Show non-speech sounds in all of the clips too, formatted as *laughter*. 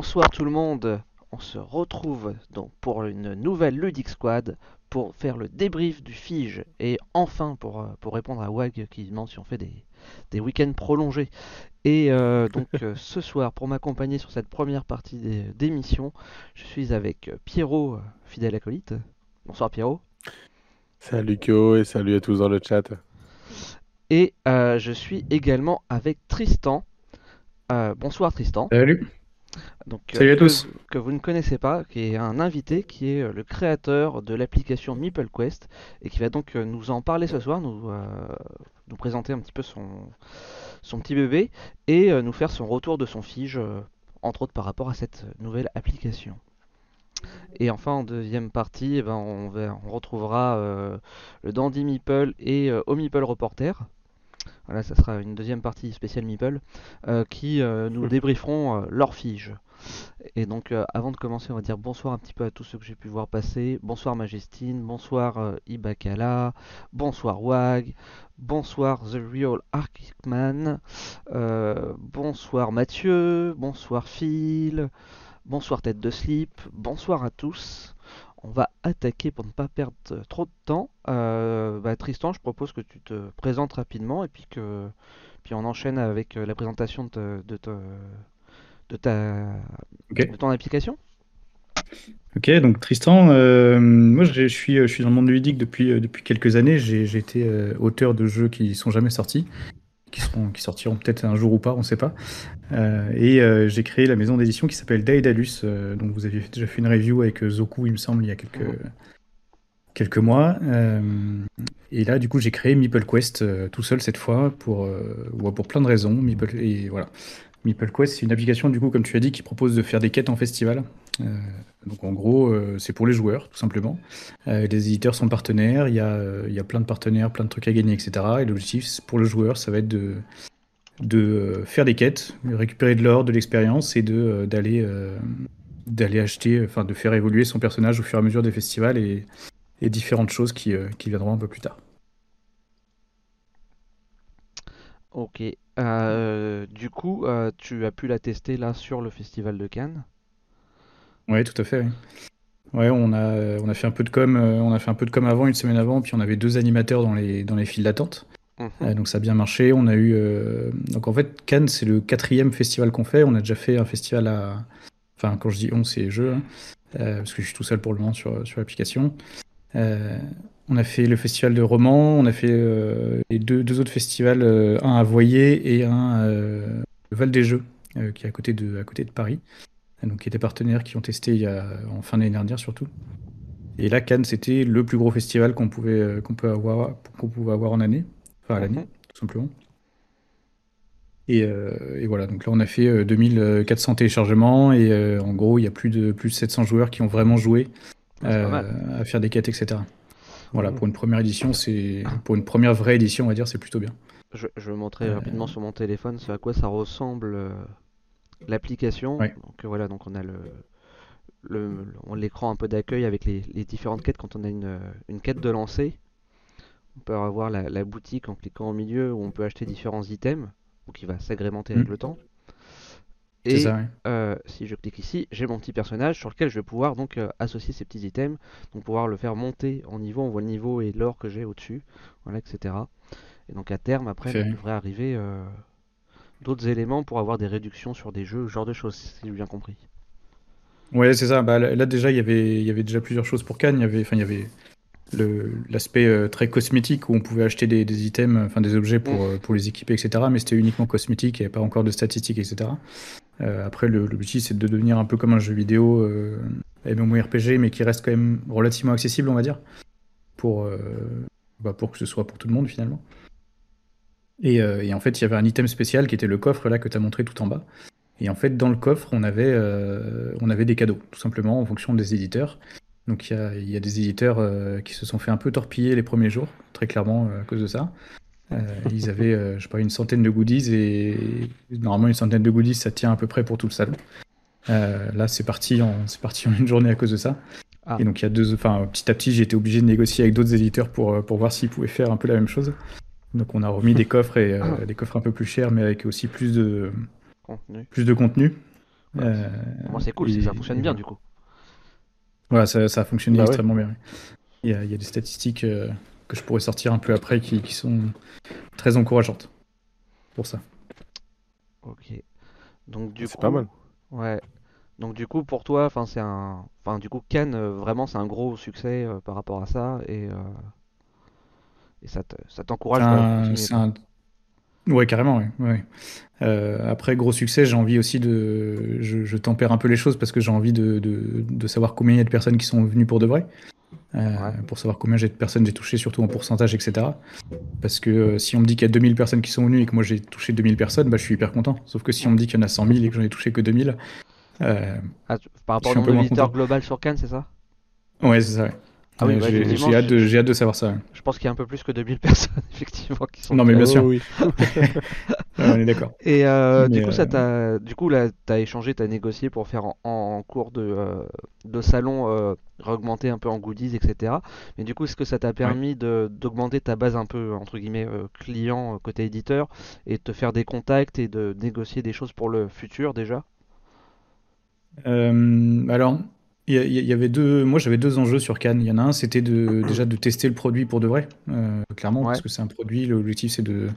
Bonsoir tout le monde, on se retrouve donc pour une nouvelle Ludic Squad pour faire le débrief du Fige et enfin pour, euh, pour répondre à Wag qui demande si on fait des, des week-ends prolongés. Et euh, donc euh, ce soir pour m'accompagner sur cette première partie des- d'émission, je suis avec Pierrot, fidèle acolyte. Bonsoir Pierrot. Salut Kyo et salut à tous dans le chat. Et euh, je suis également avec Tristan. Euh, bonsoir Tristan. Salut. Donc, euh, Salut à que, tous. que vous ne connaissez pas, qui est un invité, qui est euh, le créateur de l'application MeepleQuest et qui va donc euh, nous en parler ce soir, nous, euh, nous présenter un petit peu son, son petit bébé et euh, nous faire son retour de son fige, euh, entre autres par rapport à cette nouvelle application. Et enfin, en deuxième partie, eh ben, on, va- on retrouvera le Dandy Meeple et euh, Au Meeple Reporter. Voilà, ça sera une deuxième partie spéciale Meeple euh, qui euh, nous débrieferont leur fige. Et donc, euh, avant de commencer, on va dire bonsoir un petit peu à tous ceux que j'ai pu voir passer. Bonsoir Majestine, bonsoir euh, Ibakala, bonsoir Wag, bonsoir The Real Arkman, euh, bonsoir Mathieu, bonsoir Phil, bonsoir Tête de Slip, bonsoir à tous. On va attaquer pour ne pas perdre euh, trop de temps. Euh, bah, Tristan, je propose que tu te présentes rapidement et puis que puis on enchaîne avec euh, la présentation de, te- de, te- de ta de ton application. Ok, donc Tristan, euh, moi je je suis, je suis dans le monde ludique depuis, depuis quelques années. J'ai été auteur de jeux qui sont jamais sortis, qui, seront, qui sortiront peut-être un jour ou pas, on sait pas. Euh, et euh, j'ai créé la maison d'édition qui s'appelle Daedalus. euh, donc vous aviez déjà fait une review avec euh, Zoku, il me semble, il y a quelques, quelques mois. Et là, du coup, j'ai créé MeepleQuest euh, tout seul cette fois pour, pour plein de raisons. Meeple, et voilà. MeepleQuest, c'est une application, du coup, comme tu as dit, qui propose de faire des quêtes en festival. Euh, donc en gros, euh, c'est pour les joueurs, tout simplement. Euh, les éditeurs sont partenaires, il y, a, y a plein de partenaires, plein de trucs à gagner, etc. Et l'objectif pour le joueur, ça va être de, faire des quêtes, récupérer de l'or, de l'expérience et d'aller, acheter, enfin de faire évoluer son personnage au fur et à mesure des festivals et, différentes choses qui, qui viendront un peu plus tard. Ok. Euh, du coup, euh, tu as pu la tester là sur le festival de Cannes. Ouais, tout à fait. oui. Ouais, on a, on a fait un peu de com, euh, on a fait un peu de com avant, une semaine avant, puis on avait deux animateurs dans les, dans les files d'attente. Mhm. Donc ça a bien marché. On a eu euh, donc en fait Cannes c'est le quatrième festival qu'on fait. On a déjà fait un festival à enfin quand je dis on c'est jeu hein, parce que je suis tout seul pour le moment sur sur l'application. Euh, on a fait le festival de Romans. On a fait euh, les deux, deux autres festivals, euh, un à Voyer et un euh, Val des Jeux euh, qui est à côté de à côté de Paris. Donc qui étaient partenaires qui ont testé il y a en fin d'année dernière surtout. Et là Cannes c'était le plus gros festival qu'on pouvait qu'on peut avoir qu'on pouvait avoir en année enfin à l'année, Mhm. tout simplement. Et, et voilà, donc là on a fait euh, 2400 téléchargements et en gros il y a plus de, plus de 700 joueurs qui ont vraiment joué Ah, à faire des quêtes, etc. Voilà, Mhm. pour une première édition, c'est pour une première vraie édition, on va dire, c'est plutôt bien. Je, je vais montrer Euh, rapidement sur mon téléphone ce à quoi ça ressemble euh, l'application. Ouais. Donc euh, voilà, donc on a le, le, on- l'écran un peu d'accueil avec les, les différentes quêtes quand on a une, une quête de lancer. On peut avoir la, la boutique en cliquant au milieu où on peut acheter différents items, ou qui va s'agrémenter avec Mhm. le temps. Et ça, ouais. euh, si je clique ici, j'ai mon petit personnage sur lequel je vais pouvoir donc euh, associer ces petits items, donc pouvoir le faire monter en niveau. On voit le niveau et l'or que j'ai au-dessus, voilà, etc. Et donc à terme, après, il devrait arriver euh, d'autres éléments pour avoir des réductions sur des jeux, ce genre de choses, si j'ai bien compris. Ouais, c'est ça. Bah, là déjà il y avait il y avait déjà plusieurs choses pour Cannes. Il y avait enfin il y avait l'aspect euh, très cosmétique où on pouvait acheter des, des items, enfin des objets pour, Mm. euh, pour les équiper, etc. Mais c'était uniquement cosmétique, il n'y avait pas encore de statistiques, etc. Euh, après, l'objectif, c'est de devenir un peu comme un jeu vidéo euh, MMORPG, mais qui reste quand même relativement accessible, on va dire, pour, euh, bah, pour que ce soit pour tout le monde finalement. Et, en fait, il y avait un item spécial qui était le coffre là que tu as montré tout en bas. Et en fait, dans le coffre, on avait, on avait des cadeaux, tout simplement, en fonction des éditeurs. Donc il y y a des éditeurs qui se sont fait un peu torpiller les premiers jours, très clairement à cause de ça. Euh, ils avaient, euh, je sais pas, une centaine de goodies et normalement une centaine de goodies, ça tient à peu près pour tout le salon. Euh, là, c'est parti en, c'est parti en une journée à cause de ça. Ah. Et donc il y a deux, enfin petit à petit, j'ai été obligé de négocier avec d'autres éditeurs pour, pour voir s'ils pouvaient faire un peu la même chose. Donc on a remis des coffres et *coughs* des coffres un peu plus chers, mais avec aussi plus de Contenu. plus de contenu. Euh, Moi, c'est cool, et- ça fonctionne bien et du coup. Voilà, ça, ça a fonctionné Bah ouais. extrêmement bien. Il y, a, il y a des statistiques euh, que je pourrais sortir un peu après qui, qui sont très encourageantes pour ça. Ok. Donc du C'est coup, pas mal. Ouais. Donc du coup, pour toi, enfin c'est un, enfin du coup Cannes, euh, vraiment c'est un gros succès euh, par rapport à ça et euh, et ça te- ça t'encourage C'est quoi, à un- Ouais, carrément, ouais. ouais. Euh, après, gros succès, j'ai envie aussi de. Je, je tempère un peu les choses parce que j'ai envie de, de, de savoir combien il y a de personnes qui sont venues pour de vrai. Euh, Ouais. Pour savoir combien j'ai de personnes j'ai touché, surtout en pourcentage, etc. Parce que euh, si on me dit qu'il y a 2000 personnes qui sont venues et que moi j'ai touché 2000 personnes, bah, je suis hyper content. Sauf que si on me dit qu'il y en a 100 000 et que j'en ai touché que 2000, euh, Ah, tu- par rapport au nombre de global sur Cannes, c'est ça? ouais, c'est ça. ouais. Ah oui, bah, j'ai hâte, de- hâte savoir ça. Je pense qu'il y a un peu plus que 2000 *laughs* personnes effectivement qui sont Non, mais bien Oh, sûr. oui. *laughs* Ouais, on est d'accord. Et euh, du coup, ça euh, t'a, du coup là, t'as échangé, t'as négocié pour faire en, en cours de, euh, de salon augmenter un peu en goodies, etc. Mais du coup, est-ce que ça t'a permis de d'augmenter ta base un peu entre guillemets euh, client euh, côté éditeur et de te faire des contacts et de négocier des choses pour le futur déjà? Euh, alors, il y, avait deux. Moi, j'avais deux enjeux sur Cannes. Il y en a un, c'était de, *coughs* déjà de tester le produit pour de vrai, euh, clairement, Ouais. parce que c'est un produit. L'objectif, c'est de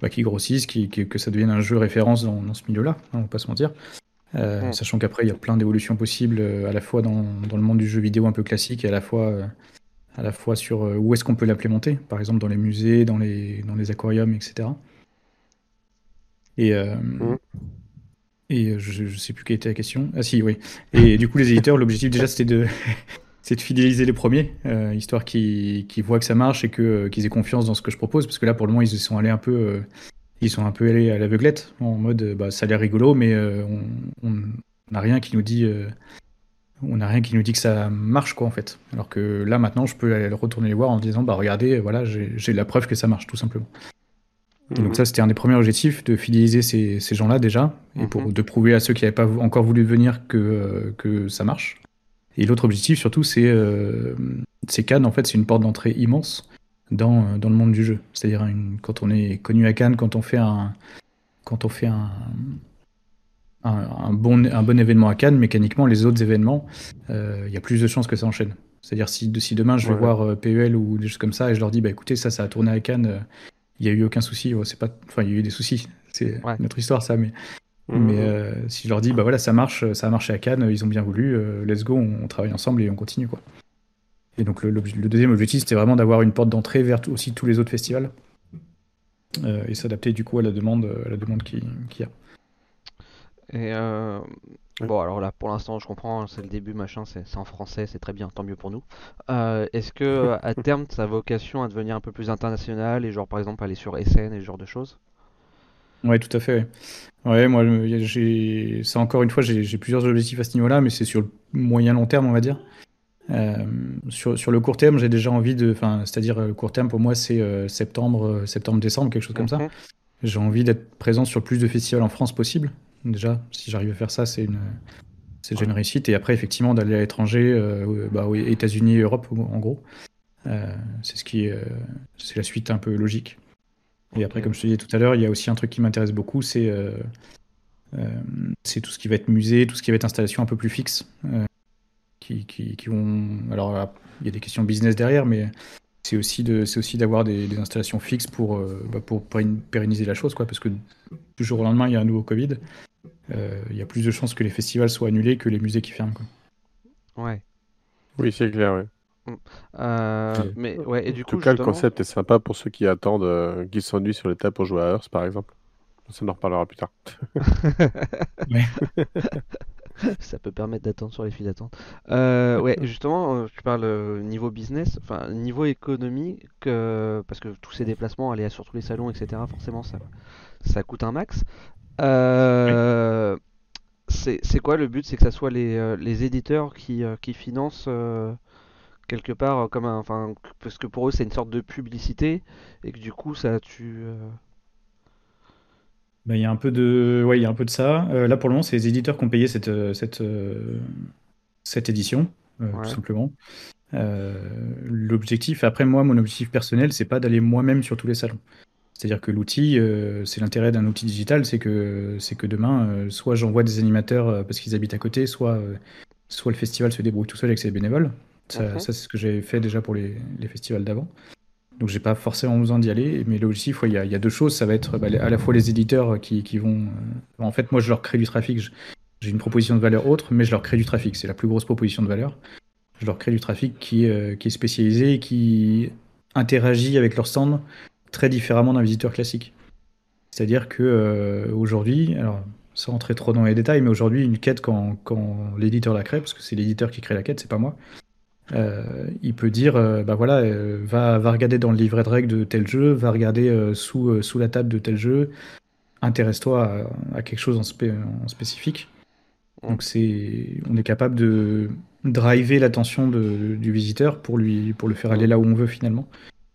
bah, qu'il grossisse, que ça devienne un jeu référence dans, dans ce milieu-là. hein, on va pas se mentir. Euh. Sachant qu'après, il y a plein d'évolutions possibles, euh, à la fois dans, dans le monde du jeu vidéo un peu classique et à la fois, à la fois sur où est-ce qu'on peut l'implémenter, par exemple dans les musées, dans les, dans les aquariums, etc. Et. Et je, je sais plus quelle était la question. Ah si, oui. Et du coup, les éditeurs, l'objectif déjà, c'était de, *laughs* c'est de fidéliser les premiers, euh, histoire qu'ils voient que ça marche et que, qu'ils aient confiance dans ce que je propose. Parce que là, pour le moment, ils sont allés un peu, euh, ils sont un peu allés à l'aveuglette, en mode, euh, bah, ça a l'air rigolo, mais euh, on n'a rien qui nous dit, euh, on n'a rien qui nous dit que ça marche, quoi, en fait. Alors que là, maintenant, je peux aller retourner les voir en disant, bah regardez, voilà, j'ai la preuve que ça marche, tout simplement. Et Mhm. donc ça, c'était un des premiers objectifs, de fidéliser ces, ces gens-là déjà, et pour Mhm. de prouver à ceux qui n'avaient pas encore voulu venir que, euh, que ça marche. Et l'autre objectif, surtout, c'est euh, c'est Cannes, en fait, c'est une porte d'entrée immense dans, euh, dans le monde du jeu. C'est-à-dire, quand on est connu à Cannes, quand on fait un, quand on fait un, un, un bon, un bon événement à Cannes, mécaniquement, les autres événements, euh, il y a plus de chances que ça enchaîne. C'est-à-dire, si, si demain je vais voir euh, PEL ou des choses comme ça, et je leur dis, bah écoutez, ça, ça a tourné à Cannes, il n'y a eu aucun souci, ouais, c'est pas... enfin, il y a eu des soucis, c'est Ouais. notre histoire, ça, mais, Mhm. mais euh, si je leur dis, bah voilà, ça marche, ça a marché à Cannes, ils ont bien voulu, euh, let's go, on, on travaille ensemble et on continue, quoi. Et donc, le, deuxième objectif, c'était vraiment d'avoir une porte d'entrée vers aussi tous les autres festivals, euh, et s'adapter, du coup, à la demande, à la demande qui- qu'il y a. Et. Bon, alors là, pour l'instant, je comprends, c'est le début, machin, c'est en français, c'est très bien, tant mieux pour nous. Euh, est-ce que *laughs* à terme, ça a vocation à devenir un peu plus international et genre par exemple aller sur SN et ce genre de choses? Ouais, tout à fait. Ouais, Ouais, moi, j'ai, ça encore une fois, j'ai plusieurs objectifs à ce niveau-là, mais c'est sur le moyen long terme, on va dire. Euh, sur, sur le court terme, j'ai déjà envie de, enfin, c'est-à-dire euh, le court terme pour moi, c'est euh, septembre, euh, septembre, décembre, quelque chose comme ça. J'ai envie d'être présent sur le plus de festivals en France possible. Déjà, si j'arrive à faire ça, c'est une, c'est déjà une réussite. Et après, effectivement, d'aller à l'étranger, euh, bah, oui, États-Unis, Europe, en gros, Euh, c'est ce qui, euh, c'est la suite un peu logique. Et après, comme je te disais tout à l'heure, il y a aussi un truc qui m'intéresse beaucoup, c'est euh, c'est tout ce qui va être musée, tout ce qui va être installation un peu plus fixe, qui, qui, qui vont. Alors, il y a des questions business derrière, mais c'est aussi de, c'est aussi d'avoir des, des installations fixes pour, euh, bah, pour pérenn- pérenniser la chose, quoi, parce que du jour au lendemain, il y a un nouveau Covid. Euh, Il y a plus de chances que les festivals soient annulés que les musées qui ferment. Quoi. Ouais. Oui, c'est clair, oui. Euh, Ouais. mais ouais, et du En tout coup, cas, le concept est sympa pour ceux qui attendent, euh, qui s'ennuient sur les tables pour jouer à Hearth, par exemple. Ça, on en reparlera plus tard. *laughs* *laughs* *laughs* ça peut permettre d'attendre sur les files d'attente. Euh, ouais, *laughs* justement, euh, tu parles euh, niveau business, enfin niveau économique, euh, parce que tous ces déplacements, aller sur tous les salons, etc. Forcément, ça, ça coûte un max. Euh, c'est quoi le but? C'est que ça soit les, euh, les éditeurs qui, qui financent quelque part comme un, enfin, parce que pour eux c'est une sorte de publicité et que du coup ça tue. Ben, il y a un peu de, ouais, il y a un peu de ça. Euh, là, pour le moment, c'est les éditeurs qui ont payé cette, euh, cette, euh, cette édition, euh, Ouais. tout simplement. Euh, l'objectif, après moi, mon objectif personnel, c'est pas d'aller moi-même sur tous les salons. C'est-à-dire que l'outil, c'est l'intérêt d'un outil digital, c'est que, c'est que demain, soit j'envoie des animateurs parce qu'ils habitent à côté, soit, soit le festival se débrouille tout seul avec ses bénévoles. Ça, ça, c'est ce que j'avais fait déjà pour les, les festivals d'avant. Donc j'ai pas forcément besoin d'y aller. Mais là aussi, il y a, deux choses. Ça va être bah, à la fois les éditeurs qui, qui vont. euh, en fait, moi, je leur crée du trafic. J'ai une proposition de valeur autre, mais je leur crée du trafic. C'est la plus grosse proposition de valeur. Je leur crée du trafic qui, euh, est spécialisé qui interagit avec leur stand très différemment d'un visiteur classique. C'est-à-dire que euh, aujourd'hui, alors sans rentrer trop dans les détails, mais aujourd'hui, une quête, quand, quand l'éditeur la crée, parce que c'est l'éditeur qui crée la quête, c'est pas moi, euh, il peut dire, euh, bah voilà, euh, va, va regarder dans le livret de règles de tel jeu, va regarder euh, sous, euh, sous la table de tel jeu, intéresse-toi à, à quelque chose en, spé- en spécifique. Donc c'est, on est capable de driver l'attention du visiteur pour lui, pour le faire aller là où on veut finalement,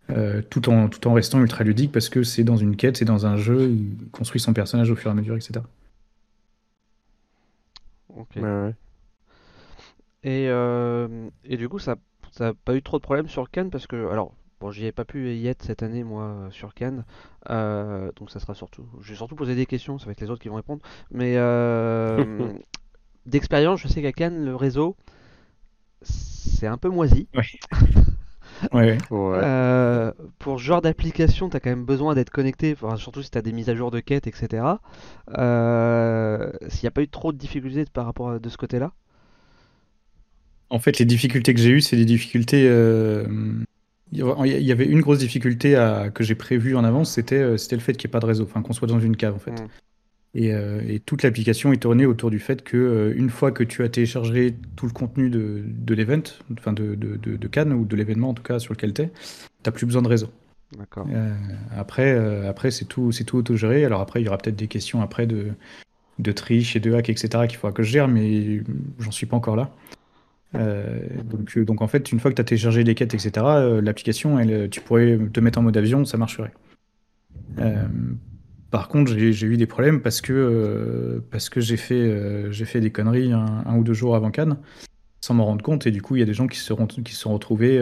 euh, tout en tout en restant ultra ludique parce que c'est dans une quête, c'est dans un jeu, il construit son personnage au fur et à mesure, etc. Ok. Ouais, ouais. Et, euh, et du coup, ça n'a pas eu trop de problèmes sur Cannes parce que, alors, bon, j'y ai pas pu y être cette année, moi, sur Cannes. Euh, donc, ça sera surtout. Je vais surtout poser des questions, ça va être les autres qui vont répondre. Mais euh, *laughs* d'expérience, je sais qu'à Cannes, le réseau, c'est un peu moisi. Ouais, *laughs* ouais. Ouais. Euh, pour ce genre d'application, tu as quand même besoin d'être connecté, enfin, surtout si tu as des mises à jour de quêtes, etc. Euh, S'il n'y a pas eu trop de difficultés par rapport à de ce côté-là. En fait, les difficultés que j'ai eues, c'est des difficultés. euh, Il y avait- une grosse difficulté à... que j'ai prévue en avance, c'était euh, c'était le fait qu'il n'y ait pas de réseau, enfin qu'on soit dans une cave en fait. Mm. Et, euh, et toute l'application est tournée autour du fait que euh, une fois que tu as téléchargé tout le contenu de, de l'event, enfin de, de, Cannes ou de l'événement en tout cas sur lequel tu es, tu plus besoin de réseau. D'accord. Euh, après, après c'est tout, c'est tout autogéré. Alors après, il y aura peut-être des questions après de, de triche et de hack, etc. qu'il faudra que je gère, mais j'en suis pas encore là. Euh, donc, euh, donc en fait, une fois que tu as téléchargé les quêtes, etc., euh, l'application, elle, tu pourrais te mettre en mode avion, ça marcherait. Euh, par contre, j'ai eu des problèmes parce que, parce que j'ai fait, j'ai fait des conneries un, un ou deux jours avant Cannes, sans m'en rendre compte, et du coup, il y a des gens qui se, qui se sont retrouvés.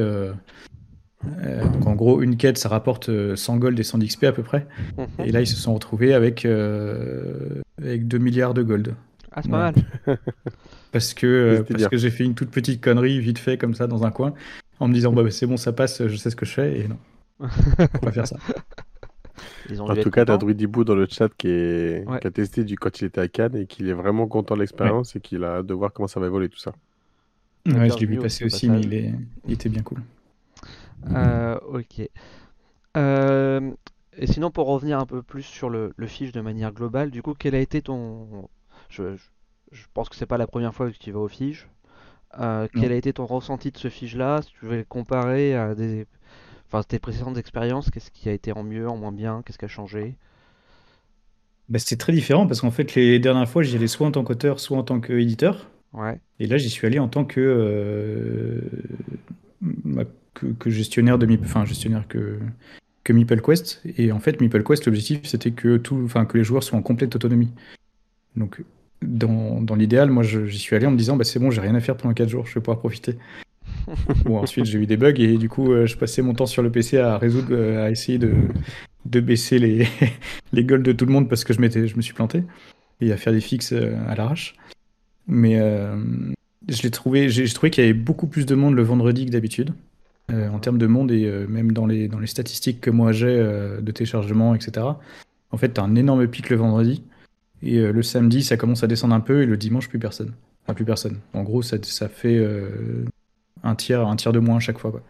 donc en gros, une quête, ça rapporte euh, 100 gold et 100 d'XP à peu près. Mhm. Et là, ils se sont retrouvés avec, avec 2 milliards de gold. Ah, c'est pas Ouais. mal. *laughs* Parce que, euh, parce que j'ai fait une toute petite connerie vite fait comme ça dans un coin, en me disant bah, c'est bon, ça passe, je sais ce que je fais. Et non, *laughs* faut pas faire ça. Ils ont En tout cas, t'as contents. Druidibou dans le chat qui, est... Ouais. qui a testé du quand il était à Cannes et qu'il est vraiment content de l'expérience et qu'il a hâte de voir comment ça va évoluer tout ça. Ouais, je l'ai vu passer aussi aussi, au mais il, est... il était bien cool. Euh, ok. Euh, et sinon, pour revenir un peu plus sur le, le fiche de manière globale, du coup, quel a été ton... Je, pense que c'est pas la première fois que tu vas au fiche. Euh, quel a été ton ressenti de ce fiche-là? Si tu veux le comparer à des... Enfin, tes précédentes expériences, qu'est-ce qui a été en mieux, en moins bien? Qu'est-ce qui a changé? Bah, c'est très différent parce qu'en fait, les dernières fois, j'y allais soit en tant qu'auteur, soit en tant qu'éditeur. Ouais. Et là, j'y suis allé en tant que, euh, bah, que, que gestionnaire de Meeple, enfin gestionnaire que, que MeepleQuest. Et en fait, MeepleQuest, l'objectif, c'était que tout, enfin que les joueurs soient en complète autonomie. Donc, dans, dans l'idéal, moi, j'y suis allé en me disant, bah, c'est bon, j'ai rien à faire pendant 4 jours, je vais pouvoir profiter. *laughs* bon, ensuite, j'ai eu des bugs et du coup, euh, je passais mon temps sur le PC à résoudre, euh, à essayer de, de baisser les, *laughs* les goals de tout le monde parce que je, me suis planté et à faire des fixes euh, à l'arrache. Mais euh, je l'ai trouvé, j'ai j'ai trouvé qu'il y avait beaucoup plus de monde le vendredi que d'habitude, euh, en termes de monde et euh, même dans les, dans les statistiques que moi j'ai euh, de téléchargement, etc. En fait, tu as un énorme pic le vendredi et euh, le samedi, ça commence à descendre un peu et le dimanche, plus personne. Enfin, plus personne. En gros, ça, ça fait euh, un, tiers, un tiers de moins à chaque fois. Quoi.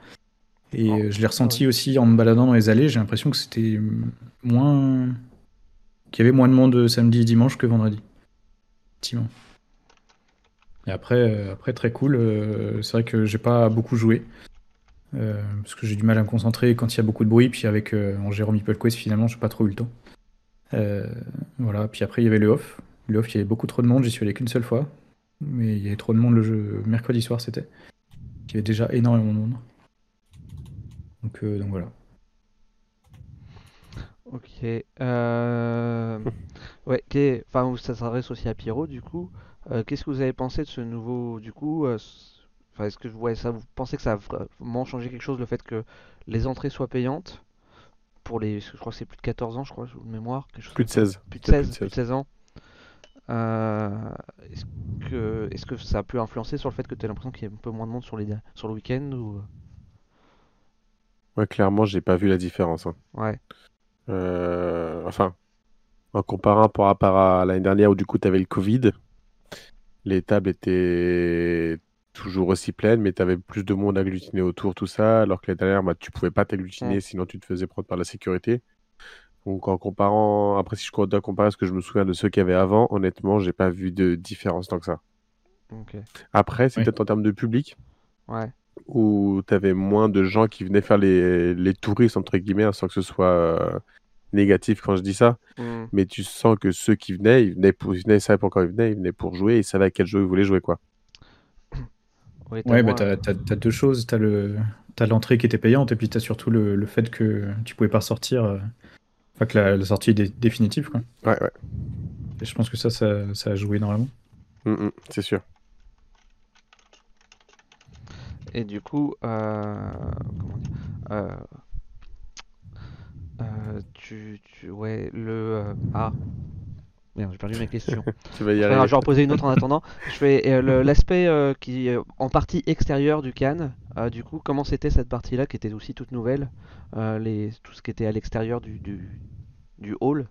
Et Oh, euh, je l'ai ressenti aussi en me baladant dans les allées, j'ai l'impression que c'était moins. qu'il y avait moins de monde samedi et dimanche que vendredi. Effectivement. Et après, euh, après très cool. euh, c'est vrai que j'ai pas beaucoup joué. parce que j'ai du mal à me concentrer quand il y a beaucoup de bruit. Puis avec en gérant MeepleQuest, finalement, j'ai pas trop eu le temps. Euh, voilà. Puis après, il y avait le off. Le off, il y avait beaucoup trop de monde. J'y suis allé qu'une seule fois. Mais il y avait trop de monde le jeu. Mercredi soir, c'était. Il y avait déjà énormément de monde. Donc, euh, donc voilà. Ok. Euh... Ouais, enfin, ça s'adresse aussi à Pierrot, du coup. Euh, qu'est-ce que vous avez pensé de ce nouveau, du coup, euh, enfin, est-ce que ça, vous pensez que ça a vraiment changé quelque chose, le fait que les entrées soient payantes? Pour les. Je crois que c'est plus de 14 ans, je crois, de mémoire. Quelque chose Plus de comme ça. 16. Plus de Peut-être 16, plus de 16 ans. Euh, est-ce que, est-ce que ça a pu influencer sur le fait que tu as l'impression qu'il y a un peu moins de monde sur, les, sur le week-end ou... Ouais, clairement, j'ai pas vu la différence. hein. Ouais, Euh, enfin, en comparant par rapport à l'année dernière où du coup tu avais le Covid, les tables étaient toujours aussi pleines, mais tu avais plus de monde agglutiné autour, tout ça, alors que l'année dernière, bah, tu pouvais pas t'agglutiner, sinon tu te faisais prendre par la sécurité. Donc en comparant, après si je dois comparer à ce que je me souviens de ceux qu'il y avait avant, honnêtement, j'ai pas vu de différence tant que ça. ok. Après, c'est Oui. peut-être en termes de public, Ouais, où tu avais moins de gens qui venaient faire les, les touristes, entre guillemets, hein, sans que ce soit euh, négatif quand je dis ça. Hmm, Mais tu sens que ceux qui venaient, ils venaient, pour, ils venaient, ils savaient pourquoi ils venaient, ils venaient pour jouer, ils savaient à quel jeu ils voulaient jouer, quoi. Ouais, t'as Ouais, bah, moins- t'as, t'as- t'as deux choses. T'as le, t'as l'entrée qui était payante, et puis t'as surtout le, le fait que tu pouvais pas sortir. euh, Enfin, que la, la sortie est dé- définitive, quoi. Ouais, ouais, Et je pense que ça, ça, ça a joué énormément. Mm, mm, c'est sûr. Et du coup, euh, comment dire, euh, euh, tu, tu, ouais, le, euh, ah, merde, j'ai perdu mes questions. *laughs* Tu vas y Enfin, je vais en poser une autre en attendant. Je fais euh, *laughs* l'aspect euh, qui est en partie extérieure du Cannes. euh, du coup, comment c'était cette partie-là qui était aussi toute nouvelle, euh, les, tout ce qui était à l'extérieur du, du, du hall?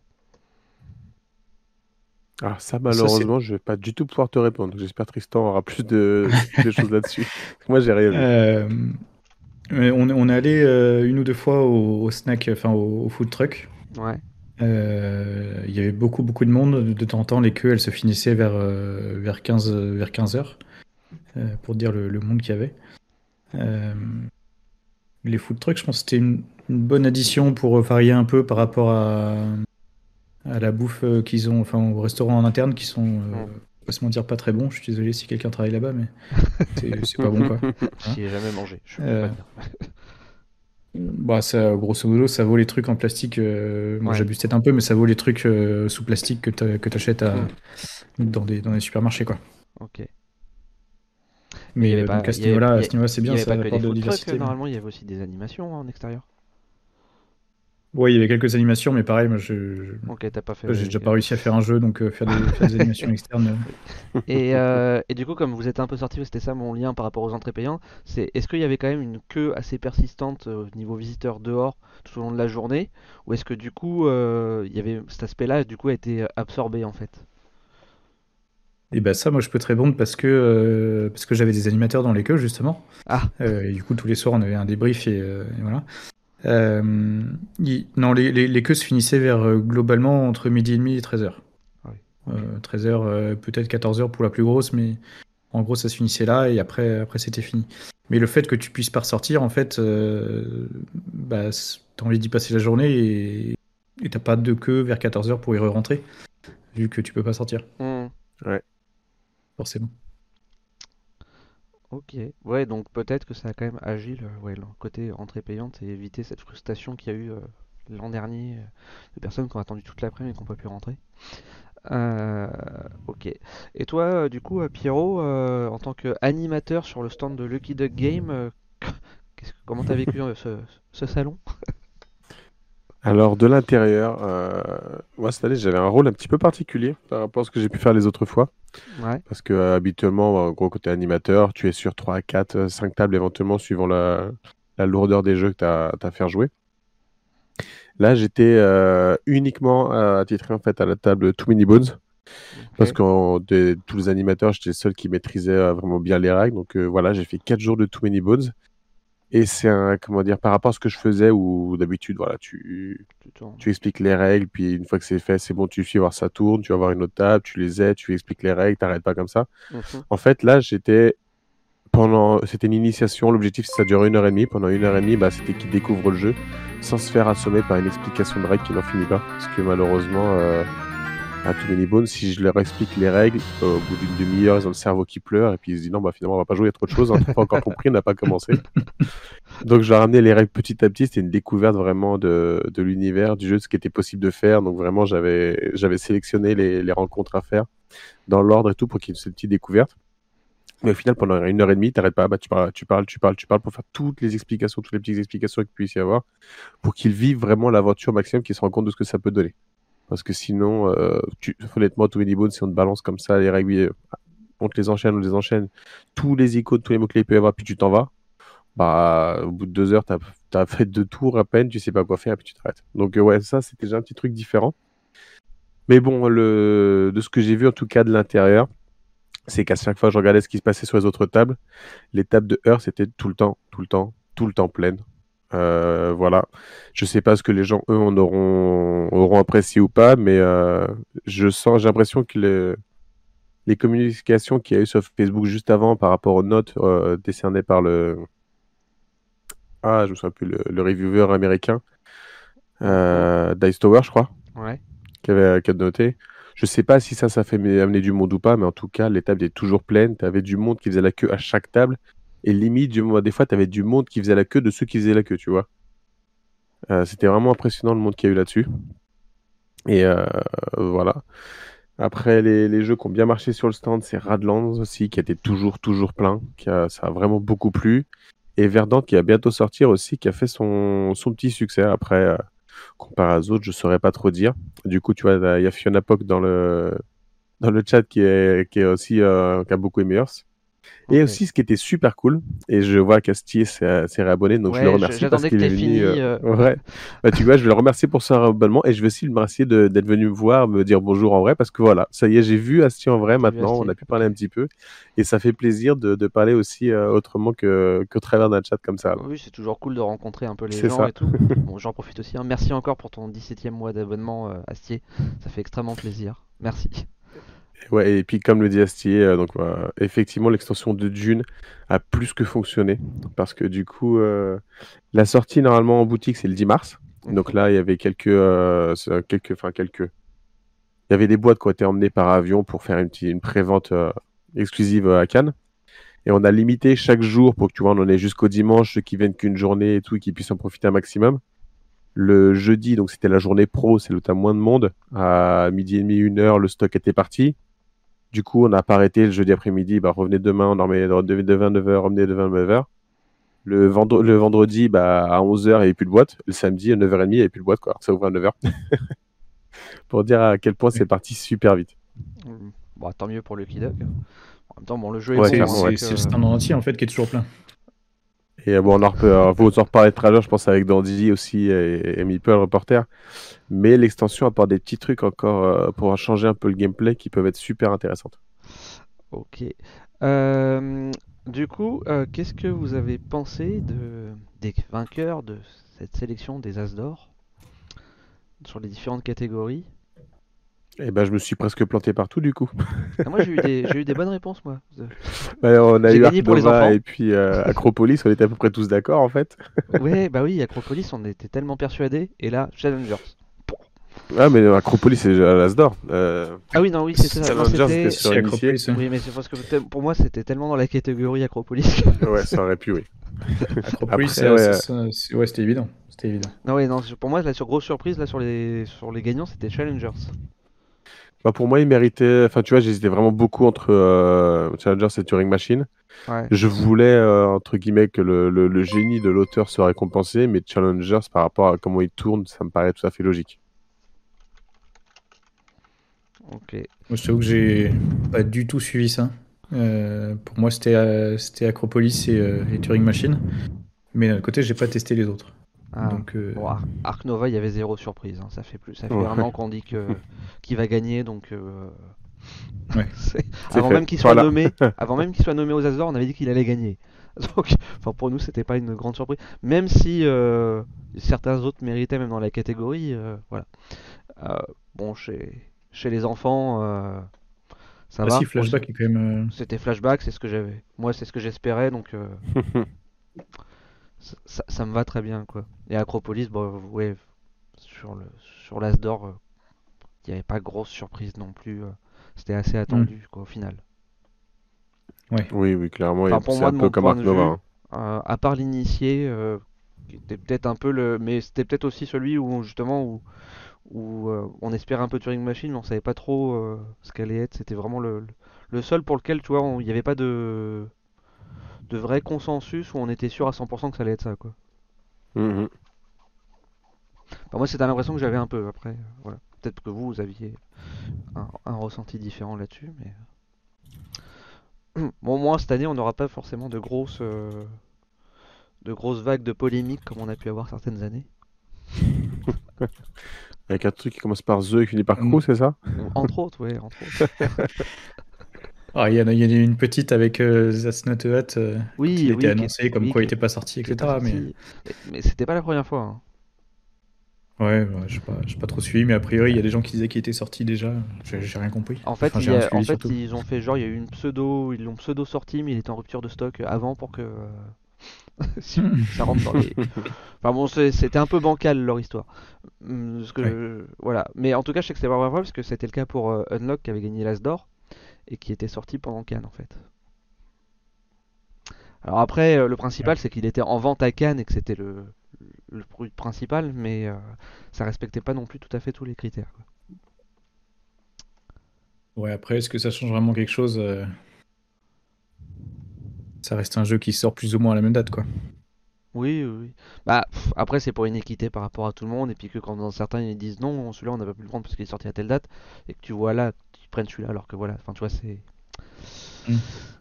Ah, ça, malheureusement, je vais pas du tout pouvoir te répondre. J'espère Tristan aura plus de, *laughs* de choses là-dessus. Moi, j'ai rien vu. Euh, on, on est allé euh, une ou deux fois au, au snack, enfin au, au food truck. Ouais. Euh, il y avait beaucoup, beaucoup de monde. De temps en temps, les queues, elles se finissaient vers, euh, vers 15, euh, vers 15 heures, euh, pour dire le, le monde qu'il y avait. Les food trucks, je pense que c'était une, une bonne addition pour varier un peu par rapport à, à la bouffe qu'ils ont, enfin au restaurant en interne qui sont, on va se mentir, pas très bons. Je suis désolé si quelqu'un travaille là-bas, mais *laughs* c'est pas bon quoi. *laughs* J'y ai jamais mangé. Je peux pas dire. Bah, ça, grosso modo, ça vaut les trucs en plastique. euh, moi, Ouais. j'abuse peut-être un peu, mais ça vaut les trucs euh, sous plastique que à- Mm. dans des, dans des supermarchés, quoi. Ok. il Mais euh, pas- donc à ce il niveau-là, il y- c'est Il bien, avait ça pas que des de diversité. mais- normalement, il y avait aussi des animations en extérieur. Ouais, il y avait quelques animations, mais pareil, moi, je, t'as pas fait. j'ai déjà pas réussi à faire un jeu, donc euh, faire, des, faire des animations *laughs* externes. euh, Et, euh, et du coup, comme vous êtes un peu sorti, c'était ça mon lien par rapport aux entrées payantes, c'est est-ce qu'il y avait quand même une queue assez persistante au niveau visiteurs dehors tout au long de la journée, ou est-ce que du coup, euh, il y avait cet aspect-là, du coup, a été absorbé en fait? Et bah ça, moi, je peux te répondre parce que, euh, parce que j'avais des animateurs dans les queues, justement. Ah. Euh, et du coup, tous les soirs, on avait un débrief et, euh, et voilà. Euh, il- non, les, les, les queues se finissaient vers euh, globalement entre midi et demi et 13h. Ah oui. Euh, 13h, euh, peut-être 14h pour la plus grosse, mais en gros, ça se finissait là et après, après c'était fini. Mais le fait que tu puisses pas ressortir, en fait, euh, bah, t'as envie d'y passer la journée et t'as pas de queue vers 14h pour y re-rentrer, vu que tu peux pas sortir, Hmm, forcément. Ok. Ouais, donc peut-être que ça a quand même agi le, côté entrée payante et éviter cette frustration qu'il y a eu euh, l'an dernier euh, de personnes qui ont attendu toute l'après-midi et qui n'ont pas pu rentrer. Euh, ok. Et toi, du coup, Pierrot, en tant qu'animateur sur le stand de Lucky Duck Game, *laughs* qu'est-ce que- comment t'as vécu ce salon? *laughs* Alors, de l'intérieur, euh, moi, cette année, j'avais un rôle un petit peu particulier par rapport à ce que j'ai pu faire les autres fois. Ouais, Parce que euh, habituellement, en gros, côté animateur, tu es sur 3, 4, 5 tables éventuellement, suivant la, la lourdeur des jeux que tu as, à faire jouer. Là, j'étais euh, uniquement euh, attitré en fait à la table Too Many Bones. Parce que de tous les animateurs, j'étais le seul qui maîtrisait euh, vraiment bien les règles. Donc euh, voilà, j'ai fait 4 jours de Too Many Bones. Et c'est un, comment dire, par rapport à ce que je faisais, où d'habitude, voilà, tu, Tu expliques les règles, puis une fois que c'est fait, c'est bon, tu suis voir ça tourne, tu vas voir une autre table, tu les aides, tu expliques les règles, t'arrêtes pas comme ça. Mhm. En fait, là, j'étais pendant, c'était une initiation. L'objectif, ça dure une heure et demie. Pendant une heure et demie, bah, c'était qu'ils découvrent le jeu sans se faire assommer par une explication de règles qui n'en finit pas. Parce que malheureusement, euh, à Too Many Bones, si je leur explique les règles, euh, au bout d'une demi-heure, ils ont le cerveau qui pleure et puis ils se disent non, bah finalement, on va pas jouer, a trop de choses, on n'a pas encore compris, on n'a pas commencé. *laughs* Donc, je leur ai ramené les règles petit à petit. C'était une découverte vraiment de, de l'univers, du jeu, de ce qui était possible de faire. Donc, vraiment, j'avais, sélectionné les, les rencontres à faire dans l'ordre et tout pour qu'il y ait cette petite découverte. Mais au final, pendant une heure et demie, t'arrêtes pas, bah, tu parles, tu parles, tu parles, tu parles pour faire toutes les explications, toutes les petites explications qu'il puisse y avoir, pour qu'ils vivent vraiment l'aventure maximum, qu'ils se rendent compte de ce que ça peut donner. Parce que sinon, euh, tu, honnêtement, tous les si on te balance comme ça les règles, euh, on te les enchaîne, on les enchaîne, tous les icônes, tous les mots-clés peut y avoir, puis tu t'en vas, bah, au bout de deux heures, tu as, fait deux tours à peine, tu sais pas quoi faire, puis tu t'arrêtes. Donc, euh, ouais, ça, c'était déjà un petit truc différent. Mais bon, de ce que j'ai vu, en tout cas, de l'intérieur, c'est qu'à chaque fois je regardais ce qui se passait sur les autres tables, les tables de heure, c'était tout le temps, tout le temps, tout le temps pleines. Euh, voilà. Je sais pas ce que les gens, eux, en auront, auront apprécié ou pas, mais euh, je sens, j'ai l'impression que les communications qu'il y a eu sur Facebook juste avant par rapport aux notes euh, décernées par le. Ah, je me souviens plus, le, reviewer américain, Dice Tower, je crois. Ouais. Qui avait, qui a noté. Je sais pas si ça, ça fait amener du monde ou pas, mais en tout cas, les tables étaient toujours pleines. Tu avais du monde qui faisait la queue à chaque table. Et limite, des fois, tu avais du monde qui faisait la queue de ceux qui faisaient la queue, tu vois. Euh, c'était vraiment impressionnant le monde qu'il y a eu là-dessus. Et euh, voilà. Après, les, jeux qui ont bien marché sur le stand, c'est Radlands aussi, qui était toujours, toujours plein. Qui a, ça a vraiment beaucoup plu. Et Verdant, qui va bientôt sortir aussi, qui a fait son, son petit succès. Après, euh, comparé aux autres, je saurais pas trop dire. Du coup, tu vois, il y a Fiona Pock dans le, dans le chat qui est, qui est aussi, qui a beaucoup aimé Earth. Et aussi, ce qui était super cool, et je vois qu'Astier s'est réabonné, donc je le remercie parce qu'il est venu. Euh, ouais. Bah, tu vois, je vais le remercier pour son réabonnement et je veux aussi le remercier d'être venu me voir, me dire bonjour en vrai, parce que voilà, ça y est, j'ai vu Astier en vrai maintenant, on a pu parler un petit peu, et ça fait plaisir de, de parler aussi euh, autrement que, que travers d'un chat comme ça. Oui, c'est toujours cool de rencontrer un peu les gens et tout. *laughs* bon, j'en profite aussi. Hein. Merci encore pour ton 17e mois d'abonnement, euh, Astier. Ça fait extrêmement plaisir. Merci. Ouais, et puis comme le dit Astier, euh, donc effectivement l'extension de Dune a plus que fonctionné parce que du coup euh, la sortie normalement en boutique c'est le 10 mars. Donc là il y avait quelques euh, quelques enfin quelques il y avait des boîtes qui ont été emmenées par avion pour faire une une prévente exclusive à Cannes. Et on a limité chaque jour pour que tu vois on en ait jusqu'au dimanche ceux qui viennent qu'une journée et tout et qui puissent en profiter un maximum. Le jeudi, donc c'était la journée pro, c'est le temps moins de monde. À midi et demi, une heure, le stock était parti. Du coup, on n'a pas arrêté le jeudi après-midi. Bah, revenez demain, on remet de 29h, revenez de 29h. Le, le vendredi, bah, à 11h, il n'y avait plus de boîte. Le samedi, à 9h30, il n'y avait plus de boîte. Quoi. Ça ouvre à 9h. *laughs* pour dire à quel point c'est parti super vite. Bon, tant mieux pour le Kidog. En même temps, bon, le jeu est C'est le stand entier en fait qui est toujours plein. Et bon, on en reparler reparler de Trager, je pense, avec Dandy aussi et, et Meeple, reporter. Mais l'extension apporte des petits trucs encore euh, pour changer un peu le gameplay qui peuvent être super intéressantes. Ok. Euh, du coup, euh, qu'est-ce que vous avez pensé de, des vainqueurs de cette sélection des As d'Or sur les différentes catégories? Eh ben, je me suis presque planté partout du coup. Ah, moi, j'ai eu, des, eu des bonnes réponses, moi. *laughs* Bah, on a eu gagné pour les enfants. et puis euh, Acropolis, on était à peu près tous d'accord en fait. *laughs* ouais, bah oui, Acropolis, on était tellement persuadés. Et là, Challengers. Ah, mais Acropolis, c'est l'Asdor. Euh... Ah oui, non, oui, c'est ça. c'était sur Acropolis. Oui, mais c'est parce que pour moi, c'était tellement dans la catégorie Acropolis. *laughs* ouais, ça aurait pu, oui. Acropolis, ouais, c'était évident. C'était évident. Non, ouais, non, pour moi, la grosse surprise là, sur, les... sur les gagnants, c'était Challengers. Bah pour moi, il méritait. Enfin, tu vois, j'hésitais vraiment beaucoup entre euh, Challenger et Turing Machine. Je voulais, euh, entre guillemets, que le, le, génie de l'auteur soit récompensé, mais Challengers, par rapport à comment il tourne, ça me paraît tout à fait logique. Ok. Moi, je t'avoue que j'ai pas du tout suivi ça. Euh, pour moi, c'était c'était Acropolis et, et, Turing Machine. Mais d'un côté, j'ai pas testé les autres. Ah. Donc, euh... Arc Nova, il y avait zéro surprise. Hein. Ça fait plus, ça fait vraiment qu'on dit que *laughs* qu'il va gagner. Donc, euh... ouais. *laughs* avant, même qu'il soit nommé, *laughs* avant même qu'il soit nommé aux Azores, on avait dit qu'il allait gagner. Donc, enfin, pour nous, c'était pas une grande surprise. Même si euh, certains autres méritaient, même dans la catégorie, euh, voilà. Euh, bon, chez chez les enfants. Ça ah va. Si, flashback est quand même. C'était flashback, c'est ce que j'avais. Moi, c'est ce que j'espérais, donc ça, me va très bien quoi. Et Acropolis, bon, ouais, sur le sur l'As d'or, euh, il n'y avait pas grosse surprise non plus. Euh, c'était assez attendu mm. quoi au final. Ouais. Oui, oui, clairement. Enfin, pour moi, un peu comme Arc Nova. Hein. Euh, à part l'initié, qui était peut-être un peu le, mais c'était peut-être aussi celui où justement où, où euh, on espérait un peu Turing Machine, mais on savait pas trop euh, ce qu'allait être. C'était vraiment le, le seul pour lequel, tu vois, on- il n'y avait pas de de vrai consensus où on était sûr à 100% que ça allait être ça, quoi. Enfin, moi, c'était l'impression que j'avais un peu. Après, euh, voilà. Peut-être que vous, vous aviez un, un ressenti différent là-dessus, mais *clears throat* bon, moi, cette année, on n'aura pas forcément de grosses euh, de grosses vagues de polémiques comme on a pu avoir certaines années. *laughs* Avec un truc qui commence par The et qui finit par Mm. Crew, c'est ça? Entre autres, ouais, entre autres. *laughs* Ah, il y en a, y en a eu une petite avec euh, That's Not a Hat, euh, Oui, qui oui, était annoncé comme oui, quoi il n'était pas sorti, etc. Mais. Mais, c'était pas la première fois. hein. ouais, je sais pas, pas trop suivi, mais a priori il y a des gens qui disaient qu'il était sorti déjà. J'ai rien compris. En fait, Enfin, il j'ai y a- rien en suivi fait, surtout. ils ont fait genre, il y a eu une pseudo, ils l'ont pseudo sorti, mais il était en rupture de stock avant pour que euh, *laughs* *laughs* ça rentre dans les. Enfin bon, c'était un peu bancal leur histoire. Hum, parce que Ouais. je- voilà. Mais en tout cas, je sais que c'est pas vrai parce que c'était le cas pour euh, Unlock qui avait gagné l'As d'or et qui était sorti pendant Cannes en fait. Alors après, euh, le principal, c'est qu'il était en vente à Cannes et que c'était le, le produit principal, mais euh, ça respectait pas non plus tout à fait tous les critères. quoi. Ouais, après, est-ce que ça change vraiment quelque chose euh, Ça reste un jeu qui sort plus ou moins à la même date, quoi. Oui, oui, oui. Bah, pff, après, c'est pour une équité par rapport à tout le monde, et puis que quand dans certains ils disent non, celui-là on n'a pas pu le prendre parce qu'il est sorti à telle date, et que tu vois là, prennent celui-là, alors que voilà, enfin tu vois, c'est.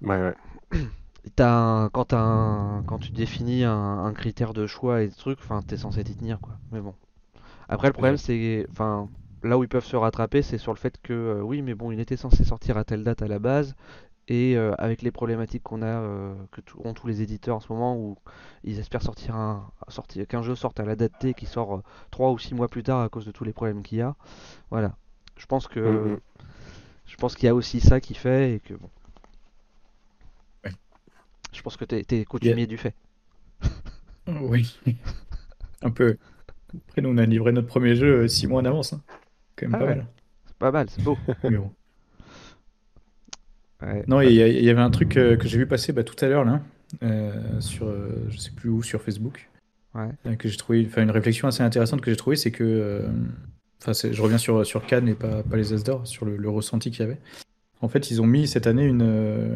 Ouais, ouais. *clears throat* T'as un- Quand, un- quand tu définis un, un critère de choix et des trucs, enfin t'es censé t'y tenir quoi. Mais bon. Après, le problème, c'est. Enfin, là où ils peuvent se rattraper, c'est sur le fait que, euh, oui, mais bon, il était censé sortir à telle date à la base, et euh, avec les problématiques qu'on a, euh, que ont tous les éditeurs en ce moment, où ils espèrent sortir un, sortir, qu'un jeu sorte à la date T qui sort euh, 3 ou 6 mois plus tard à cause de tous les problèmes qu'il y a. Voilà. Je pense que. Mhm. Je pense qu'il y a aussi ça qui fait, et que bon. Ouais. Je pense que t'es, t'es coutumier du fait. *laughs* Oui. un peu. Après, nous, on a livré notre premier jeu euh, six mois en avance. hein. Quand même Ah pas ouais. mal. C'est pas mal, c'est beau. *laughs* Mais bon. Ouais. Non, il y, avait un truc euh, que j'ai vu passer bah, tout à l'heure, là, euh, sur, euh, je sais plus où, sur Facebook, Ouais. que j'ai trouvé, enfin, une réflexion assez intéressante que j'ai trouvée, c'est que, euh, enfin, je reviens sur, sur Cannes et pas, pas les As d'or, sur le, le ressenti qu'il y avait. En fait, ils ont mis cette année une, euh,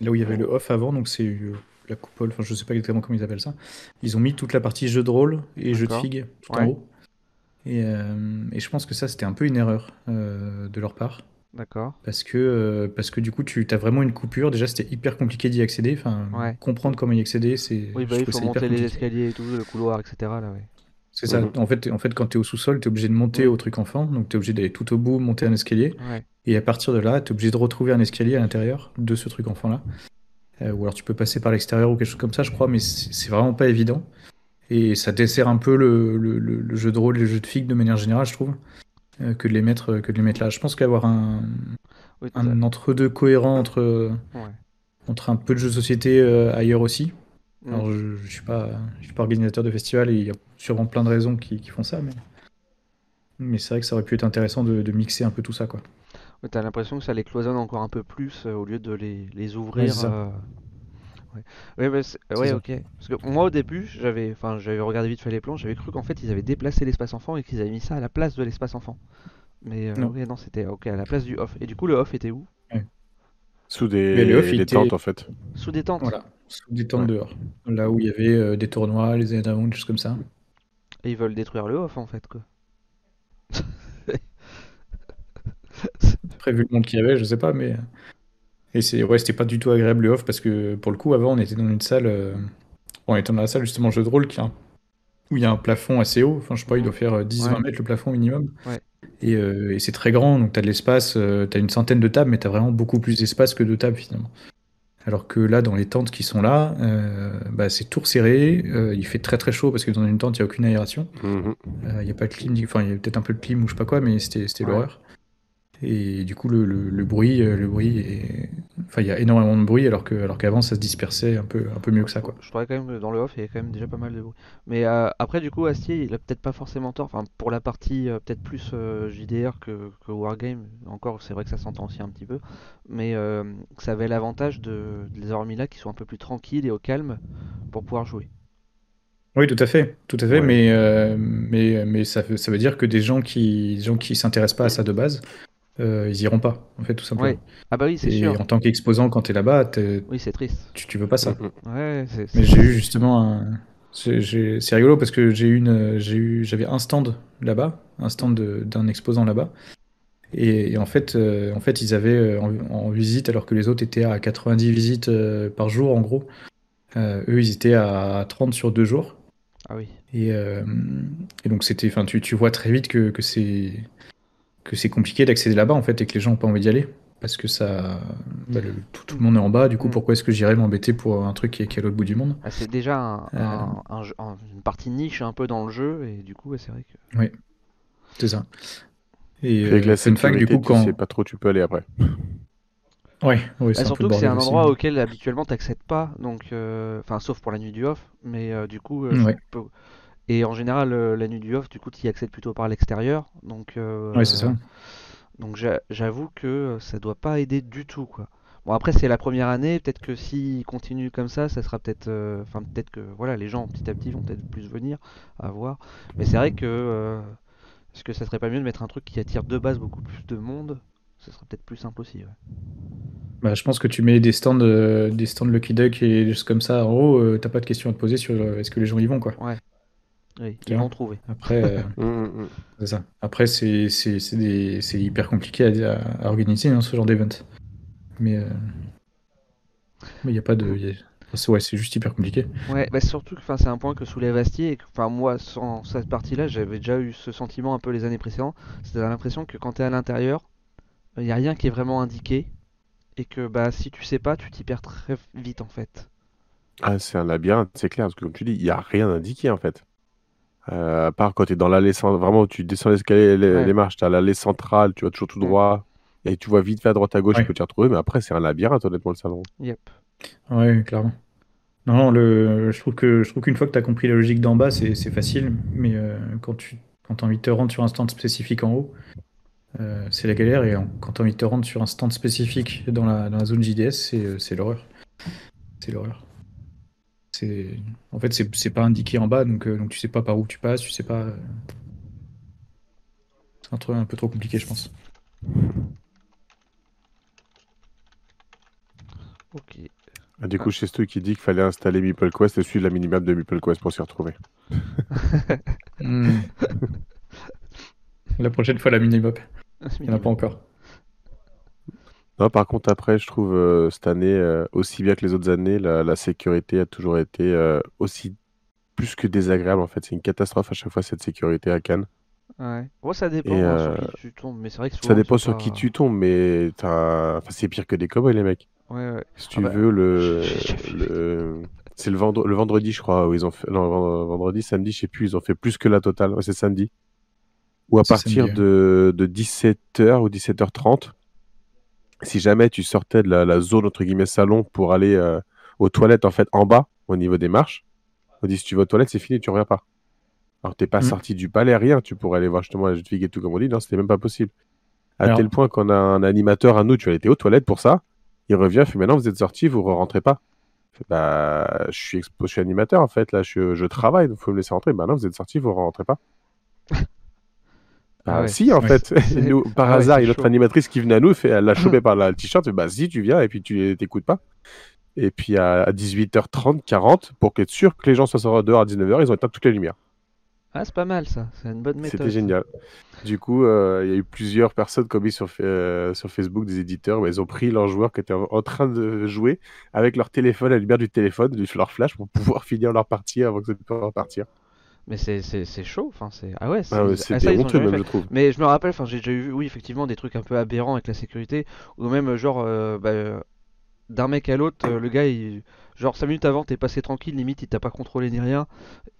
là où il y avait le off avant, donc c'est euh, la coupole, enfin, je sais pas exactement comment ils appellent ça. Ils ont mis toute la partie jeu de rôle et jeu de figues tout Ouais. en haut. Et, euh, et je pense que ça, c'était un peu une erreur de leur part. D'accord. Parce que, parce que du coup, tu as vraiment une coupure. Déjà, c'était hyper compliqué d'y accéder. Enfin, Ouais. comprendre comment y accéder, c'est. Oui, bah il faut monter les escaliers et tout, le couloir, etc. Là, ouais. C'est ça. Mhm. En fait, en fait, quand tu es au sous-sol, tu es obligé de monter au truc enfant. Donc, tu es obligé d'aller tout au bout, monter un escalier. Ouais. Et à partir de là, tu es obligé de retrouver un escalier à l'intérieur de ce truc enfant-là. Euh, ou alors, tu peux passer par l'extérieur ou quelque chose comme ça, je crois, mais c'est vraiment pas évident. Et ça dessert un peu le, le- le- le jeu de rôle et le jeu de figues de manière générale, je trouve, euh, que, de les mettre, que de les mettre là. Je pense qu'avoir un, Oui, un entre-deux cohérent entre, Ouais. entre un peu de jeux de société euh, ailleurs aussi. Mm. Alors, je, je suis pas, je suis pas organisateur de festival et il y a sûrement plein de raisons qui, qui font ça, mais, mais c'est vrai que ça aurait pu être intéressant de, de mixer un peu tout ça, quoi. Ouais, T'as l'impression que ça les cloisonne encore un peu plus euh, au lieu de les, les ouvrir. c'est ça. euh, Ouais, bah, ok. Parce que moi au début, j'avais, enfin, j'avais regardé vite fait les plans, j'avais cru qu'en fait ils avaient déplacé l'espace enfant et qu'ils avaient mis ça à la place de l'espace enfant. Mais euh, Non. non, c'était ok à la place du off. Et du coup, le off était où? Sous des, Mais le off, il des était- tentes, en fait. Sous des tentes. Voilà, sous des tentes Ouais. dehors. Là où il y avait euh, des tournois, les années d'avant, des choses comme ça. Et ils veulent détruire le off en fait, quoi. *laughs* Après, vu le monde qu'il y avait, je sais pas, mais. Et c'est, ouais, c'était pas du tout agréable le off parce que pour le coup, avant, on était dans une salle. euh, On était dans la salle justement jeu de rôle qui a où il y a un plafond assez haut. Enfin, je sais pas, il doit faire euh, 10-20 Ouais. mètres le plafond minimum. Ouais. Et, euh, et c'est très grand, donc tu as de l'espace, tu as une centaine de tables, mais tu as vraiment beaucoup plus d'espace que de tables finalement. Alors que là, dans les tentes qui sont là, euh, bah, c'est tout resserré, euh, il fait très très chaud parce que dans une tente, il n'y a aucune aération. Mhm. Euh, Il n'y a pas de clim, enfin il y a peut-être un peu de clim ou je sais pas quoi, mais c'était c'était Ouais. l'horreur. Et du coup, le, le- le bruit, euh, le bruit est... Enfin, il y a énormément de bruit alors que alors qu'avant, ça se dispersait un peu, un peu mieux que ça, quoi. Je trouvais quand même que dans le off, il y avait quand même déjà pas mal de bruit. Mais euh, après, du coup, Astier, il a peut-être pas forcément tort. Enfin, pour la partie euh, peut-être plus euh, JDR que, que Wargame, encore, c'est vrai que ça s'entend aussi un petit peu. Mais que ça avait l'avantage de, de les avoir mis là, qui sont un peu plus tranquilles et au calme pour pouvoir jouer. Oui, tout à fait, tout à fait, Ouais. mais, euh, mais, mais ça, veut- ça veut dire que des gens qui des gens qui s'intéressent pas à ça de base, euh, ils iront pas, en fait, tout simplement. Ouais. Ah bah oui, c'est Et sûr. en tant qu'exposant, quand tu es là-bas, t'es- Oui, c'est triste. tu, tu veux pas ça. Mm, mm. Ouais, c'est. Mais j'ai eu justement un. C'est rigolo parce que j'ai eu une, j'ai eu, j'avais un stand là-bas, un stand d'un exposant là-bas, et, et en fait, euh, en fait, ils avaient euh, en, en visite alors que les autres étaient à 90 visites par jour en gros. Euh, eux, ils étaient à 30 sur deux jours. Ah oui. Et, euh, et donc c'était, enfin, tu, tu vois très vite que, que c'est que c'est compliqué d'accéder là-bas en fait et que les gens n'ont pas envie d'y aller parce que ça, bah, le- tout, tout le monde est en bas. Du coup, Mm. pourquoi est-ce que j'irais m'embêter pour un truc qui est, qui est à l'autre bout du monde Ah, c'est déjà un, Euh. un- un une partie niche un peu dans le jeu, et du coup, c'est vrai que. C'est ça. Et avec euh, la fun fact, du sécurité, coup, tu quand sais pas trop où tu peux aller après. *laughs* ouais, ouais, Bah, surtout que c'est un endroit auquel habituellement t'accèdes pas, donc euh, enfin sauf pour la nuit du off, mais euh, du coup euh, je ouais. peux- et en général euh, la nuit du off du coup tu y accèdes plutôt par l'extérieur, donc euh, Ouais, c'est ça. donc j'a- j'avoue que ça doit pas aider du tout quoi. Bon après c'est la première année, peut-être que s'il continue comme ça, ça sera peut-être, euh, enfin peut-être que voilà les gens petit à petit vont peut-être plus venir à voir, mais c'est vrai que euh, est-ce que ça serait pas mieux de mettre un truc qui attire de base beaucoup plus de monde? Ce serait peut-être plus simple aussi. ouais. Bah, je pense que tu mets des stands, euh, des stands Lucky Duck et choses comme ça en haut, t'as pas de questions à te poser sur est-ce que les gens y vont quoi. Oui, ils vont trouver. Après, euh, *laughs* Mm, mm, mm. c'est ça. Après, c'est c'est- c'est des- c'est hyper compliqué à, à- à organiser hein, ce genre d'event. Mais euh, mais il y a pas de, y a- c'est ouais, c'est juste hyper compliqué. Ouais, bah surtout que enfin, c'est un point que soulève Astier et que enfin, moi, sans cette partie-là, j'avais déjà eu ce sentiment un peu les années précédentes. C'était l'impression que quand tu es à l'intérieur, il n'y a rien qui est vraiment indiqué et que bah si tu sais pas, tu t'y perds très vite en fait. Ah, c'est un labyrinthe, c'est clair, parce que comme tu dis, il n'y a rien indiqué en fait. Euh, à part quand tu es dans l'allée centrale, vraiment, où tu descends l'escalier, les, Ouais. les marches, tu as l'allée centrale, tu vas toujours tout droit, et tu vois vite fait à droite à gauche, Ouais. tu peux t'y retrouver, mais après, c'est un labyrinthe, honnêtement, le salon. Yep. Ouais, clairement. Non, non, le, je trouve que je trouve qu'une fois que tu as compris la logique d'en bas, c'est facile, mais euh, quand tu quand as envie de te rendre sur un stand spécifique en haut, euh, c'est la galère, et en- quand tu as envie de te rendre sur un stand spécifique dans la, dans la zone JDS, c'est l'horreur. C'est l'horreur. C'est en fait c'est pas indiqué en bas, donc euh, donc tu sais pas par où tu passes, tu sais pas. euh, C'est un truc un peu trop compliqué, je pense. Ok. Ah, Du coup, chez Stu qui dit qu'il fallait installer MeepleQuest et suivre la minimap de MeepleQuest pour s'y retrouver. *laughs* Hmm. *laughs* La prochaine fois la minimap, il n'y en a pas encore. Non, par contre, après, je trouve euh, cette année, euh, aussi bien que les autres années, la, la sécurité a toujours été euh, aussi plus que désagréable. En fait, c'est une catastrophe à chaque fois cette sécurité à Cannes. Ouais. Bon, ça dépend Et, hein, euh, sur qui tu tombes, mais c'est vrai que Ça dépend c'est sur pas- qui tu tombes, mais t'as- enfin, c'est pire que des cowboys, les mecs. Ouais, ouais. Si Ah tu bah, veux, le, *laughs* c'est le, vendre- le vendredi, je crois, où ils ont fait... Non, vend- vendredi, samedi, je sais plus, ils ont fait plus que la totale. Ouais, c'est samedi. Ou à partir samedi, de, de 17h ou 17h30, si jamais tu sortais de la, la zone, entre guillemets, salon pour aller euh, aux toilettes, en fait, en bas, au niveau des marches, on dit si tu vas aux toilettes, c'est fini, tu reviens pas. Alors, t'es pas Mm. sorti du palais, rien, tu pourrais aller voir justement la jeune fille et tout, comme on dit, non, c'était même pas possible. À Alors- tel point qu'on a un animateur à nous, tu as été aux toilettes pour ça, il revient, fait maintenant vous êtes sorti, vous ne rentrez pas. Bah, je suis, expo- je suis animateur en fait, là je, je travaille, donc faut me laisser rentrer. Bah non, vous êtes sorti, vous ne rentrez pas. *laughs* Ah Bah, ouais. si en Ouais. fait, Nous, *laughs* par Ah hasard, il y a notre animatrice qui venait à nous, fait, elle l'a chopé par la- le t-shirt, bah si tu viens et puis tu t'écoutes pas. Et puis à, à 18h30, 40, pour être sûr que les gens soient sortis dehors à 19h, ils ont éteint toutes les lumières. Ah, c'est pas mal ça, c'est une bonne méthode. C'était génial. Du coup, euh, il y a eu plusieurs personnes comme sur, euh, sur Facebook, des éditeurs, bah, ils ont pris leurs joueurs qui étaient en, en train de jouer avec leur téléphone, à la lumière du téléphone, leur flash pour pouvoir *laughs* finir leur partie avant que ça puisse repartir. Mais c'est c'est- c'est chaud, enfin c'est. Ah ouais, c'est- Ah ouais, ah, honteux même, fait. je trouve. Mais je me rappelle, enfin j'ai déjà eu, oui, effectivement, des trucs un peu aberrants avec la sécurité, ou même euh, genre, euh, bah, euh, d'un mec à l'autre, le gars, il, genre 5 minutes avant, t'es passé tranquille, limite, il t'a pas contrôlé ni rien,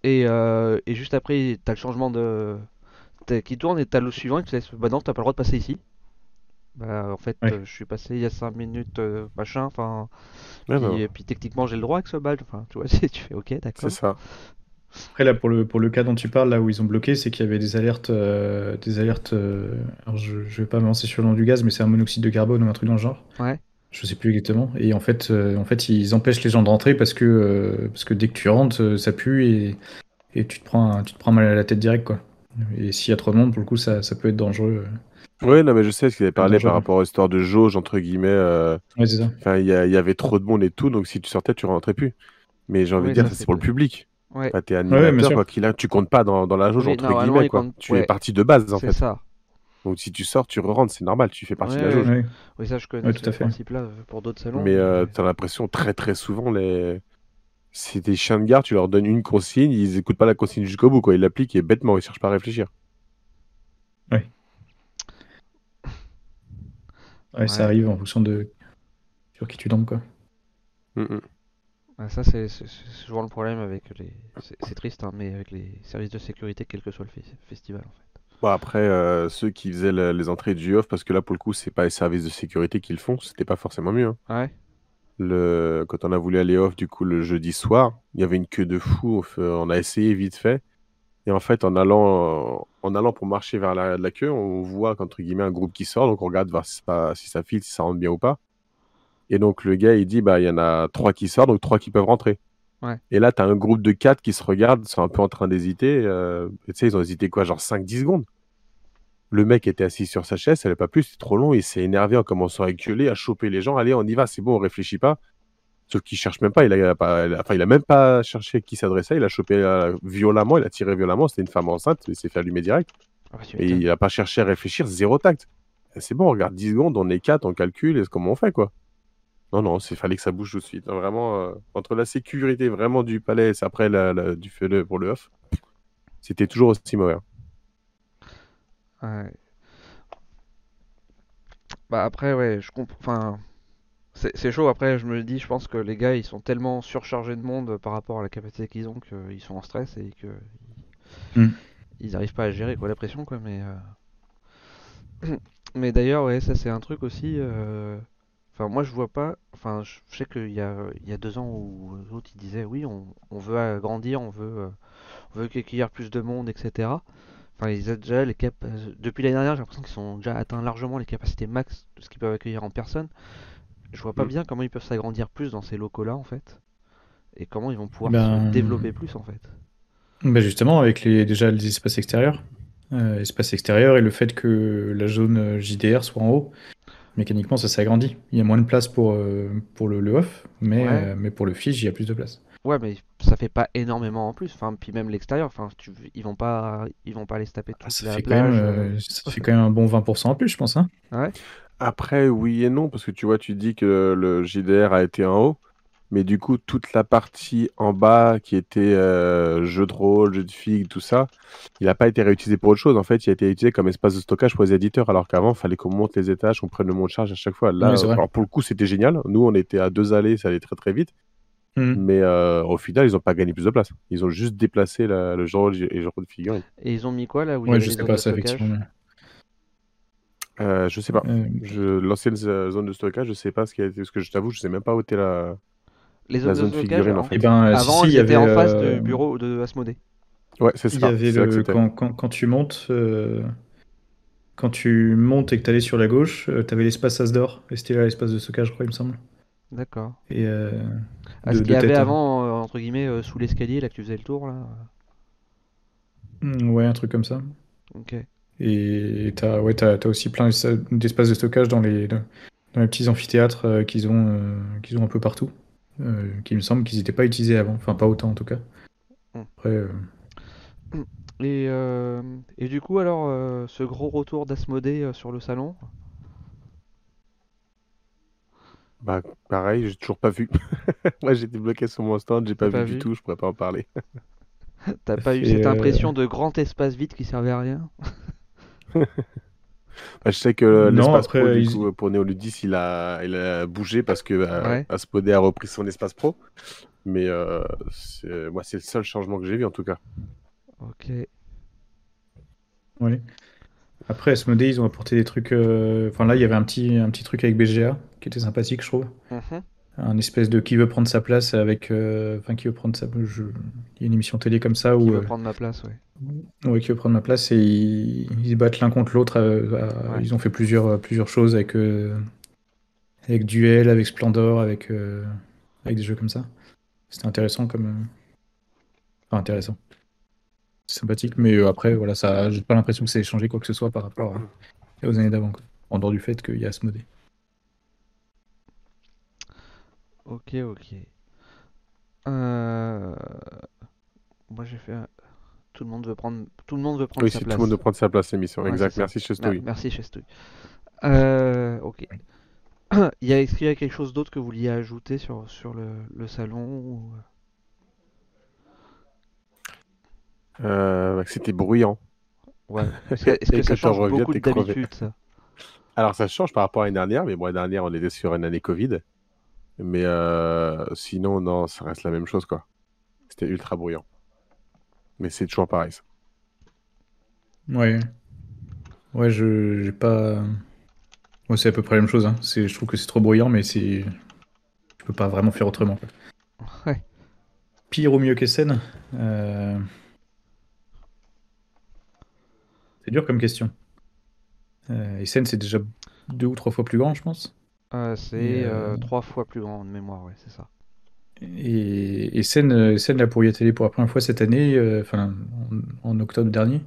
et, euh, et juste après, t'as le changement de. t'as- qui tourne et t'as le suivant, il te laisse, bah non, t'as pas le droit de passer ici. Bah en fait, Ouais. euh, je suis passé il y a 5 minutes, euh, machin, enfin. Ouais, puis, et puis techniquement, j'ai le droit avec ce badge, enfin, tu vois, *laughs* tu fais ok, d'accord. c'est ça. Après, là, pour le, pour le cas dont tu parles, là où ils ont bloqué, c'est qu'il y avait des alertes. euh, des alertes euh, alors, je, je vais pas me lancer sur le nom du gaz, mais c'est un monoxyde de carbone ou un truc dans le genre. Ouais. Je sais plus exactement. Et en fait, euh, en fait ils empêchent les gens de rentrer parce que, euh, parce que dès que tu rentres, ça pue et, et tu te prends, un- tu te prends mal à la tête direct, quoi. Et s'il y a trop de monde, pour le coup, ça, ça peut être dangereux. Oui, non, mais je sais ce qu'il avait parlé par rapport à l'histoire de jauge, entre guillemets. euh, Ouais, c'est ça. Enfin, il y, avait trop de monde et tout, donc si tu sortais, tu rentrais plus. Mais j'ai envie Oui, de dire, ça, c'est pour le public. Ouais, Enfin, t'es Ouais, animateur, sûr. quoi qu'il a, tu comptes pas dans, dans la jauge, Oui, entre guillemets, il quoi. compte- Tu ouais. es parti de base, en c'est fait. ça. Donc si tu sors, tu re-rentres, c'est normal, tu fais partie de la Ouais, jauge. Ouais. Oui, ça, je connais Ouais, ce tout à fait. principe-là euh, pour d'autres salons. Mais euh, t'as l'impression, très très souvent, les... c'est des chiens de garde, tu leur donnes une consigne, ils écoutent pas la consigne jusqu'au bout, quoi. Ils l'appliquent et bêtement, ils cherchent pas à réfléchir. Ouais, ça Ouais. arrive en fonction de sur qui tu tombes, quoi. Mm, mm. Ça, c'est souvent le problème avec les. C'est triste, hein, mais avec les services de sécurité, quel que soit le fe- festival, en fait. Bon, après, euh, ceux qui faisaient le- les entrées du off, parce que là, pour le coup, c'est pas les services de sécurité qui le font, c'était pas forcément mieux. hein. Ah ouais Le... Quand on a voulu aller off, du coup, le jeudi soir, il y avait une queue de fou. On, a essayé vite fait. Et en fait, en allant, en allant pour marcher vers la, la queue, on voit qu'entre guillemets un groupe qui sort. Donc on regarde voir si ça, si ça file, si ça rentre bien ou pas. Et donc le gars, il dit, bah il y en a trois qui sortent, donc trois qui peuvent rentrer. Ouais. Et là, tu as un groupe de quatre qui se regardent, sont un peu en train d'hésiter. euh, tu sais, ils ont hésité quoi, genre 5-10 secondes. Le mec était assis sur sa chaise, ça n'allait pas plus, c'était trop long. Il s'est énervé en commençant à gueuler, à choper les gens. Allez, on y va, c'est bon, on réfléchit pas. Sauf qu'il cherche même pas, il a, pas, il a- enfin, il a même pas cherché à qui s'adressait, il a chopé euh, violemment, il a tiré violemment, c'était une femme enceinte, il s'est fait allumer direct. Ah bah, Et il a pas cherché à réfléchir, zéro tact. C'est bon, on regarde 10 secondes, on est 4, on calcule, et comment on fait, quoi. Non, non, il fallait que ça bouge tout de suite. hein, Vraiment, euh, entre la sécurité vraiment du palais et après la, la- du feu pour le off, c'était toujours aussi mauvais. hein. Ouais. Bah après, ouais, je comprends. Enfin, c'est c'est chaud. Après, je me dis, je pense que les gars, ils sont tellement surchargés de monde par rapport à la capacité qu'ils ont qu'ils sont en stress et que Hmm. ils n'arrivent pas à gérer quoi la pression quoi. Mais euh, *clears throat* mais d'ailleurs, ouais, ça c'est un truc aussi. euh, Enfin, moi je vois pas. Enfin, je je sais qu'il y a il y a deux ans où l'autre il disait oui, on, on veut agrandir, on veut euh, on veut accueillir plus de monde, etc. Enfin, ils ont déjà les cap... euh, Depuis l'année dernière, j'ai l'impression qu'ils ont déjà atteint largement les capacités max de ce qu'ils peuvent accueillir en personne. Je vois pas Mm. bien comment ils peuvent s'agrandir plus dans ces locaux-là, en fait. Et comment ils vont pouvoir Ben, se développer plus, en fait. Bah justement, avec les, déjà les espaces extérieurs. Euh, espace extérieur et le fait que la zone euh, JDR soit en haut, mécaniquement ça s'agrandit. Il y a moins de place pour, euh, pour le, le off, mais, Ouais. euh, mais pour le fiche, il y a plus de place. Ouais, mais ça fait pas énormément en plus. Enfin, puis même l'extérieur. Enfin, tu... ils vont pas, ils vont pas aller se taper toute Ah, ça, la fait quand même, euh, ça fait quand même un bon 20% en plus, je pense. Hein Ouais. Après, oui et non, parce que tu vois, tu dis que le JDR a été en haut, mais du coup, toute la partie en bas qui était euh, jeu de rôle, jeu de figues, tout ça, il n'a pas été réutilisé pour autre chose. En fait, il a été utilisé comme espace de stockage pour les éditeurs, alors qu'avant, il fallait qu'on monte les étages, qu'on prenne le mont de charge à chaque fois. Là, Oui, alors pour le coup, c'était génial. Nous, on était à deux allées, ça allait très très vite. Mhm. Mais euh, au final, ils n'ont pas gagné plus de place. Ils ont juste déplacé la- le jeu de rôle et le jeu de figurines. Et ils ont mis quoi là où il y Ouais, avait je sais pas de ça, effectivement. Euh, je sais pas. Euh, Je, l'ancienne zone de stockage, je sais pas ce qui a été, parce que je t'avoue, je sais même pas où était la. Les zones de zone figurine, en fait. Eh ben, euh, si, Avant, si, ils il y étaient en avait, face euh, du bureau de Asmodée. Ouais, c'est Il y ça. avait le quand, quand, quand tu montes, euh, quand tu montes et que tu allais sur la gauche, tu avais l'espace Asdor, et c'était là l'espace de stockage, je crois, il me semble. D'accord. Et euh, Ah, de- ce de qu'il y avait tête, avant, euh, entre guillemets, euh, sous l'escalier, là, que tu faisais le tour, là. Hmm, Ouais, un truc comme ça. Ok. Et t'as ouais, t'as, t'as aussi plein d'espaces de stockage dans les, dans les petits amphithéâtres euh, qu'ils ont, euh, qu'ils ont un peu partout. Euh, qui me semble qu'ils n'étaient pas utilisés avant. Enfin, pas autant en tout cas. Hmm. Après, euh, Et, euh, et du coup, alors, euh, ce gros retour d'Asmodée euh, sur le salon, Bah, pareil, j'ai toujours pas vu. *laughs* Moi, j'étais bloqué sur mon stand, j'ai pas, T'as vu pas du tout, je pourrais pas en parler. *laughs* t'as pas eu Et, cette euh, impression de grand espace vide qui servait à rien? *laughs* Bah, je sais que l'espace pro, du ils- coup, pour Néoludis, il a, il a bougé parce que euh, Ouais. Aspodé a repris son espace pro. Mais euh, c'est- moi, c'est le seul changement que j'ai vu en tout cas. Ok. ouais. Après, Asmodee, ils ont apporté des trucs. euh, Enfin, là, il y avait un petit, un petit truc avec BGA qui était sympathique, je trouve. Mhm. Un espèce de qui veut prendre sa place avec. euh, Enfin, qui veut prendre sa. je- Il y a une émission télé comme ça Qui où. veut euh, prendre ma place, ouais. Ouais, qui veut prendre ma place et ils, ils se battent l'un contre l'autre. euh, Ouais. Ils ont fait plusieurs, plusieurs choses avec, euh, avec Duel, avec Splendor, avec, avec des jeux comme ça. C'était intéressant comme. Enfin, intéressant. c'est sympathique, mais après, voilà, ça, j'ai pas l'impression que ça ait changé quoi que ce soit par rapport à- aux années d'avant. En dehors du fait qu'il y a Asmodée. Ok, ok. Euh, Moi j'ai fait. un- Tout le monde veut prendre. Tout le monde veut prendre Oui, sa c'est tout place. le monde de prendre sa place, l'émission. Ouais, exact. c'est ça. Merci, Mer-. Merci Chestouille. Euh, ok. Il y a, est-ce qu'il y a quelque chose d'autre que vous vouliez ajouter sur, sur le, le salon ou- Euh, que C'était bruyant. Ouais. *laughs* Est-ce que, est-ce que Et ça t'en change reviens, beaucoup t'es crevé. d'habitude ça? Alors, ça change par rapport à l'année dernière, mais bon, l'année dernière, on était sur une année Covid. Mais euh, sinon, non, ça reste la même chose, quoi. C'était ultra bruyant. Mais c'est toujours pareil. ça. Ouais. Ouais, je j'ai pas. Ouais, c'est à peu près la même chose. Hein. C'est, je trouve que c'est trop bruyant, mais c'est. Je peux pas vraiment faire autrement. quoi. *laughs* Ouais. Pire ou mieux qu'Essen euh... C'est dur comme question. Euh, Essen, c'est déjà deux ou trois fois plus grand, je pense. Euh, C'est euh, euh, trois fois plus grand de mémoire, ouais, c'est ça. Et, et l'a pour y allé pour la première fois cette année, enfin en, en octobre dernier.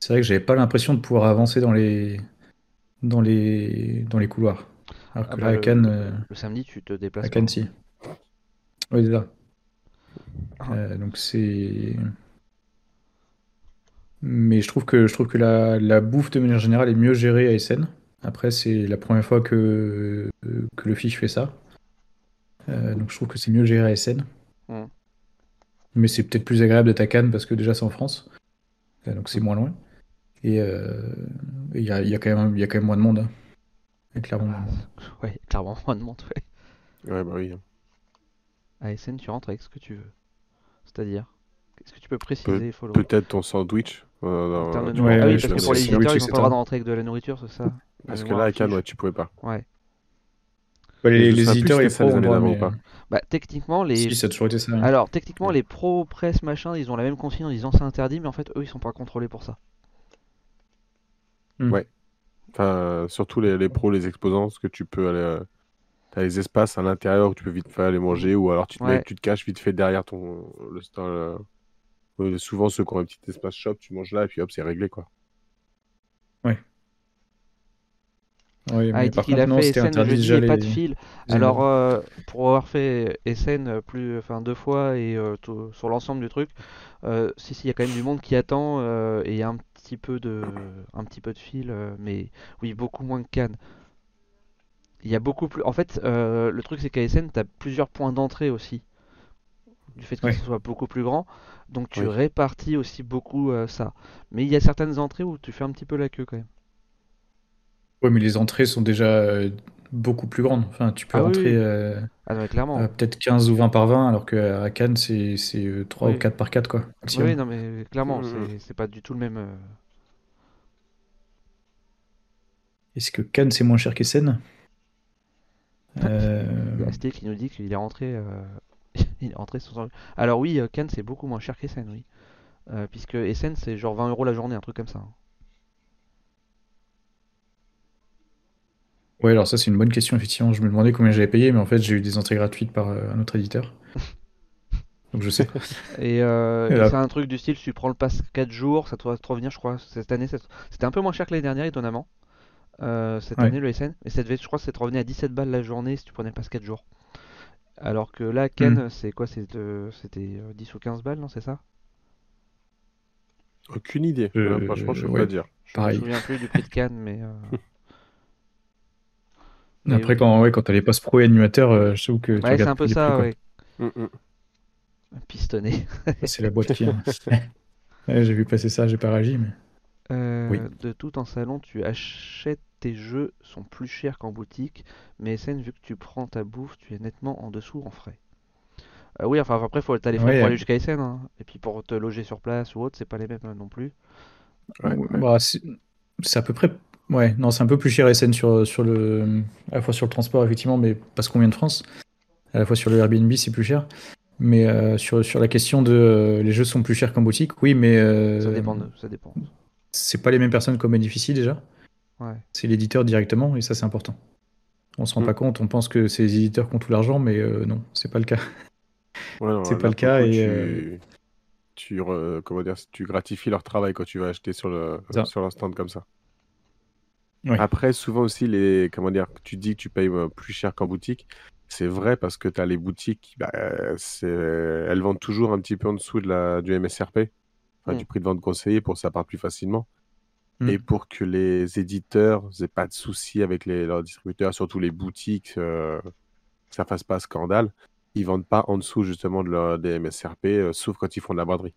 C'est vrai que j'avais pas l'impression de pouvoir avancer dans les dans les dans les couloirs. Alors Ah bah, là, à le, Cannes, le- samedi, tu te déplaces à. Cannes, si. Oui, c'est ça. Ah. Donc c'est. Mais je trouve que je trouve que la, la bouffe de manière générale est mieux gérée à Essen. Après, c'est la première fois que, que le fiche fait ça. Euh, donc je trouve que c'est mieux géré à. Mm. Mais c'est peut-être plus agréable d'être à Cannes parce que déjà c'est en France. Euh, donc c'est moins loin. Et euh, et il y a, y a quand même, il y a quand même moins de monde. hein. Clairement moins de monde. Ouais, clairement, moins de monde, ouais. Ouais, bah oui. À Essen, tu rentres avec ce que tu veux. C'est-à-dire, est-ce que tu peux préciser, follow? Peut-être ton sandwich. Euh, de tu nourriture. Ouais, ah oui, parce que pour les visiteurs, ils n'ont pas le droit etc. d'entrer avec de la nourriture, c'est ça? Parce que là, à Cannes, ouais, tu pouvais pas. Ouais. Les, éditeurs si et c'était ça pros les ont années droit, d'avant mais... ou pas. Bah, techniquement, les. Si, ça a toujours été ça. hein. Alors, techniquement, les pro presse machin, ils ont la même consigne en disant c'est interdit, mais en fait, eux, ils sont pas contrôlés pour ça. Hmm. Ouais. Enfin, surtout les, les pros, les exposants, parce que tu peux aller. euh, T'as les espaces à l'intérieur où tu peux vite fait aller manger, ou alors tu te, mets- tu te caches vite fait derrière ton. Le, stand, euh, souvent, ceux qui ont un petit espace shop, tu manges là, et puis hop, c'est réglé, quoi. Ouais, Ah, mais il dit par qu'il contre, a non, fait le jeudi et pas de fil. Alors, euh, pour avoir fait Essen plus, enfin deux fois et euh, tout- sur l'ensemble du truc, euh, si si, il y a quand même du monde qui attend euh, et il y a un petit peu de, un petit peu de fil, euh, mais oui, beaucoup moins que Cannes. Il y a beaucoup plus. En fait, euh, le truc c'est qu'à Essen, tu as plusieurs points d'entrée aussi, du fait que Ouais. ce soit beaucoup plus grand. Donc tu Oui. répartis aussi beaucoup euh, ça. Mais il y a certaines entrées où tu fais un petit peu la queue quand même. Ouais, mais les entrées sont déjà euh, beaucoup plus grandes. Enfin, tu peux Ah oui. euh, Ah peut-être 15 ou 20 par 20, alors qu'à Cannes, c'est c'est 3 Oui. ou 4 par 4, quoi. Oui, maximum. oui, non, mais clairement, Mhm. c'est c'est pas du tout le même. euh, Est-ce que Cannes, c'est moins cher qu'Essen Il y euh... a qui nous dit qu'il est rentré. *laughs* il est rentré sur... Alors oui, euh, Cannes c'est beaucoup moins cher qu'Essen, oui. Euh, puisque Essen c'est genre 20 euros la journée, un truc comme ça. hein. Ouais, alors ça, c'est une bonne question, effectivement. Je me demandais combien j'avais payé, mais en fait, j'ai eu des entrées gratuites par euh, un autre éditeur. *laughs* Donc je sais. Et, euh, Et et c'est un truc du style, tu prends le pass 4 jours, ça doit te revenir, je crois, cette année. ça- C'était un peu moins cher que l'année dernière, étonnamment. cette Ouais. année, le SN. Mais ça devait, je crois, te revenait à 17 balles la journée si tu prenais le pass 4 jours. Alors que là, Cannes, c'est quoi euh, C'était euh, 10 ou 15 balles, non C'est ça? Aucune idée. Euh, Euh, franchement, je peux ouais. pas dire. Je Pareil. me souviens plus du prix de Cannes, mais. euh, *laughs* Après, oui. quand, ouais, quand t'as les postes pro et animateurs, euh, je trouve que tu Ouais, c'est un peu ça, prix, ouais. Mm, mm. Pistonné. C'est la boîte qui. *laughs* hein. *laughs* Ouais, j'ai vu passer ça, j'ai pas réagi, mais. Euh, Oui. De tout en salon, tu achètes tes jeux sont plus chers qu'en boutique, mais SN, vu que tu prends ta bouffe, tu es nettement en dessous en frais. Euh, oui, enfin après, faut t'as les frais Ouais, pour aller jusqu'à SN, hein. Et puis pour te loger sur place ou autre, c'est pas les mêmes euh, non plus. Ouais, Ouais, ouais. bah, c'est à peu près. Ouais, non, c'est un peu plus cher SN sur, sur le. À la fois sur le transport, effectivement, mais parce qu'on vient de France. À la fois sur le Airbnb, c'est plus cher. Mais euh, sur, sur la question de euh, les jeux sont plus chers qu'en boutique, oui, mais euh, Ça dépend, de- ça dépend. c'est pas les mêmes personnes comme Edifici déjà. Ouais. C'est l'éditeur directement, et ça, c'est important. On se rend Mm. pas compte, on pense que c'est les éditeurs qui ont tout l'argent, mais euh, non, c'est pas le cas. Ouais, C'est là, pas le cas, coup, et, tu- euh, tu, re- comment dire, tu gratifies leur travail quand tu vas acheter sur le Ça. sur leur stand comme ça. Ouais. Après, souvent aussi, les, comment dire, tu dis que tu payes euh, plus cher qu'en boutique. C'est vrai parce que tu as les boutiques, bah, elles vendent toujours un petit peu en dessous de la, du MSRP, enfin, Mm. du prix de vente conseillé pour que ça parte plus facilement. Et pour que les éditeurs n'aient pas de soucis avec les, leurs distributeurs, surtout les boutiques, euh, que ça fasse pas scandale, ils vendent pas en dessous justement de leur, des MSRP, euh, sauf quand ils font de la braderie.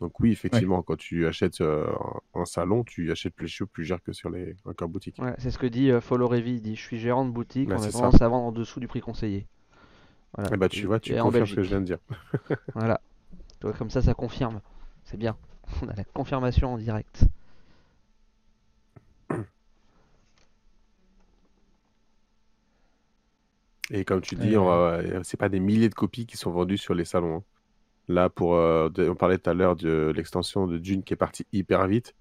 Donc oui, effectivement, quand tu achètes euh, en salon, tu achètes plus cher, plus cher que sur les encore boutiques. Ouais, c'est ce que dit euh, Follow Revy, il dit je suis gérant de boutique, Bah, on a tendance à vendre en dessous du prix conseillé. Voilà. Et bah tu vois, tu confirmes ce que je viens de dire. *laughs* Voilà. Tu vois, comme ça, ça confirme. C'est bien. *laughs* On a la confirmation en direct. Et comme tu dis, va- c'est pas des milliers de copies qui sont vendues sur les salons. hein. Là, pour, euh, de- on parlait tout à l'heure de l'extension de Dune qui est partie hyper vite.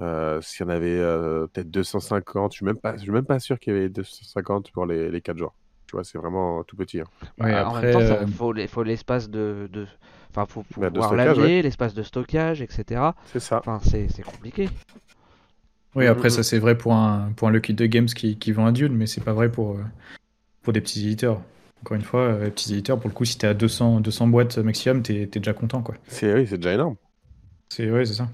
Euh, S'il y en avait euh, peut-être 250, je suis même pas, je suis même pas sûr qu'il y avait 250 pour les, les 4 jours. Tu vois, c'est vraiment tout petit. hein. Ouais, Bah, en après, même temps, ça euh, faut les- faut l'espace de, de- Enfin, faut Bah, de pouvoir l'amener, l'espace de stockage, etc. C'est ça. Enfin, c'est compliqué. Oui, après, Mhm. ça c'est vrai pour un, pour un Lucky Duck Games qui, qui vend un Dune, mais c'est pas vrai pour, euh, pour des petits éditeurs. Encore une fois, euh, les petits éditeurs, pour le coup, si t'es à 200, 200 boîtes maximum, t'es t'es déjà content, quoi. C'est oui, c'est déjà énorme. C'est ouais, c'est ça.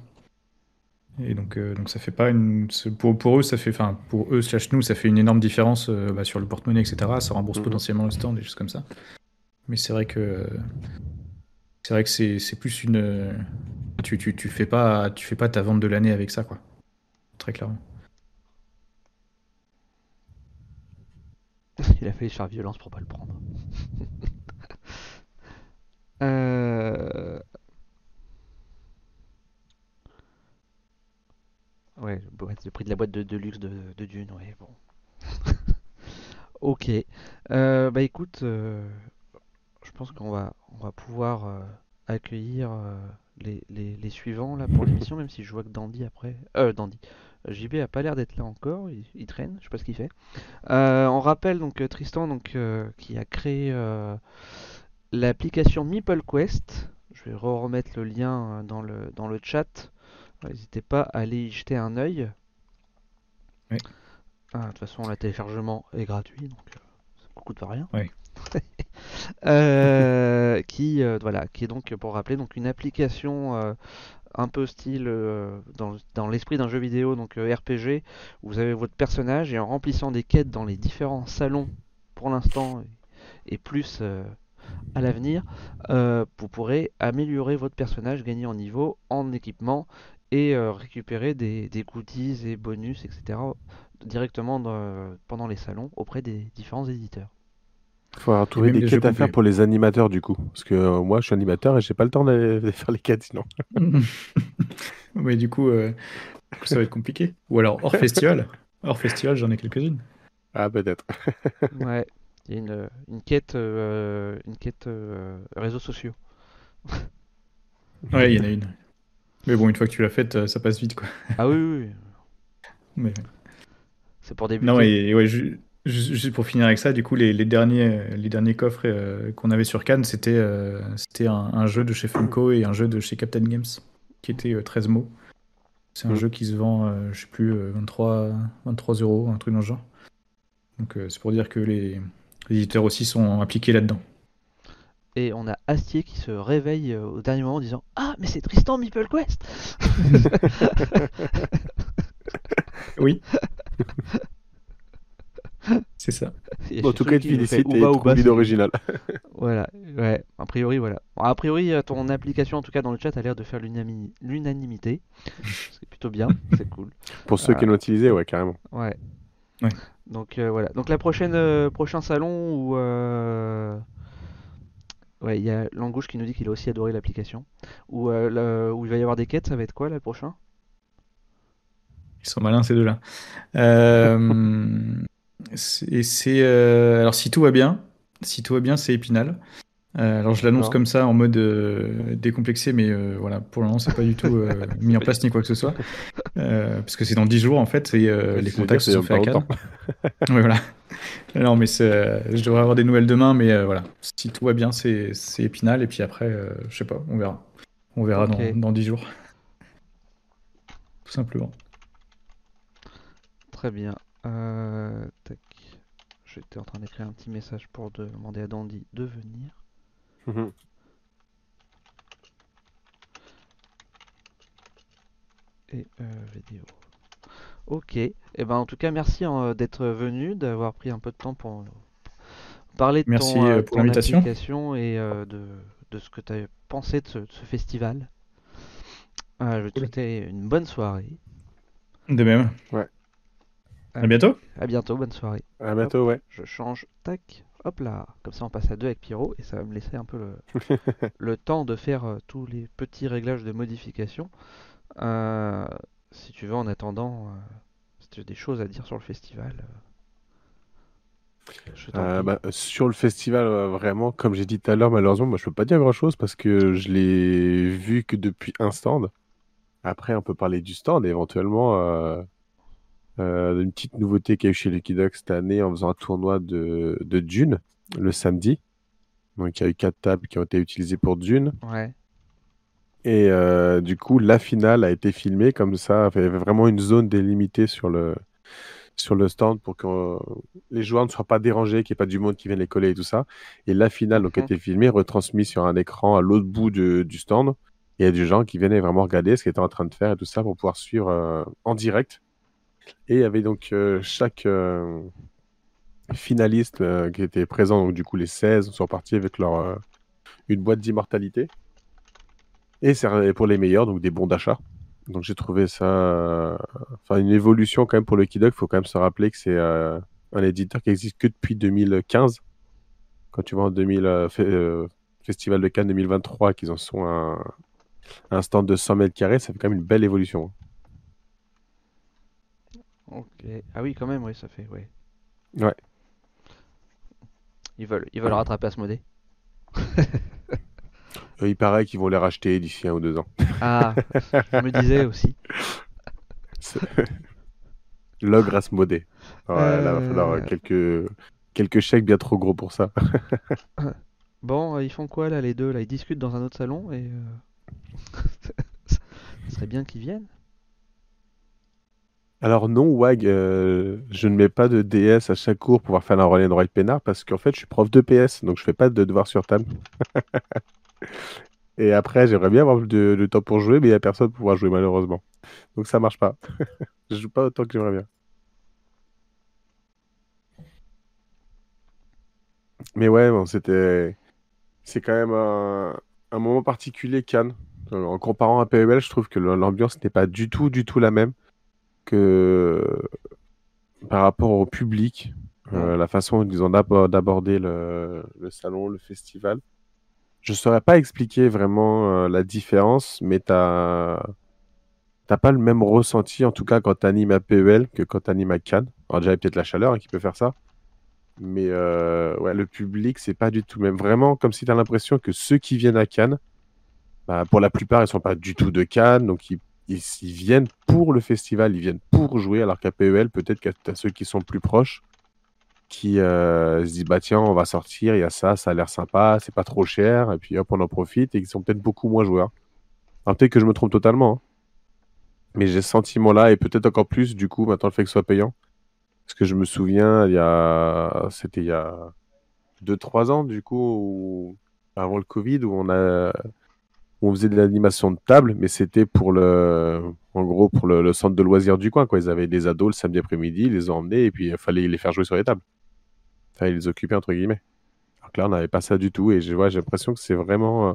Et donc, euh, donc ça fait pas une. Pour, pour eux, ça fait. Enfin, pour eux, slash nous, ça fait une énorme différence euh, bah, sur le porte-monnaie, etc. Ça rembourse Mhm. potentiellement le stand, des choses comme ça. Mais c'est vrai que. C'est vrai que c'est plus une. euh, Tu, tu, tu, fais pas, tu fais pas ta vente de l'année avec ça, quoi. Très clairement. Il a failli se faire violence pour pas le prendre. *laughs* Euh, Ouais, le prix de la boîte de, de luxe de, de Dune, ouais, bon. *laughs* Ok. Euh, bah écoute, euh, je pense qu'on va, on va pouvoir euh, accueillir les, les- les suivants là pour l'émission, *laughs* même si je vois que Dandy après. Euh, Dandy. JB a pas l'air d'être là encore, il, il traîne, je sais pas ce qu'il fait. Euh, on rappelle donc euh, Tristan donc, euh, qui a créé euh, l'application MeepleQuest. Je vais remettre le lien dans le, dans le chat. N'hésitez pas à aller y jeter un œil. Oui. Ah, de toute façon, le téléchargement est gratuit, donc ça ne coûte pas rien. Oui. *laughs* Euh, qui, euh, voilà, qui est donc, pour rappeler, donc une application un peu style euh, dans, l'esprit d'un jeu vidéo, donc euh, RPG, où vous avez votre personnage et en remplissant des quêtes dans les différents salons pour l'instant et, plus euh, à l'avenir, vous pourrez améliorer votre personnage, gagner en niveau, en équipement et récupérer des, goodies et bonus, etc. directement pendant les salons auprès des différents éditeurs. Il faut avoir trouvé même des quêtes à faire pour les animateurs du coup. Parce que euh, moi, je suis animateur et j'ai pas le temps de, de faire les quêtes sinon. *laughs* Mais du coup, euh, du coup, ça va être compliqué. Ou alors hors festival. Hors festival, j'en ai quelques-unes. Ah, peut-être. *laughs* Ouais, il y a une, une quête, euh, une quête euh, réseaux sociaux. Ouais, il y en a une. Mais bon, une fois que tu l'as faite, euh, ça passe vite, quoi. Ah oui, oui, oui. *laughs* Mais... c'est pour débuter. Non, et, et ouais, ju- juste pour finir avec ça, du coup, les, les derniers, les derniers coffres euh, qu'on avait sur Cannes, c'était euh, un, un jeu de chez Funko et un jeu de chez Captain Games, qui était euh, 13 mots. C'est un Mm. jeu qui se vend, euh, je sais plus, euh, 23, 23 euros, un truc dans le genre. Donc euh, c'est pour dire que les, les éditeurs aussi sont impliqués là-dedans. Et on a Astier qui se réveille euh, au dernier moment en disant Ah, mais c'est Tristan MeepleQuest *laughs* *laughs* Oui. *laughs* *laughs* c'est ça. En tout cas, te félicite et trouve originale. *laughs* Voilà, ouais, a priori, voilà. Bon, a priori, euh, ton application, en tout cas dans le chat, a l'air de faire l'unanimité. C'est plutôt bien, *laughs* c'est cool. Pour ceux qui l'ont utilisé, ouais, carrément. Ouais. Ouais. Donc euh, voilà. Donc la prochaine euh, prochain salon où euh, ouais, il y a Langouche qui nous dit qu'il a aussi adoré l'application. Où, euh, le- où il va y avoir des quêtes, ça va être quoi là, le prochain? Ils sont malins ces deux-là. Euh, et c'est euh, alors si tout va bien, si tout va bien, c'est Épinal. Euh, alors je l'annonce comme ça en mode euh, décomplexé, mais voilà, pour le moment c'est pas du tout *laughs* mis en place ni quoi que ce soit, parce que c'est dans 10 jours en fait, et les contacts se sont faits à Cannes. voilà. Non mais je devrais avoir des nouvelles demain, mais voilà, si tout va bien, c'est c'est Épinal, et puis après, je sais pas, on verra. On verra dans, dans 10 jours. *laughs* Tout simplement. Très bien. Euh, tac. J'étais en train d'écrire un petit message pour demander à Dandy de venir. Mhm. et euh, vidéo. Ok. Et ben en tout cas merci hein, d'être venu, d'avoir pris un peu de temps pour parler de Merci, ton, euh, euh, pour ton l'invitation. application et euh, de, de ce que tu as pensé de ce, de ce festival. Euh, je te souhaiter une bonne soirée. De même. Ouais. À bientôt. À bientôt, bonne soirée. À bientôt, ouais. Je change, tac, hop là. Comme ça on passe à deux avec Pyro et ça va me laisser un peu le, *laughs* le temps de faire euh, tous les petits réglages de modification. Euh, si tu veux, en attendant, euh, si tu as des choses à dire sur le festival, euh, je t'en Euh, prie. bah, sur le festival, euh, vraiment, comme j'ai dit tout à l'heure, malheureusement, moi, je peux pas dire grand-chose parce que je l'ai vu que depuis un stand. Après, on peut parler du stand et éventuellement euh, euh, une petite nouveauté qu'il y a eu chez Lucky Duck cette année en faisant un tournoi de, de Dune le samedi. Donc, il y a eu quatre tables qui ont été utilisées pour Dune. Ouais, Et euh, du coup, la finale a été filmée comme ça. Il y avait vraiment une zone délimitée sur le, sur le stand pour que euh, les joueurs ne soient pas dérangés, qu'il n'y ait pas du monde qui vienne les coller et tout ça. Et la finale donc, a Mhm. été filmée, retransmise sur un écran à l'autre bout de- du stand. Et il y a des gens qui venaient vraiment regarder ce qu'ils étaient en train de faire et tout ça pour pouvoir suivre euh, en direct. Et il y avait donc euh, chaque euh, finaliste euh, qui était présent, donc du coup les 16 sont partis avec leur, une boîte d'immortalité. Et c'est pour les meilleurs, donc des bons d'achat. Donc j'ai trouvé ça, enfin une évolution quand même pour le Kidog. Il faut quand même se rappeler que c'est un éditeur qui existe que depuis 2015. Quand tu vas en 2000 fe- Festival de Cannes 2023, qu'ils en sont un, un stand de 100 mètres carrés, ça fait quand même une belle évolution. Ok. Ah oui, quand même, oui, ça fait, ouais. Ouais. Ils veulent, ils veulent rattraper Asmodée. Euh, il paraît qu'ils vont les racheter d'ici un ou deux ans. Ah, je me disais aussi. *laughs* L'ogre Asmodée. Là, va falloir euh, quelques, quelques chèques bien trop gros pour ça. *laughs* Bon, euh, ils font quoi là, les deux là? Ils discutent dans un autre salon et *laughs* ça serait bien qu'ils viennent. Alors non, WAG, euh, je ne mets pas de DS à chaque cours pour pouvoir faire la relais de White Peinard parce qu'en fait, je suis prof de PS, donc je fais pas de devoirs sur table. *laughs* Et après, j'aimerais bien avoir de, de temps pour jouer, mais il n'y a personne pour pouvoir jouer malheureusement. Donc ça marche pas. *laughs* Je joue pas autant que j'aimerais bien. Mais ouais, bon, c'était, c'est quand même un, un moment particulier Cannes. Euh, En comparant à PEL, je trouve que l'ambiance n'est pas du tout, du tout la même que par rapport au public, euh, la façon dont ils ont d'abo- d'aborder le, le salon, le festival. Je saurais pas expliquer vraiment euh, la différence, mais t'as t'as pas le même ressenti, en tout cas quand t'animes à PEL que quand t'animes à Cannes. Alors déjà, il y a peut-être la chaleur hein, qui peut faire ça, mais euh, ouais, le public, c'est pas du tout le même. Vraiment, comme si t'as l'impression que ceux qui viennent à Cannes, bah, pour la plupart, ils sont pas du tout de Cannes, donc ils, ils, viennent pour le festival, ils viennent pour jouer, alors qu'à PEL, peut-être que t'as ceux qui sont plus proches, qui euh, se disent, bah tiens, on va sortir, il y a ça, ça a l'air sympa, c'est pas trop cher, et puis hop, on en profite, et ils sont peut-être beaucoup moins joueurs. Alors peut-être que je me trompe totalement, hein. mais j'ai ce sentiment-là, et peut-être encore plus, du coup, maintenant le fait que ce soit payant. Parce que je me souviens, il y a... c'était il y a 2-3 ans, du coup, avant le Covid, où on a on faisait de l'animation de table, mais c'était pour le, en gros, pour le, centre de loisirs du coin, quoi. Ils avaient des ados le samedi après-midi, ils les ont emmenés, et puis il fallait les faire jouer sur les tables. Enfin, ils les occupaient, entre guillemets. Alors là, on n'avait pas ça du tout, et j'ai l'impression que c'est vraiment euh,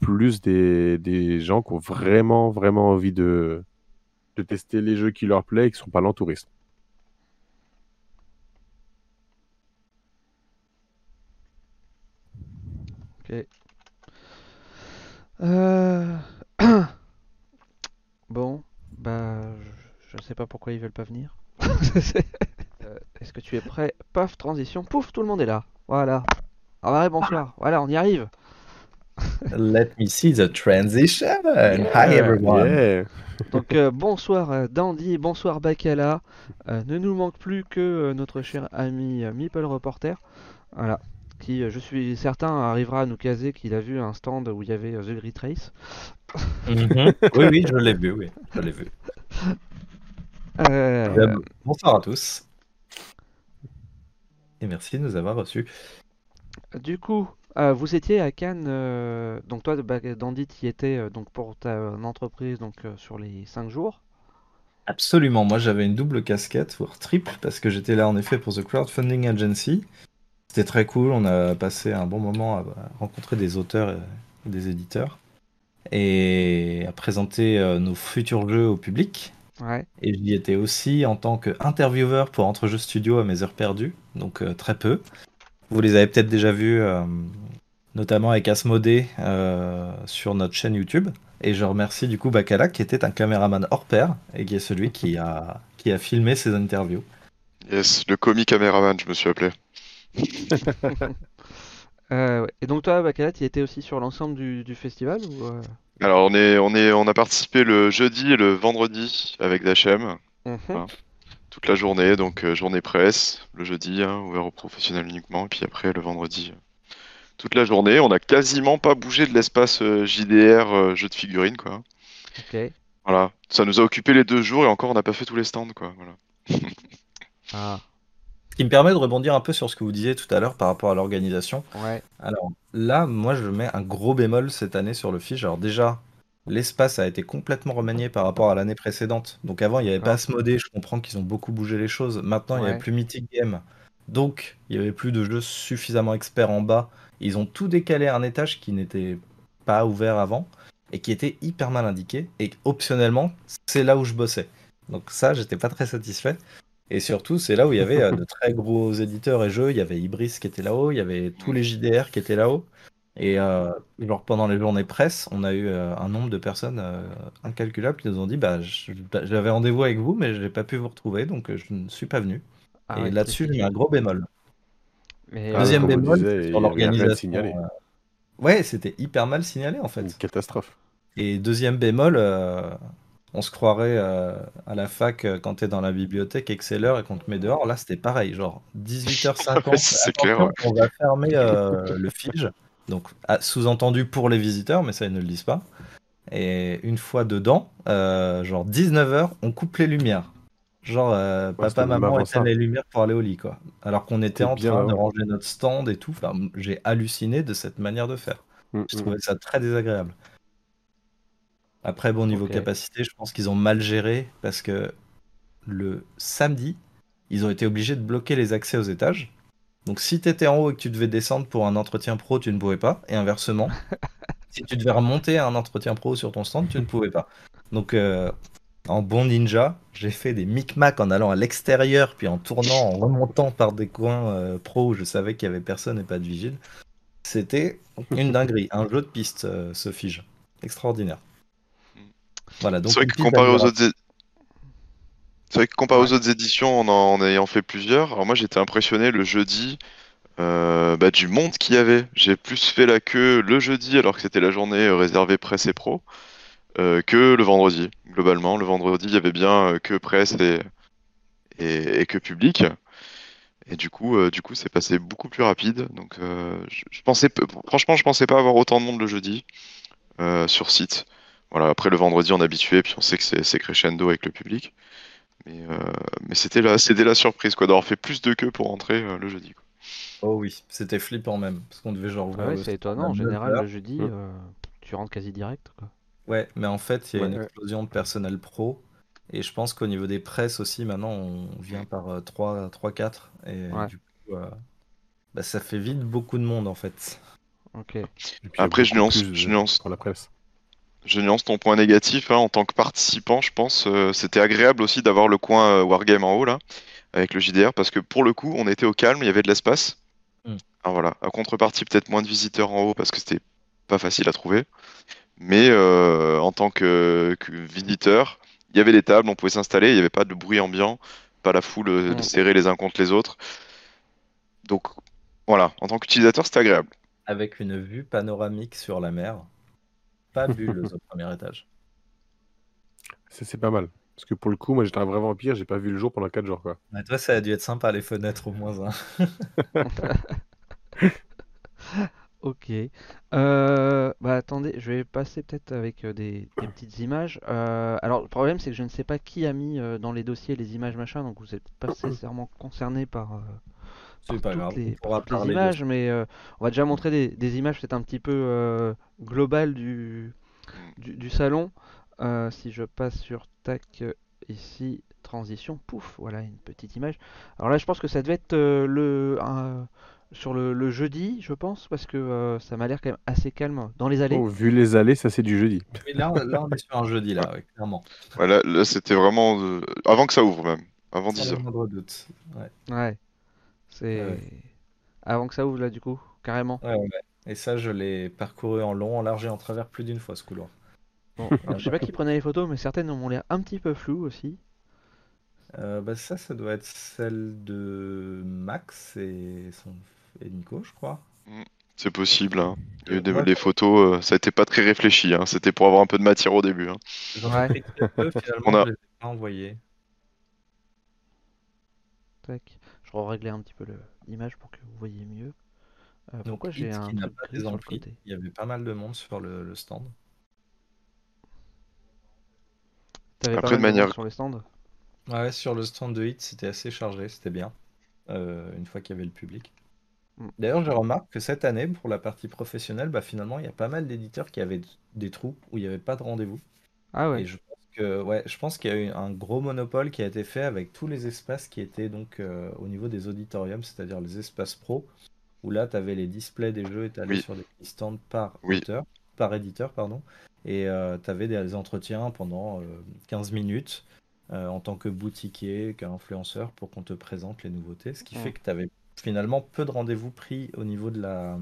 plus des, gens qui ont vraiment, vraiment envie de, de tester les jeux qui leur plaisent et qui sont pas là en touriste. Ok. Euh, Bon, bah, je, je sais pas pourquoi ils veulent pas venir. *laughs* Euh, Est-ce que tu es prêt? Paf, transition, pouf, tout le monde est là. Voilà. Ah ouais, bonsoir. Voilà, on y arrive. *laughs* Let me see the transition. Hi everyone. yeah. Donc euh, bonsoir euh, Dandy, bonsoir Bacala. Euh, ne nous manque plus que euh, notre cher ami Meeple Reporter. Voilà. Qui, euh, je suis certain, arrivera à nous caser qu'il a vu un stand où il y avait euh, The Great Race. Mhm. *laughs* Oui, oui, je l'ai vu, oui, je l'ai vu. Euh, Bonsoir à tous. Et merci de nous avoir reçus. Du coup, euh, vous étiez à Cannes, euh, donc toi, bah, Dandy, tu y étais euh, donc pour ta euh, entreprise donc euh, sur les 5 jours. Absolument, moi j'avais une double casquette, voire triple, parce que j'étais là en effet pour The Crowdfunding Agency. C'était très cool, on a passé un bon moment à rencontrer des auteurs et des éditeurs et à présenter euh, nos futurs jeux au public. Ouais. Et j'y étais aussi en tant qu'intervieweur pour Entrejeux Studio à mes heures perdues, donc euh, très peu. Vous les avez peut-être déjà vus, euh, notamment avec Asmodée euh, sur notre chaîne YouTube. Et je remercie du coup Bacala qui était un caméraman hors pair et qui est celui qui a, qui a filmé ces interviews. Yes, le comic caméraman, je me suis appelé. *laughs* Euh, ouais. Et donc toi, Bacala, tu y étais aussi sur l'ensemble du, du festival ou euh? Alors, on est, on est, on a participé le jeudi et le vendredi avec Dachem, Mhm. toute la journée, donc euh, journée presse, le jeudi, hein, ouvert aux professionnels uniquement, et puis après le vendredi, toute la journée. On n'a quasiment pas bougé de l'espace JDR jeu de figurines, quoi. Ok. Voilà, ça nous a occupé les deux jours et encore on n'a pas fait tous les stands, quoi. Voilà. Ah, Ce qui me permet de rebondir un peu sur ce que vous disiez tout à l'heure par rapport à l'organisation. ouais. Alors là, moi, je mets un gros bémol cette année sur le fiche. Alors déjà, l'espace a été complètement remanié par rapport à l'année précédente. Donc avant, il n'y avait pas. Asmodée. Je comprends qu'ils ont beaucoup bougé les choses. Maintenant, il n'y avait plus Mythic Game. Donc, il n'y avait plus de jeux suffisamment experts en bas. Ils ont tout décalé à un étage qui n'était pas ouvert avant et qui était hyper mal indiqué. Et optionnellement, c'est là où je bossais. Donc ça, j'étais pas très satisfait. Et surtout, c'est là où il y avait euh, *laughs* de très gros éditeurs et jeux. Il y avait Ibris qui était là-haut, il y avait tous les JDR qui étaient là-haut. Et euh, genre pendant les journées presse, on a eu euh, un nombre de personnes euh, incalculable qui nous ont dit bah, je- j'avais rendez-vous avec vous, mais je n'ai pas pu vous retrouver, donc euh, je ne suis pas venu. Ah et ouais, là-dessus, c'est- j'ai mis un gros bémol. Mais, Ah, Deuxième on bémol, il y sur l'organisation. signalé. euh, Ouais, c'était hyper mal signalé en fait. Une catastrophe. Et deuxième bémol, euh, on se croirait euh, à la fac euh, quand t'es dans la bibliothèque Exceller et qu'on te met dehors. Là, c'était pareil, genre *laughs* 18h50. Ouais, c'est clair, attention, On va fermer euh, le fige. Donc, ah, sous-entendu pour les visiteurs, mais ça, ils ne le disent pas. Et une fois dedans, genre 19h, on coupe les lumières. Genre, Ouais, papa, maman éteignent les lumières pour aller au lit, quoi. Alors qu'on était en bien train de ranger notre stand et tout. Enfin, j'ai halluciné de cette manière de faire. Mm, Je mm. trouvais ça très désagréable. Après, bon, niveau Ok. capacité, je pense qu'ils ont mal géré parce que le samedi, ils ont été obligés de bloquer les accès aux étages. Donc, si tu étais en haut et que tu devais descendre pour un entretien pro, tu ne pouvais pas. Et inversement, *laughs* si tu devais remonter à un entretien pro sur ton stand, tu ne pouvais pas. Donc, euh, en bon ninja, j'ai fait des micmacs en allant à l'extérieur, puis en tournant, en remontant par des coins euh, pro où je savais qu'il y avait personne et pas de vigile. C'était une *laughs* dinguerie, un jeu de piste, euh, ce fige. Extraordinaire. Voilà, donc C'est vrai que comparé aux autres, é- c'est vrai que comparé aux autres éditions, en en ayant fait plusieurs, alors moi j'étais impressionné le jeudi euh, bah, du monde qu'il y avait. J'ai plus fait la queue le jeudi alors que c'était la journée euh, réservée presse et pro euh, que le vendredi. Globalement, le vendredi il y avait bien que presse et, et, et que public. Et du coup, euh, du coup, c'est passé beaucoup plus rapide. Donc, je, je pensais, franchement, je pensais pas avoir autant de monde le jeudi sur site. Voilà, après le vendredi, on est habitué, puis on sait que c'est crescendo avec le public. Mais, euh, mais c'était la, c'était la surprise, quoi, d'avoir fait plus de queue pour entrer euh, le jeudi. quoi. Oh oui, c'était flippant même, parce qu'on devait genre Ah ouais, c'est étonnant. En général, 9 heures. le jeudi, euh, tu rentres quasi direct. Quoi. Ouais, mais en fait, il y a une Ouais. explosion de personnel pro. Et je pense qu'au niveau des presses aussi, maintenant, on vient par euh, 3, 3 4. Et Ouais. du coup, euh, bah, ça fait vite beaucoup de monde en fait. Ok. Puis, Après, je nuance, je nuance. Pour la presse. Je nuance ton point négatif, hein, en tant que participant, je pense, euh, c'était agréable aussi d'avoir le coin euh, Wargame en haut, là, avec le JDR, parce que pour le coup, on était au calme, il y avait de l'espace. Mm. Alors voilà, à contrepartie, peut-être moins de visiteurs en haut, parce que c'était pas facile à trouver. Mais euh, en tant que, que visiteur, il y avait des tables, on pouvait s'installer, il n'y avait pas de bruit ambiant, pas la foule Mm. serrée les uns contre les autres. Donc voilà, en tant qu'utilisateur, c'était agréable. Avec une vue panoramique sur la mer. Fabuleuse au *laughs* premier étage. Ça, c'est pas mal. Parce que pour le coup, moi j'étais un vrai vampire, j'ai pas vu le jour pendant 4 jours quoi. Ouais, toi, ça a dû être sympa les fenêtres au moins. hein. *laughs* Ok. Euh, bah attendez, je vais passer peut-être avec euh, des, des petites images. Euh, alors le problème c'est que je ne sais pas qui a mis euh, dans les dossiers les images machin, donc vous n'êtes pas *clears throat* nécessairement concerné par, euh, C'est par pas toutes grave, les, on les de images, mais euh, on va déjà montrer des, des images peut-être un petit peu euh, globales du, du, du salon. Euh, si je passe sur tac euh, ici, transition, pouf, voilà une petite image. Alors là je pense que ça devait être euh, le un- sur le, le jeudi, je pense, parce que euh, ça m'a l'air quand même assez calme dans les allées. Oh, vu les allées, ça c'est du jeudi. Mais là, on- là, on est sur un jeudi, là, ouais, clairement. Là, c'était vraiment euh, avant que ça ouvre même, avant Sans 10 le heures. moindre doute. Ouais. Ouais, c'est Ouais. avant que ça ouvre là du coup, carrément. Ouais, ouais. Et ça, je l'ai parcouru en long, en large et en travers plus d'une fois, ce couloir. Bon, alors, je sais pas qui prenait les photos, mais certaines m'ont l'air un petit peu floues aussi. Euh, bah, ça, ça doit être celle de Max et, son... et Nico, je crois. C'est possible. hein. Il y a eu des, Ouais. les photos, euh, ça été pas très réfléchi. hein. C'était pour avoir un peu de matière au début. hein. J'en Ouais. peu, finalement, On a- je les ai pas. Tac. Je réglais un petit peu l'image pour que vous voyez mieux. Euh, pourquoi j'ai un qui truc pas gris des sur le côté Il y avait pas mal de monde sur le, le stand. T'avais Après, pas de mal de monde manière- sur les stands Ouais, sur le stand de Hit, c'était assez chargé, c'était bien. euh, une fois qu'il y avait le public. Mm. D'ailleurs, je remarque que cette année, pour la partie professionnelle, bah, finalement, il y a pas mal d'éditeurs qui avaient des trous où il n'y avait pas de rendez-vous. Ah ouais. Et je pense que, ouais, je pense qu'il y a eu un gros monopole qui a été fait avec tous les espaces qui étaient donc euh, au niveau des auditoriums, c'est-à-dire les espaces pro, où là, tu avais les displays des jeux étalés Oui. sur des stands par Oui. auteur, par éditeur, pardon, et tu avais des entretiens pendant euh, 15 minutes euh, en tant que boutiquier, qu'influenceur, pour qu'on te présente les nouveautés, ce qui fait que tu avais finalement peu de rendez-vous pris au niveau de la,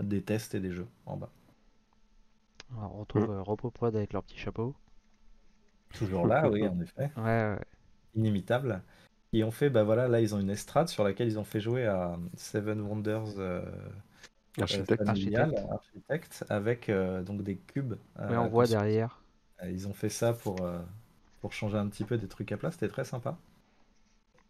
des tests et des jeux en bas. Alors, on retrouve euh, Repopod avec leur petit chapeau. Toujours là, oui, en effet. *laughs* Ouais, ouais. inimitables. Ils ont fait, bah voilà, là ils ont une estrade sur laquelle ils ont fait jouer à Seven Wonders euh, Architecte. euh, familial, Architecte. architecte, avec euh, donc des cubes. euh, Ouais, on voit derrière. Euh, Ils ont fait ça pour, euh, pour changer un petit peu des trucs à plat, c'était très sympa.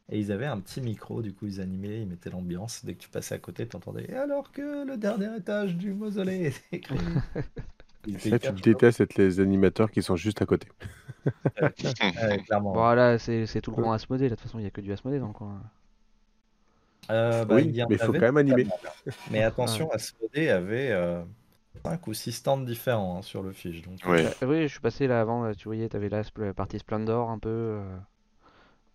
Et ils avaient un petit micro, du coup ils animaient, ils mettaient l'ambiance. Dès que tu passais à côté, tu entendais Et alors que le dernier étage du mausolée est écrit? *laughs* Ça, tu détestes être les animateurs qui sont juste à côté. Ouais, *laughs* ouais, clairement. Bon, là, c'est c'est tout le grand Asmodée. Là, de toute façon, il y a que du Asmodée dans le coin. Euh, bah, Oui, il y mais il faut quand même animer. Mais *laughs* attention, Asmodée avait 5 ou 6 stands différents hein, sur le fiche. Donc, Ouais. Euh, oui, je suis passé là avant. tu voyais, t'avais là la partie Splendor un peu. euh,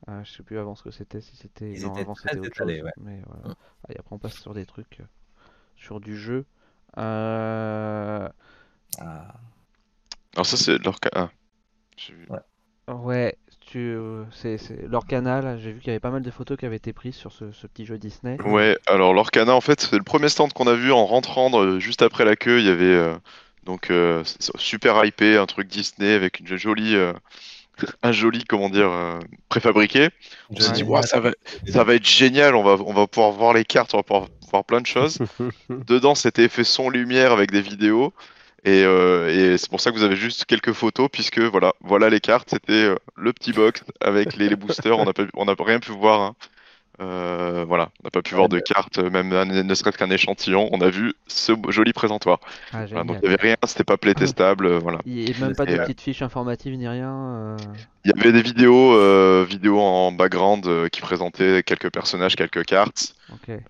euh, je sais plus avant ce que c'était. Si c'était. Ils Non, avant très c'était autre chose. ouais. Mais voilà. Mm. Ah, et après, on passe sur des trucs. euh, sur du jeu. Euh, ah, Alors ça c'est leur cas. ah. J'ai vu. Ouais, tu, euh, c'est, c'est leur canal. J'ai vu qu'il y avait pas mal de photos qui avaient été prises sur ce, ce petit jeu Disney. Ouais, alors l'Orcana, en fait, c'est le premier stand qu'on a vu en rentrant euh, juste après la queue. Il y avait euh, donc euh, super hypé, un truc Disney avec une jolie, euh, *laughs* un joli, comment dire, euh, préfabriqué. On s'est Ouais. dit, Ouah, ça va, ça va être génial. On va, on va pouvoir voir les cartes, on va pouvoir voir plein de choses. *laughs* Dedans, c'était effet son lumière avec des vidéos. Et, euh, et c'est pour ça que vous avez juste quelques photos, puisque voilà, voilà les cartes. C'était euh, le petit box avec les, boosters. On n'a pas, on n'a rien pu voir. hein. Euh, voilà, on n'a pas pu voir de cartes, même un- ne serait-ce qu'un échantillon. On a vu ce joli présentoir. Ah, Voilà, donc il n'y avait rien, c'était pas playtestable. euh, voilà. Il n'y a même pas de Et, euh, petite fiche informative ni rien. euh, Il y avait des vidéos, euh, vidéos en background euh, qui présentaient quelques personnages, quelques cartes.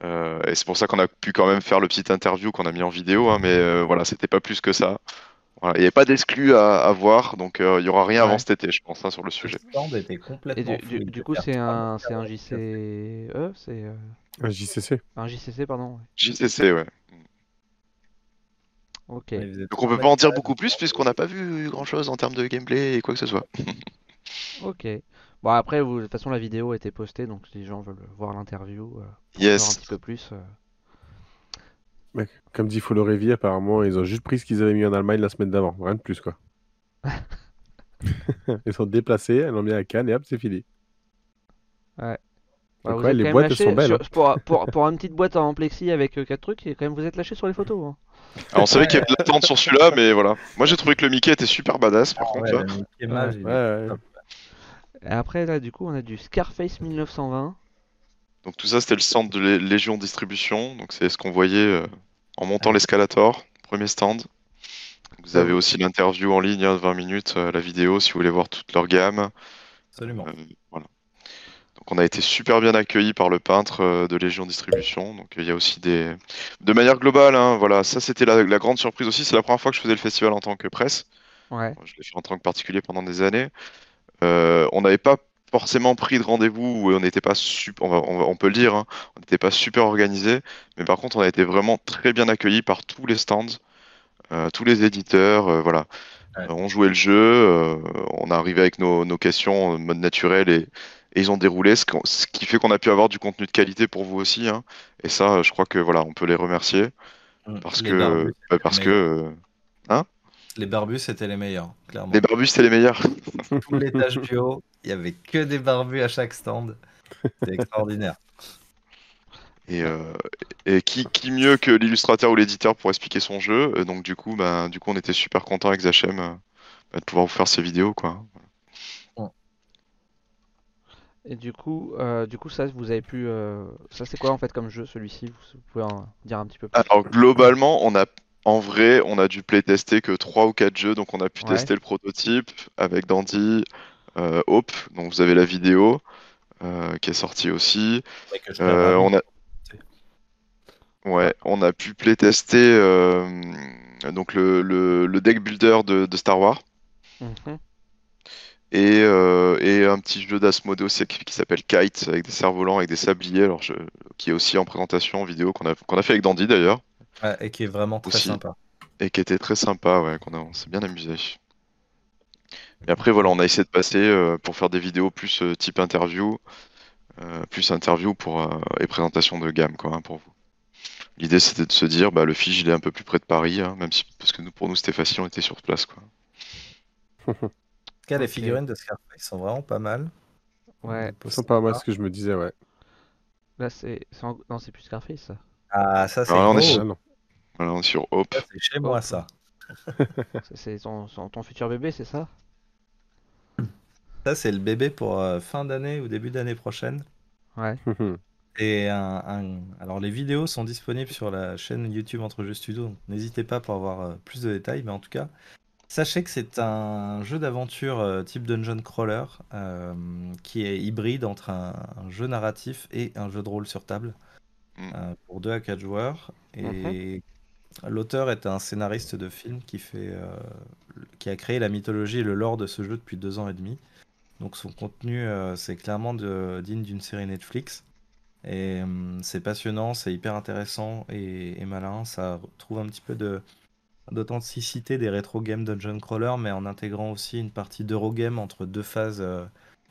Euh, et c'est pour ça qu'on a pu quand même faire le petit interview qu'on a mis en vidéo, hein, mais euh, voilà, c'était pas plus que ça. Voilà, Il n'y avait pas d'exclus à, à voir, donc euh, il y aura rien avant cet été, je pense, hein, sur le sujet. Le stand était Et complètement du, coup, c'est un, mètres c'est un carrés. JCE, c'est euh, Un JCC. un JCC, pardon. ouais. JCC, ouais. Ok. Donc on peut mètres pas en dire beaucoup plus puisqu'on n'a pas vu grand chose en termes de gameplay et quoi que ce soit. *laughs* Ok. Bon, après, vous, de toute façon, la vidéo a été postée, donc si les gens veulent voir l'interview, euh, savoir un Yes. petit peu plus. euh, Comme dit Follow Revy, apparemment, ils ont juste pris ce qu'ils avaient mis en Allemagne la semaine d'avant. Rien de plus, quoi. *laughs* ils sont déplacés, elles l'ont mis à Cannes et hop, c'est fini. Bah, ouais, les boîtes, lâché sont belles, sur- hein. pour, *laughs* pour, pour une petite boîte en plexi avec 4 trucs, et quand même vous êtes lâché sur les photos. hein. Alors on savait qu'il y avait de *laughs* l'attente sur celui-là, mais voilà. Moi j'ai trouvé que le Mickey était super badass par Ah contre. ouais, Mickey il Ouais. Et après, là, du coup, on a du Scarface 1920. Donc tout ça c'était le centre de Lé- Légion Distribution, donc c'est ce qu'on voyait euh, en montant l'escalator, premier stand. Vous avez aussi l'interview en ligne hein, de 20 minutes, euh, la vidéo si vous voulez voir toute leur gamme. Absolument. Euh, voilà. Donc on a été super bien accueillis par le peintre de Légion Distribution. Donc il y a aussi des. De manière globale, hein, voilà, ça c'était la, la grande surprise aussi. C'est la première fois que je faisais le festival en tant que presse. Ouais. Je l'ai fait en tant que particulier pendant des années. Euh, on n'avait pas forcément pris de rendez-vous où on n'était pas super, on, peut le dire, hein, on n'était pas super organisé, mais par contre on a été vraiment très bien accueillis par tous les stands, euh, tous les éditeurs, euh, voilà. Ouais. Euh, on jouait le jeu, on est arrivé avec nos, nos questions en mode naturel et, et ils ont déroulé, ce, qui fait qu'on a pu avoir du contenu de qualité pour vous aussi, hein. Et ça, je crois que voilà, on peut les remercier parce Les que bah, parce que euh, Les barbus, c'était les meilleurs, clairement. les barbus c'était les meilleurs. *laughs* Tout l'étage bio, il y avait que des barbus à chaque stand. C'était extraordinaire. Et, euh, et qui, qui mieux que l'illustrateur ou l'éditeur pour expliquer son jeu? Euh, donc du coup, bah, du coup, on était super content avec Zachem euh, bah, de pouvoir vous faire ces vidéos, quoi. Et du coup, euh, du coup, ça, vous avez pu. euh, Ça, c'est quoi en fait comme jeu celui-ci? Vous, vous pouvez en dire un petit peu plus? Alors globalement, on a, en vrai, on a dû playtester que 3 ou 4 jeux, donc on a pu Ouais. tester le prototype avec Dandy, euh, Hope, donc vous avez la vidéo euh, qui est sortie aussi. Ouais, que je Euh, on a, ouais, on a pu playtester euh, donc le, le, le deck builder de, de Star Wars. Mhm. Et, euh, et un petit jeu d'Asmodée aussi qui, qui s'appelle Kite avec des cerfs-volants, avec des sabliers, alors je- qui est aussi en présentation en vidéo qu'on a, qu'on a fait avec Dandy d'ailleurs, Ouais, et qui est vraiment très Aussi. sympa. et qui était très sympa, ouais, qu'on a, on s'est bien amusé. Et après voilà, on a essayé de passer euh, pour faire des vidéos plus euh, type interview, euh, plus interview pour, euh, et présentation de gamme quoi, hein, pour vous. L'idée c'était de se dire, bah, le Fige il est un peu plus près de Paris, hein, même si parce que nous, pour nous c'était facile, on était sur place quoi. En tout cas, les figurines de Scarface sont vraiment pas mal. Ouais, Ils sont pas mal, ce que je me disais, ouais. là, c'est. Non, c'est plus Scarface ça. Ah, ça, c'est Ah, non. Voilà, sur Hope. C'est chez moi, ça. *laughs* C'est- ton, futur bébé, c'est ça? Ça, c'est le bébé pour euh, fin d'année ou début d'année prochaine. Ouais. *laughs* Et un, un- Alors, les vidéos sont disponibles sur la chaîne YouTube Entre Jeux Studio, donc n'hésitez pas pour avoir euh, plus de détails. Mais en tout cas, sachez que c'est un jeu d'aventure euh, type dungeon crawler euh, qui est hybride entre un, un jeu narratif et un jeu de rôle sur table Mm. euh, pour 2 à 4 joueurs. Et l'auteur est un scénariste de film qui, fait, euh, qui a créé la mythologie et le lore de ce jeu depuis deux ans et demi. Donc son contenu, euh, c'est clairement de- digne d'une série Netflix. Et hum, c'est passionnant, c'est hyper intéressant et, et malin. Ça trouve un petit peu de d'authenticité des rétro games dungeon crawler, mais en intégrant aussi une partie d'Eurogame entre deux phases euh,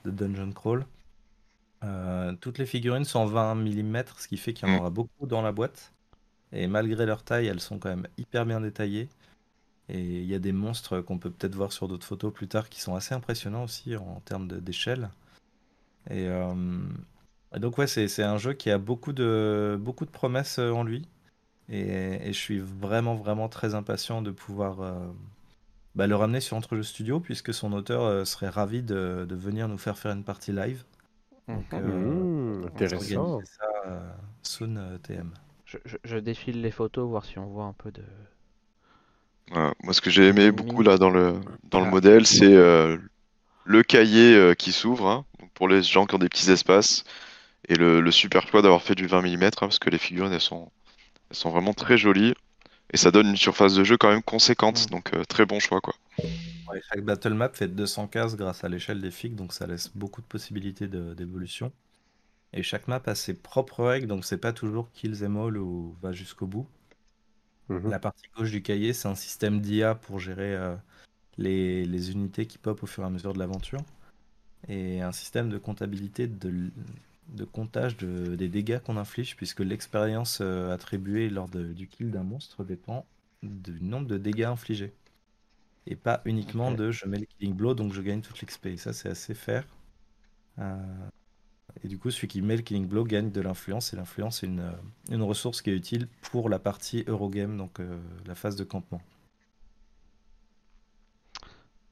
de dungeon crawl. Toutes les figurines sont en 20 mm, ce qui fait qu'il y en Mm. aura beaucoup dans la boîte. Et malgré leur taille, elles sont quand même hyper bien détaillées. Et il y a des monstres qu'on peut peut-être voir sur d'autres photos plus tard qui sont assez impressionnants aussi en termes d'échelle. Et, euh, et donc ouais, c'est un jeu qui a beaucoup de, beaucoup de promesses euh, en lui. Et, et je suis vraiment, vraiment très impatient de pouvoir euh, bah, le ramener sur Entre Jeux Studio, puisque son auteur euh, serait ravi de, de venir nous faire faire une partie live. Donc, Mhm. euh, Mmh, on intéressant. organiser ça euh, soon euh, TM. Je, je- je défile les photos, voir si on voit un peu de. Voilà. Moi, ce que j'ai aimé beaucoup là dans le, dans le Ah. modèle, c'est euh, le cahier euh, qui s'ouvre hein, donc pour les gens qui ont des petits espaces et le, le super choix d'avoir fait du 20 mm parce que les figurines elles sont, elles sont vraiment très jolies et ça donne une surface de jeu quand même conséquente. Mm. Donc, euh, très bon choix quoi. Ouais, chaque battle map fait 200 cases grâce à l'échelle des figues, donc ça laisse beaucoup de possibilités de- d'évolution. Et chaque map a ses propres règles, donc c'est pas toujours kills them all ou va jusqu'au bout. Mhm. La partie gauche du cahier, c'est un système d'IA pour gérer euh, les, les unités qui pop au fur et à mesure de l'aventure. Et un système de comptabilité de, comptage de- des dégâts qu'on inflige, puisque l'expérience euh, attribuée lors de- du kill d'un monstre dépend du nombre de dégâts infligés. Et pas uniquement de je mets le killing blow, donc je gagne toute l'XP. Et ça, c'est assez fair. Euh, et du coup, celui qui met le killing blow gagne de l'influence. Et l'influence, c'est une, euh, une ressource qui est utile pour la partie Eurogame, donc euh, la phase de campement.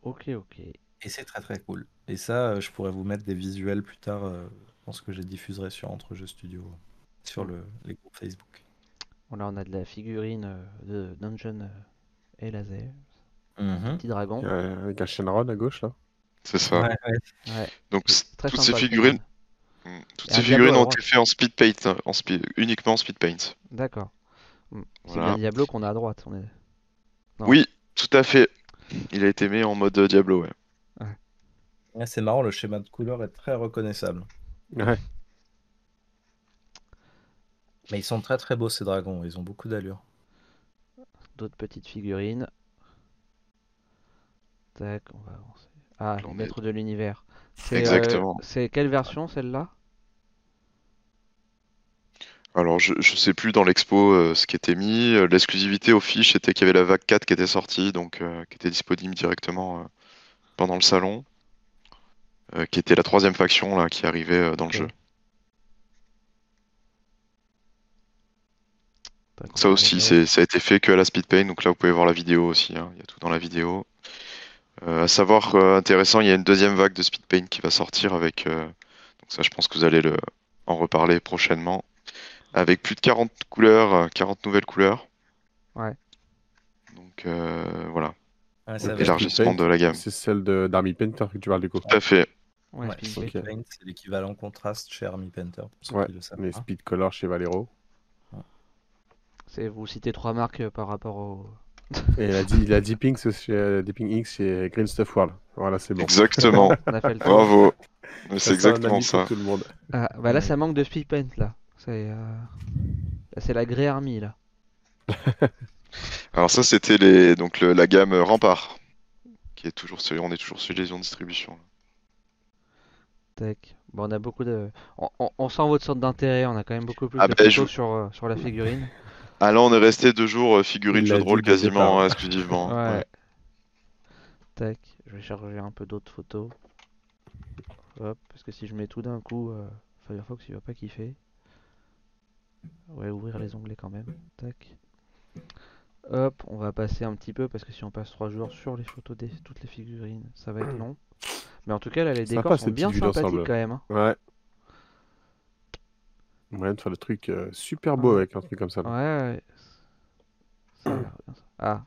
Ok, ok. Et c'est très très cool. Et ça, euh, je pourrais vous mettre des visuels plus tard. euh, je pense que je les diffuserai sur Entre Jeux Studio, sur le, les groupes Facebook. Bon, là, on a de la figurine euh, de Dungeon et Laser. Mhm. Petit dragon. Euh, Avec un Shenron à gauche là? C'est ça. Ouais, ouais. Ouais, Donc c'est c- très toutes sympa, ces figurines, figurine. Toutes ces Diablo figurines ont été faites en speed paint, hein, en speed- uniquement en speed paint. D'accord. Hmm. C'est Voilà. bien Diablo qu'on a à droite. On est... Non. Oui, tout à fait. Il a été mis en mode euh, Diablo, ouais. Ouais, c'est marrant, le schéma de couleur est très reconnaissable. Ouais. Mais ils sont très très beaux ces dragons, ils ont beaucoup d'allure. D'autres petites figurines. Tac, on va avancer. Ah, le est- maître de l'univers. C'est, euh, Exactement. c'est quelle version celle-là? Alors, je, je sais plus dans l'expo euh, ce qui était mis. Euh, L'exclusivité aux fiches était qu'il y avait la vague 4 qui était sortie, donc euh, qui était disponible directement euh, pendant le salon. Qui était la troisième faction là qui arrivait dans le jeu. Ça aussi, ça a été fait que à la speed paint, donc là vous pouvez voir la vidéo aussi, hein, il y a tout dans la vidéo. À savoir, intéressant, il y a une deuxième vague de speed paint qui va sortir avec, donc ça je pense que vous allez le, en reparler prochainement, avec plus de 40 couleurs, euh, 40 nouvelles couleurs. Ouais. Donc euh, voilà, Ouais, ça Ok. va. élargissement Speed de la gamme. C'est celle de- d'Army Painter que tu parles du coup. Tout à fait. Ouais, Ouais, Speed Paint. C'est l'équivalent contraste chez Army Painter. Pour Ouais, le Les. Speed Color chez Valero. C'est, vous citez trois marques euh, par rapport au. Et la, la Deeping, c'est chez euh, Deeping chez Green Stuff World. Voilà, c'est bon. Exactement. *laughs* On a fait le tour. Bravo. C'est exactement ça. Tout le monde. Ah, bah là, ça manque de Speed Paint là. C'est, euh, c'est la Grey Army là. *laughs* Alors ça c'était les donc le- la gamme Rempart, qui est toujours sur- on est toujours sur les de distribution. Tac. Bon, on a beaucoup de. On, on- on sent votre sorte d'intérêt. On a quand même beaucoup plus Ah de bah, photos je- sur, euh, sur la figurine. *laughs* Ah là on est resté deux jours euh, figurine jeu de rôle quasiment départ. exclusivement. *laughs* Ouais. ouais. Tac. Je vais charger un peu d'autres photos. Hop. Parce que si je mets tout d'un coup, euh, Firefox il va pas kiffer. Ouais, ouvrir les onglets quand même. Tac. Hop, on va passer un petit peu parce que si on passe trois jours sur les photos des toutes les figurines, ça va être *clears throat* long. Mais en tout cas, là, les Sympa, décors ces sont bien sympathiques quand même. hein. Ouais. Moyen de faire le truc euh, super beau Ouais. avec un truc comme ça. là. Ouais, ouais. Ça a l'air bien, ça. Ah,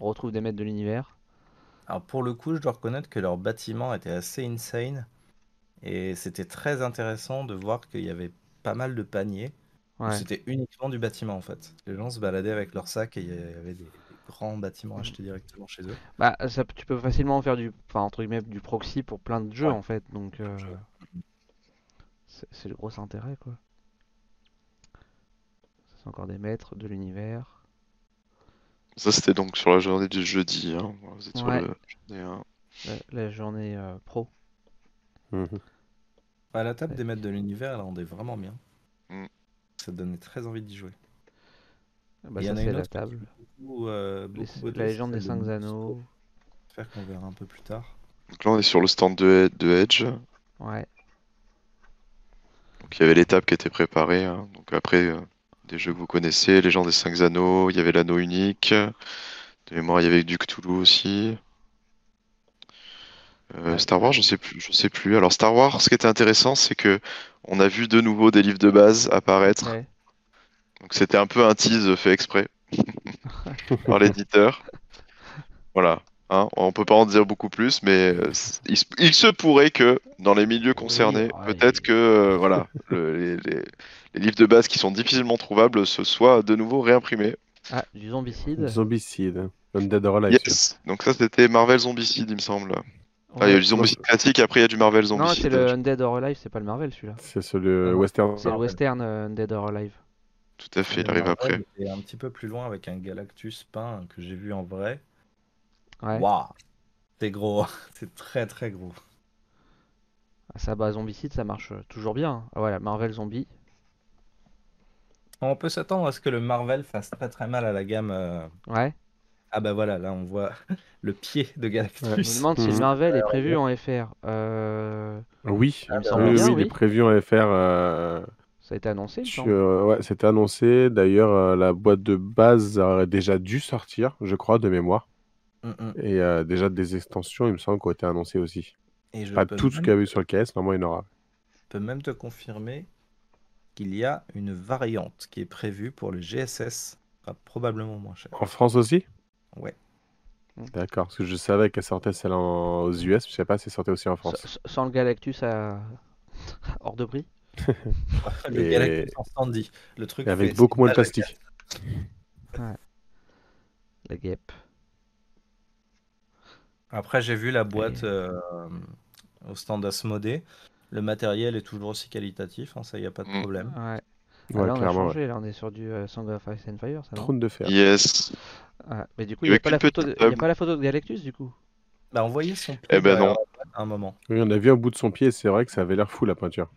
on retrouve des maîtres de l'univers. Alors pour le coup, je dois reconnaître que leur bâtiment était assez insane. Et c'était très intéressant de voir qu'il y avait pas mal de paniers. Ouais. C'était uniquement du bâtiment en fait. Les gens se baladaient avec leur sac et il y avait des, des grands bâtiments achetés directement chez eux. Bah, ça, tu peux facilement faire du, enfin, entre guillemets, du proxy pour plein de jeux Ouais. en fait, donc euh, c'est le gros intérêt quoi. Ça, C'est encore des maîtres de l'univers. Ça c'était donc sur la journée du jeudi. Hein. Vous êtes sur le. La, la journée euh, pro. Mhm. À la table Ouais. des maîtres de l'univers, elle rendait vraiment bien. Mm. Ça donnait très envie d'y jouer. Bah, Il y ça en a une la autre table. Beaucoup, euh, beaucoup la légende des c'est celle cinq de anneaux. J'espère qu'on verra un peu plus tard. Donc là on est sur le stand de, de Edge. Ouais. Donc il y avait l'étape qui était préparée. hein. Donc après euh, des jeux que vous connaissez, Légende des cinq anneaux, il y avait l'anneau unique. De mémoire il y avait du Cthulhu aussi. Euh, Ouais. Star Wars, je sais plus, je sais plus. Alors Star Wars, ce qui était intéressant, c'est que on a vu de nouveau des livres de base apparaître. Ouais. Donc c'était un peu un tease fait exprès *laughs* par l'éditeur. Voilà. Hein, on peut pas en dire beaucoup plus, mais euh, il, se- il se pourrait que dans les milieux concernés, ouais. peut-être que euh, voilà, le- les, les- les livres de base qui sont difficilement trouvables se soient de nouveau réimprimés. Ah, du zombicide. Zombicide. Or Alive. Yes. Donc ça c'était Marvel Zombicide, il me semble. Enfin, il y a du Zombicide classique, après il y a du Marvel Non, c'est le Undead or Alive, c'est pas le Marvel celui-là. C'est celui le Ah western. C'est le western euh, Undead or Alive. Tout à fait, il arrive après. était un petit peu plus loin avec un Galactus peint que j'ai vu en vrai. Ouais. Waouh C'est gros, *laughs* c'est très très gros. Ah, Ça, bah, zombicide, ça marche euh, toujours bien. hein. Ah, voilà, Marvel Zombie. On peut s'attendre à ce que le Marvel fasse très très mal à la gamme. euh, Ouais. Ah bah voilà, là on voit *laughs* le pied de Galactus. Je me demande si Mhm. Marvel est prévu en FR. Euh, Oui, Il oui, oui, est prévu en FR. euh, Ça a été annoncé, semble. euh, ouais, c'était annoncé. D'ailleurs, euh, la boîte de base aurait déjà dû sortir, je crois, de mémoire. Et euh, déjà des extensions, il me semble, qui ont été annoncées aussi. Et je Pas tout ce qu'il y avait sur le KS, normalement il y en aura. peux même te confirmer qu'il y a une variante qui est prévue pour le GSS, probablement moins cher. En France aussi? Ouais. D'accord, parce que je savais qu'elle sortait celle en... aux US, je sais pas si elle sortait aussi en France. S- Sans le Galactus à... *laughs* hors de prix. *laughs* Le Et- Galactus en standy. Le truc Et avec fait beaucoup moins de plastique. La guêpe. Après, j'ai vu la boîte Et- euh, au stand Asmodée. Le matériel est toujours aussi qualitatif, hein, ça, il n'y a pas de Mm. problème. Ouais. Ah, Ouais, là, on a ouais. changé. Là, on est sur du euh, Song of Ice and Fire, ça Trône de fer. Yes. Ah, Mais du coup, il n'y a, pas la photo de... petite il y a table. pas la photo de Galactus, du coup? Bah, on voyait son pied Eh ben non. à un moment. Oui, on a vu un bout de son pied, c'est vrai que ça avait l'air fou la peinture.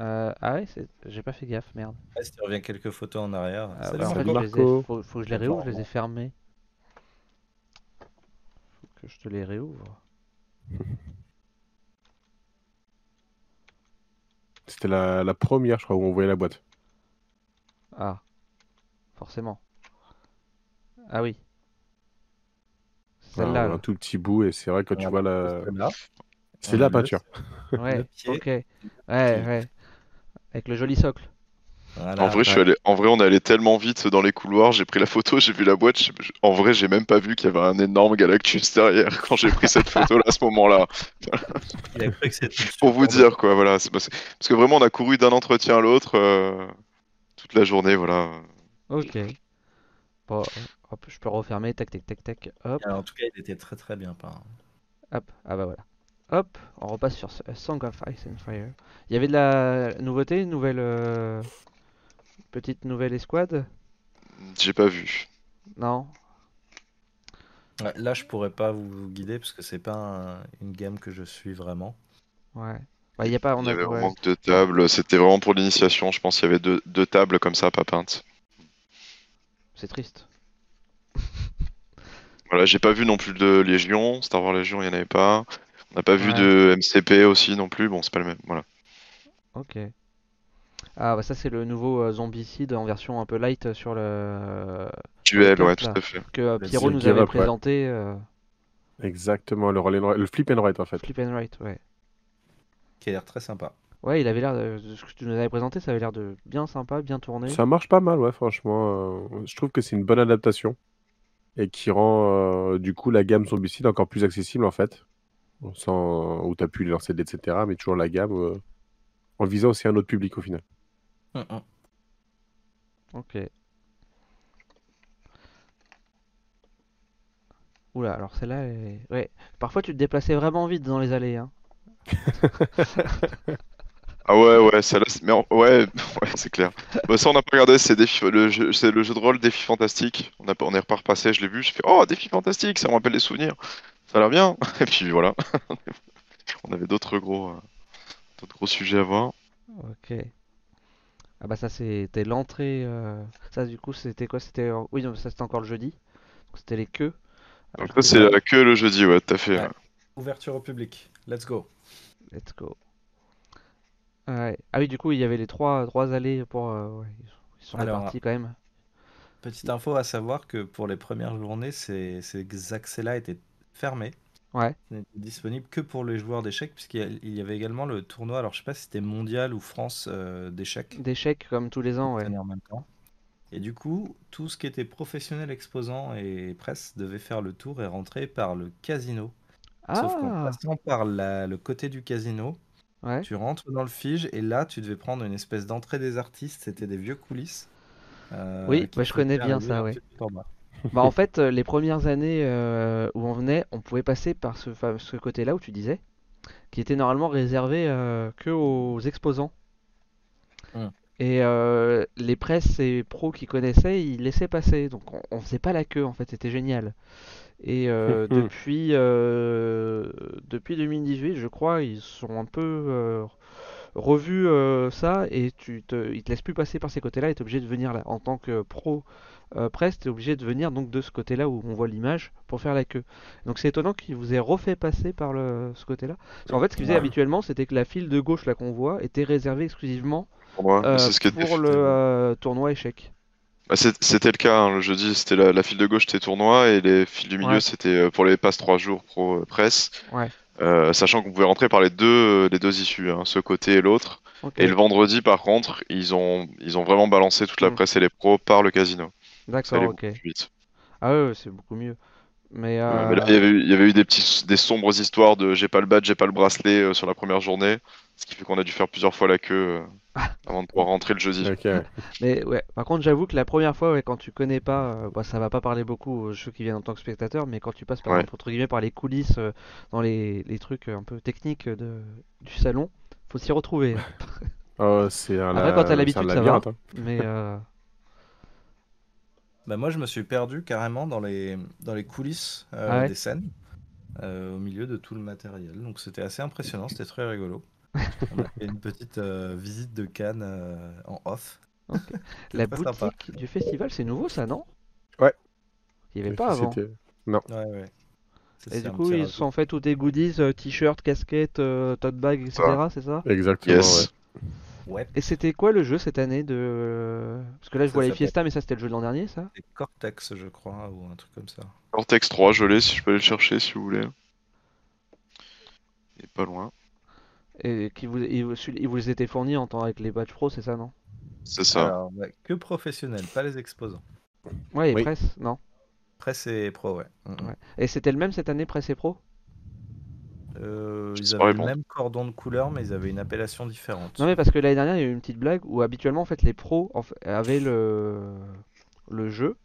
Euh, Ah ouais, j'ai pas fait gaffe, merde. Ouais, si tu reviens quelques photos en arrière. Ah, Salut, bah, en fait, Marco. ai-. Faut, faut que je les réouvre, je les ai fermés. Faut que je te les réouvre. C'était la, la première, je crois, où on voyait la boîte. Ah, forcément. Ah oui. Un, Celle-là, un tout petit bout, et c'est vrai que tu vois la. C'est la peinture. Ouais, ok. Ouais, ouais. Avec le joli socle. Voilà. En vrai, je suis allé... en vrai, on est allé tellement vite dans les couloirs, j'ai pris la photo, j'ai vu la boîte. je- En vrai, j'ai même pas vu qu'il y avait un énorme Galactus derrière *laughs* quand j'ai pris cette photo-là à ce moment-là. Pour vous dire, quoi, voilà. parce que vraiment, on a couru d'un entretien à l'autre euh, toute la journée, voilà. Ok. Bon, hop, je peux refermer, tac, tac, tac, tac, hop, Alors, en tout cas, il était très très bien peint. hop, ah bah voilà. Hop, on repasse sur ce- Song of Ice and Fire. Il y avait de la nouveauté, une nouvelle euh, petite nouvelle escouade? J'ai pas vu. Non? Là, je pourrais pas vous guider parce que c'est pas un- une gamme que je suis vraiment. Ouais. Bah, il y a pas, on Il y a, avait ouais. vraiment que deux tables. C'était vraiment pour l'initiation. Je pense qu'il y avait deux, deux tables comme ça, pas peintes. C'est triste. *laughs* Voilà, j'ai pas vu non plus de Légion. Star Wars Légion, il y en avait pas. On n'a pas vu de MCP aussi non plus. Bon, c'est pas le même. Voilà. Ok. Ah bah ça c'est le nouveau euh, Zombicide en version un peu light sur le Duel, top, ouais, tout à fait. que euh, Le Pierrot nous avait Up, ouais. présenté euh, Exactement, le, roll and write- le flip and write en fait. Flip and Right, ouais. Qui a l'air très sympa. Ouais, il avait l'air de, ce que tu nous avais présenté, ça avait l'air de bien sympa, bien tourné. Ça marche pas mal, ouais, franchement. euh, je trouve que c'est une bonne adaptation et qui rend euh, du coup la gamme zombicide encore plus accessible en fait. Sans, où tu as pu les lancer, etc. Mais toujours la gamme euh, en visant aussi un autre public au final. Hum, hum. Ok. Oula, alors celle-là, elle est- ouais. Parfois tu te déplaçais vraiment vite dans les allées, hein. Ah ouais, ouais, ça là, c'est- mais en- ouais, *laughs* ouais, c'est clair. Bah, ça, on n'a pas regardé, c'est défi... le jeu... c'est le jeu de rôle Défi Fantastique. On, a... on est pas repassé, je l'ai vu, j'ai fait Oh, Défi Fantastique, ça me rappelle des souvenirs. Ça a l'air bien. *laughs* Et puis voilà. *laughs* on avait d'autres gros, euh, d'autres gros sujets à voir. Ok. Ah bah ça c'était l'entrée. euh, Ça du coup c'était quoi? C'était euh, oui non, ça c'était encore le jeudi. C'était les queues. Donc ça, c'est la queue le jeudi, ouais, tout à fait. Ouais. Ouverture au public. Let's go. Let's go. Ouais. Ah oui du coup il y avait les trois trois allées pour. euh, ouais, ils sont- Alors, répartis quand même. Petite info à savoir que pour les premières journées, ces, ces accès-là étaient fermés. Ouais. Ils n'étaient disponibles que pour les joueurs d'échecs, puisqu'il y avait également le tournoi, alors je sais pas si c'était mondial ou France euh, d'échecs. D'échecs comme tous les ans ouais. traînaient en même temps. Et du coup, tout ce qui était professionnel, exposant et presse devait faire le tour et rentrer par le casino. Sauf qu'en Ah passant par la- le côté du casino, ouais. tu rentres dans le Fige et là, tu devais prendre une espèce d'entrée des artistes. C'était des vieux coulisses. euh, Oui, qui bah, te je connais bien ça, ouais. *laughs* Bah en fait euh, les premières années euh, où on venait, on pouvait passer par ce, fa- ce côté-là où tu disais, qui était normalement réservé euh, que aux exposants. Hmm. Et euh, les presses et pros qui connaissaient, ils laissaient passer. Donc on, on faisait pas la queue en fait, c'était génial. Et euh, Mhm. depuis, euh, depuis 2018, je crois, ils sont un peu euh, revus euh, ça et tu te, ils te laissent plus passer par ces côtés-là et t'es obligé de venir là. En tant que pro euh, presse, t'es obligé de venir donc de ce côté-là où on voit l'image pour faire la queue. Donc c'est étonnant qu'ils vous aient refait passer par le, ce côté-là. Parce qu'en fait, ce qu'ils faisaient Ouais. habituellement, c'était que la file de gauche là qu'on voit était réservée exclusivement Pour euh, le euh, tournoi échec. Bah, C'était le cas hein, le jeudi, c'était la, la file de gauche c'était tournoi et les files du milieu Ouais. c'était euh, pour les passes 3 jours pro euh, presse. Ouais. Euh, sachant qu'on pouvait rentrer par les deux, les deux issues, hein, ce côté et l'autre. Et le vendredi, par contre, ils ont, ils ont vraiment balancé toute la Mm. presse et les pros par le casino. D'accord, ok. Ah ouais, c'est beaucoup mieux. Mais, Ouais, euh, mais là, il y avait eu, il y avait eu des petits, des sombres histoires de j'ai pas le badge, j'ai pas le bracelet euh, sur la première journée, ce qui fait qu'on a dû faire plusieurs fois la queue euh, *laughs* avant de pouvoir rentrer le jeudi. *laughs* Mais ouais, par contre, j'avoue que la première fois, ouais, quand tu connais pas, euh, bah, ça va pas parler beaucoup aux jeux qui viennent en tant que spectateur, mais quand tu passes par Ouais. exemple, entre guillemets, par les coulisses, euh, dans les, les trucs un peu techniques de, du salon, faut s'y retrouver. *laughs* Oh, c'est un, Après, quand t'as l'habitude, ça va. hein. Mais euh, Bah moi je me suis perdu carrément dans les, dans les coulisses euh, Ah ouais des scènes, euh, au milieu de tout le matériel. Donc c'était assez impressionnant, c'était très rigolo. *laughs* On a fait une petite euh, visite de Cannes euh, en off. *laughs* la boutique sympa. du festival, c'est nouveau ça, non? Ouais. Il y avait Mais pas avant. c'était- Ouais, ouais. Et du coup, ils rajout. sont fait tous des goodies, t-shirts, casquettes, euh, tote bag, etc. C'est ça? Exactement, Yes. Ouais, Et c'était quoi le jeu cette année de... Parce que là, je Ça vois les Fiesta, mais ça c'était le jeu de l'an dernier, ça? C'est Cortex je crois, ou un truc comme ça. Cortex 3, je l'ai si je peux aller le chercher si vous voulez. Il est pas loin. Et qui vous, il, vous- les était fournis en temps avec les badges pro, c'est ça, non? C'est ça. Alors, que professionnels, pas les exposants. Ouais, et Oui. presse, non? Presse et pro, ouais. Mm, mm. Ouais. Et c'était le même cette année, presse et pro? Euh, ils avaient le même cordon de couleur, mais ils avaient une appellation différente. Non, mais parce que l'année dernière, il y a eu une petite blague où habituellement, en fait, les pros en fait, avaient le, le jeu.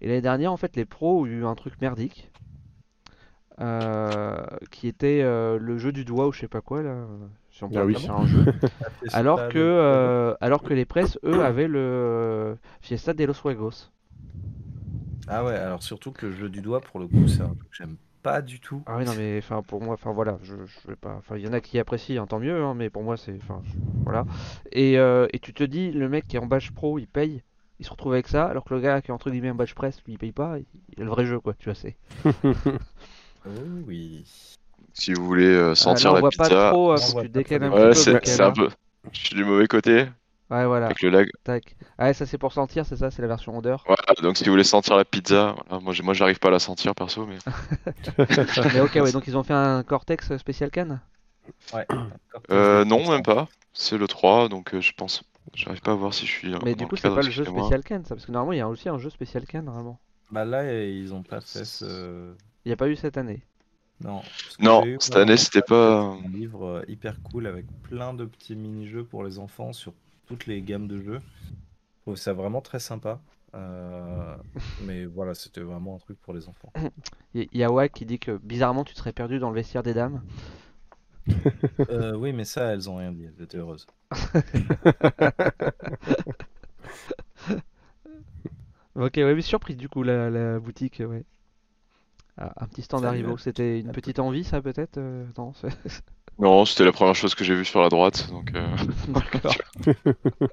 Et l'année dernière, en fait, les pros ont eu un truc merdique. euh, qui était euh, le jeu du doigt ou je sais pas quoi là. Si on peut Ah oui. un jeu. *laughs* C'est Alors que, euh, alors que les presses, eux, avaient le Fiesta de los Juegos. Ah ouais, alors surtout que le jeu du doigt, pour le coup, c'est un truc que j'aime pas du tout. Ah oui, non, mais enfin, pour moi, enfin voilà, je, je vais pas. Enfin, il y en a qui apprécient, hein, tant mieux, hein, mais pour moi, c'est. Enfin, je- voilà. Et, euh, et tu te dis, le mec qui est en badge pro, il paye, il se retrouve avec ça, alors que le gars qui est entre guillemets en badge presse, lui, il paye pas, il, il a le vrai jeu, quoi, tu vois, c'est. *laughs* Oh oui. Si vous voulez euh, Ah, sentir là, on la voit pizza. pas trop, euh, On voit pas un Ouais, peu. c'est un là. peu. Je suis du mauvais côté Ouais, voilà, avec le lag. tac. Ouais, ça c'est pour sentir, c'est ça, c'est la version odeur. Voilà, donc si vous voulez sentir la pizza, voilà, moi j'ai- moi j'arrive pas à la sentir perso, mais *laughs* mais ok, ouais, donc ils ont fait un Cortex spécial can Ouais. euh, non même pas. C'est le 3, donc euh, je pense. J'arrive pas à voir si je suis. Mais du coup, c'est pas le jeu spécial can, ça, parce que normalement, il y a aussi un jeu spécial can, normalement. Bah là, ils ont pas fait ce. Il n'y a pas eu cette année. Non. Non, eu, cette année, c'était pas- Un livre hyper cool avec plein de petits mini-jeux pour les enfants sur toutes les gammes de jeux. Je trouve ça vraiment très sympa. Euh, *laughs* mais voilà, c'était vraiment un truc pour les enfants. Il *laughs* y a Wack qui dit que bizarrement, tu serais perdu dans le vestiaire des dames. *laughs* Euh, oui, mais ça, elles ont rien dit. Elles étaient heureuses. Ok, ouais, mais surprise du coup, la, la boutique, ouais. Ah, un petit stand à- c'était une petite envie, ça peut-être euh, *laughs* Non, c'était la première chose que j'ai vue sur la droite, donc. euh, *laughs* d'accord. *laughs*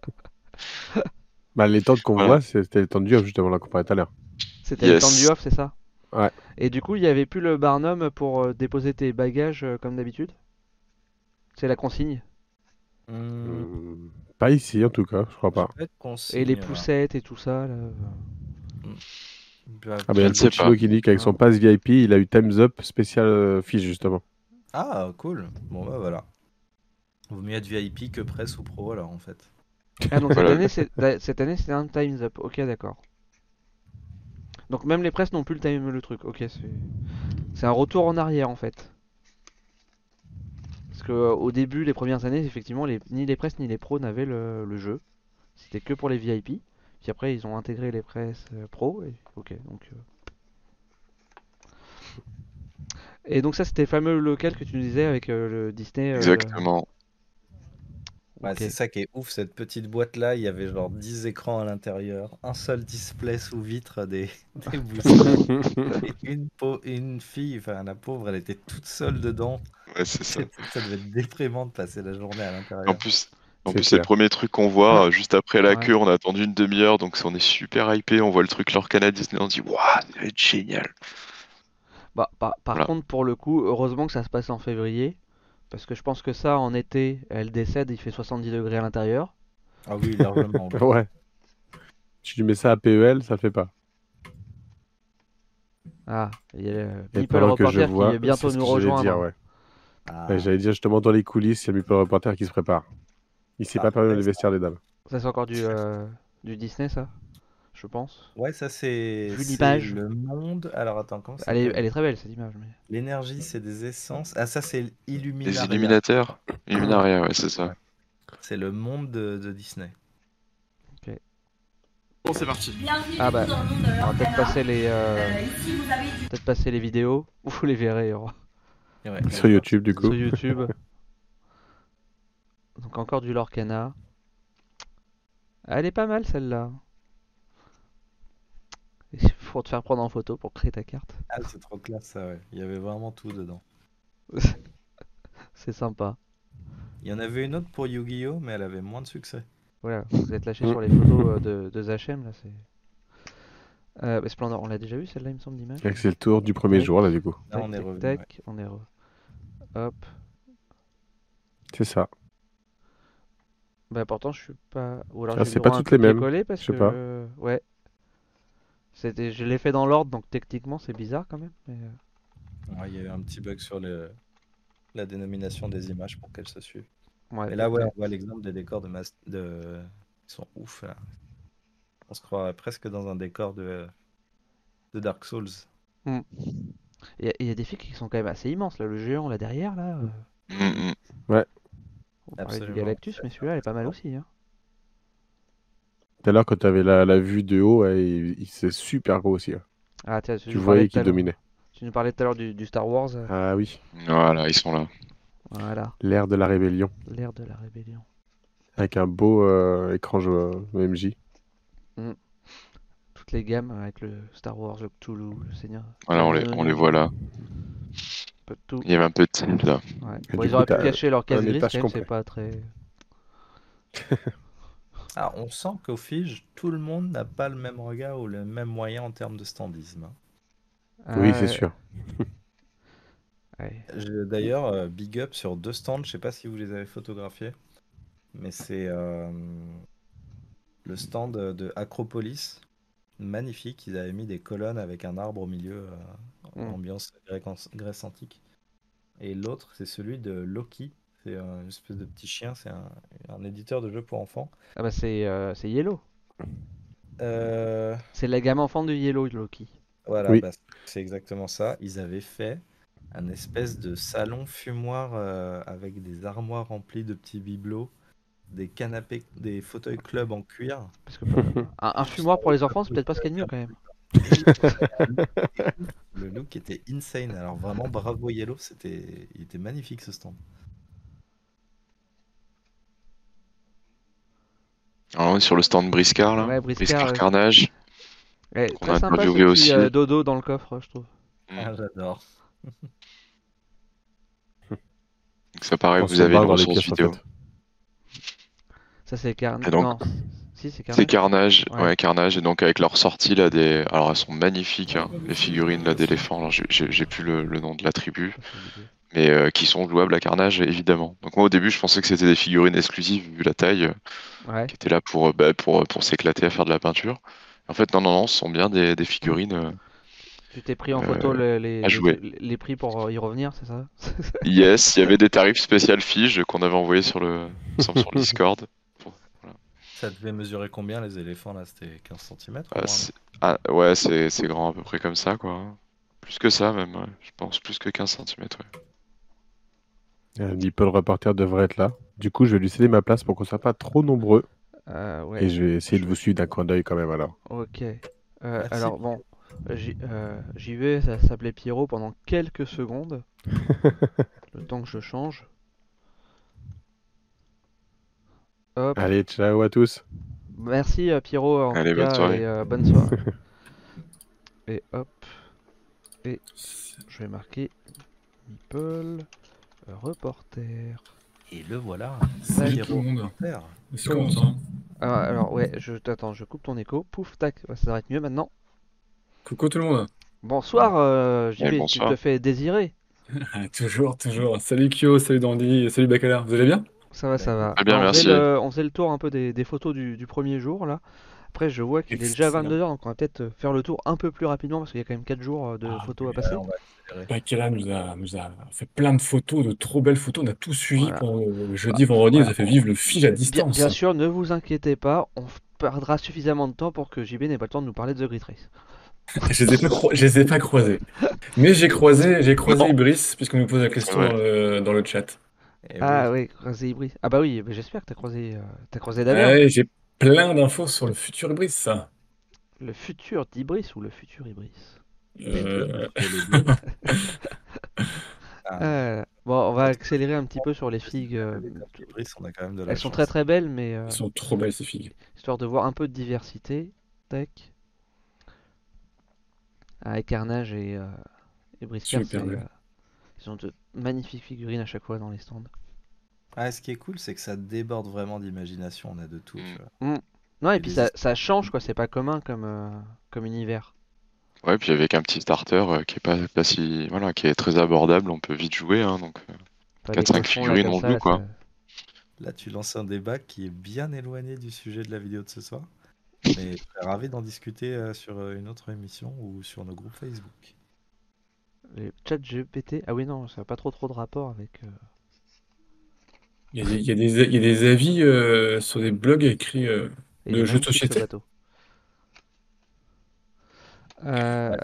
Bah, les tentes qu'on voit, c'était les tentes du off, justement, là, qu'on parlait tout à l'heure. C'était le Yes. stand du off, c'est ça Ouais. Et du coup, il n'y avait plus le barnum pour euh, déposer tes bagages comme d'habitude C'est la consigne Hmm, Hum, Pas ici, en tout cas, je crois pas. Et les poussettes et tout ça, là. Bah, Ah, bah, il y a Je le ne sais Pochino pas. qui dit qu'avec son pass VIP, il a eu Time's Up spécial euh, fiche, justement. Ah, cool. Bon, bah voilà. Vaut mieux être VIP que presse ou pro, alors, en fait. Ah, donc cette Voilà. année, cette c'était un Time's Up. Ok, d'accord. Donc même les presses n'ont plus le time le truc. Ok, c'est c'est un retour en arrière en fait. Parce que euh, au début, les premières années, effectivement, les... ni les presses ni les pros n'avaient le... le jeu. C'était que pour les VIP. Puis après, ils ont intégré les presses euh, pro. Et... Ok, donc. euh. Et donc ça, c'était le fameux local que tu nous disais avec euh, le Disney. euh, Exactement. Ok. C'est ça qui est ouf, cette petite boîte-là. Il y avait genre 10 écrans à l'intérieur, un seul display sous vitre, des, *laughs* des boosters. et *laughs* une, pau- une fille, enfin la pauvre, elle était toute seule dedans. Ouais, c'est ça. Ça devait être déprimant de passer la journée à En l'intérieur. plus, en C'est plus c'est le premier truc qu'on voit euh, juste après la Ouais. queue. On a attendu une demi-heure, donc on est super hypé. On voit le truc Lorcana Disney, on se dit waouh, ça va être génial. Bah, par, par Voilà. contre, pour le coup, heureusement que ça se passe en février. Parce que je pense que ça, en été, elle décède, il fait 70 degrés à l'intérieur. Ah oui, largement. *laughs* ouais. Tu lui mets ça à PEL, ça le fait pas. Ah, il y a People pendant que je Reporter vois, qui est bientôt nous rejoindre. dire, ouais. Ah, J'allais dire justement dans les coulisses, il y a Meeple Reporter qui se prépare. Il s'est Ah, pas permis ouais, les vestiaires des dames. Ça, c'est encore du, euh, du Disney, ça Je pense. Ouais, ça c'est l'image. le monde. Alors attends, comment ça Elle est, elle est très belle, cette image. Mais... L'énergie, c'est des essences. Ah, ça c'est Les Illuminaria. illuminateurs Illuminaria, ouais, c'est ça. C'est le monde de, de Disney. Bon, c'est parti. Bienvenue Ah bah, dans le monde de peut-être passer les, euh, Euh, ici, vous avez du peut-être passer les vidéos. Ou vous les verrez ouais, Sur YouTube, du coup. sur YouTube. *laughs* Donc encore du Lorcana. Elle est pas mal celle-là. Il faut te faire prendre en photo pour créer ta carte. Ah, c'est trop classe ça, ouais. Il y avait vraiment tout dedans. *laughs* C'est sympa. Il y en avait une autre pour Yu-Gi-Oh, mais elle avait moins de succès. Voilà, vous êtes lâché sur les photos euh, de, de Zachem là, c'est. Euh, bah, Splendor, on l'a déjà vu celle-là, il me semble, d'image. C'est le tour du premier jour, là, du coup. Tac, on est revenu. tac, ouais. on est re. Hop. C'est ça. Bah pourtant je suis pas. Ou alors Ah, j'ai c'est dû pas toutes les mêmes, parce je sais que pas. ouais. C'était, je l'ai fait dans l'ordre donc techniquement c'est bizarre quand même. Mais euh, Ouais, il y a eu un petit bug sur le... la dénomination des images pour qu'elles se suivent. ouais, Et là, ouais, ouais. on voit l'exemple des décors de, Mas- de... Ils sont ouf, là. On se croirait presque dans un décor de, de Dark Souls. Il y, a- il y a des filles qui sont quand même assez immenses là, le géant là derrière là. euh, Mm, mm. On parlait du. Galactus mais celui-là elle est pas mal aussi. Hein. Tout à l'heure, quand tu avais la, la vue de haut, ouais, il, il- c'est super gros aussi. hein. Ah tiens, tu voyais qu'il dominait. Tu nous parlais tout à l'heure du, du Star Wars. euh, Ah oui, Voilà, ils sont là. Voilà, l'ère de la rébellion. l'ère de la rébellion. Avec un beau euh, écran jeu, MJ. Toutes les gammes avec le Star Wars, le Cthulhu, le Seigneur. Voilà, on les, on les voit là. Tout. Il y avait un peu de tilt là. Ouais. Bon, ils coup, auraient pu cacher leur case grise, c'est pas très. *laughs* Ah, on sent qu'au Fige, tout le monde n'a pas le même regard ou le même moyen en termes de standisme. hein. Oui, Ah, c'est sûr. *laughs* ouais. D'ailleurs, euh, big up sur deux stands, je sais pas si vous les avez photographiés, mais c'est euh, le stand de Acropolis, magnifique. Ils avaient mis des colonnes avec un arbre au milieu, euh, Mm. ambiance Grèce, Grèce antique. Et l'autre, c'est celui de Loki. C'est une espèce de petit chien, c'est un, un éditeur de jeux pour enfants. Ah bah c'est euh, c'est Yellow. Euh, C'est la gamme enfant de Yellow, Loki. Voilà, Oui. bah, c'est exactement ça. Ils avaient fait un espèce de salon fumoir euh, avec des armoires remplies de petits bibelots, des canapés, des fauteuils club en cuir. Parce que un, un fumoir pour les enfants, c'est peut-être pas ce qu'il y a de mieux quand même. Le look était insane. Alors vraiment, bravo Yellow, c'était, il était magnifique ce stand. Alors, on est sur le stand Briscar là. Ouais, Briscar. Carnage. Ouais, On a sympa petit aussi. euh, dodo dans le coffre, je trouve. Mm. Ah, j'adore. Donc ça paraît, On vous avez une ressource pièces, en vidéo. fait. Ça c'est Carnage. Et donc- Non, si c'est C'est Carnage. Ouais. ouais. Carnage, et donc avec leur sortie là, des... alors elles sont magnifiques, hein, les figurines là d'éléphants, alors j'ai- plus le, le nom de la tribu, c'est mais euh, qui sont jouables à Carnage évidemment. Donc moi au début je pensais que c'était des figurines exclusives vu la taille, euh, Ouais. qui étaient là pour, euh, bah, pour, pour s'éclater à faire de la peinture. En fait non non non, ce sont bien des, des figurines. euh, Tu t'es pris en photo le- les, prix pour y revenir, c'est ça? Yes, il y *laughs* avait des tarifs spécial Fige qu'on avait envoyés sur le, sur le Discord. Ça devait mesurer combien les éléphants là C'était 15 cm Ah, c'est- ah, ouais, c'est c'est grand à peu près comme ça quoi. Plus que ça même, ouais. je pense plus que 15 cm. Ouais. Euh, Reporter devrait être là. Du coup, je vais lui céder ma place pour qu'on soit pas trop nombreux. Euh, ouais. Et je vais essayer de vous suivre d'un coin d'œil quand même alors. Ok. Euh, alors bon, j'y euh, j'y vais, ça s'appelait Pierrot pendant quelques secondes. *laughs* le temps que je change. Hop. Allez, ciao à tous. Merci euh, Pierrot en Allez, tout bonne cas, soirée. et euh, bonne soirée. *laughs* et hop. Et je vais marquer Meeple euh, reporter. Et le voilà. Salut Pierrot tout le monde. Est-ce qu'on m'entend Alors, alors, ouais, je t'attends, je coupe ton écho. Pouf, tac, ça devrait être mieux maintenant. Coucou tout le monde. Bonsoir euh, JB, tu te fais désirer. *laughs* toujours, toujours. Salut Kyo, salut Dandy, salut Bacala. Vous allez bien? Ça va, ça va. Bien, on merci. Faisait le, on faisait le tour un peu des, des photos du, du premier jour là. Après, je vois qu'il est déjà 22h, donc on va peut-être euh, faire le tour un peu plus rapidement parce qu'il y a quand même 4 jours euh, de Ah, photos à passer. Bakela nous a, nous a fait plein de photos, de trop belles photos. On a tout suivi Voilà. le le jeudi, vendredi. Il nous a fait vivre le fil à distance. bien sûr, ne vous inquiétez pas, on perdra suffisamment de temps pour que JB n'ait pas le temps de nous parler de The Great Race. *laughs* Je les ai pas, cro- je les ai pas croisés. Mais j'ai croisé, j'ai croisé. Ibris, puisqu'on nous pose la question Ouais. le, dans le chat. Et Ah oui. oui, croisé Ibris. Ah bah oui, mais j'espère que t'as croisé, euh, t'as croisé Damien. Ouais, j'ai plein d'infos sur le futur Ibris, ça. Le futur d'Ibris ou le futur Ibris? Euh, Et les deux. *laughs* Ah, Euh, Bon, on va accélérer un petit peu sur les figues. euh, Ibris, on a quand même de la Elles sont chance. très très belles, mais euh, elles sont trop belles, ces filles. histoire de voir un peu de diversité. Tac. Ah, et Carnage et, euh, et Super c'est, belle. euh, ils ont de magnifiques figurines à chaque fois dans les stands. Ah, ce qui est cool, c'est que ça déborde vraiment d'imagination. On a de tout. Mm. tu vois. Non, et Et puis des ça, ça change, quoi, c'est pas commun comme, euh, comme univers. Ouais, puis avec un petit starter euh, qui est pas, pas si. Voilà, qui est très abordable, on peut vite jouer, hein, donc. euh, Pas 4-5 des cochons, là, figurines en bleu, là, quoi. Là, tu lances un débat qui est bien éloigné du sujet de la vidéo de ce soir. *laughs* Mais je serais ravi d'en discuter euh, sur une autre émission ou sur nos groupes Facebook. Les chats GPT. Ah oui, non, ça n'a pas trop trop de rapport avec. euh, Il y a des, il y a des, il y a des avis euh, sur des blogs écrits. euh, et De jeux de ce société bateau. Euh, Ouais,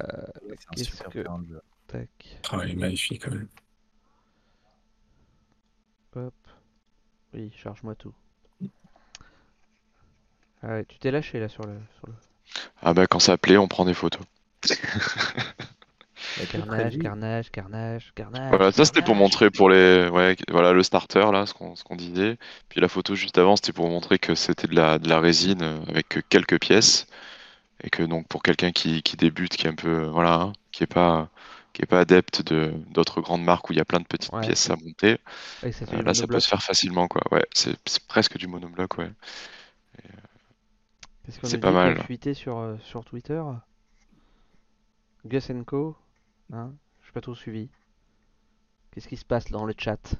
C'est un qu'est-ce super que- terrain de jeu. tac. Ah, il est magnifique quand même. Hop. Oui, charge-moi tout. Ah ouais, tu t'es lâché là sur le, sur le... Ah bah, quand ça plaît, on prend des photos. *laughs* Carnage, carnage, carnage, carnage. Voilà, ça c'était pour montrer pour les. Ouais, voilà, le starter, là, ce qu'on ce qu'on disait. Puis la photo juste avant, c'était pour montrer que c'était de la, de la résine euh, avec que quelques pièces. Et que donc, pour quelqu'un qui, qui débute, qui est un peu. euh, Voilà, hein, qui est pas. Qui est pas adepte de d'autres grandes marques où il y a plein de petites Ouais. pièces à monter, Ouais, ça fait euh, là ça peut se faire facilement quoi. Ouais, c'est c'est presque du monobloc, ouais. Qu'est-ce qu'on c'est nous pas mal. fuité sur, euh, sur Twitter? Gus Co. Hein J'ai pas tout suivi. Qu'est-ce qui se passe dans le chat?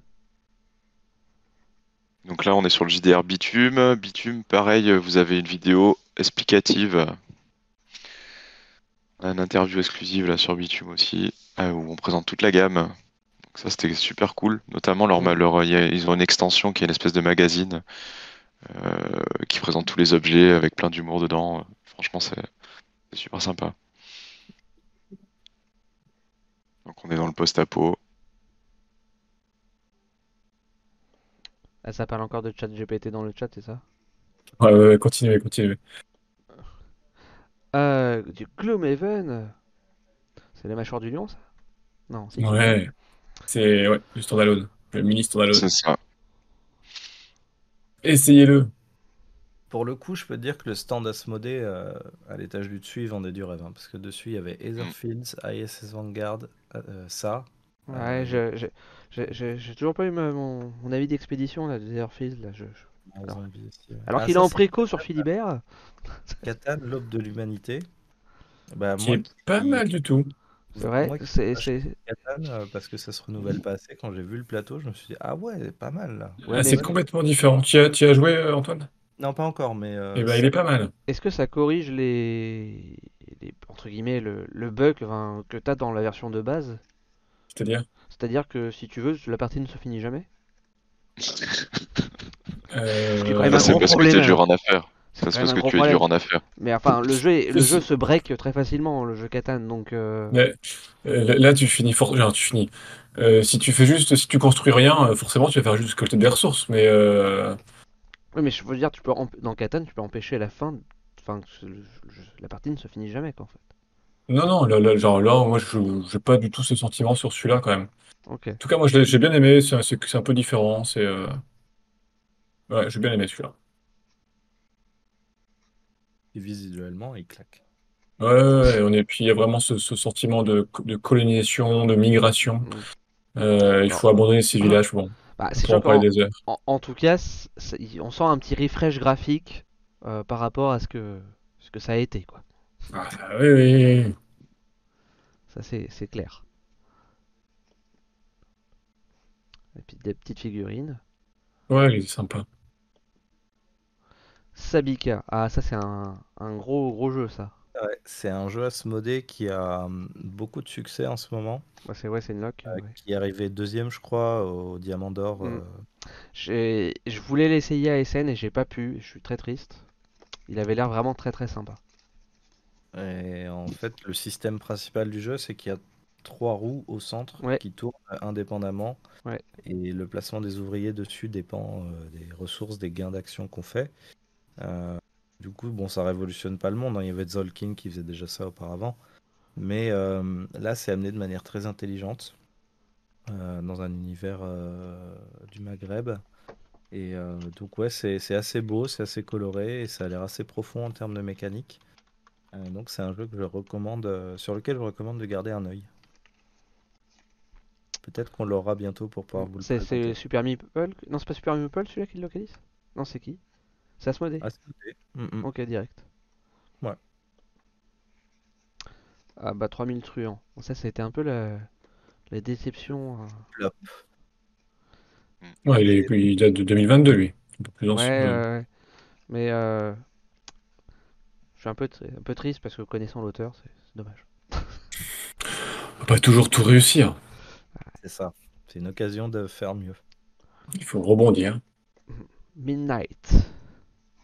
Donc là, on est sur le JDR Bitume. Bitume, pareil, vous avez une vidéo explicative, une interview exclusive là sur Bitume aussi, euh, où on présente toute la gamme. Donc ça, c'était super cool. Notamment, leur, a- ils ont une extension qui est une espèce de magazine euh, qui présente tous les objets avec plein d'humour dedans. Franchement, c'est super sympa. Donc on est dans le post-apo. Ah, ça parle encore de chat GPT dans le chat, c'est ça? Ouais, ouais, ouais, continuez, continuez. Euh, du Gloomhaven C'est la mâchoire du lion, ça? Non, c'est Ouais, c'est ouais, du standalone, le mini standalone. C'est ça. Essayez-le. Pour le coup, je peux te dire que le stand Asmodée euh, à l'étage du dessus, il vendait du rêve. hein, parce que dessus, il y avait Etherfields, ISS Vanguard, euh, ça. Ouais, Euh, je- je- je- je- j'ai toujours pas eu ma- mon, mon avis d'expédition là, de là. je- je- un Alors- ouais. Ah, qu'il est en préco sur Philibert. *laughs* Catan, l'aube de l'humanité. Bah, Qui moi, est pas mal du tout. C'est vrai, moi qui c'est, euh, parce que ça se renouvelle pas assez. Quand j'ai vu le plateau, je me suis dit, ah ouais, pas mal là. Ouais, Ah, c'est complètement différent. Tu y as, tu y as joué, euh, Antoine? Non, pas encore, mais. euh, Eh ben, il est pas mal. Est-ce que ça corrige les, les- entre guillemets le, le bug enfin, que t'as dans la version de base? C'est-à-dire? C'est-à-dire que si tu veux, la partie ne se finit jamais? Euh, c'est gros parce que problème, t'es hein. dur en affaires. C'est parce que tu es dur en affaires. Mais enfin, le jeu, est- le jeu *laughs* se break très facilement, le jeu Catan, donc euh, Mais, euh, là, là, tu finis for- genre, tu finis. Euh, si tu fais juste, si tu construis rien, euh, forcément, tu vas faire juste collecter des ressources. Mais euh, oui, mais je veux dire, tu peux emp- dans Catan, tu peux empêcher la fin, enfin, la partie ne se finit jamais, quoi, en fait. non, non, là, là, genre là, moi, je j'ai pas du tout ce sentiment sur celui-là quand même. Ok. En tout cas, moi, je l'ai- j'ai bien aimé. C'est c'est- c'est un peu différent. C'est euh, ouais, j'ai bien aimé celui-là. Et visuellement, il claque. Ouais, ouais, ouais, on est, puis il y a vraiment ce, ce sentiment de, de colonisation, de migration. Mm. Euh, il faut abandonner ces villages. Bon, Bah, c'est en sûr parler qu'en des heures. en, en tout cas, on sent un petit refresh graphique euh, par rapport à ce que, ce que ça a été, quoi. Ah, oui, oui. Ça, c'est c'est clair. Et puis des petites figurines. Ouais, il est sympa. Sabika. Ah, ça, c'est un, un gros, gros jeu, ça. Ouais, c'est un jeu Asmodée qui a hum, beaucoup de succès en ce moment, Ouais, c'est ouais, c'est une lock. euh, ouais. qui est arrivé deuxième, je crois, au Diamant d'Or. Mm. euh, Je voulais l'essayer à SN et j'ai pas pu. Je suis très triste. Il avait l'air vraiment très très sympa. Et en fait, le système principal du jeu, c'est qu'il y a trois roues au centre Ouais. qui tournent indépendamment. Ouais. Et le placement des ouvriers dessus dépend euh, des ressources, des gains d'action qu'on fait. Euh, du coup, bon, ça révolutionne pas le monde. hein. Il y avait Zolkin qui faisait déjà ça auparavant. Mais euh, là, c'est amené de manière très intelligente euh, dans un univers euh, du Maghreb. Et euh, donc, ouais, c'est assez beau, c'est assez coloré et ça a l'air assez profond en termes de mécanique. Donc c'est un jeu que je recommande, sur lequel je recommande de garder un œil. Peut-être qu'on l'aura bientôt pour pouvoir vous le C'est. Super Meeple? Non, c'est pas Super Meeple celui-là qui le localise? Non, c'est qui? C'est Asmodee? Ah, c'est noté. Mm, mm. Ok, direct. Ouais. Ah bah 3000 truands. Bon, ça, c'était un peu la, la déception. euh. Flop. Ouais, il, est, il date de 2022, lui. Un peu plus Ouais, ancien. ouais, ouais. Mais euh, je suis un peu, tr- un peu triste parce que connaissant l'auteur, c'est c'est dommage. *laughs* On peut pas toujours tout réussir. C'est ça. C'est une occasion de faire mieux. Il faut rebondir. Midnight.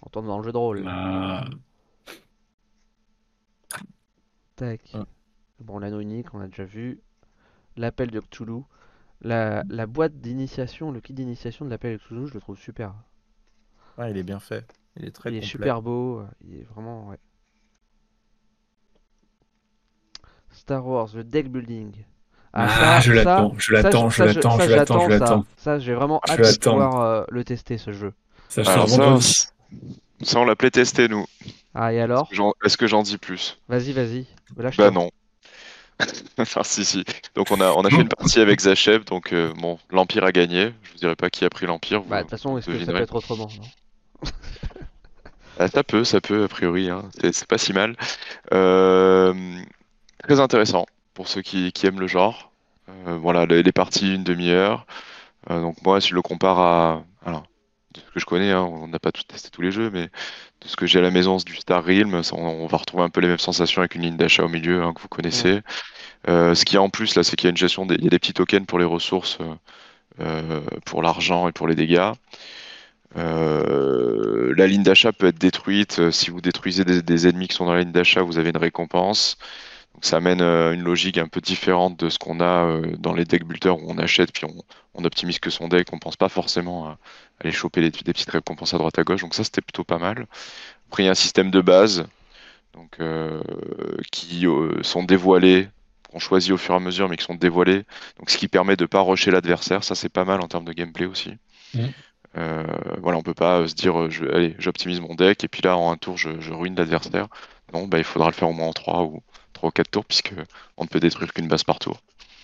On tourne dans le jeu de rôle. Ah, Tac. Ah. Bon, l'anneau unique, on a déjà vu. L'appel de Cthulhu. La, la boîte d'initiation, le kit d'initiation de l'appel de Cthulhu, je le trouve super. Ouais, il est bien fait. Il est très il est super beau, euh, il est vraiment. Ouais. Star Wars, le deck building. Ah, je l'attends, je l'attends, je ça, l'attends, ça, je l'attends, je ça. l'attends. Ça, j'ai vraiment Je hâte de pouvoir euh, le tester ce jeu. ça sort Alors ça, vendredi. c- ça, on l'a testé nous. Ah, et alors Est-ce que j'en dis plus? Vas-y, vas-y. Lâche Bah non. *laughs* Enfin, si, si. Donc on a, on a fait une partie avec Zacheb, donc euh, bon, l'Empire a gagné. Je vous dirai pas qui a pris l'Empire. Bah, de toute façon, est-ce que ça peut être autrement non? Ah, ça peut, ça peut, a priori, hein. C'est pas si mal. Euh, très intéressant pour ceux qui, qui aiment le genre. Euh, voilà, les, les parties, une demi-heure. Donc moi, si je le compare à... Alors, de ce que je connais, hein, on n'a pas tout testé tous les jeux, mais de ce que j'ai à la maison du Star Realm, on, on va retrouver un peu les mêmes sensations avec une ligne d'achat au milieu, hein, que vous connaissez. Euh, ce qu'il y a en plus, là, c'est qu'il y a une gestion des, il y a des petits tokens pour les ressources, euh, euh, pour l'argent et pour les dégâts. Euh, la ligne d'achat peut être détruite. Si vous détruisez des, des ennemis qui sont dans la ligne d'achat, vous avez une récompense. Donc ça amène euh, une logique un peu différente de ce qu'on a euh, dans les deck builders où on achète puis on, on optimise que son deck. On pense pas forcément à aller choper les- des petites récompenses à droite à gauche. Donc ça c'était plutôt pas mal. Après il y a un système de base donc, euh, qui euh, sont dévoilés, qu'on choisit au fur et à mesure, mais qui sont dévoilés. Donc ce qui permet de pas rusher l'adversaire. Ça c'est pas mal en termes de gameplay aussi. Mhm. Euh, voilà, on peut pas se dire, je, allez, j'optimise mon deck et puis là en un tour je, je ruine l'adversaire. Non, bah, il faudra le faire au moins en 3 ou 3 ou 4 tours puisque on ne peut détruire qu'une base par tour.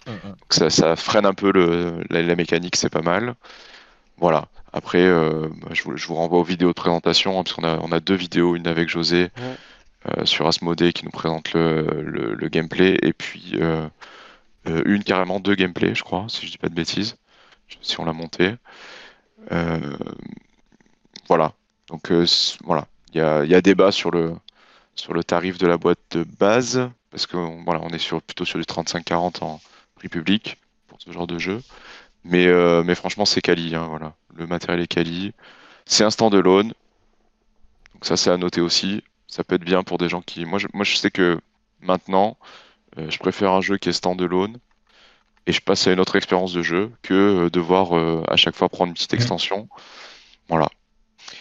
Mm, mm. Donc ça, ça freine un peu le, la, la mécanique, c'est pas mal. Voilà. Après, euh, bah, je, vous, je vous renvoie aux vidéos de présentation hein, parce qu'on a, on a deux vidéos, une avec José Ouais. euh, sur Asmodee qui nous présente le, le, le gameplay et puis euh, une carrément deux gameplays, je crois, si je dis pas de bêtises, si on l'a monté. Voilà. Donc voilà, il y a, il y a débat sur le sur le tarif de la boîte de base parce que voilà, on est sur plutôt sur du 35-40 en prix public pour ce genre de jeu. Mais euh, mais franchement, c'est quali, hein, voilà. Le matériel est quali. C'est un standalone. Donc ça, c'est à noter aussi. Ça peut être bien pour des gens qui. Moi, je, moi, je sais que maintenant, euh, je préfère un jeu qui est standalone et je passe à une autre expérience de jeu que euh, devoir euh, à chaque fois prendre une petite extension. Voilà.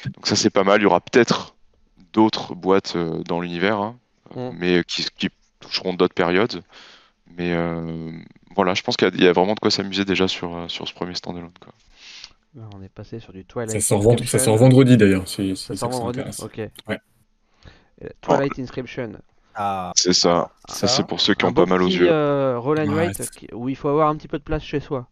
Donc ça, c'est pas mal. Il y aura peut-être d'autres boîtes euh, dans l'univers, hein, mais qui, qui toucheront d'autres périodes. Mais euh, voilà, je pense qu'il y, a- il y a vraiment de quoi s'amuser déjà sur, euh, sur ce premier standalone. Quoi. Là, On est passé sur du Twilight Ça sort, vend- ça sort vendredi d'ailleurs. Si, si Ça ça sort vous vendredi. Ok. Ouais. Et Twilight Inscription. Ah, C'est ça. Ça, Ça, c'est pour ceux qui Un ont pas mal aux yeux. euh, roll and Ouais, qui- où il faut avoir un petit peu de place chez soi.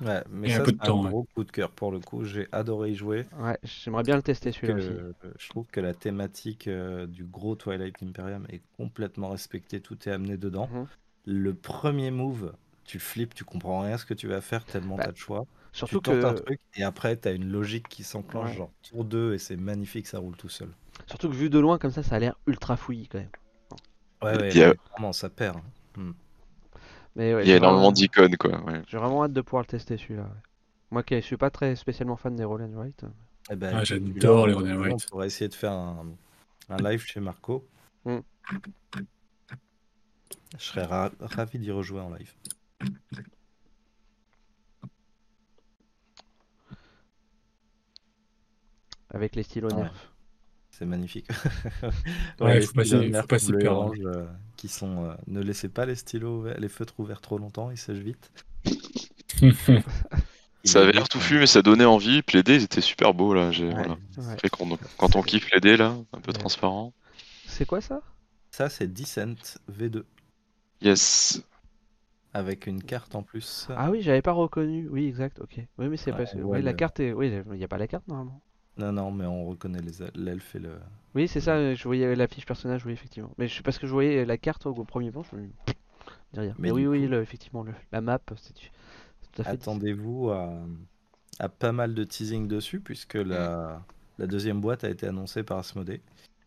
ouais, mais Et ça, peu de c'est temps, un ouais. gros coup de cœur pour le coup. J'ai adoré y jouer. Ouais, j'aimerais bien le tester celui-là aussi. je trouve que la thématique euh, du gros Twilight Imperium est complètement respectée. Tout est amené dedans. Mhm. Le premier move, tu flippes, tu comprends rien à ce que tu vas faire tellement Bah, t'as de choix. Surtout tu tentes un que, truc et après t'as une logique qui s'enclenche Ouais. genre tour 2 et c'est magnifique, ça roule tout seul. surtout que vu de loin comme ça, ça a l'air ultra fouillis quand même. Ouais, ouais, Il y a- non, mais vraiment, ça perd. hein. Mais ouais, Il y a énormément d'icônes, quoi. ouais. J'ai vraiment hâte de pouvoir le tester celui-là. ouais. Moi qui suis pas très spécialement fan des Roll and Write. Eh ben, Ah, j'adore les Roll and on pourrait essayer de faire un, un live chez Marco. Mm. Je serais ra- ravi d'y rejouer en live. Avec les stylos Ouais. nerfs. C'est magnifique. *laughs* Ouais, les faut pas s'y- stylos faut nerfs pas s'y bleu et perdre. orange, euh, qui sont, euh, ne laissez pas les stylos, ouverts- les feutres ouverts trop longtemps, ils sèchent vite. *laughs* Ça avait l'air touffu, mais ça donnait envie. Puis les dés, ils étaient super beaux, là. Ouais. voilà. Ouais. Quand, on, quand on kiffe les dés, là, un peu Ouais. transparent. C'est quoi ça? Ça, c'est Descent V2 Yes. Avec une carte en plus. Ah oui, j'avais pas reconnu. Oui, exact, ok. Oui, mais c'est Ouais, parce que on oui, voit la le- carte est. Oui, il n'y a pas la carte normalement. Non, non, mais on reconnaît l'elfe et le. Oui, c'est ça, je voyais la fiche personnage, oui, effectivement. Mais je, parce que je voyais la carte au, premier plan, je me dis rien. Mais, Mais oui, oui, le- effectivement, le- la map, c'est c'est tout à fait. Attendez-vous à, à pas mal de teasing dessus, puisque la, la deuxième boîte a été annoncée par Asmodée.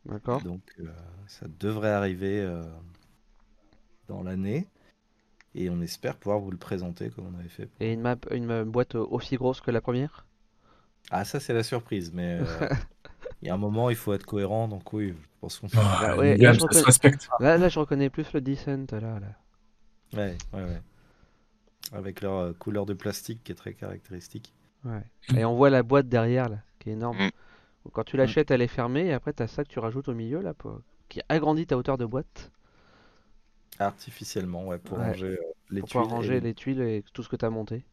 D'accord. Donc euh, ça devrait arriver euh, dans l'année. Et on espère pouvoir vous le présenter comme on avait fait. Et une map, une euh, boîte aussi grosse que la première? Ah, ça, c'est la surprise, mais euh, *laughs* il y a un moment, il faut être cohérent. Donc, oui, je pense qu'on. Ah, ouais, là, je respecte. Là, là, je reconnais plus le Descent, là. là. Ouais, ouais, ouais. Avec leur euh, couleur de plastique qui est très caractéristique. Ouais. Et on voit la boîte derrière, là, qui est énorme. Mm. Quand tu l'achètes, elle est fermée, et après, t'as ça que tu rajoutes au milieu, là, pour... qui agrandit ta hauteur de boîte, Artificiellement, ouais, pour Ouais. ranger euh, les pour tuiles. et ranger les- les tuiles et tout ce que t'as monté.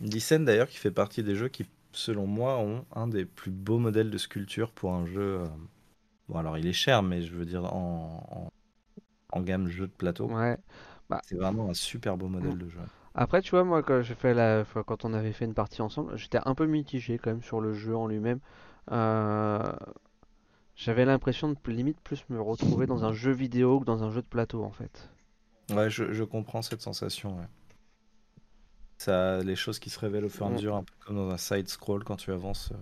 Dicen d'ailleurs qui fait partie des jeux qui, selon moi, ont un des plus beaux modèles de sculpture pour un jeu. euh, Bon, alors il est cher, mais je veux dire en, en, en gamme jeu de plateau. Ouais. C'est vraiment un super beau modèle de jeu. Après, tu vois, moi, quand j'ai fait la, quand on avait fait une partie ensemble, j'étais un peu mitigé quand même sur le jeu en lui-même. Euh, J'avais l'impression de limite plus me retrouver dans un jeu vidéo que dans un jeu de plateau, en fait. Ouais, je, je comprends cette sensation. ouais. Ça, les choses qui se révèlent au fur et à Mm. mesure, un peu comme dans un side scroll quand tu avances. euh.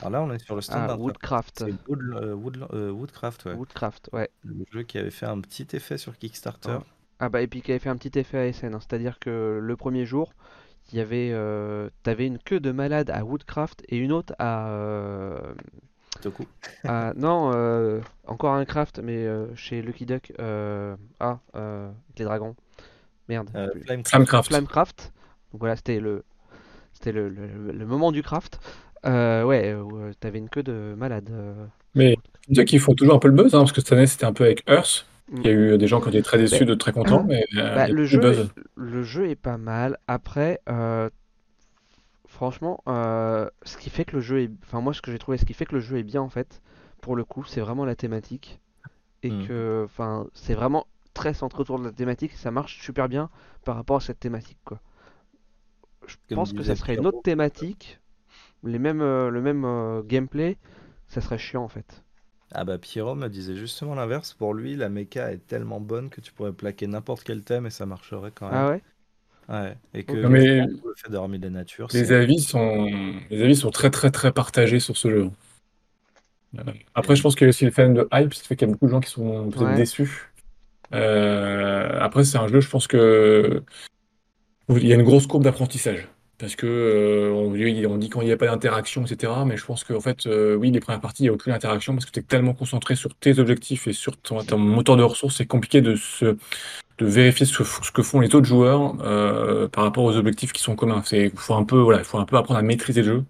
Alors là, on est sur le stand Ah, Woodcraft. Wood- euh, Wood- euh, Woodcraft, ouais. Woodcraft, ouais. Le jeu qui avait fait un petit effet sur Kickstarter. Ouais. Ah bah, et puis qui avait fait un petit effet ASN, hein. c'est-à-dire que le premier jour, il y avait, euh, t'avais une queue de malade à Woodcraft et une autre à, Toku. à- non, euh, encore un craft, mais euh, chez Lucky Duck, euh, ah, euh, avec les dragons, merde, Euh. Flamecraft. Flamecraft. Flamecraft. Donc voilà, c'était le, c'était le, le- le moment du craft. Euh, ouais, où, t'avais une queue de malade. Mais je dire qu'il faut toujours un peu le buzz, hein, parce que cette année c'était un peu avec Earth. Mm. Il y a eu des gens qui ont été très déçus, Mais- d'autres très contents, mais euh, Bah, le jeu, de buzz. le jeu est pas mal. Après, euh, franchement, euh, ce qui fait que le jeu est, enfin moi ce que j'ai trouvé, ce qui fait que le jeu est bien en fait, pour le coup, c'est vraiment la thématique et Mm. que, enfin, c'est vraiment très centré autour de la thématique. Ça marche super bien par rapport à cette thématique quoi. Je Comme pense que ça serait une autre thématique, les mêmes, euh, le même euh, gameplay, ça serait chiant en fait. Ah bah Pierrot me disait justement l'inverse. Pour lui, la méca est tellement bonne que tu pourrais plaquer n'importe quel thème et ça marcherait quand même. Ah ouais? Ouais. Et que Non, mais- le fait la nature, Les avis sont, les avis sont très très très partagés sur ce jeu. Après, je pense qu'il y a aussi le phénomène de hype, ce qui fait qu'il y a beaucoup de gens qui sont peut-être Ouais. déçus. Euh, après, c'est un jeu, je pense que il y a une grosse courbe d'apprentissage. Parce que euh, on, dit- quand il n'y a pas d'interaction, etc. Mais je pense qu'en fait, euh, oui, les premières parties, il n'y a aucune interaction parce que tu es tellement concentré sur tes objectifs et sur ton, moteur de ressources, c'est compliqué de se de vérifier ce, que que font les autres joueurs euh, par rapport aux objectifs qui sont communs. C'est faut un peu voilà, il faut un peu apprendre à maîtriser le jeu.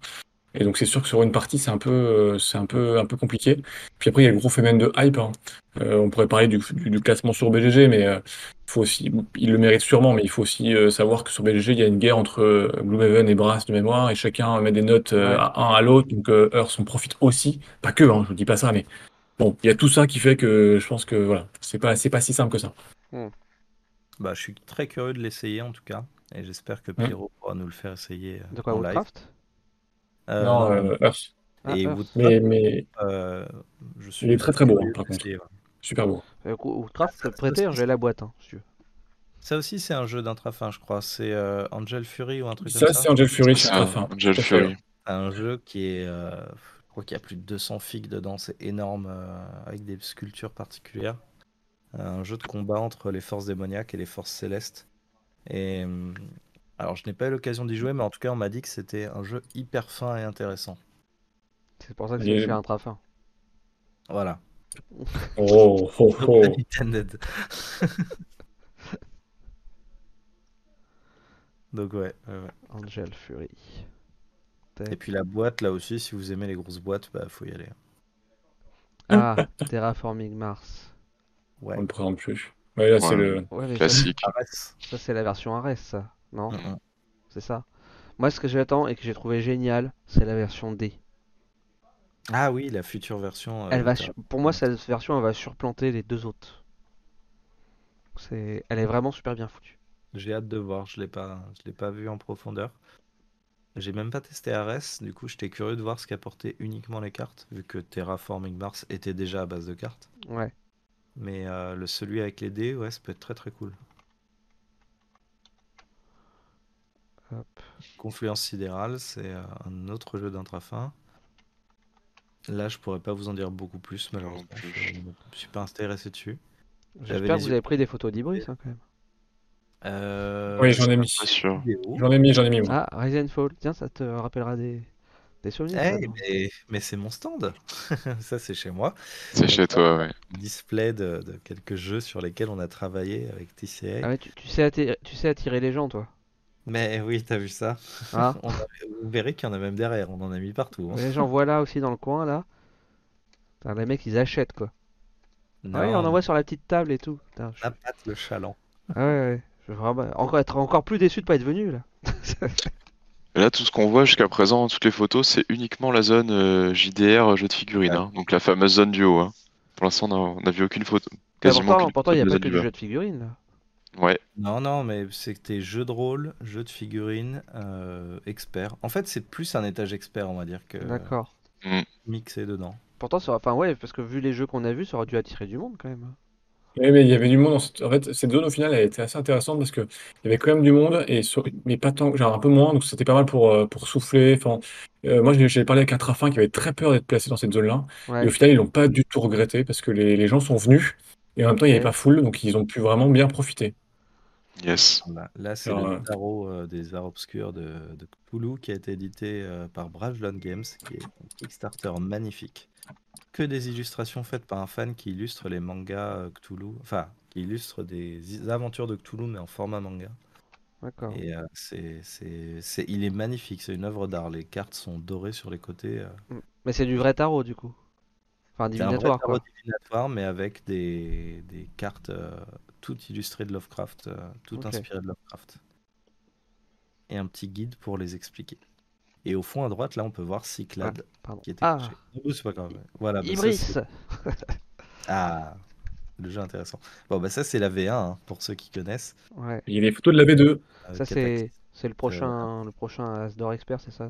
Et donc c'est sûr que sur une partie c'est un peu euh, c'est un peu un peu compliqué. Puis après il y a le gros phénomène de hype. hein. Euh, on pourrait parler du, du, du classement sur BGG, mais euh, il faut aussi il le mérite sûrement, mais il faut aussi euh, savoir que sur BGG il y a une guerre entre Gloomhaven et Brass de mémoire et chacun met des notes euh, à un à l'autre. Donc euh, Earth en profite aussi, pas que, hein, je vous dis pas ça, mais bon il y a tout ça qui fait que je pense que voilà c'est pas c'est pas si simple que ça. bah, je suis très curieux de l'essayer en tout cas. Et j'espère que. Pierrot pourra nous le faire essayer De quoi en live. Euh, non, euh, Earth, Ah, et Earth. Woodcraft, mais mais euh, je suis Il est très, très beau, hein, par ouais. super beau. Euh, Woodcraft, ça te prêter, hein, j'ai la boîte, hein, si tu veux. Ça aussi, c'est un jeu d'intrafin, je crois. C'est euh, Angel Fury ou un truc Ça, comme ça. c'est Angel Fury C'est Trafin. Angel. Fury. Un jeu qui est. euh, je crois qu'il y a plus de 200 figues dedans, c'est énorme, euh, avec des sculptures particulières. Un jeu de combat entre les forces démoniaques et les forces célestes. Et. Alors, je n'ai pas eu l'occasion d'y jouer, mais en tout cas, on m'a dit que c'était un jeu hyper fin et intéressant. C'est pour ça que c'est chez un trafin. Voilà. Oh, oh, oh. *laughs* Intended. *laughs* Donc, ouais. Angel Fury. Et puis la boîte, là aussi, si vous aimez les grosses boîtes, bah, faut y aller. Ah, Terraforming Mars. Ouais. On ne le présente plus. Ouais, là, c'est le. Ouais, ça, Classique. Ares. ça, c'est la version Ares, ça. Non Mm, mm. C'est ça. Moi, ce que j'attends et que j'ai trouvé génial, c'est la version D. Ah oui, la future version. euh, Elle va sur- Pour moi, cette version, elle va surplanter les deux autres. C'est... Elle est vraiment super bien foutue. J'ai hâte de voir, je l'ai pas, je l'ai pas vu en profondeur. J'ai même pas testé Ares, du coup j'étais curieux de voir ce qu'apportaient uniquement les cartes, vu que Terraforming Mars était déjà à base de cartes. Ouais. Mais euh, le celui avec les dés, ouais, ça peut être très très cool. Hop. Confluence sidérale, c'est euh, un autre jeu d'intrafin. Là, je pourrais pas vous en dire beaucoup plus, malheureusement. Je ne me suis pas intéressé dessus. J'espère que vous avez pris des photos d'Ibris hein, quand même. Euh, Oui, j'en ai mis. J'en ai mis, j'en ai mis. moi. Ah, Rise and Fall. Tiens, ça te rappellera des, des souvenirs. ça, Eh, mais, mais c'est mon stand. *laughs* Ça, c'est chez moi. C'est chez toi, ouais. display de, de quelques jeux sur lesquels on a travaillé avec TCA. Ah ouais, tu, tu sais attirer, tu sais attirer les gens, toi. Mais oui, t'as vu ça Ah, *laughs* On a- Vous verrez qu'il y en a même derrière, on en a mis partout. hein. les gens voient là aussi dans le coin, là. Putain, les mecs, ils achètent, quoi. Ah oui, on en voit sur la petite table et tout. Putain, je- La patte, le chaland. Ah ouais, ouais. Je vais vraiment encore être encore plus déçu de pas être venu, là. Et *laughs* là, tout ce qu'on voit jusqu'à présent, toutes les photos, c'est uniquement la zone euh, JDR jeu de figurines, Ouais. hein. donc la fameuse zone duo. Hein. Pour l'instant, on n'a vu aucune photo. Mais Quasiment pourtant, il n'y a pas que du jeu de figurines, là. Ouais, Non, non, mais c'était jeu de rôle, jeu de figurines, euh, expert. En fait, c'est plus un étage expert, on va dire, que D'accord. mixé dedans. Pourtant, ça aurait- enfin, ouais, parce que vu les jeux qu'on a vus, ça aurait dû attirer du monde, quand même. Oui, mais il y avait du monde. dans cette- En fait, cette zone, au final, elle était assez intéressante parce que il y avait quand même du monde, et sur- mais pas tant, genre un peu moins, donc c'était pas mal pour, euh, pour souffler. Enfin, euh, moi, j'ai j'ai parlé avec un trafin qui avait très peur d'être placé dans cette zone-là. Ouais. Et au final, ils l'ont pas du tout regretté parce que les, les gens sont venus, et en même temps, il n'y avait Ok. pas foule, donc ils ont pu vraiment bien profiter. Yes. Voilà. Là, c'est Alors, le euh, tarot euh, des arts obscurs de, de Cthulhu qui a été édité euh, par Brajlon Games, qui est un Kickstarter magnifique. Que des illustrations faites par un fan qui illustre les mangas Cthulhu, enfin, qui illustre des aventures de Cthulhu, mais en format manga. D'accord. Et euh, c'est, c'est, c'est- il est magnifique, c'est une œuvre d'art. Les cartes sont dorées sur les côtés. euh. Mais c'est du vrai tarot, du coup. Enfin, C'est un vrai divinatoire, tarot quoi. divinatoire, mais avec des, des cartes euh, toutes illustrées de Lovecraft, euh, toutes Ok. inspirées de Lovecraft. Et un petit guide pour les expliquer. Et au fond à droite, là, on peut voir Cyclade Pardon. qui était Ah. Oh, c'est pas grave. Voilà. bah, ça, Ibris *laughs* ah, le jeu intéressant. Bon, bah ça, c'est la V1 hein, pour ceux qui connaissent. Ouais. Il y a des photos de la V2. euh, Ça, c'est c'est le prochain, le prochain Asdor Expert, c'est ça?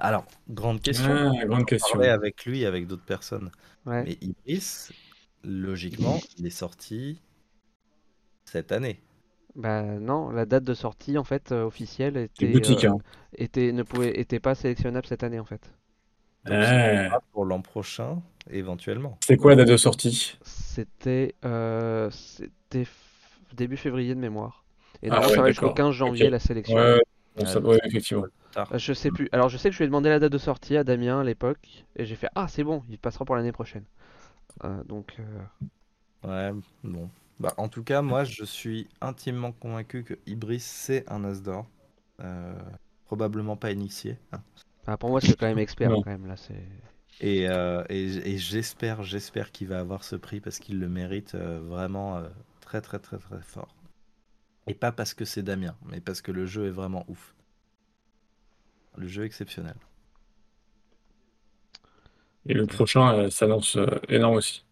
Alors, grande question. Ah, grande On question. avec lui, avec d'autres personnes. Ouais. Mais Ibris, logiquement, il est sorti cette année. Bah non, la date de sortie, en fait, euh, officielle, était, boutique, euh, hein. était, ne pouvait, était pas sélectionnable cette année, en fait. Donc, Ah. pour l'an prochain, éventuellement. C'est quoi la date de sortie? C'était euh, c'était f- début février de mémoire. Et Ah ouais, ça va jusqu'au d'accord. 15 janvier, la sélection. Ouais, bon, ça- donc, ouais, effectivement. Je sais plus. Alors, je sais que je lui ai demandé la date de sortie à Damien à l'époque, et j'ai fait Ah, c'est bon, il passera pour l'année prochaine. Euh, donc, euh, Ouais, bon. Bah, en tout cas, moi, je suis intimement convaincu que Ibris, c'est un as d'or. Euh, probablement pas initié. hein. ah, pour moi, c'est quand même expert, quand même, là. C'est... Et, euh, et, et j'espère, j'espère qu'il va avoir ce prix parce qu'il le mérite euh, vraiment euh, très, très, très, très fort. Et pas parce que c'est Damien, mais parce que le jeu est vraiment ouf. Le jeu est exceptionnel. Et le prochain euh, s'annonce euh, énorme aussi.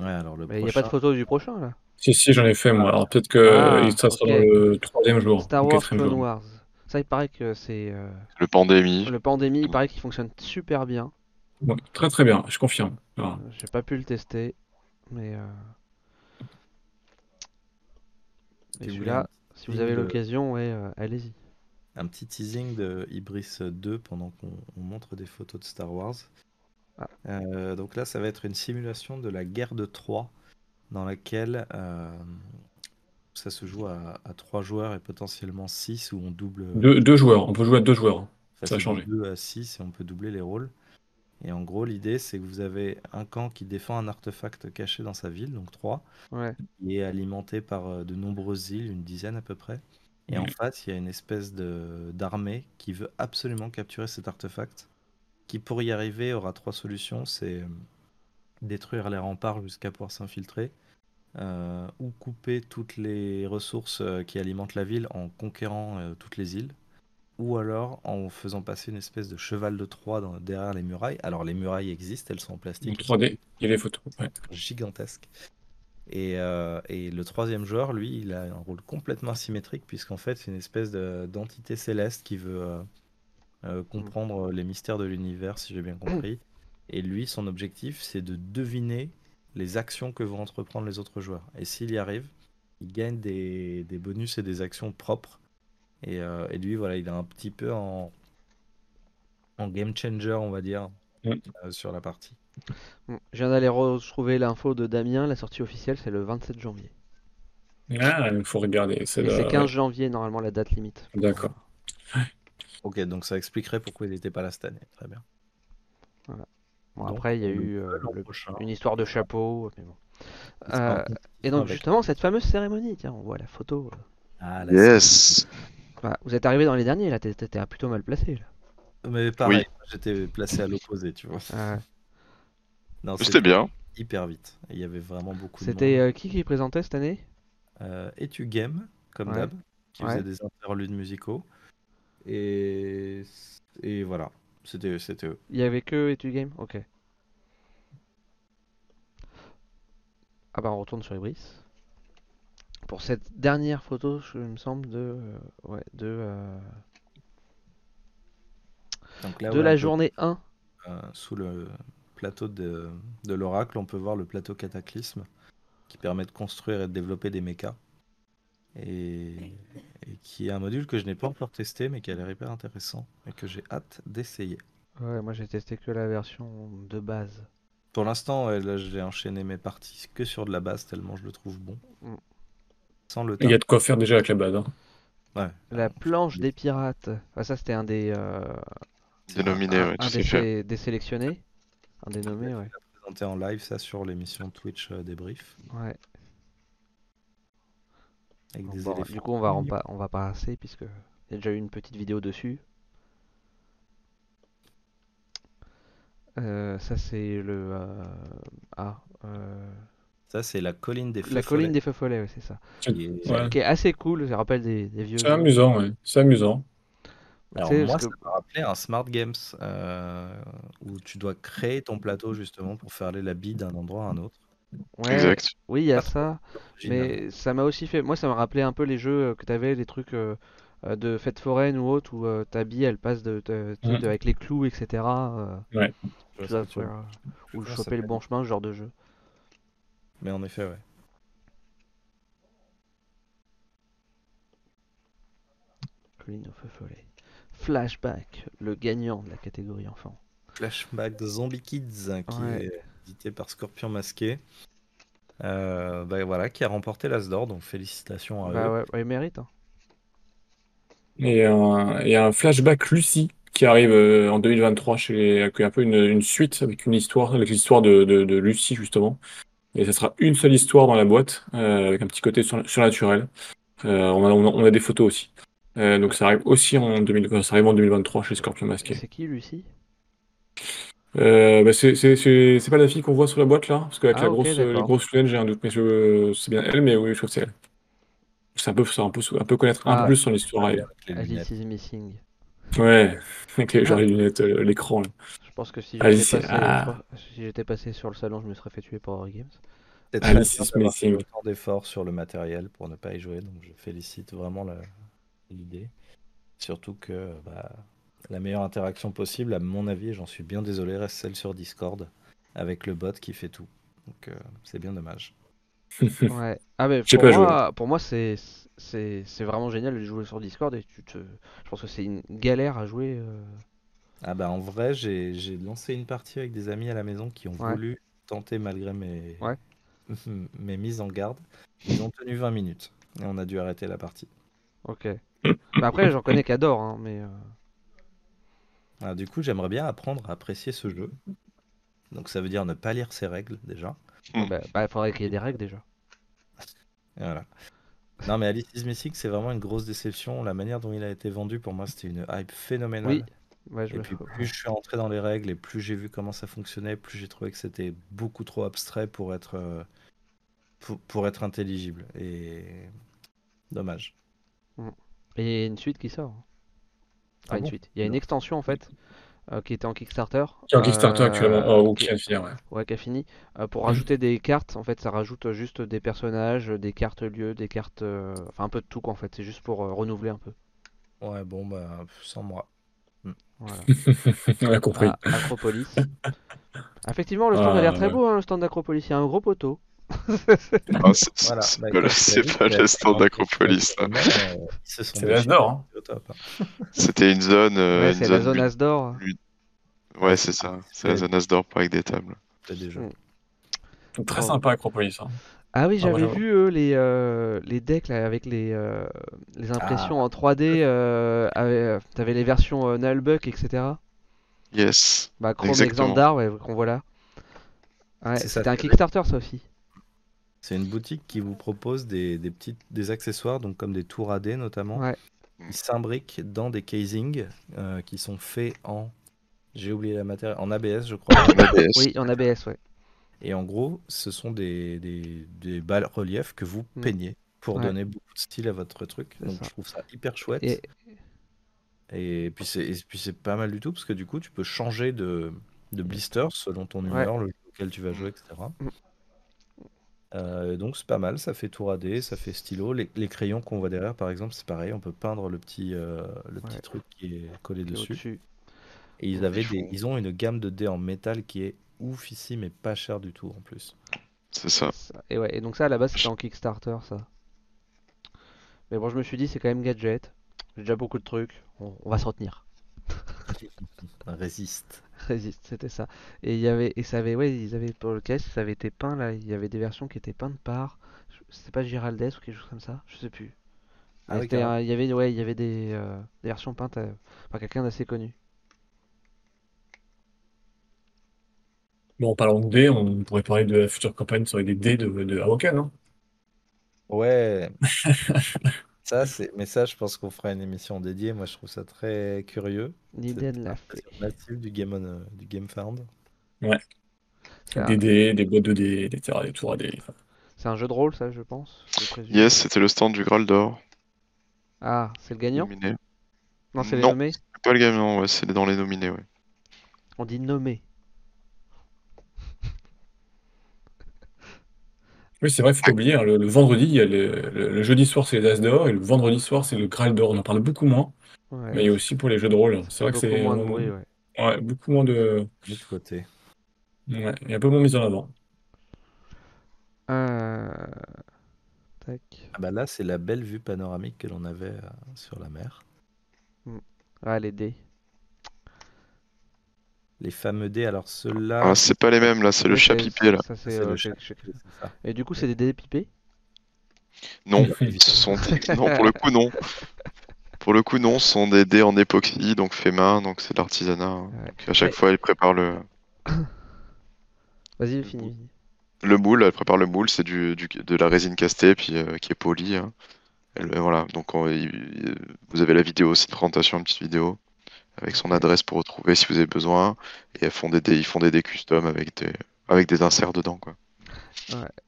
Ouais, alors le Mais il n'y a pas de photo du prochain, là? Si, si, j'en ai fait moi. Alors peut-être que Ah, euh, ça sera ok. dans le troisième jour, Star ou Wars quatrième Clone jour. Wars. Ça, il paraît que c'est. euh, Le pandémie. Le Pandémie, il paraît qu'il fonctionne super bien. Ouais, très très bien, je confirme. Voilà. J'ai pas pu le tester, mais. euh, Si Et vous celui-là, si vous avez de- l'occasion, ouais, euh, allez-y. un petit teasing de Ibris 2 pendant qu'on on montre des photos de Star Wars. Ah. Euh, donc là, ça va être une simulation de la guerre de Troie, dans laquelle euh, ça se joue à, à 3 joueurs et potentiellement 6, où on double. Deux, deux joueurs, on peut jouer à deux joueurs. Ça, Ça a changé. de 2 à 6 et on peut doubler les rôles. Et en gros, l'idée, c'est que vous avez un camp qui défend un artefact caché dans sa ville, donc 3, Ouais. qui est alimenté par euh, de nombreuses îles, une dizaine à peu près. Et en face, il y a une espèce de d'armée qui veut absolument capturer cet artefact, qui pour y arriver aura trois solutions, c'est euh, détruire les remparts jusqu'à pouvoir s'infiltrer, euh, ou couper toutes les ressources euh, qui alimentent la ville en conquérant euh, toutes les îles, ou alors en faisant passer une espèce de cheval de Troie dans- derrière les murailles. Alors les murailles existent, elles sont en plastique, 3D, il y a les photos. ouais. gigantesque. Et, euh, et le troisième joueur, lui, il a un rôle complètement asymétrique, puisqu'en fait, c'est une espèce de- d'entité céleste qui veut euh, euh, comprendre les mystères de l'univers, si j'ai bien compris. Et lui, son objectif, c'est de deviner les actions que vont entreprendre les autres joueurs. Et s'il y arrive, il gagne des, des bonus et des actions propres. Et, euh, et lui, voilà, il est un petit peu en, en game changer, on va dire, Mm. euh, sur la partie. Bon, je viens d'aller retrouver l'info de Damien. La sortie officielle, c'est le 27 janvier. Ah, il faut regarder. C'est c'est 15 janvier, normalement, la date limite. D'accord. Ok, donc ça expliquerait pourquoi il n'était pas là cette année. Très bien. Bon, Donc, après, il y a eu euh, le- une histoire de chapeau. Mais bon. Euh, et donc, avec- justement, cette fameuse cérémonie, tiens, on voit la photo. euh. Ah, la Yes. Voilà, vous êtes arrivé dans les derniers, là, t'es- t'étais plutôt mal placé. Là. Mais pareil, Oui. j'étais placé à l'opposé, tu vois. Ah, Non, C'était bien. hyper vite. Il y avait vraiment beaucoup de C'était euh, qui qui présentait cette année? Euh, et tu game, comme Ouais. d'hab, qui Ouais. faisait des interludes musicaux. Et, et voilà, c'était c'était eux. Il y avait que Etu Game? Ok. Ah bah on retourne sur Ibris. Pour cette dernière photo, je, il me semble, de, euh, ouais, de, euh, Donc là, de ouais, la peu, journée 1. euh, sous le plateau de, de l'oracle, on peut voir le plateau cataclysme qui permet de construire et de développer des mechas. Et, et qui est un module que je n'ai pas encore testé, mais qui a l'air hyper intéressant et que j'ai hâte d'essayer. Ouais, moi j'ai testé que la version de base. Pour l'instant, ouais, là, j'ai enchaîné mes parties que sur de la base, tellement je le trouve bon. Mm. Sans le Il y a de quoi faire déjà avec la base. hein. Ouais. La planche des pirates. Ah, ça c'était un des, euh, Dénominé, un, ouais, un des, sé- des sélectionnés. Un des nommés, ouais. présenté en live ça sur l'émission Twitch euh, débrief ouais. Avec des bon, du coup, on va, on va, on va pas passer puisque il y a déjà eu une petite vidéo dessus. Euh, ça c'est le euh, ah euh, Ça c'est la colline des feux la colline des feux follets, ouais, c'est ça. qui est- Ouais. Qui est assez cool, ça rappelle des, des vieux. C'est amusant, ouais. C'est amusant. Alors moi parce ça que- m'a rappelé un Smart Games euh, où tu dois créer ton plateau justement pour faire aller la bille d'un endroit à un autre. Ouais, Exact. oui, il y a trop ça, mais ça m'a aussi fait. Moi, ça m'a rappelé un peu les jeux euh, que t'avais, les trucs euh, euh, de fête foraine ou autre où euh, ta bille elle passe de, de- de- avec les clous, etc. Je vois tu ce dois que tu veux faire, ou Ouais, ça choper le bon chemin, ce genre de jeu. Mais en effet ouais. Colline aux feux follets. Flashback, le gagnant de la catégorie enfant. Flashback de Zombie Kids hein, qui Ouais. est édité par Scorpion Masqué. Euh, bah, voilà, qui a remporté l'As d'or, donc félicitations à Bah eux. ouais, ouais, il mérite. hein. Et un, et un flashback Lucie qui arrive euh, en 2023 chez est un peu une, une suite avec une histoire, avec l'histoire de, de, de Lucie justement. Et ça sera une seule histoire dans la boîte, euh, avec un petit côté sur- surnaturel. Euh, on a, on a, on a des photos aussi. Euh, donc ça arrive aussi en 2000, ça arrive en 2023 chez Scorpion Masqué. C'est qui Lucie? Euh, bah c'est c'est c'est c'est pas la fille qu'on voit sur la boîte là, parce qu'avec Ah, la ok, grosse les d'accord. grosses lunettes j'ai un doute, mais je c'est bien elle, mais oui je crois que c'est elle. C'est un peu c'est un peu un peu connaître un Ah. peu plus son histoire. elle. Avec les lunettes. Alice is Missing. Ouais, *laughs* avec les, genre les lunettes, euh, l'écran. là. Je pense que si Alice, j'étais passé, ah. si j'étais passé sur le salon, je me serais fait tuer par Games. C'est Alice is d'avoir fait missing. autant d'efforts sur le matériel pour ne pas y jouer, donc je félicite vraiment la- l'idée. Surtout que bah, la meilleure interaction possible, à mon avis, et j'en suis bien désolé, reste celle sur Discord, avec le bot qui fait tout. Donc euh, c'est bien dommage. *laughs* Ouais. Ah mais pour pas joué. moi, pour moi c'est c'est c'est vraiment génial de jouer sur Discord et tu te je pense que c'est une galère à jouer euh, Ah bah en vrai, j'ai j'ai lancé une partie avec des amis à la maison qui ont Ouais. voulu tenter malgré mes... Ouais. *laughs* mes mises en garde. Ils ont tenu 20 minutes et on a dû arrêter la partie. OK. Mais après j'en connais qui adorent hein, mais euh, Ah, du coup, j'aimerais bien apprendre à apprécier ce jeu. Donc ça veut dire ne pas lire ses règles déjà. Hmm. bah, bah, faudrait qu'il y ait des règles déjà. *laughs* Et voilà. Non mais Alice is Missing, c'est vraiment une grosse déception. La manière dont il a été vendu, pour moi, c'était une hype phénoménale. Oui. Ouais, je Et me puis plus je suis rentré dans les règles et plus j'ai vu comment ça fonctionnait, plus j'ai trouvé que c'était beaucoup trop abstrait pour être euh, pour, pour être intelligible. Et dommage. Et il une suite qui sort. Ah une bon suite. Il y a une extension en fait euh, qui était en Kickstarter. Qui est en Kickstarter euh, actuellement. Oh, ou qui- qui vient de finir, ouais. Ouais, qui a fini. Euh, pour rajouter des cartes, en fait, ça rajoute juste des personnages, des cartes lieux, des cartes. euh, Enfin, un peu de tout, quoi, en fait. C'est juste pour euh, renouveler un peu. Ouais, bon bah sans moi. Voilà. *laughs* On a compris. Ah, Acropolis. *laughs* Effectivement, le stand a l'air Ah, très ouais. beau, hein, le stand d'Acropolis. Il y a un gros poteau. Ah, c'est c'est- Voilà. c'est Bah, pas, le- pas stand d'Acropolis. Euh, C'est déchirés, l'as d'or, hein. *laughs* *laughs* C'était une zone. euh, Ouais, une c'est la zone Asdor. Ouais, c'est ça. C'est la zone Asdor pour avec des tables. Très Oh. sympa Acropolis. Hein. Ah oui, Ah, j'avais vu eux, les, euh, les decks là, avec les, euh, les impressions en 3D. Euh, avec- euh, T'avais les versions euh, Nullbuck, etc. Yes. Bah, Chrome Exactement. Xandar, ouais, qu'on voit là. Ouais, C'est ça, c'était un Kickstarter, ça aussi. C'est une boutique qui vous propose des, des petites des accessoires, donc comme des tours AD notamment. Ouais. Ils s'imbriquent dans des casings euh, qui sont faits en. J'ai oublié la matière. En ABS, je crois. En ABS. Oui, en ABS, ouais. Et en gros, ce sont des, des, des bas reliefs que vous Mm. peignez pour Ouais. donner beaucoup de style à votre truc. Donc ça. je trouve ça hyper chouette. Et Et puis c'est et puis c'est pas mal du tout parce que du coup tu peux changer de, de blister selon ton humeur, le jeu auquel tu vas jouer, etc. Euh, donc c'est pas mal, ça fait tour AD, ça fait stylo. Les, les crayons qu'on voit derrière par exemple, c'est pareil, on peut peindre le petit, euh, le petit Ouais. truc qui est collé qui est dessus. Et ils avaient ils des, font- ils ont une gamme de dés en métal qui est ouf ici, mais pas cher du tout en plus. C'est ça. Ça- Et ouais, et donc ça à la base c'était en Kickstarter ça. Mais bon, je me suis dit c'est quand même gadget. J'ai déjà beaucoup de trucs. On, on va s'en tenir. *laughs* Résiste. Résiste, c'était ça. Et il y avait et ça avait ouais, ils avaient pour le caisse, ça avait été peint là, il y avait des versions qui étaient peintes par c'était pas Giraldes ou quelque chose comme ça, je sais plus. Ah oui, il y avait ouais, il y avait des, euh, des versions peintes euh, par quelqu'un d'assez connu. Bon, en parlant de dés, on pourrait parler de la future campagne sur les dés de, de Awoken. Hein. Ouais. *laughs* Ça, c'est... Mais ça, je pense qu'on fera une émission dédiée. Moi, je trouve ça très curieux. L'idée Cette l'a massive du Game, on, euh, du game Found. Un, Des dés, des boîtes de dés, etc., des tours à dés. enfin. c'est un jeu de rôle ça, je pense. je présume. Yes, c'était le stand du Graal d'or. Ah, c'est le gagnant? Nominé. Non, c'est les Non. nommés? C'est pas le gagnant, ouais, c'est dans les nominés, ouais. On dit nommé. Oui, c'est vrai, faut pas oublier, hein, le, le vendredi, il y a le, le- le jeudi soir, c'est les As d'or, et le vendredi soir, c'est le Graal d'or. On en parle beaucoup moins, Ouais. mais aussi pour les jeux de rôle. C'est vrai que beaucoup c'est moins de bruit, ouais. ouais, beaucoup moins de. De l'autre côté. Ouais, il y a un peu moins mis en avant. Euh, Tac. Ah bah là, c'est la belle vue panoramique que l'on avait euh, sur la mer. Ah, les dés. Les fameux dés, alors ceux-là. Ah, c'est pas les mêmes, là, c'est le chat c'est- pipé, là. Ça, c'est c'est euh, le chez- chat chez- c'est ça. Et du coup, c'est des dés pipés? Non, ce sont des... Non, pour le coup, non. Pour le coup, non, ce sont des dés en époxy, donc fait main, donc c'est de l'artisanat. hein. Ouais. À chaque fois, elle prépare le, Vas-y, finis. le moule, elle prépare le moule, c'est du, du- de la résine castée, puis euh, qui est polie. hein. Elle- voilà, donc on- vous avez la vidéo de présentation, une petite vidéo, avec son adresse pour retrouver si vous avez besoin. Et elles font des dés, ils font des dés custom avec des, avec des inserts dedans, quoi.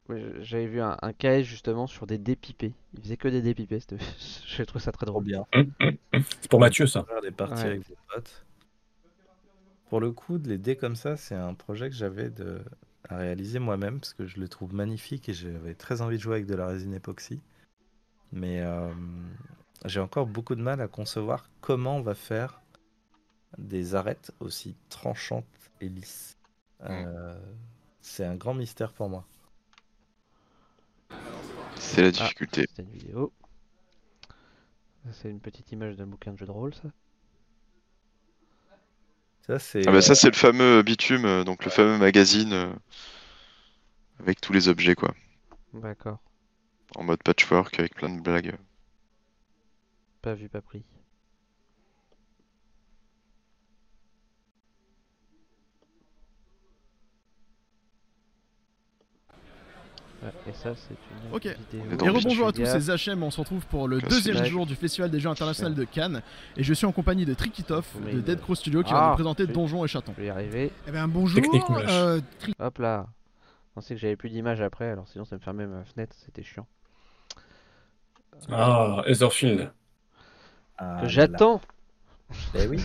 Ouais, J'avais vu un, un KS justement sur des dés pipés. Il faisait que des dés pipés. c'était- *laughs* J'ai trouvé ça très drôle. bien. C'est pour Mathieu, ça. Faire des parties Ouais. avec des potes. Pour le coup, les dés comme ça, c'est un projet que j'avais de... à réaliser moi-même parce que je le trouve magnifique et j'avais très envie de jouer avec de la résine époxy. Mais euh, j'ai encore beaucoup de mal à concevoir comment on va faire des arêtes aussi tranchantes et lisses. Euh, c'est un grand mystère pour moi. C'est la difficulté. Une vidéo. Ça, C'est une petite image d'un bouquin de jeu de rôle, ça. Ça, c'est. Ah bah ça c'est le fameux Bitume, euh, donc le fameux magazine euh, avec tous les objets quoi, D'accord. en mode patchwork avec plein de blagues. Pas vu, pas pris. Ouais, et ça, c'est une Ok. vidéo. Et rebonjour à tous, c'est HM, on se retrouve pour le deuxième jour du Festival des Jeux Internationaux de Cannes. Et je suis en compagnie de Trikitov de Dead Crow Studio qui Ah, va nous présenter. Donjons et Chatons. Je vais y arriver. Eh ben bonjour. Euh, Tri- Hop là. Je pensais que j'avais plus d'image après, alors sinon ça me fermait ma fenêtre, c'était chiant. Ah, Etherfield. Ah que j'attends. *laughs* Eh oui,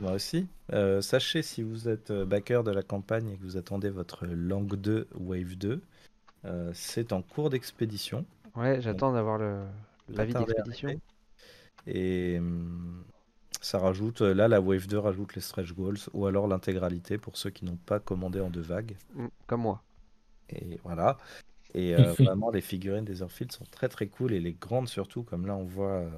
moi aussi. Euh, sachez si vous êtes euh, backer de la campagne et que vous attendez votre Langue 2 Wave 2, euh, c'est en cours d'expédition. Ouais, j'attends d'avoir le l'avis d'expédition. Et hum, ça rajoute, là la Wave 2 rajoute les stretch goals ou alors l'intégralité pour ceux qui n'ont pas commandé en deux vagues. Mm, Comme moi. Et voilà. Et euh, *laughs* vraiment, les figurines des Orphiles sont très très cool et les grandes surtout, comme là on voit. euh,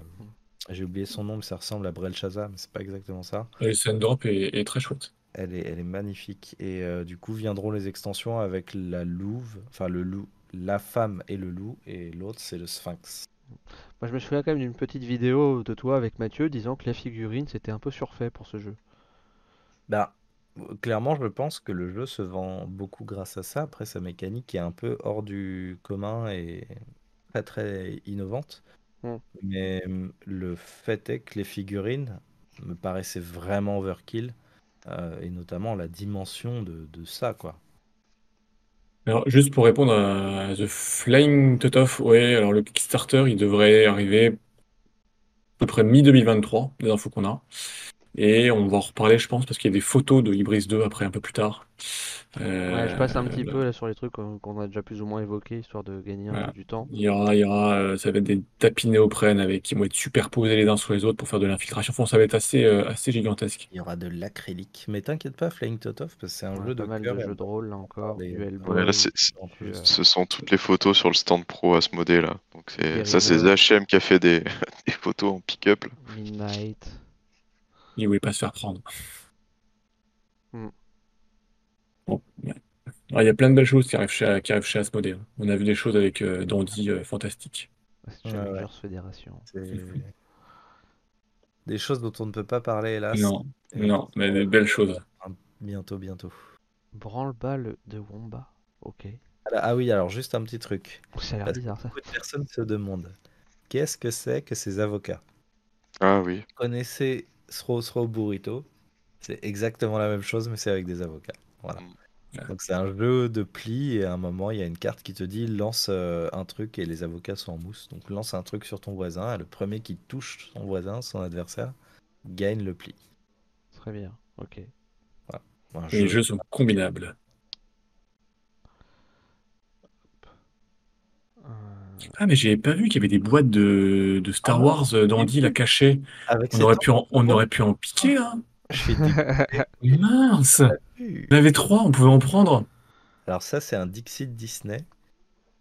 J'ai oublié son nom, mais ça ressemble à Brel Shazam, mais c'est pas exactement ça. Le Sandrop est, est très chouette. Elle est, elle est magnifique. Et euh, du coup viendront les extensions avec la louve, enfin le loup, la femme et le loup, et l'autre c'est le sphinx. Moi je me souviens quand même d'une petite vidéo de toi avec Mathieu disant que la figurine c'était un peu surfait pour ce jeu. Bah, clairement, je pense que le jeu se vend beaucoup grâce à ça. Après, sa mécanique est un peu hors du commun et très très innovante. Mm. Mais hum, le fait est que les figurines me paraissaient vraiment overkill. Euh, et notamment la dimension de, ça, quoi. Alors, juste pour répondre à The Flying Tutoff, ouais, alors le Kickstarter, il devrait arriver à peu près mi-2023, les infos qu'on a. Et on va en reparler, je pense, parce qu'il y a des photos de Ibris 2 après, un peu plus tard. Ouais, je passe un petit Euh, peu là sur les trucs qu'on a déjà plus ou moins évoqués, histoire de gagner un Voilà. peu du temps. Il y aura, il y aura, euh, ça va être des tapis néoprène avec, qui vont être superposés les uns sur les autres pour faire de l'infiltration. Enfin, ça va être assez, euh, assez gigantesque. Il y aura de l'acrylique. Mais t'inquiète pas, Flying Totoff, parce que c'est un Ouais, jeu de mal cœur de jeux de rôle là encore, Ouais, là, en plus. euh, Ce sont toutes les photos sur le stand pro à ce modèle là. Donc ça c'est. HM qui a fait des, *laughs* des photos en pick-up. Midnight. Il voulait pas se faire prendre. Hmm. Bon, ouais. Alors, il y a plein de belles choses qui arrivent chez, qui arrivent chez Asmodée. hein. On a vu des choses avec euh, Dandy euh, fantastiques. C'est Ouais, Challengers ouais. Fédération. Des choses dont on ne peut pas parler, hélas. Non, Et non, mais des belles choses. Bientôt, bientôt. Branle-balle de Womba. Ok. Ah, ah oui, alors juste un petit truc. Ça a l'air bizarre ça. beaucoup de personnes se demandent qu'est-ce que c'est que ces avocats? Ah oui. Vous connaissez Throw Burrito C'est exactement la même chose, mais c'est avec des avocats. Voilà. Mm. Donc c'est un jeu de pli et à un moment il y a une carte qui te dit lance euh, un truc et les avocats sont en mousse. Donc lance un truc sur ton voisin et le premier qui touche son voisin, son adversaire, gagne le pli. Très bien. Ok. Un Les jeu- jeux sont combinables. Ah, mais j'avais pas vu qu'il y avait des boîtes de, de Star Ah, Wars euh, Dandy là cachées. Avec On aurait pu en, on aurait pu en piquer du- *laughs* Mince! Il y en avait trois, on pouvait en prendre. Alors ça c'est un Dixit Disney.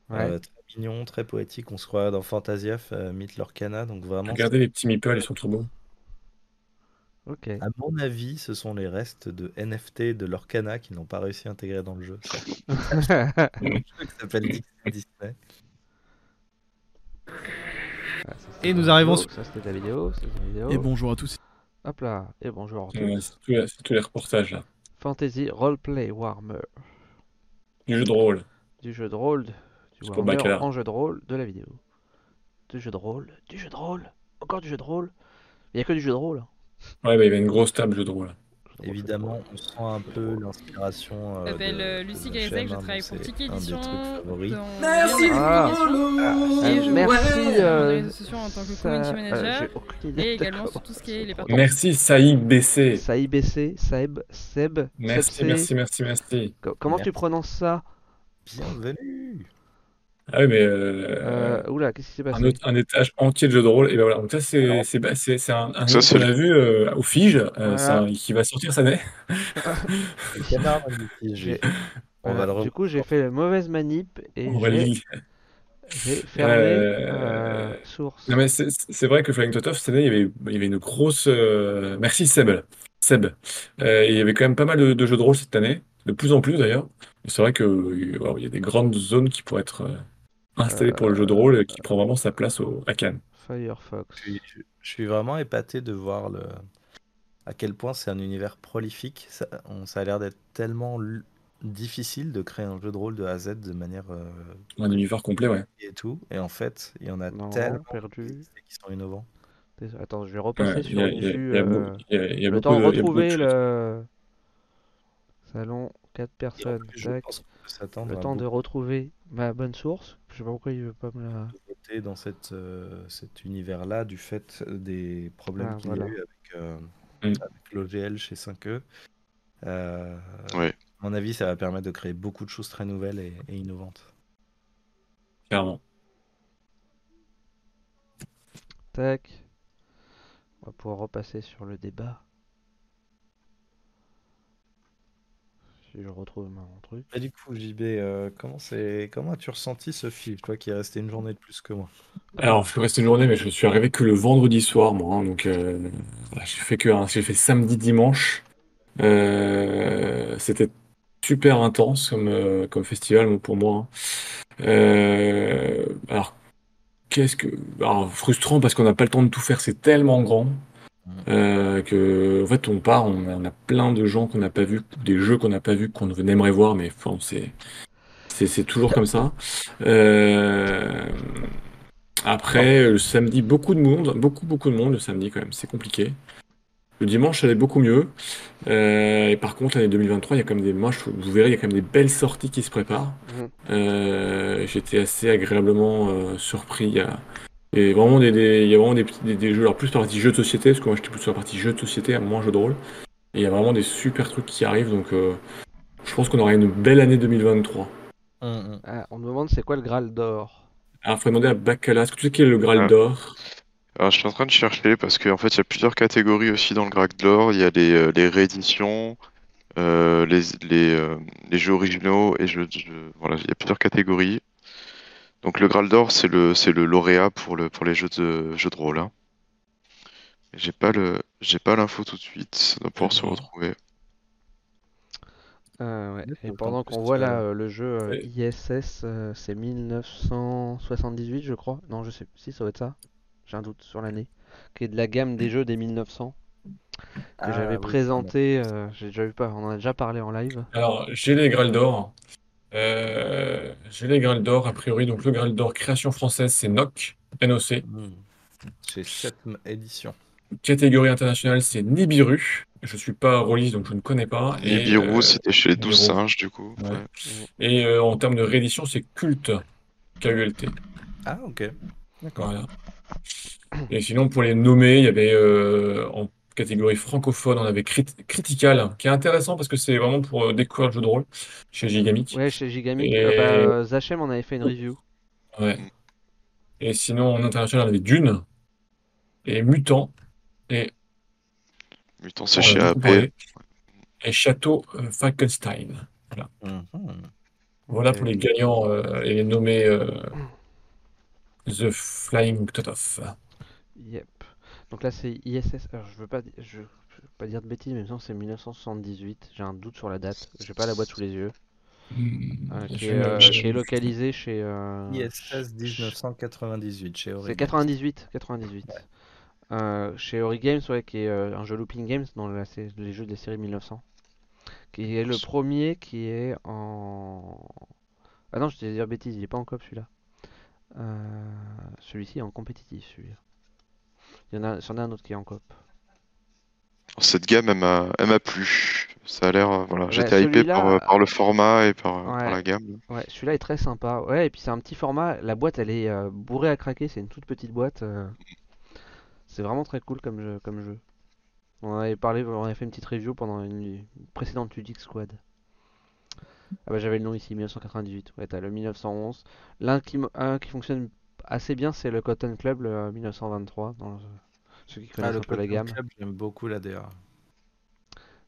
Ouais. Euh, très mignon, très poétique. On se croirait dans Fantasia euh, Myth Lorcana. Donc vraiment, Regardez les petits meeples, ils sont trop beaux. Ok. à mon avis, ce sont les restes de NFT de Lorcana qui n'ont pas réussi à intégrer dans le jeu. *laughs* Ça, s'appelle Dixit Disney. Ah, ça, Et nous arrivons vidéo, Ça c'était la vidéo. c'était la vidéo. Et bonjour à tous. Hop là. Et bonjour à tous. Ouais, c'est tous les- reportages là. Fantasy Roleplay Warmer. Du jeu de rôle. Du jeu de rôle. Du Baccarat. en jeu de rôle de la vidéo. Du jeu de rôle. Du jeu de rôle. Encore du jeu de rôle. Il n'y a que du jeu de rôle. hein. Ouais, bah, il y avait une grosse table jeu de rôle. Évidemment, on sent un peu l'inspiration. euh, Je m'appelle de- euh, de Lucie Gayzek, je travaille pour Tiki un des Édition. trucs favoris. dans Merci je merci. en tant que community euh, manager. et également sur comment tout ce qui est les ça parties. Merci Saïd BC. Saïd BC, Seb, Seb, Merci, merci, merci, merci. Co- Comment tu Merci. prononces ça? Bienvenue. Ah oui, mais euh, euh, Oula, qu'est-ce qui s'est un, passé autre- un étage entier de jeu de rôle. Et ben voilà. Donc ça, c'est c'est bah, c'est- c'est un, un Ça, qu'on le- a vu euh, au Fige, euh, un- qui va sortir cette année. *laughs* On va le Du coup, j'ai fait la mauvaise manip et On va j'ai J'ai *laughs* fermé Euh, euh, source. Non, mais c'est c'est vrai que Flying Totoff, cette année, il y avait, il y avait une grosse. euh, Merci Seb. Seb. Euh, il y avait quand même pas mal de, de jeux de rôle cette année, de plus en plus d'ailleurs. C'est vrai que euh, wow, il y a des grandes zones qui pourraient être installées pour le jeu de rôle et qui prend vraiment sa place au, à Cannes. Firefox. Je suis, je suis vraiment épaté de voir le... à quel point c'est un univers prolifique. Ça, on- ça a l'air d'être tellement l- difficile de créer un jeu de rôle de A à Z de manière euh, Un univers complet, ouais. et tout. Et en fait, il y en a Non, tellement perdu. qui sont innovants. Attends, je vais repasser Ouais, sur a, une vue. euh, le beaucoup temps de retrouver le salon 4 Et en personnes. plus, je Tac. pense s'attendre Le temps de retrouver ma bonne source. Je sais pas pourquoi il veut pas me la. dans cette, euh, cet univers-là du fait des problèmes Ah, qu'il voilà. y a eu avec, euh, Mm. avec l'OGL chez 5E. Euh, Ouais. À mon avis, ça va permettre de créer beaucoup de choses très nouvelles et, et innovantes. Clairement. Tac. On va pouvoir repasser sur le débat. Si je retrouve mon truc. Et du coup, JB, euh, comment c'est, comment as-tu ressenti ce film, toi qui es resté une journée de plus que moi? Alors, il faut rester une journée, mais je suis arrivé que le vendredi soir, moi. hein, donc, euh, j'ai fait que, j'ai fait samedi, dimanche. Euh, c'était super intense comme, euh, comme festival pour moi. hein. Euh, alors, qu'est-ce que, alors, frustrant parce qu'on n'a pas le temps de tout faire, c'est tellement grand. Euh, que en fait on part, on a, on a plein de gens qu'on n'a pas vus, des jeux qu'on n'a pas vus, qu'on aimerait voir, mais enfin, c'est toujours comme ça. Euh, après, le samedi, beaucoup de monde, beaucoup, beaucoup de monde le samedi quand même, c'est compliqué. Le dimanche, ça allait beaucoup mieux. Euh, et par contre, l'année 2023, il y a quand même des, moi, je- vous verrez, il y a quand même des belles sorties qui se préparent. Mhm. Euh, j'étais assez agréablement surpris. Il y a, il y a vraiment des, des- il y a vraiment des, petits- des, des jeux, alors plus sur la partie jeux de société, parce que moi j'étais plus sur la partie jeux de société, moins jeux de rôle. Et il y a vraiment des super trucs qui arrivent, donc euh, je pense qu'on aura une belle année 2023. Ah, on me demande c'est quoi le Graal d'or? Alors, il faut demander à Bacala, est-ce que tu sais quel est le Graal Ah. d'or? Alors, je suis en train de chercher parce qu'en fait, il y a plusieurs catégories aussi dans le Graal d'or. Il y a les, euh, les rééditions, euh, les, les, euh, les jeux originaux et jeux, jeux- voilà, il y a plusieurs catégories. Donc, le Graal d'or, c'est le, c'est le lauréat pour le, pour les jeux de, jeux de rôle. hein. J'ai pas le, j'ai pas l'info tout de suite. Ça doit pouvoir se retrouver. Euh, ouais. Et pendant qu'on voit là euh, le jeu euh. ISS, euh, c'est 1978 je crois. Non, je sais si ça doit être ça. J'ai un doute sur l'année. Qui est de la gamme des jeux des 1900 que Ah j'avais oui, présenté. euh, j'ai déjà vu pas, on en a déjà parlé en live. Alors, j'ai les Graal d'or. Euh, j'ai les Graal d'or, a priori. Donc, le Graal d'or création française, c'est NOC, NOC. Hmm. Chez cette édition. Catégorie internationale, c'est Nibiru. Je suis pas rôliste, donc je ne connais pas. Nibiru, euh, c'était chez les 12 Nibiru. singes, du coup. Ouais. Ouais. Et euh, en termes de réédition, c'est Culte, K-U-L-T. Ah, ok. D'accord. Voilà. Et sinon, pour les nommer, il y avait euh, en catégorie francophone, on avait Crit- Critical, qui est intéressant parce que c'est vraiment pour euh, découvrir le jeu de rôle chez Gigamic. Ouais, chez Gigamic, Et- euh, bah, euh, Zachem en avait fait une review. Ouais. Et sinon, en international, on avait Dune et Mutant et Mutant, on c'est chez AP. parlé. Et Château euh, Falkenstein. Mhm. Voilà Ok. pour les gagnants euh, et les nommés euh, The Flying Totoff. Yep. Donc là c'est ISS. Alors je veux pas, je, je veux pas dire de bêtises, mais c'est 1978. J'ai un doute sur la date. J'ai pas la boîte sous les yeux. Hmm, Euh, qui, je- est, euh, je- qui est localisé chez. euh, ISS 1998 chez C'est Origin. 98, 98. Euh, chez Ori Games, ouais, qui est euh, un jeu Looping Games dans la les jeux de la série 1900. Qui est le premier qui est en. Ah non, je te dire bêtise, il est pas en coop celui-là. Euh, celui-ci est en compétitif, celui-là. Il y en a, un autre qui est en coop. Cette gamme, elle m'a, plu. Ça a l'air, euh, voilà, Ouais, j'étais hypé par, euh, par le format et par, euh, par la gamme. Ouais, celui-là est très sympa. Ouais, et puis c'est un petit format. La boîte, elle est euh, bourrée à craquer. C'est une toute petite boîte. euh. C'est vraiment très cool comme jeu, comme jeu. On avait parlé, on avait fait une petite review pendant une, une précédente Ludic Squad. Ah bah j'avais le nom ici, 1998. Ouais, t'as le 1911. L'un qui, mo- un qui fonctionne assez bien, c'est le Cotton Club, le 1923. Dans le- ceux qui Ah, connaissent le un peu la Cotton gamme. Club, j'aime beaucoup la DA.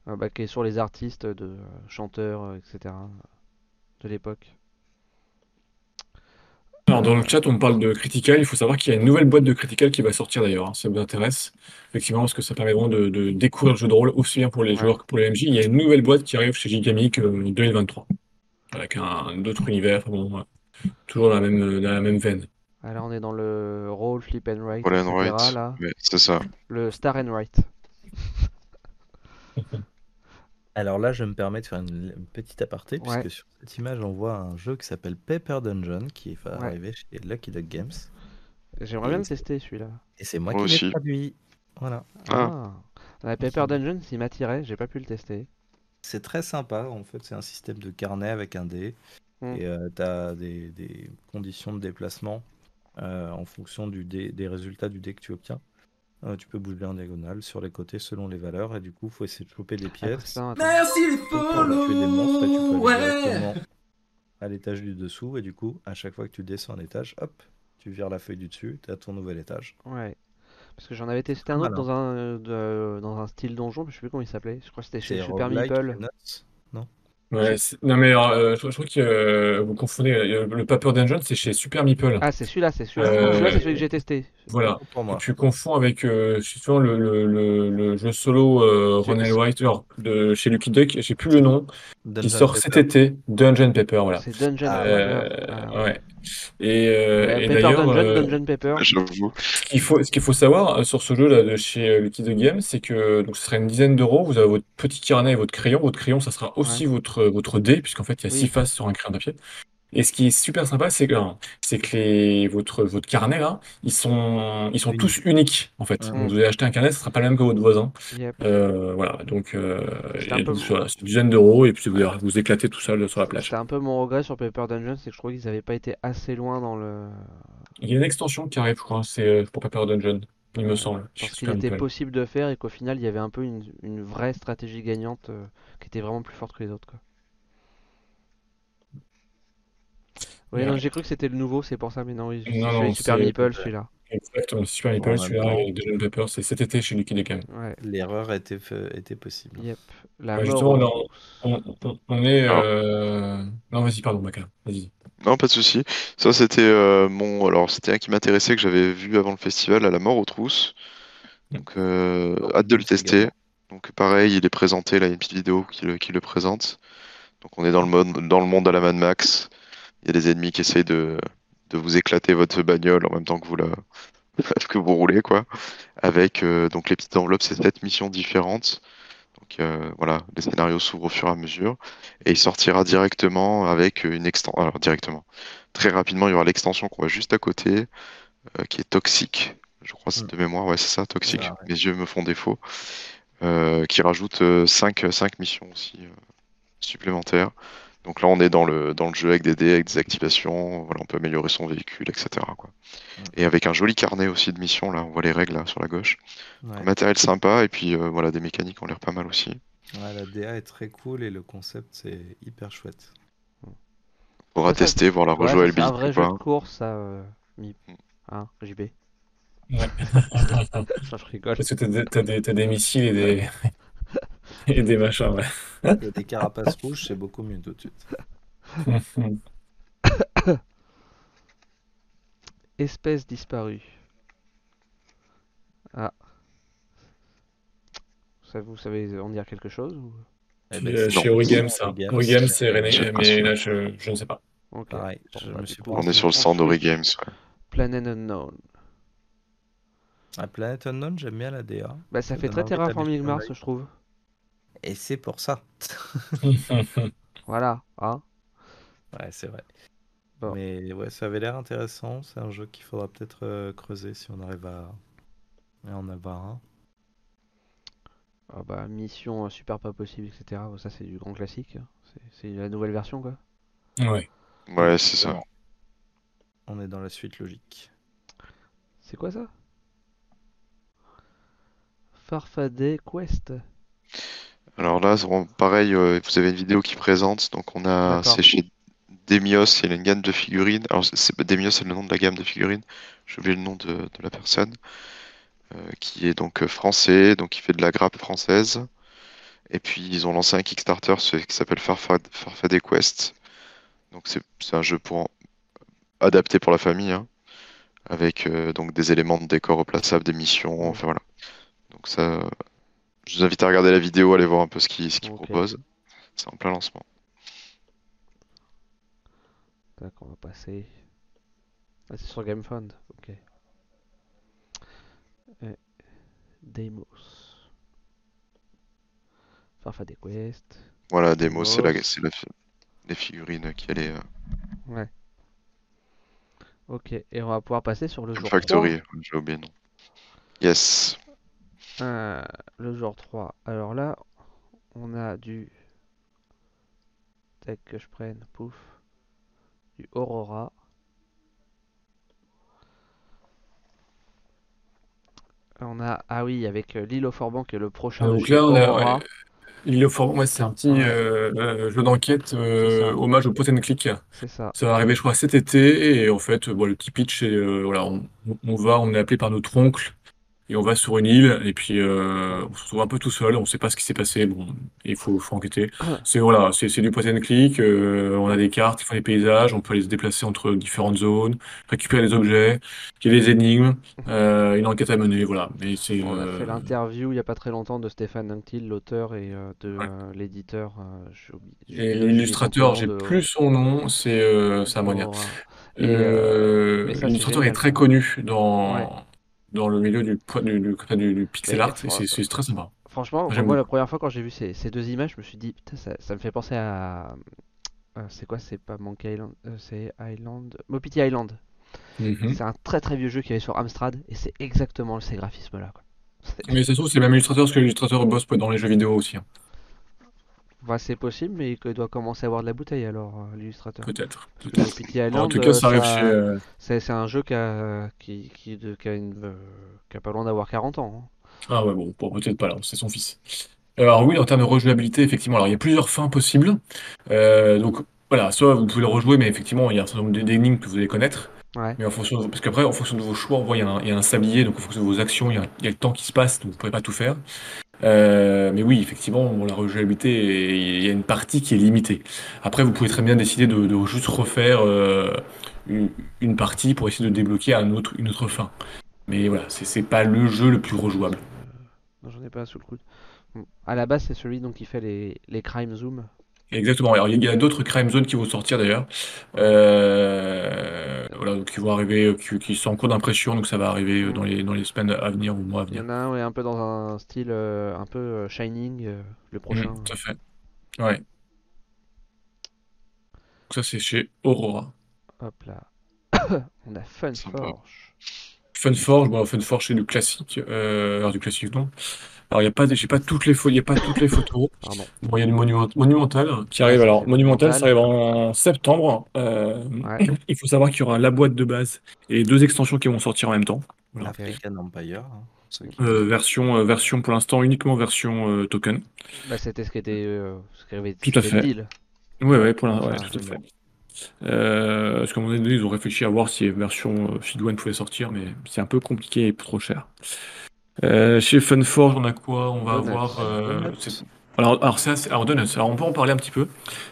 Ah bah, qui est sur les artistes de euh, chanteurs, euh, etc. de l'époque. Alors, dans le chat, on parle de Critical. Il faut savoir qu'il y a une nouvelle boîte de Critical qui va sortir d'ailleurs. hein, si ça vous intéresse? Effectivement, parce que ça permet vraiment de, de découvrir le jeu de rôle aussi bien pour les Ouais. joueurs que pour les MJ. Il y a une nouvelle boîte qui arrive chez Gigamic euh, en 2023. Avec un d'autres univers. Bon, ouais. Toujours dans la même, dans la même veine. Alors, on est dans le roll, flip and write, Roll and etc. write. Là. Ouais, c'est ça. Le star and write. *laughs* Alors là, je me permets de faire une, une petite aparté, Ouais. puisque sur cette image, on voit un jeu qui s'appelle Paper Dungeon, qui va Ouais. arriver chez Lucky Duck Games. J'aimerais bien le tester celui-là. Et c'est moi Moi qui aussi. l'ai traduit. Voilà. Ah. La Paper Dungeon, s'il m'attirait, j'ai pas pu le tester. C'est très sympa. En fait, c'est un système de carnet avec un dé. Mm. Et tu as des, des conditions de déplacement euh, en fonction du dé- des résultats du dé que tu obtiens. Euh, tu peux bouger en diagonale sur les côtés selon les valeurs. Et du coup, il faut essayer de choper des pièces. ça, attends. Merci les tuer des monstres, et tu peux follow. aller Ouais. directement à l'étage du dessous. Et du coup, à chaque fois que tu descends un étage, hop, tu vires la feuille du dessus, tu as ton nouvel étage. Ouais. Parce que j'en avais testé un autre Voilà. dans un, euh, de- dans un style donjon, mais je sais plus comment il s'appelait. Je crois que c'était chez C'est Super roguelike, Meeple. Nuts. Ouais, c'est- non mais alors, euh, je, je crois que euh, vous confondez. euh, Le Paper Dungeon, c'est chez Super Meeple. Ah, c'est celui-là, c'est celui-là. Euh, Celui-là, c'est celui que j'ai testé. Voilà. Pour moi. Tu confonds avec euh, souvent le, le, le, le jeu solo euh, Write alors, de chez Lucky Duck, j'ai plus le nom, qui sort Paper. cet été, Dungeon Paper, voilà. C'est Dungeon Ah, Paper. Euh, Ah, ouais. Et, euh, Ouais, et d'ailleurs, euh, ce qu'il faut, savoir sur ce jeu-là de chez Lucky Duck Games, c'est que donc, ce sera une dizaine d'euros. Vous avez votre petit carnet et votre crayon. Votre crayon, ça sera aussi votre, votre dé, puisqu'en fait, il y a Oui. six faces sur un crayon papier. Et ce qui est super sympa, c'est que, c'est que les, votre, votre carnet, là, ils sont, ils sont tous uniques, en fait. Vous allez acheter un carnet, ce sera pas le même que votre voisin. Yep. Euh, voilà, donc, euh, C'est un et peu- donc, voilà, c'est une dizaine d'euros, et puis vous, vous éclatez tout seul sur la plage. C'était un peu mon regret sur Paper Dungeon, c'est que je trouvais qu'ils avaient pas été assez loin dans le. Il y a une extension qui arrive, je crois, c'est euh, pour Paper Dungeon, il me semble. Parce qu'il était possible de faire et qu'au final, il y avait un peu une, une vraie stratégie gagnante euh, qui était vraiment plus forte que les autres. Quoi. Oui, Ouais. non, j'ai cru que c'était le nouveau, c'est pour ça, mais non, oui, Non, c'est non, Super Meeple celui-là. Exactement, Super Meeple, même celui-là, et Dungeon Paper, c'est cet été chez Lucky. Ouais, L'erreur était, fait- était possible. yep. La Ouais, mort justement, non. trousses. On, on- on est. Alors. euh, Non, vas-y, pardon, Maca. Vas-y. Non, pas de souci. Ça, c'était euh, mon. Alors, c'était un qui m'intéressait que j'avais vu avant le festival, à la mort aux trousses. Donc, euh, hâte de le tester. Donc, pareil, il est présenté. Là, il y a une petite vidéo qui le, qui le présente. Donc, on est dans le mode, dans le monde à la Mad Max. Il y a des ennemis qui essayent de, de vous éclater votre bagnole en même temps que vous la, *laughs* que vous roulez, quoi. Avec euh, donc les petites enveloppes, c'est sept missions différentes. Donc euh, voilà, les scénarios s'ouvrent au fur et à mesure. Et il sortira directement avec une extension. Alors directement. Très rapidement, il y aura l'extension qu'on voit juste à côté, euh, qui est toxique. Je crois que c'est de mémoire, ouais, c'est ça, toxique. Voilà, ouais. Mes yeux me font défaut. Qui rajoute 5 missions aussi supplémentaires. Donc là, on est dans le, dans le jeu avec des dés, avec des activations. Voilà, on peut améliorer son véhicule, etc. Quoi. Et avec un joli carnet aussi de missions. Là, on voit les règles là, sur la gauche. Ouais. Un matériel sympa et puis euh, voilà, des mécaniques ont l'air pas mal aussi. Ouais, la DA est très cool et le concept c'est hyper chouette. Ça, ça- tester, voir la rejouer c'est un vrai jeu pas. de course, ça, euh, Mi. Hein, JB. Ouais. *laughs* Ça, je rigole. Parce que t'as des, t'as des, t'as des missiles et des, *laughs* *laughs* et des machins, ouais. Il y a des carapaces rouges, c'est beaucoup mieux tout de suite. *laughs* Espèce disparue. Ah. Ça, vous savez en dire quelque chose ou... Eh ben, euh, c'est- chez Origame, ça. Origame, Origame, c'est- René, mais là, je, je ne sais pas. Pareil, Bon, je bah, me du suis coup, pas On est sur le stand ensuite, Games. Ouais. Planet Unknown. À Planet Unknown, j'aime bien la DA. Bah, ça Ça fait très Terraforming Mars, je trouve. Et c'est pour ça. *laughs* Voilà. Hein Ouais, c'est vrai. Bon. Mais ouais, ça avait l'air intéressant. C'est un jeu qu'il faudra peut-être euh, creuser si on arrive à, à en avoir un. Ah bah, mission euh, super pas possible, etc. Bon, ça, c'est du grand classique. C'est- C'est la nouvelle version, quoi. ouais. Ouais, c'est ça. On est dans la suite logique. C'est quoi ça? Farfadet Quest. Alors là, pareil, euh, vous avez une vidéo qui présente. Donc on a, c'est chez Demios, il y a une gamme de figurines. Alors c'est Demios, c'est le nom de la gamme de figurines. J'ai oublié le nom de, de la personne. euh, qui est donc euh, français, donc qui fait de la grappe française. Et puis ils ont lancé un Kickstarter qui s'appelle Farfad- Farfadet Quest. Donc c'est un jeu pour adapté pour la famille, hein, avec euh, donc des éléments de décor replaçables, des missions, enfin voilà. Donc ça, je vous invite à regarder la vidéo, aller voir un peu ce qu'ils ce proposent. C'est en plein lancement. Tac, on va passer. Ah, c'est sur GameFound, ok. Et Deimos. Farfa des Quest. Voilà, démo, c'est la, la les figurines qui allaient euh, Ouais. Ok, et on va pouvoir passer sur le Toon jour Factory, j'ai oublié nom. Yes. 3. Euh, le jour 3. Alors là, on a du. Tac, que je prenne, pouf. Du Aurora. On a, ah oui, avec euh, l'île au Forban qui est le prochain Donc là, on a, ouais, L'île au Fort, ouais, c'est un petit euh, euh, jeu d'enquête euh, hommage au point and click. C'est ça. Ça va arriver, je crois, cet été. Et en fait, bon, le petit pitch, c'est euh, voilà, on, on va, on est appelé par notre oncle et on va sur une île. Et puis, euh, on se retrouve un peu tout seul. On sait pas ce qui s'est passé. Bon, il faut, faut enquêter. C'est voilà, c'est c'est du point and click. euh, on a des cartes, il faut des paysages. On peut aller se déplacer entre différentes zones, récupérer des objets. Il y a des énigmes, euh, une enquête à mener. Voilà. Mais c'est On a euh, fait l'interview il n'y a pas très longtemps de Stéphane Anctil, l'auteur et euh, de Ouais. euh, l'éditeur. euh, Et l'illustrateur, j'ai de- plus son nom, c'est euh. Et, euh, ça, L'illustrateur est très connu dans, Ouais. Dans le milieu du, du, du, pixel art c'est c'est très sympa. Franchement, moi la première fois quand j'ai vu ces, ces deux images, je me suis dit, putain, ça, ça me fait penser à. euh, c'est quoi C'est pas Monkey Island, euh, c'est Island. Mopiti Island. Mhm. C'est un très très vieux jeu qui avait sur Amstrad et c'est exactement ces graphismes-là. quoi. C'est- Mais ça se trouve, c'est le même illustrateur parce que l'illustrateur bosse dans les jeux vidéo aussi, hein. Enfin, c'est possible, mais qu'il doit commencer à avoir de la bouteille alors, euh, l'illustrateur. peut-être. En tout cas, euh, ça arrive chez. euh, C'est un jeu qui a, qui, qui, de- qui a, une, euh, qui a pas loin d'avoir 40 ans. hein. Ah ouais, bon, bon, peut-être pas là, c'est son fils. Alors oui, en termes de rejouabilité, effectivement, alors il y a plusieurs fins possibles. Euh, donc voilà, soit vous pouvez le rejouer, mais effectivement, il y a un certain nombre d'énigmes que vous allez connaître. Ouais. Mais en fonction de- parce qu'après, en fonction de vos choix, on voit, il y a un, il y a un sablier, donc en fonction de vos actions, il y a, il y a le temps qui se passe, donc vous ne pourrez pas tout faire. Euh, mais oui, effectivement, la rejouabilité, il y a une partie qui est limitée. Après, vous pouvez très bien décider de, juste refaire euh, une, partie pour essayer de débloquer une autre fin. Mais voilà, c'est pas le jeu le plus rejouable. Non, j'en ai pas sous le coude. À la base, c'est celui donc qui fait les, les crime zoom. Exactement. Alors, il y a d'autres Crime Zone qui vont sortir d'ailleurs. Euh, voilà, donc qui vont arriver, qui, qui sont en cours d'impression, donc ça va arriver dans les, dans les semaines à venir ou mois à Il y venir. en a un ouais, un peu dans un style euh, un peu euh, Shining, euh, le prochain. Tout à fait. Ouais. Donc ça, c'est chez Aurora. Hop là. *coughs* On a Fun Sympa. Forge. Funforge, bon, Funforge, c'est du classique. Euh, alors, du classique, non. Alors, il y a pas, des- j'ai pas toutes les, il y a pas toutes les photos. Pardon. Bon, il y a du monument- Monumental qui arrive. Alors, Monumental, ça arrive en septembre. Euh, Ouais. *clears throat* il faut savoir qu'il y aura la boîte de base et les deux extensions qui vont sortir en même temps. Voilà. African Empire. hein, qui- Euh, version, euh, version pour l'instant uniquement version euh, token. Bah, c'était ce qui était euh, ce qui avait Tout à fait. deal. Ouais, ouais, pour l'instant, ouais, tout à fait. Euh, parce qu'à un moment donné, ils ont réfléchi à voir si version euh, Feed1 pouvait sortir, mais c'est un peu compliqué et trop cher. Euh, chez Funforge, on a quoi? On va Donuts. avoir. euh, alors, alors, c'est assez- alors, Donuts, alors on peut en parler un petit peu.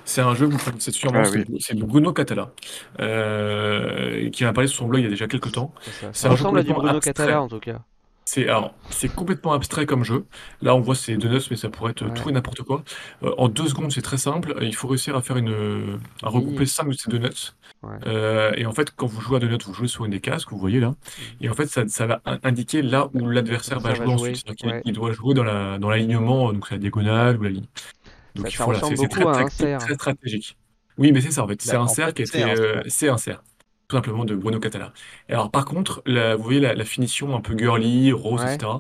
C'est un jeu, vous connaissez sûrement, Ah c'est oui. c'est Bruno Catala, euh, qui en a parlé sur son blog il y a déjà quelques temps. C'est ça. C'est Ça un jeu ressemble à du complètement Bruno abstrait. Catala en tout cas. C'est alors, c'est complètement abstrait comme jeu. Là, on voit c'est donuts, mais ça pourrait être tout et n'importe quoi. Euh, en deux secondes, c'est très simple. Il faut réussir à faire une, à regrouper cinq de ces donuts. Ouais. Euh, et en fait, quand vous jouez à donuts, vous jouez sur une des cases que vous voyez là. Et en fait, ça, ça va in- indiquer là où l'adversaire va jouer va jouer, ensuite. C'est-à-dire qu'il ouais. il doit jouer dans la, dans l'alignement, donc c'est la diagonale ou la ligne. Donc il ça faut, voilà, ressemble c'est c'est beaucoup très, à un tactique, cerf. très stratégique. Oui, mais c'est ça en fait. C'est Bah, un en cerf fait, qui a c'est été, un euh, c'est un cerf. Tout simplement de Bruno Catala. Alors, par contre, la- vous voyez la, la finition un peu girly, rose, Ouais. etc.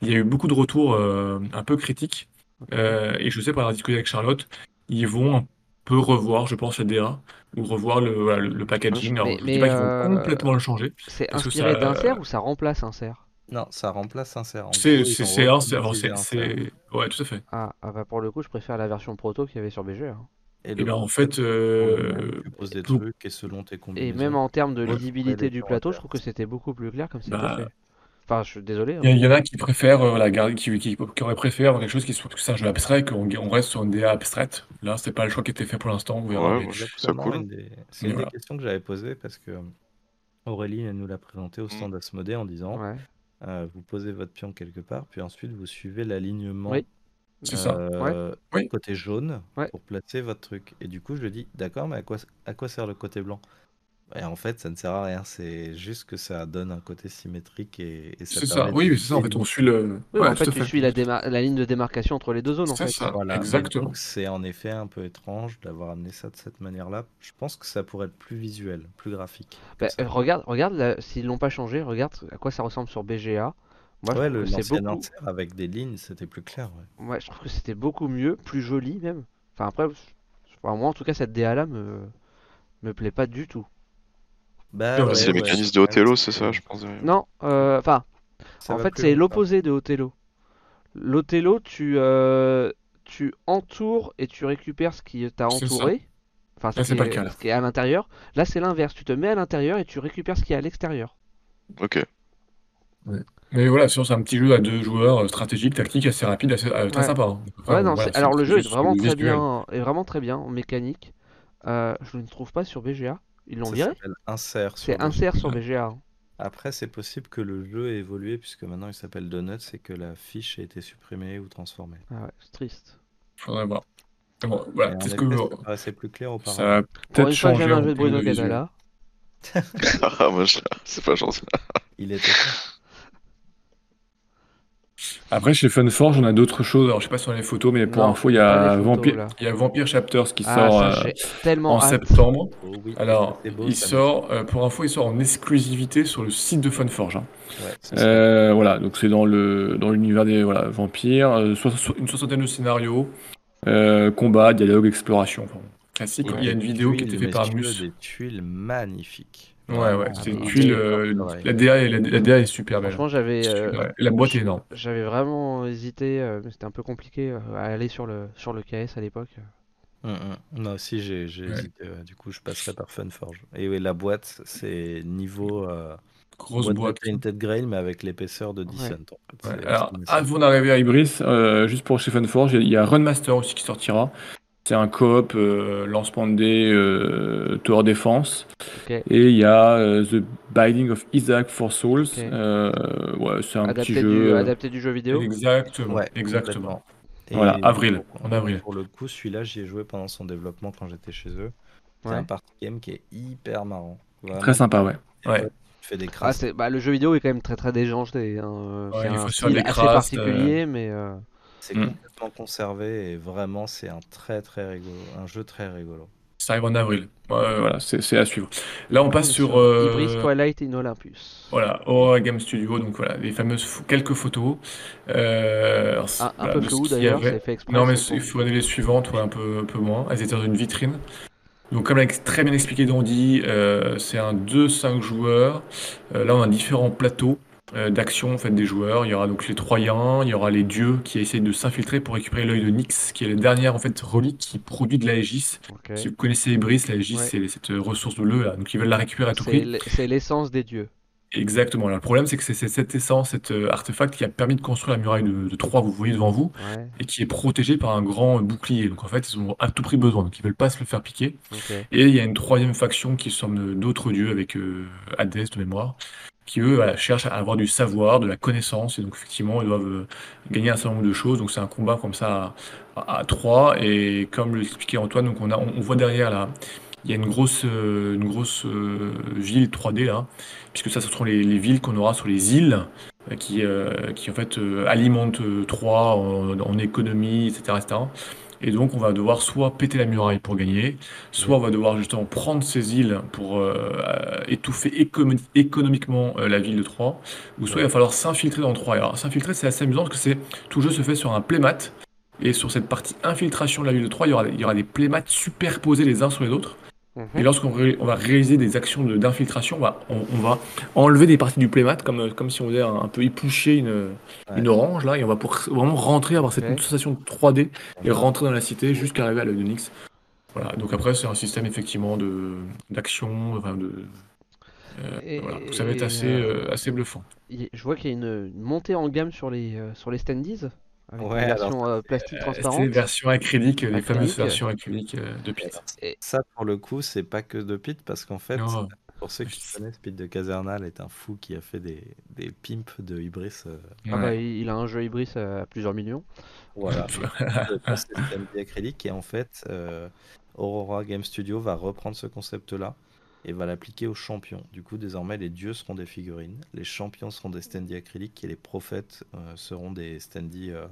Il y a eu beaucoup de retours euh, un peu critiques. Euh, et je sais par la discussion avec Charlotte, ils vont un peu revoir, je pense, la DA, ou revoir le, voilà, le, le packaging. Alors, Mais- je ne dis pas qu'ils euh, vont complètement le changer. C'est inspiré d'un cerf ou ça remplace un cerf? Non, ça remplace un cerf. En C'est cerf. c'est- Ouais, tout à fait. ah, ah bah pour le coup, je préfère la version proto qu'il y avait sur BG. hein. Et Et le ben en fait, on euh, des trucs et selon tes Et même en termes de lisibilité du plateau, je trouve que c'était beaucoup plus clair comme c'était Bah, fait. Enfin, je suis désolé. hein. Il y, en a qui préfèrent euh, la garder, qui, qui, qui auraient préféré quelque chose qui soit que un jeu abstrait, qu'on on reste sur une DA abstraite. Là, c'est pas le choix qui était fait pour l'instant. Ouais, cool. une des- C'est une des voilà. questions que j'avais posées parce que Aurélie elle nous l'a présenté au Mm. stand Asmodée en disant Ouais. euh, vous posez votre pion quelque part, puis ensuite vous suivez l'alignement Oui. C'est ça. euh, Oui. côté jaune Ouais. pour placer votre truc. Et du coup, je lui dis d'accord, mais à quoi, à quoi sert le côté blanc? Et en fait, ça ne sert à rien. C'est juste que ça donne un côté symétrique et, et ça C'est ça. Oui, c'est ça. En fait, on suit le. Oui, Ouais, en fait, tu suis la, ligne de démarcation entre les deux zones, en C'est fait. ça. Voilà, Exactement. donc, C'est en effet un peu étrange d'avoir amené ça de cette manière-là. Je pense que ça pourrait être plus visuel, plus graphique. Bah, euh, regarde, regarde là, s'ils l'ont pas changé, regarde à quoi ça ressemble sur BGA. Moi, je ouais, trouve le que c'est beaucoup. avec des lignes, c'était plus clair. ouais. Ouais, je trouve que c'était beaucoup mieux, plus joli même. Enfin après, enfin, moi en tout cas cette DA là me me plaît pas du tout. Bah, C'est ouais, le ouais, mécanisme de Othello, c'est- ça, je pense. Non, euh, enfin en fait c'est l'opposé de Othello. L'Othello, tu euh, tu entoures et tu récupères ce qui t'a entouré. Enfin, ce Là, qui c'est pas est, le cas, là. ce qui est à l'intérieur. Là, c'est l'inverse. Tu te mets à l'intérieur et tu récupères ce qui est à l'extérieur. Ok. Mais voilà, sinon, c'est un petit jeu à deux joueurs, euh, stratégique, tactique, assez rapide, assez, euh, très Ouais. sympa. hein. Ouais, non, voilà, alors le jeu est vraiment le très visuel. bien, est vraiment très bien en mécanique. Euh, je ne trouve pas sur BGA. Ils l'ont Ça viré insert. C'est le- insert sur BGA. Après, c'est possible que le jeu ait évolué puisque maintenant il s'appelle Donuts et que la fiche a été supprimée ou transformée. Ah ouais, c'est triste. Faudrait voir. Bon, voilà, c'est ce que ça plus clair ça auparavant. va Pour peut-être fois, changer un jeu de Bruno. Catala. *laughs* *laughs* Ah, moi, je- c'est pas gentil. Il était. Après, chez Funforge, on a d'autres choses. Alors, je sais pas sur les photos, mais pour Non, info, il y a photos, Vampire, il y a Vampire Chapters qui Ah, sort ça, euh, en hâte. septembre. Oh oui, Alors, beau, il ça, sort, euh, pour info, il sort en exclusivité sur le site de Funforge. hein. ouais, Euh, voilà, donc c'est dans le dans l'univers des voilà, vampires, euh, so- so- une soixantaine de scénarios, euh, combat, dialogue, exploration. Enfin, classique. Il y a une vidéo qui a été tuiles, faite par Mus. Des tuiles magnifiques. Ouais, ouais, c'est une un tuile. euh, la, DA est, la, la DA est super belle. Franchement, j'avais euh, Ouais, la boîte est énorme. j'avais vraiment hésité, euh, mais c'était un peu compliqué euh, à aller sur le sur le KS à l'époque. Hum, hum. Moi aussi, j'ai j'ai Ouais. hésité. Du coup, je passerai par Funforge. Et oui, la boîte, c'est niveau euh, Grosse boîte, boîte. de Painted Grail, mais avec l'épaisseur de Decent. En fait. Ouais, C'est- Alors, c'est- avant d'arriver à Ibris, euh, juste pour chez Funforge, il y a Runmaster aussi qui sortira. C'est un coop, euh, lancement de dés, euh, tour défense. Et il y a euh, The Binding of Isaac for Souls. Euh, ouais, c'est un Adapté petit du jeu. euh, adapté du jeu vidéo. Exactement. Ouais, exactement. Et Voilà, avril, pour- en avril. Pour le coup, celui-là, j'y ai joué pendant son développement quand j'étais chez eux. C'est Ouais. un party game qui est hyper marrant. Vraiment, Très sympa, ouais. Ouais. Tu fais des Ah, crasses. c'est bah, le jeu vidéo est quand même très très déjanté. hein, Ouais, c'est il un faut faire style des crasses, particulier, mais euh, C'est Mm. Complètement conservé et vraiment, c'est un très très rigolo. Un jeu très rigolo. Ça arrive en avril. Ouais, voilà, c'est c'est à suivre. Là, on passe on est sur. euh, Ibris Twilight in Olympus. Voilà, Aurora Game Studio, donc voilà, les fameuses quelques photos. Euh, alors, Un, un voilà, peu flou d'ailleurs, avait. fait exprès. Non, mais il faut donner les suivantes, ouais, un peu, un peu moins. Elles étaient dans une vitrine. Donc, comme l'a très bien expliqué Dandy, euh, c'est un 2-5 joueurs. Euh, là, on a différents plateaux euh, d'action en fait, des joueurs. Il y aura donc les Troyens, il y aura les dieux qui essayent de s'infiltrer pour récupérer l'œil de Nyx, qui est la dernière en fait, relique qui produit de la Aegis. Ok. Si vous connaissez Ibris, la Aegis, Ouais. c'est cette ressource bleue là. Donc, ils veulent la récupérer à tout prix. c'est l'essence des dieux. Exactement. Alors, le problème, c'est que c'est cette essence, cet euh, artefact qui a permis de construire la muraille de, de Troie, vous voyez devant vous, Ouais, et qui est protégé par un grand bouclier. Donc, en fait, ils ont à tout prix besoin. Donc, ils veulent pas se le faire piquer. Et il y a une troisième faction qui somme d'autres dieux avec euh, Hadès de mémoire, qui eux cherchent à avoir du savoir, de la connaissance, et donc effectivement ils doivent euh, gagner un certain nombre de choses. Donc c'est un combat comme ça à, à, trois, et comme l'expliquait Antoine, donc on, a, on, voit derrière là, il y a une grosse, euh, une grosse euh, ville 3D là, puisque ça ce seront les, les villes qu'on aura sur les îles. Qui, en fait alimentent Troie en, économie, etc. Et donc, on va devoir soit péter la muraille pour gagner, soit on va devoir justement prendre ces îles pour euh, étouffer économi- économiquement euh, la ville de Troie, ou soit il va falloir s'infiltrer dans Troie. Alors, s'infiltrer, c'est assez amusant parce que tout jeu se fait sur un playmat. Et sur cette partie infiltration de la ville de Troie, il y aura, il y aura des playmats superposés les uns sur les autres. Et lorsqu'on ré- on va réaliser des actions de- d'infiltration, on va, on, on va enlever des parties du playmat, comme, comme si on faisait un, un peu éplucher une, une orange, là, et on va pour vraiment rentrer, avoir cette sensation de 3D, et rentrer dans la cité jusqu'à arriver à de Nyx. Voilà, donc après, c'est un système effectivement de d'action, enfin de. Euh, Et- voilà. Ça va être assez, euh, euh, assez bluffant. Je vois qu'il y a une, une montée en gamme sur les, euh, sur les standees. Avec Ouais, une alors, version euh, plastique Euh, c'est transparente. les versions acryliques, les fameuses Acrylique. versions acryliques euh, de Pit. Ça, pour le coup, c'est pas que de Pete, parce qu'en fait, Non. pour ceux qui connaissent, Pete de Casernal est un fou qui a fait des, des pimps de Ibris. euh, Ah bah, Ouais. il il a un jeu Ibris à plusieurs millions. voilà. *laughs* samedi acrylique. Et en fait, euh, Aurora Game Studio va reprendre ce concept-là et va l'appliquer aux champions. Du coup, désormais, les dieux seront des figurines, les champions seront des standees acryliques et les prophètes euh, seront des standees euh,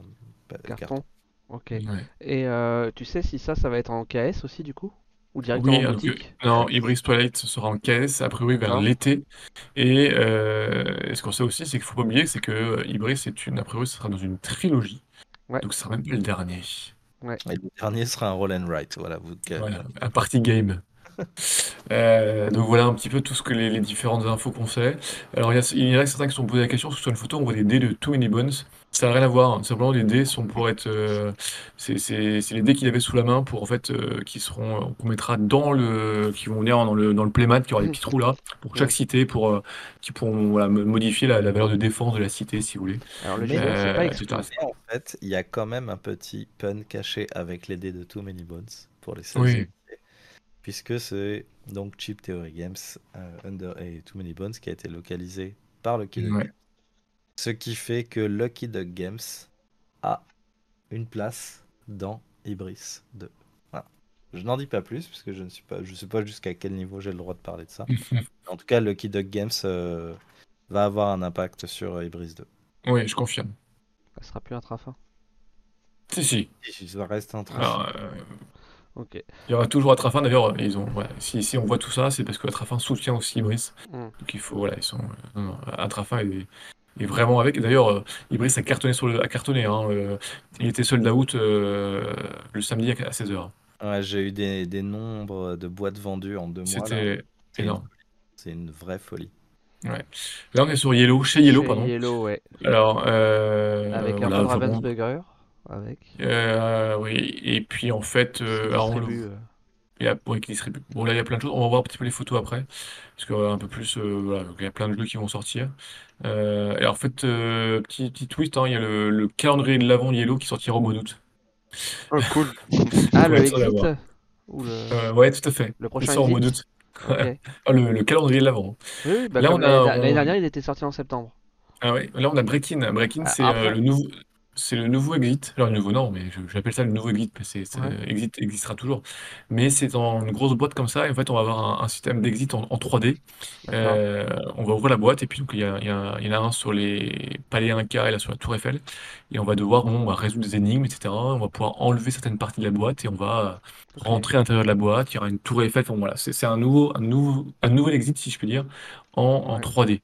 Carton. Ok. Ouais. Et euh, tu sais si ça, ça va être en KS aussi du coup? Ou directement Oui, en que- boutique? non, Ibris Twilight sera en caisse, a priori vers l'été. Et euh, ce qu'on sait aussi, c'est qu'il faut pas oublier, c'est que euh, Ibris, c'est une, a priori, ce sera dans une trilogie. Ouais. Donc ce sera même pas le dernier. Et le dernier sera un roll and write. Voilà, vous Voilà, un party game. *laughs* Euh, donc voilà un petit peu tout ce que les, les différentes infos qu'on sait. Alors il y, a, il y en a certains qui se sont posé la question, parce que sur une photo on voit des dés de Too Many Bones. Ça n'a rien à voir, hein. simplement les dés sont pour être... euh, c'est c'est- c'est les dés qu'il avait sous la main pour en fait euh, qui seront qu'on mettra dans le qui vont venir dans le dans le playmat qui aura des petits trous là pour chaque cité pour euh, qui pourront voilà, mo- modifier la, la valeur de défense de la cité si vous voulez. Alors le Mais- gilet, c'est pas Euh, exclu. etc. Mais en fait, il y a quand même un petit pun caché avec les dés de Too Many Bones pour les 16 Oui. Puisque c'est donc Cheap Theory Games euh, Under et Too Many Bones qui a été localisé par Lucky Duck Ouais. Games. Ce qui fait que Lucky Duck Games a une place dans Ibris 2. Voilà. Je n'en dis pas plus parce que je ne suis pas, je sais pas jusqu'à quel niveau j'ai le droit de parler de ça. *laughs* En tout cas, Lucky Duck Games euh, va avoir un impact sur euh, Ibris 2. oui, je confirme. Ça sera plus un trafin. Si si. Ça reste un. Alors, euh, Ok. Il y aura toujours Atrafin d'ailleurs, ils ont voilà, si, si on voit tout ça, c'est parce que Atrafin soutient aussi Ibris. Mm. Donc il faut voilà, ils sont euh, non, non, Atrafin est, est vraiment avec. Et D'ailleurs, euh, Ibris a cartonné sur le a cartonné hein, euh, il était sold out euh, le samedi à 16h. Ouais, j'ai eu des, des nombres de boîtes vendues en deux mois. C'était C'est énorme. une- C'est une vraie folie. Là on est sur Yellow, chez Yellow Chez pardon. Yellow, ouais. Alors euh, Avec un voilà, peu Ravensburger. Avec. euh, oui, et puis en fait, euh, alors, on le- euh, Il y a, ouais, qui distribue. Bon, là, il y a plein de choses. On va voir un petit peu les photos après. Parce que, un peu plus, euh, voilà, donc il y a plein de jeux qui vont sortir. Euh, et en fait, euh, petit, petit twist, hein, il y a le, le calendrier de l'avant Yellow qui sortira au mois d'août. Oh, cool. *laughs* Ah, le Exit. Ou le, Euh, ouais, tout à fait. le Il prochain sort au mois d'août. *laughs* Ah, le, le calendrier de l'avant. Oui, oui, bah, Là, on a- l'année dernière, il était sorti en septembre. Ah ouais, là, on a Breakin. Breakin, Ah, c'est euh, le nouveau. C'est le nouveau Exit. Alors, le nouveau, non, mais je- j'appelle ça le nouveau Exit, parce que c'est-. Exit existera toujours. Mais c'est dans une grosse boîte comme ça, et en fait, on va avoir un, un système d'Exit en, en 3D. D'accord. Euh, on va ouvrir la boîte et puis donc il y, a- il y a- il y en a un sur les palais Inca et là sur la Tour Eiffel et on va devoir bon, on va résoudre des énigmes etc. On va pouvoir enlever certaines parties de la boîte et on va Ok. rentrer à l'intérieur de la boîte. Il y aura une Tour Eiffel. Enfin, voilà, c'est c'est un nouveau, un nouveau, un nouvel exit si je puis dire en, en Ouais. 3D.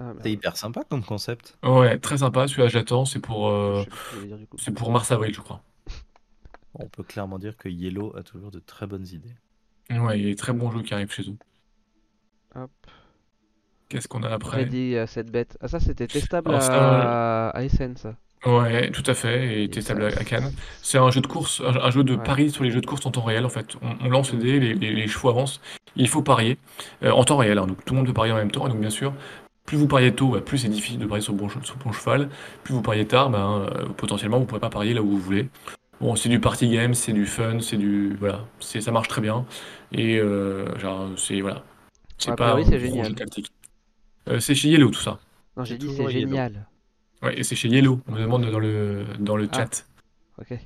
Ah, bah, C'est hyper sympa comme concept. Ouais, très sympa. Celui-là j'attends. C'est pour, euh, c'est pour mars avril je crois. On peut clairement dire que Yellow a toujours de très bonnes idées. Ouais, il y a des très bons jeux qui arrivent chez eux. Hop. Qu'est-ce qu'on a après? Ready euh, cette bête. Ah, ça, c'était testable Alors, c'est à... à Essen, ça. Ouais, tout à fait, et Et testable ça- à Cannes. C'est un jeu de course, un, un jeu de Ouais. pari sur les jeux de course en temps réel en fait. On, on lance le dé, les, les- les chevaux avancent, il faut parier euh, en temps réel, hein, donc tout le monde peut parier en même temps, et donc bien sûr, plus vous pariez tôt, bah, plus c'est difficile de parier sur le bon, che- sur le bon cheval, plus vous pariez tard, bah, euh, potentiellement vous pourrez pas parier là où vous voulez. Bon, c'est du party game, c'est du fun, c'est du... Voilà, c'est, ça marche très bien, et euh, genre, c'est... Voilà. C'est pas priori, un génial. jeu tactique. Euh, c'est chez Yellow tout ça. Non, j'ai C'est dit c'est toujours Yellow. génial. Ouais, et c'est chez Yellow, on me demande dans le, dans le Ah. chat. Ok.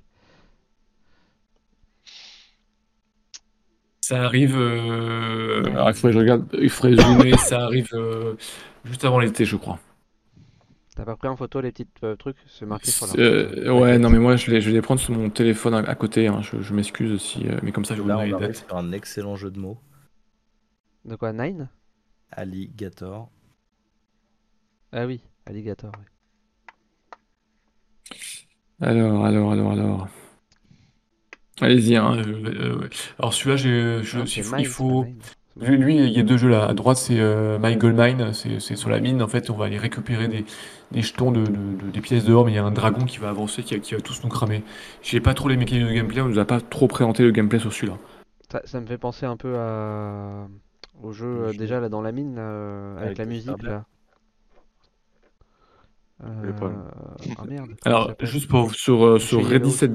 Ça arrive. euh, Alors, il faudrait que je regarde. Il faudrait zoomer. *coughs* ça arrive euh, juste avant l'été, je crois. T'as pas pris en photo les petits euh, trucs C'est marqué sur la. Euh, ouais, non, mais moi, je vais, je les prendre sur mon téléphone à, à côté. hein, Je, je m'excuse aussi. euh, mais comme ça, je vous donne on les dates. sur un excellent jeu de mots. De quoi Nine? Alligator. Ah oui, Alligator. Alors, alors, alors, alors. Allez-y. Hein, euh, euh, alors, celui-là, j'ai- je- Non, il c'est faut. Lui, lui, il y a deux jeux là. À droite, c'est euh, My Gold Mine, c'est c'est sur la mine. En fait, on va aller récupérer des, des jetons, de, de- de- des pièces dehors, mais il y a un dragon qui va avancer, qui va, qui va tous nous cramer. J'ai pas trop les mécaniques de gameplay, on nous a pas trop présenté le gameplay sur celui-là. Ça, ça me fait penser un peu à. au jeu euh, déjà là dans la mine euh, avec, Avec la musique là. Le. Euh, Ah merde. *laughs* Alors, juste pour sur, euh, sur Ready Yellow Set,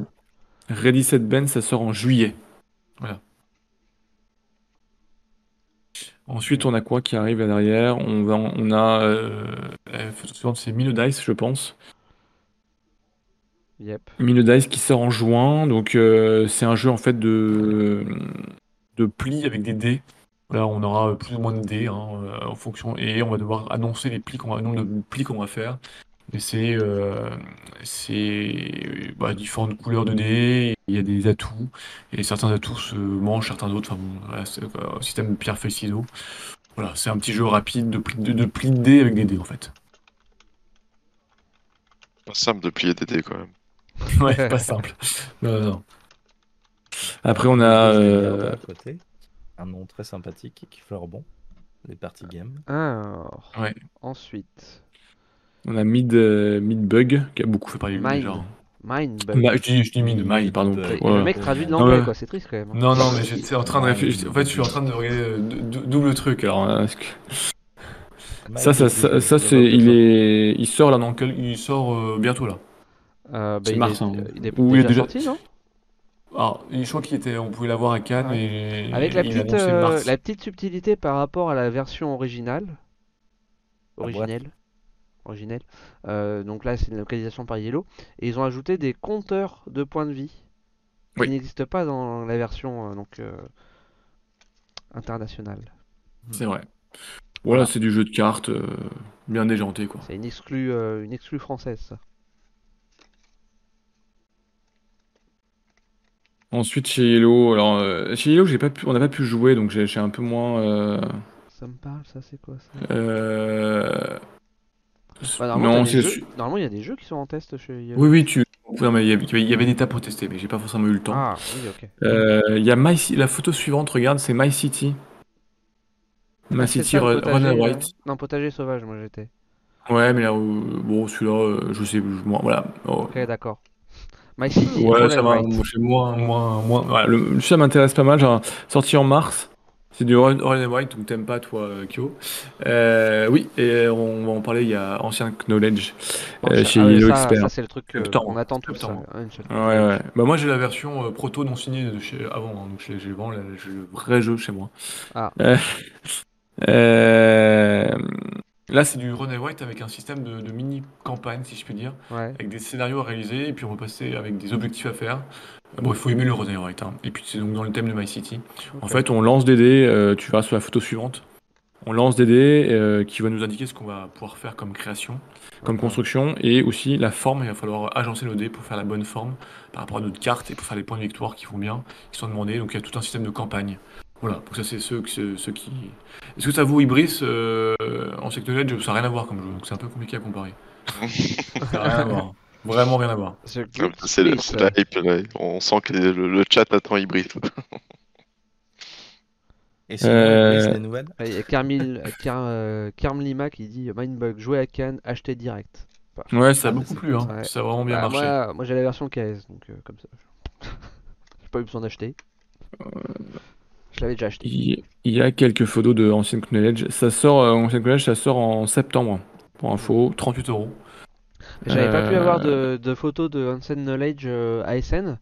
Ready Set Ben, ça sort en juillet. Voilà. Ensuite, on a quoi qui arrive là derrière? On va, on a euh, suivante, c'est Mino Dice, je pense. Yep. Mino Dice qui sort en juin. Donc, euh, c'est un jeu en fait de, de plis avec des dés. Là, on aura plus ou moins de dés hein, euh, en fonction. Et on va devoir annoncer les plis qu'on va, le nombre de plis qu'on va faire. Et c'est euh, c'est, bah, différentes couleurs de dés. Il y a des atouts. Et certains atouts se mangent, certains d'autres. Enfin, bon, voilà, c'est euh, un système de pierre, feuille, ciseaux. Voilà, c'est un petit jeu rapide de plis de, de plis de dés avec des dés en fait. Pas simple de plier des dés quand même. *laughs* Ouais, pas simple. Non, non. Après, on a. Euh, Merde à côté. Un nom très sympathique qui fleure bon. Les parties game. Alors. Ouais. Ensuite. On a Mid, euh, Midbug, qui a beaucoup fait parler de lui Mind. déjà. Mindbug. Ma- je, dis, je dis Mid, Mind, pardon. Et Voilà. Le mec traduit de l'anglais quoi, c'est triste quand même. Non, non, mais j'étais en train de réfléchir. En fait, je suis en train de regarder euh, dou- dou- double truc. Alors, hein, que- ça, ça, ça, ça, c'est, il est, il sort là dans quel- il sort euh, bientôt là. Euh, bah, C'est il, mars, est, hein. il est Ou il est déjà sorti, non? Alors, je crois qu'il était, on pouvait l'avoir à Cannes Ouais. et Avec la il petite, euh, la petite subtilité par rapport à la version originale. Originelle. Originelle. Euh, donc là, c'est une localisation par Yellow. Et ils ont ajouté des compteurs de points de vie qui Oui. n'existent pas dans la version euh, donc, euh, internationale. C'est vrai. Voilà, Voilà. c'est du jeu de cartes euh, bien déjanté quoi. C'est une exclue, une exclue française, ça. Ensuite chez Yellow, alors euh, chez Yellow, j'ai pas pu, on n'a pas pu jouer, donc j'ai j'ai un peu moins. euh, Ça me parle, ça, c'est quoi ça? euh, Bah, normalement, non, c'est jeux- normalement, il y a des jeux qui sont en test chez. Oui, oui, tu. Non, mais il y avait- des tas pour tester, mais j'ai pas forcément eu le temps. Ah, oui, ok. Euh, Il y a My la photo suivante, regarde, c'est My City. My Ah, City Run White. Non, potager sauvage, moi j'étais. Ouais, mais là, euh, bon, celui-là, euh, je sais, je- moi, voilà. Oh. Ok, d'accord. *laughs* My City, Ouais, Run ça and va, Write. moi, c'est moins, moins, moins. voilà, le, ça m'intéresse pas mal, genre, sorti en mars. C'est du Run, Run and White, donc t'aimes pas, toi, euh, Kyo. Euh, oui, et on va en parler, il y a Ancien Knowledge euh, Ancien- chez ah ça, Expert. ça, c'est le truc qu'on attend ça, Septembre. Unshot. Ouais, ouais. Bah, moi, j'ai la version euh, proto non signée de chez avant, hein, donc j'ai vraiment le vrai jeu chez moi. Ah. Là, c'est du Run and White avec un système de, de mini-campagne, si je puis dire, Ouais. avec des scénarios à réaliser, et puis on va passer avec des objectifs à faire. Euh, Bon, il faut aimer le White, hein. Et puis c'est donc dans le thème de My City. En fait, on lance des dés, euh, tu verras sur la photo suivante. On lance des dés euh, qui va nous indiquer ce qu'on va pouvoir faire comme création, comme construction, et aussi la forme. Il va falloir agencer nos dés pour faire la bonne forme par rapport à notre carte et pour faire les points de victoire qui vont bien, qui sont demandés. Donc il y a tout un système de campagne. Voilà, donc ça c'est ceux, ceux, ceux qui... Est-ce que ça vaut Ibris euh, en Sector Edge Ça n'a rien à voir comme jeu, donc c'est un peu compliqué à comparer. *laughs* Ça n'a rien à voir. Vraiment rien à voir. Ah, C'est c'est la hype, là. On sent que le, le chat attend hybride. Et sinon, Euh, nouvelles Ouais, Il y a Carmil, euh, Car, euh, Carm Lima qui dit Mindbug, jouer à Cannes, acheter direct. Ouais, ça a Ah, beaucoup c'est- plu, hein. ouais. ça a vraiment bien bah, marché. moi, moi j'ai la version KS, donc euh, comme ça. *laughs* J'ai pas eu besoin d'acheter. Je l'avais déjà acheté. Il y a quelques photos de Ancient Knowledge. Ça sort, euh, Ancient Knowledge, ça sort en septembre. Pour info, 38 euros. J'avais pas pu Euh, avoir de, de photos de Unseen Knowledge euh, ASN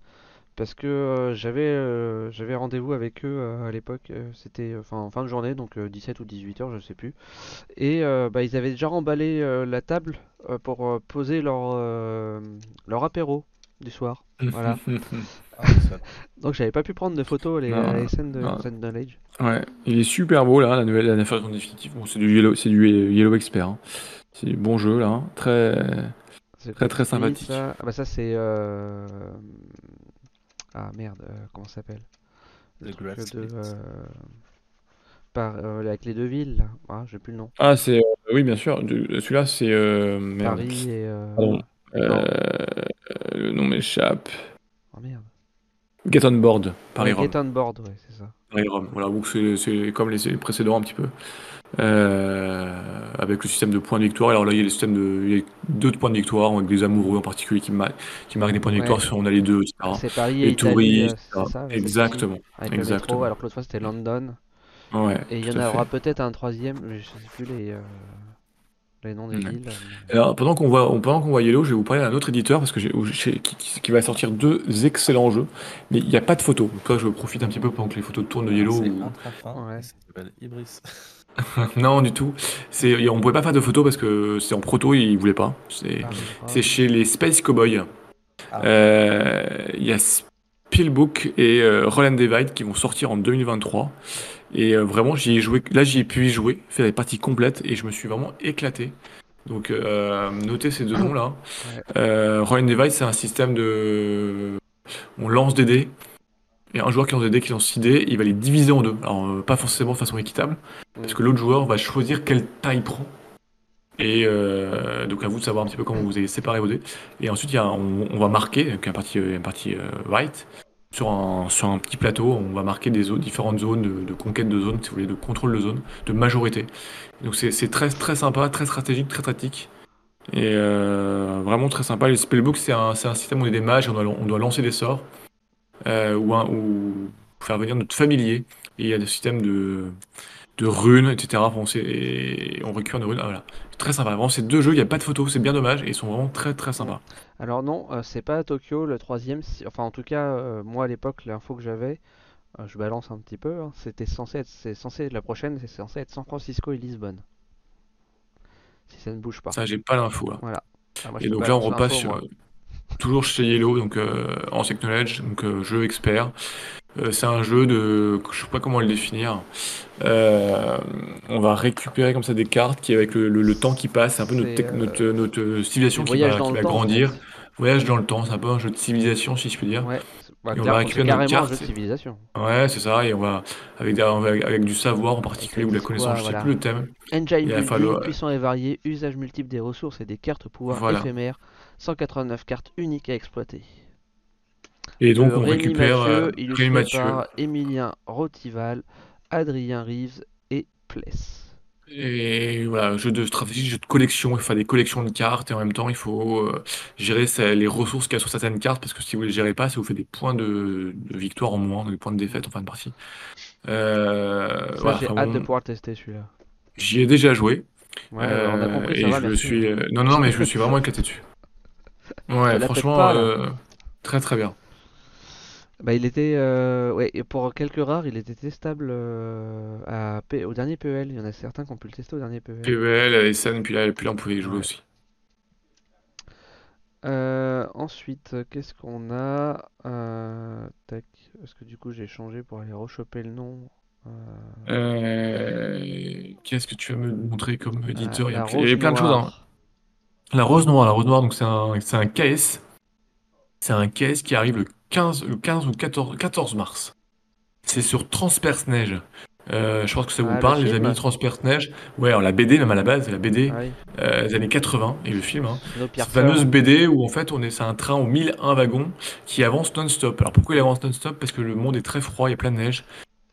parce que euh, j'avais euh, j'avais rendez-vous avec eux euh, à l'époque. C'était enfin en fin de journée, donc euh, 17 ou 18 heures, je sais plus. Et bah, ils avaient déjà remballé la table pour poser leur, leur apéro du soir. Voilà. *laughs* Ah, ça- *laughs* Donc j'avais pas pu prendre de photos les Non, à de. Unseen Knowledge. Ouais, il est super beau là, la nouvelle la version définitive. Bon, c'est du Yellow, c'est du Yellow Expert. hein. C'est du bon jeu là, hein. très. Très, très sympathique. Ça Ah bah ça c'est euh... ah merde euh, comment ça s'appelle? Le The truc de euh, par euh, avec les deux villes là. Ah j'ai plus le nom. Ah, c'est. euh, oui, bien sûr. Celui-là, c'est. euh. Paris et euh... Pardon. Euh, le nom m'échappe. oh merde. Get on board, Paris-Rome. Get on board ouais c'est ça. Paris-Rome. Voilà, donc c'est c'est comme les les précédents un petit peu. Euh, avec le système de points de victoire. Alors là, il y a le système de. Il y a deux points de victoire, avec des amoureux en particulier qui, ma- qui marquent des points de victoire Ouais. si on a les deux, etc. C'est Paris et touristes, euh, ça, avec exactement. avec le exactement. métro alors que l'autre fois c'était London. Ouais, Et il y en aura peut-être un troisième, je sais plus les, euh, les noms des Ouais. villes. Alors, pendant qu'on voit, pendant qu'on voit Yellow, je vais vous parler d'un autre éditeur parce que qui, qui- qui va sortir deux excellents jeux, mais il n'y a pas de photos. Donc, toi, je profite un petit peu pendant que les photos tournent de Yellow. C'est ou- Ouais. et Ibris. *laughs* non, du tout. C'est, on pouvait pas faire de photos parce que c'est en proto, ils voulaient pas. C'est, Ah, c'est chez les Space Cowboys. Ah. Euh, Il y a Spielbook et euh, Roll and Divide qui vont sortir en 2023. Et euh, vraiment, j'y ai joué. Là, j'y ai pu y jouer, faire des parties complètes et je me suis vraiment éclaté. Donc, euh, notez ces deux noms-là. Ouais. Roll and Divide, c'est un système de. On lance des dés. Et un joueur qui lance des dés, qui lance 6 dés, il va les diviser en deux. Alors, euh, pas forcément de façon équitable, parce que l'autre joueur va choisir quelle taille il prend. Et euh, donc à vous de savoir un petit peu comment vous allez séparer vos dés. Et ensuite, y a, on, on va marquer, donc un parti, un parti euh, right, sur un, sur un petit plateau, on va marquer des zones, différentes zones de, de conquête de zone, si vous voulez, de contrôle de zone, de majorité. Donc c'est très, très sympa, très stratégique, très tactique. Et euh, vraiment très sympa. Le Spellbook, c'est un, un système où on est des mages, on doit, on doit lancer des sorts, ou, un- ou faire venir notre familier. Et il y a des systèmes de, de runes, etc. Enfin, on, sait- et on récupère des runes. Ah, voilà. C'est Très sympa. Vraiment, ces deux jeux, il n'y a pas de photos, c'est bien dommage, et ils sont vraiment très très sympas. Alors non, euh, c'est pas à Tokyo le troisième. si- Enfin en tout cas, euh, moi à l'époque, l'info que j'avais, euh, je balance un petit peu, hein, c'était censé être, c'est censé la prochaine, c'est censé être San Francisco et Lisbonne. Si ça ne bouge pas. Ça, j'ai pas l'info là. Ah, moi, je Et donc là, on repasse sur moi. Toujours chez Yellow, donc euh, en Knowledge, donc euh, jeu expert. Euh, c'est un jeu de, je sais pas comment le définir. Euh, on va récupérer comme ça des cartes qui, avec le, le- le temps qui passe, c'est un peu notre, euh, notre, notre civilisation qui voyage va, dans qui le va temps, en grandir. fait. Voyage dans le temps, c'est un peu un jeu de civilisation, si je puis dire. Ouais, bah, Et on va récupérer c'est notre carrément un carte, jeu de civilisation. Ouais, c'est ça, et on va avec, avec, avec du savoir en particulier ou de la Quoi, connaissance, je sais voilà. plus le thème. Engine building, falloir- puissant et varié, usage multiple des ressources et des cartes pouvoir Voilà. éphémères, 189 cartes uniques à exploiter. Et donc Euh, on Rémi récupère Mathieu, euh, Rémi Mathieu. par Emilien Rotival, Adrien Reeves et Pless. Et voilà, jeu de stratégie, jeu de collection, il faut faire des collections de cartes et en même temps il faut euh, gérer les ressources qu'il y a sur certaines cartes parce que si vous ne les gérez pas, ça vous fait des points de, de victoire en moins, des points de défaite en fin de partie. Euh, Ça, voilà, j'ai hâte de pouvoir tester celui-là. j'y ai déjà joué Ouais, euh, on a compris, et ça va, je me suis, non non mais je me suis vraiment éclaté dessus. Ouais, franchement, pas, euh, très très bien. Bah, il était, euh, ouais, et pour quelques rares, il était testable euh, à P- au dernier PEL. Il y en a certains qui ont pu le tester au dernier PEL. PEL, ASN, puis là, puis là on pouvait y jouer Ouais. aussi. Euh, ensuite, qu'est-ce qu'on a Euh, Tac, parce que du coup j'ai changé pour aller rechoper le nom. Euh, Euh, Qu'est-ce que tu vas me montrer comme éditeur? Il y a la ple- il y avait Rose plein de choses. hein. Noire. La Rose Noire, la Rose Noire, donc c'est un, c'est un KS. C'est un KS qui arrive le 15, le 15 ou 14, 14 mars. C'est sur Transperce Neige. Euh, je pense que ça vous Ah, le parle, les film amis Transperce Neige. Ouais, alors la BD, même à la base, la BD Ah oui, euh, des années 80 et le film. Hein. Cette fameuse BD où en fait on est, c'est un train aux 1001 wagons qui avance non-stop. Alors pourquoi il avance non-stop? Parce que le monde est très froid, il y a plein de neige.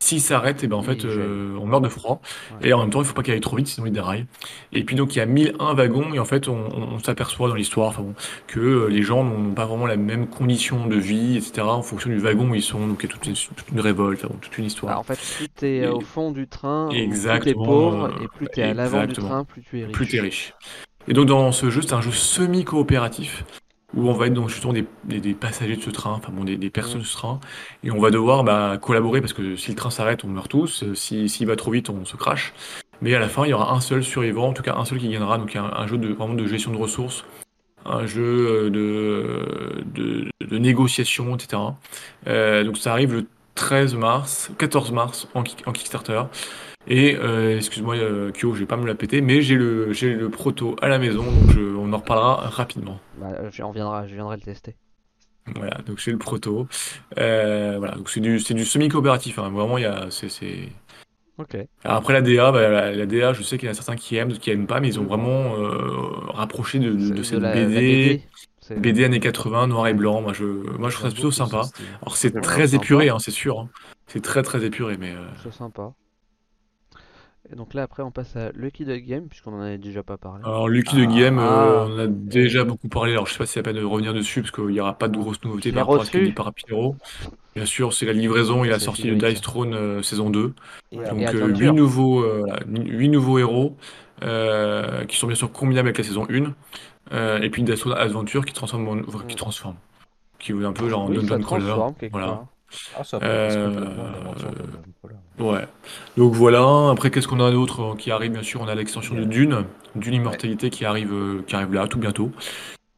S'il s'arrête, et ben en fait euh, on meurt de froid. Ouais. Et en même temps, il faut pas qu'il aille trop vite, sinon il déraille. Et puis donc il y a 1001 wagons et en fait on, s'aperçoit dans l'histoire, bon, que euh, les gens n'ont pas vraiment la même condition de vie, etc. En fonction du wagon où ils sont. Donc il y a toute une, toute une révolte, bon, toute une histoire. en fait, plus t'es euh, au fond du train, plus t'es Exactement, pauvre, et plus t'es à l'avant du exactement. train, plus tu es riche. plus t'es riche. Et donc dans ce jeu, c'est un jeu semi-coopératif où on va être donc justement des, des- des passagers de ce train, enfin bon, des, des personnes de ce train, et on va devoir bah, collaborer parce que si le train s'arrête, on meurt tous, euh, si, s'il va trop vite, on se crache. Mais à la fin, il y aura un seul survivant, en tout cas un seul qui gagnera, donc un, un jeu de, vraiment de gestion de ressources, un jeu euh, de, de, de négociation, etc. Euh, donc ça arrive le 13 mars, 14 mars en Kickstarter. Et euh, excuse-moi, euh, Kyo, je vais pas me la péter, mais j'ai le, j'ai le proto à la maison, donc je- on en reparlera rapidement. Bah, je, viendra, je viendrai le tester. Voilà, donc j'ai le proto. Euh, voilà, donc c'est du, c'est du semi-coopératif, hein, vraiment, il y a, c'est, c'est... Alors après la DA, bah, la, la DA, je sais qu'il y en a certains qui aiment, d'autres qui aiment pas, mais ils ont vraiment euh, rapproché de, de, cette la BD, BD. c'est- BD années 80, noir et blanc. Moi, je, moi, je trouve ça plutôt sympa. Alors c'est très épuré, hein, c'est sûr. hein. C'est très très épuré, mais euh, C'est sympa. Et donc là, après, on passe à Lucky Duck Game, puisqu'on en avait déjà pas parlé. Alors, Lucky de Game, Ah. euh, on a déjà beaucoup parlé. Alors, je sais pas si c'est la peine de revenir dessus, parce qu'il n'y aura pas de grosses nouveautés par rapport à ce qu'a dit Parapinero. Bien sûr, c'est la livraison et la sortie de. Dice Throne euh, saison 2. Et Donc, alors, Et euh, Adventure. 8 nouveaux, euh, huit nouveaux héros euh, qui sont bien sûr combinables avec la saison 1. euh, et puis Dice Throne Adventure qui transforme, en- qui Mm. transforme. Qui est un peu genre en Oui, dungeon crawler. Voilà. Ah, ça. Ouais. Donc voilà. Après, qu'est-ce qu'on a d'autre euh, qui arrive Bien sûr, on a l'extension de Dune, Dune Immortalité qui arrive, euh, qui arrive là tout bientôt,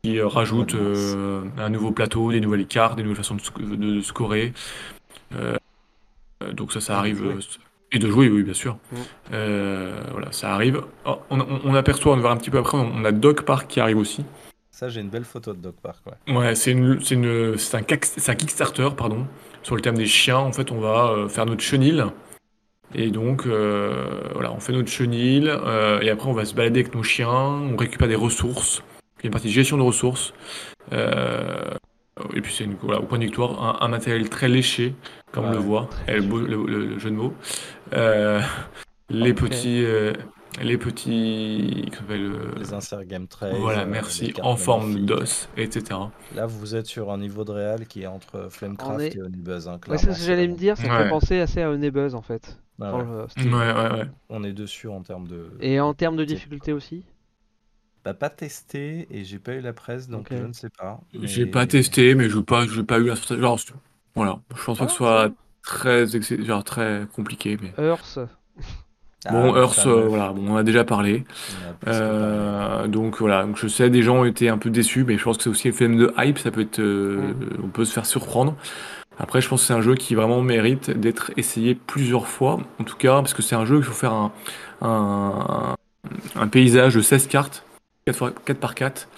qui euh, rajoute euh, un nouveau plateau, des nouvelles cartes, des nouvelles façons de, sc- de scorer. Euh, donc ça, ça arrive. et de jouer, oui, bien sûr. Mm. Euh, voilà, ça arrive. Oh, on, on- on aperçoit, on va voir un petit peu après, on, a Dog Park qui arrive aussi. Ça, j'ai une belle photo de Dog Park. Ouais. Ouais, un, c'est un Kickstarter, pardon, sur le thème des chiens. En fait, on va euh, faire notre chenil. Et donc, euh, voilà, on fait notre chenil. euh, et après, on va se balader avec nos chiens. On récupère des ressources. Il y a une partie de gestion de ressources. Euh, et puis, c'est voilà, au point de victoire, un, un matériel très léché, comme on le voit. le, jeu de mots. Les petits. Les petits. euh, Les inserts Game Trace. voilà, euh, merci. En forme d'os, etc. Là, vous êtes sur un niveau de réal qui est entre Flamecraft est- et Onibuzz. Hein, Ouais, c'est ce que j'allais me dire, ça Ouais. fait penser assez à Onebuzz en fait. Ah ouais. le Ouais, style. ouais, ouais. On est dessus en termes de. Et en termes de difficulté aussi? Bah, pas testé et j'ai pas eu la presse donc je ne sais pas. J'ai pas testé, mais je n'ai pas, j'ai pas eu la sensation. Genre, voilà, je pense pas Ah, que ce soit tiens. très, genre, très compliqué. Mais... Earth, Ah, Bon, Earth, euh, voilà, bon, on en a déjà parlé. a. Euh, donc voilà, donc je sais, des gens ont été un peu déçus, mais je pense que c'est aussi le phénomène de hype, ça peut être, euh, on peut se faire surprendre. Après, je pense que c'est un jeu qui vraiment mérite d'être essayé plusieurs fois, en tout cas, parce que c'est un jeu qu'il faut faire un, un, un paysage de 16 cartes, 4, fois, 4 par 4,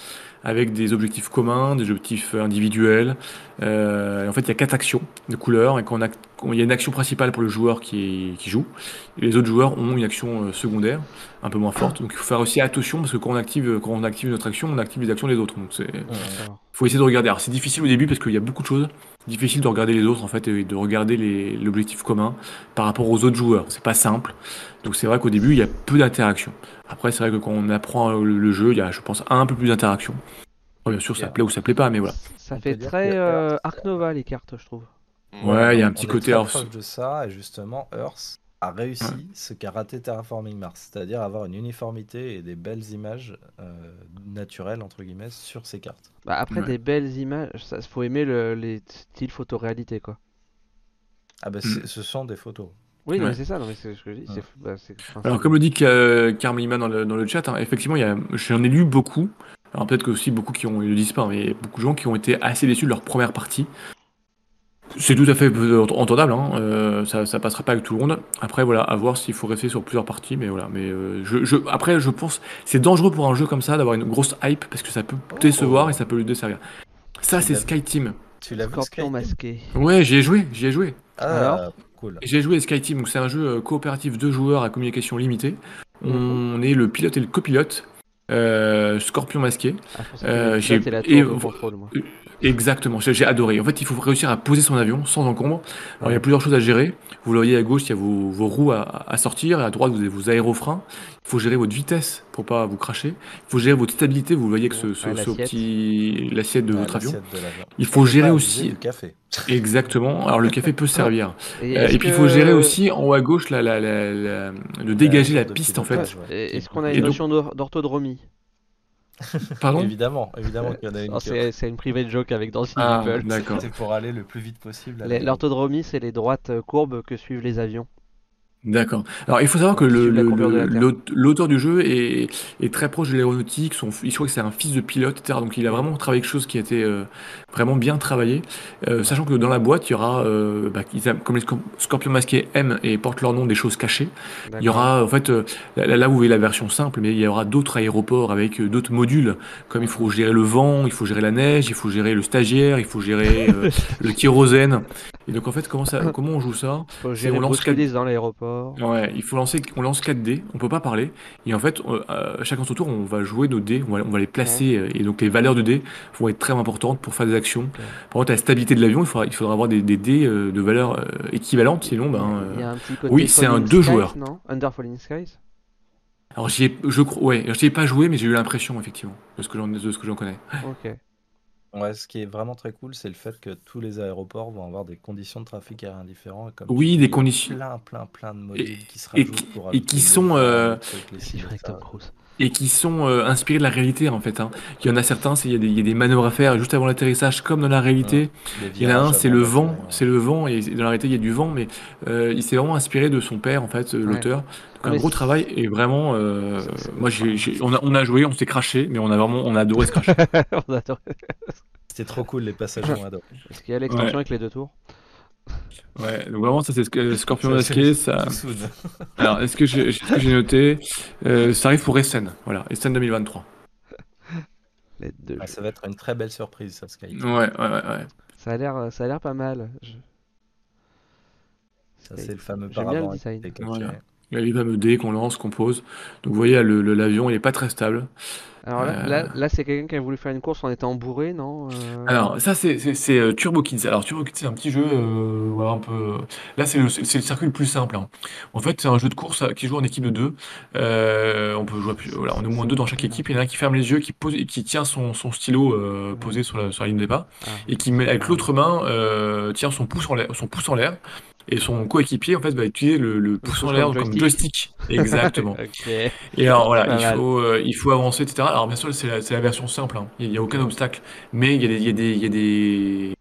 avec des objectifs communs, des objectifs individuels. Euh, en fait, il y a quatre actions de couleurs, et quand on a, quand il y a une action principale pour le joueur qui, qui joue, et les autres joueurs ont une action euh, secondaire, un peu moins forte. Donc il faut faire aussi attention, parce que quand on active, quand on active notre action, on active les actions des autres. Donc c'est faut essayer de regarder. Alors c'est difficile au début parce qu'il y a beaucoup de choses. Difficile de regarder les autres en fait et de regarder l'objectif commun par rapport aux autres joueurs. C'est pas simple. Donc c'est vrai qu'au début il y a peu d'interaction. Après c'est vrai que quand on apprend euh, le, le jeu, il y a je pense un peu plus d'interaction. Bien sûr ça plaît ou ça plaît pas, mais voilà. Ça fait très euh, Earth, Ark Nova les cartes, je trouve. Ouais, il y a un petit côté Earth. proche de ça et justement Earth a réussi ce qu'a raté Terraforming Mars, c'est-à-dire avoir une uniformité et des belles images euh, naturelles entre guillemets sur ces cartes. Bah, après Ouais. des belles images, ça faut aimer le- les styles photoréalité quoi. Ah bah c'est- ce sont des photos. Oui, non, Ouais. mais c'est ça, non, mais c'est ce que je dis. Bah, Alors comme le dit Ka- Carmelima dans le, dans le chat, hein, effectivement il j'en ai lu beaucoup. Alors peut-être que aussi beaucoup qui ont, ils le disent pas, mais il beaucoup de gens qui ont été assez déçus de leur première partie. C'est tout à fait euh, entendable, hein, euh, ça, ça passera pas avec tout le monde. Après, voilà, à voir s'il faut rester sur plusieurs parties, mais voilà. Mais euh, je, je, après, je pense, c'est dangereux pour un jeu comme ça d'avoir une grosse hype parce que ça peut décevoir et ça peut lui desservir. Ça, c'est Sky Team. Tu l'as vu masqué. Ouais, j'y ai joué, j'y ai joué. Ah, Alors cool. J'ai joué à Sky Team, donc c'est un jeu euh, coopératif de joueurs à communication limitée. Mhm. On est le pilote et le copilote. Euh, Scorpion masqué. Ah, Euh, j'ai- et- tour de contrôle, moi. Exactement, j'ai adoré. En fait, il faut réussir à poser son avion sans encombre. Alors, il y a plusieurs choses à gérer. Vous le voyez à gauche, il y a vos, vos roues à, à sortir, et à droite, vous avez vos aérofreins. Il faut gérer votre vitesse pour pas vous cracher. Il faut gérer votre stabilité. Vous le voyez avec ce, ce- Ouais, ce l'assiette. petit l'assiette de Ah, votre avion. de. Il faut gérer aussi du café. *laughs* exactement. Alors le café peut servir. *laughs* Et Euh, et puis il faut gérer aussi en haut à gauche la, la, la- la- de dégager la piste en fait. ouais. Est-ce qu'on a une notion d'or- d'orthodromie? *laughs* Pardon Évidemment, évidemment qu'il y en a une. Qui- C'est c'est une private joke avec Dancing Ah, People. d'accord. C'est pour aller le plus vite possible. Les- L'orthodromie, c'est les droites courbes que suivent les avions. D'accord. Alors il faut savoir que le- Suivre la le- courbure de la le- Terre. l'aute- l'auteur du jeu est, est très proche de l'aéronautique. Son, il se croit que c'est un fils de pilote, etc. Donc il a vraiment travaillé quelque chose qui a été euh, vraiment bien travaillé. Euh, sachant que dans la boîte, il y aura, euh, bah, ils aiment- comme les scor- scorpions masqués aiment et portent leur nom des choses cachées. Il y aura en fait, euh, là, là, vous voyez la version simple, mais il y aura d'autres aéroports avec euh, d'autres modules. Comme il faut gérer le vent, il faut gérer la neige, il faut gérer le stagiaire, il faut gérer euh, *laughs* le kérosène. Et donc en fait, comment, ça, comment on joue ça? Faut C'est gérer on lance Bruce quatre- Willis dans l'aéroport. Ouais, il faut lancer, on lance 4 dés, on peut pas parler, et en fait, euh, euh, chacun son tour, on va jouer nos dés, on va, on va les placer, euh, et donc les valeurs de dés vont être très importantes pour faire des actions. Par contre, la stabilité de l'avion, il faudra, il faudra avoir des, des dés euh, de valeurs euh, équivalentes, sinon, ben, Il y a un petit côté oui, c'est un Falling deux Skies, joueurs. Non? Under Falling Skies? Alors j'y ai, je crois, ouais, j'y ai pas joué, mais j'ai eu l'impression, effectivement, de ce que j'en, de ce que j'en connais. Ok. Ouais, ce qui est vraiment très cool, c'est le fait que tous les aéroports vont avoir des conditions de trafic aérien différentes. Comme Oui, tu des dis, conditions. Plein, plein, plein de modules qui se et rajoutent qui- pour et qui sont, euh, trucs, les et qui sont euh, inspirés de la réalité en fait. hein. Il y en a certains, il y, a des- il y a des manœuvres à faire juste avant l'atterrissage, comme dans la réalité. Les Il y en a un, c'est le vent, ouais. c'est le vent, et dans la réalité il y a du vent, mais euh, il s'est vraiment inspiré de son père en fait, euh, Ouais. l'auteur. Donc Ah, un gros travail et vraiment, euh, moi j'ai, j'ai- on, a, on a joué, on s'est craché, mais on a vraiment, on a adoré se cracher. *laughs* On adore. C'était trop cool, les passagers ont adoré. Parce qu'il y a l'extension Ouais. avec les deux tours. Ouais, donc vraiment ça c'est Sc- *laughs* Scorpion masqué, ça. *laughs* Alors est-ce que j'ai, est-ce que j'ai noté Euh, Ça arrive pour Essen, voilà, Essen 2023. Les deux. Ah, *laughs* ça va être une très belle surprise, ça, Sky. Ouais, ouais, ouais. ouais. Ça a l'air, ça a l'air pas mal. Je- Ça, c'est le fameux J'aime bien le paravent design. qui est capturé. Voilà. Il y a les fameux dés qu'on lance, qu'on pose. Donc vous voyez, le, le- l'avion il est pas très stable. Alors là, Euh. là, là, c'est quelqu'un qui a voulu faire une course en étant bourré, non Euh, Alors, ça, c'est euh, Turbo Kids. Alors, Turbo Kids, c'est un petit jeu, euh, voilà, un peu. Là, c'est le, le circuit le plus simple. hein. En fait, c'est un jeu de course qui joue en équipe de deux. On peut jouer, voilà, on est au moins deux dans chaque équipe. Il y en a un qui ferme les yeux, qui pose, qui tient son, son stylo posé sur la, sur la ligne de départ, Ah. et qui met avec l'autre main tient son pouce en l'air, Et son coéquipier, en fait, va utiliser le, le pouce en l'air comme joystick. Exactement. *laughs* Et alors voilà, Pas il mal. faut, euh, il faut avancer, etc. Alors bien sûr, c'est la, c'est la version simple, hein. il n'y a aucun obstacle. Mais il y a des, il y a des, il y a des,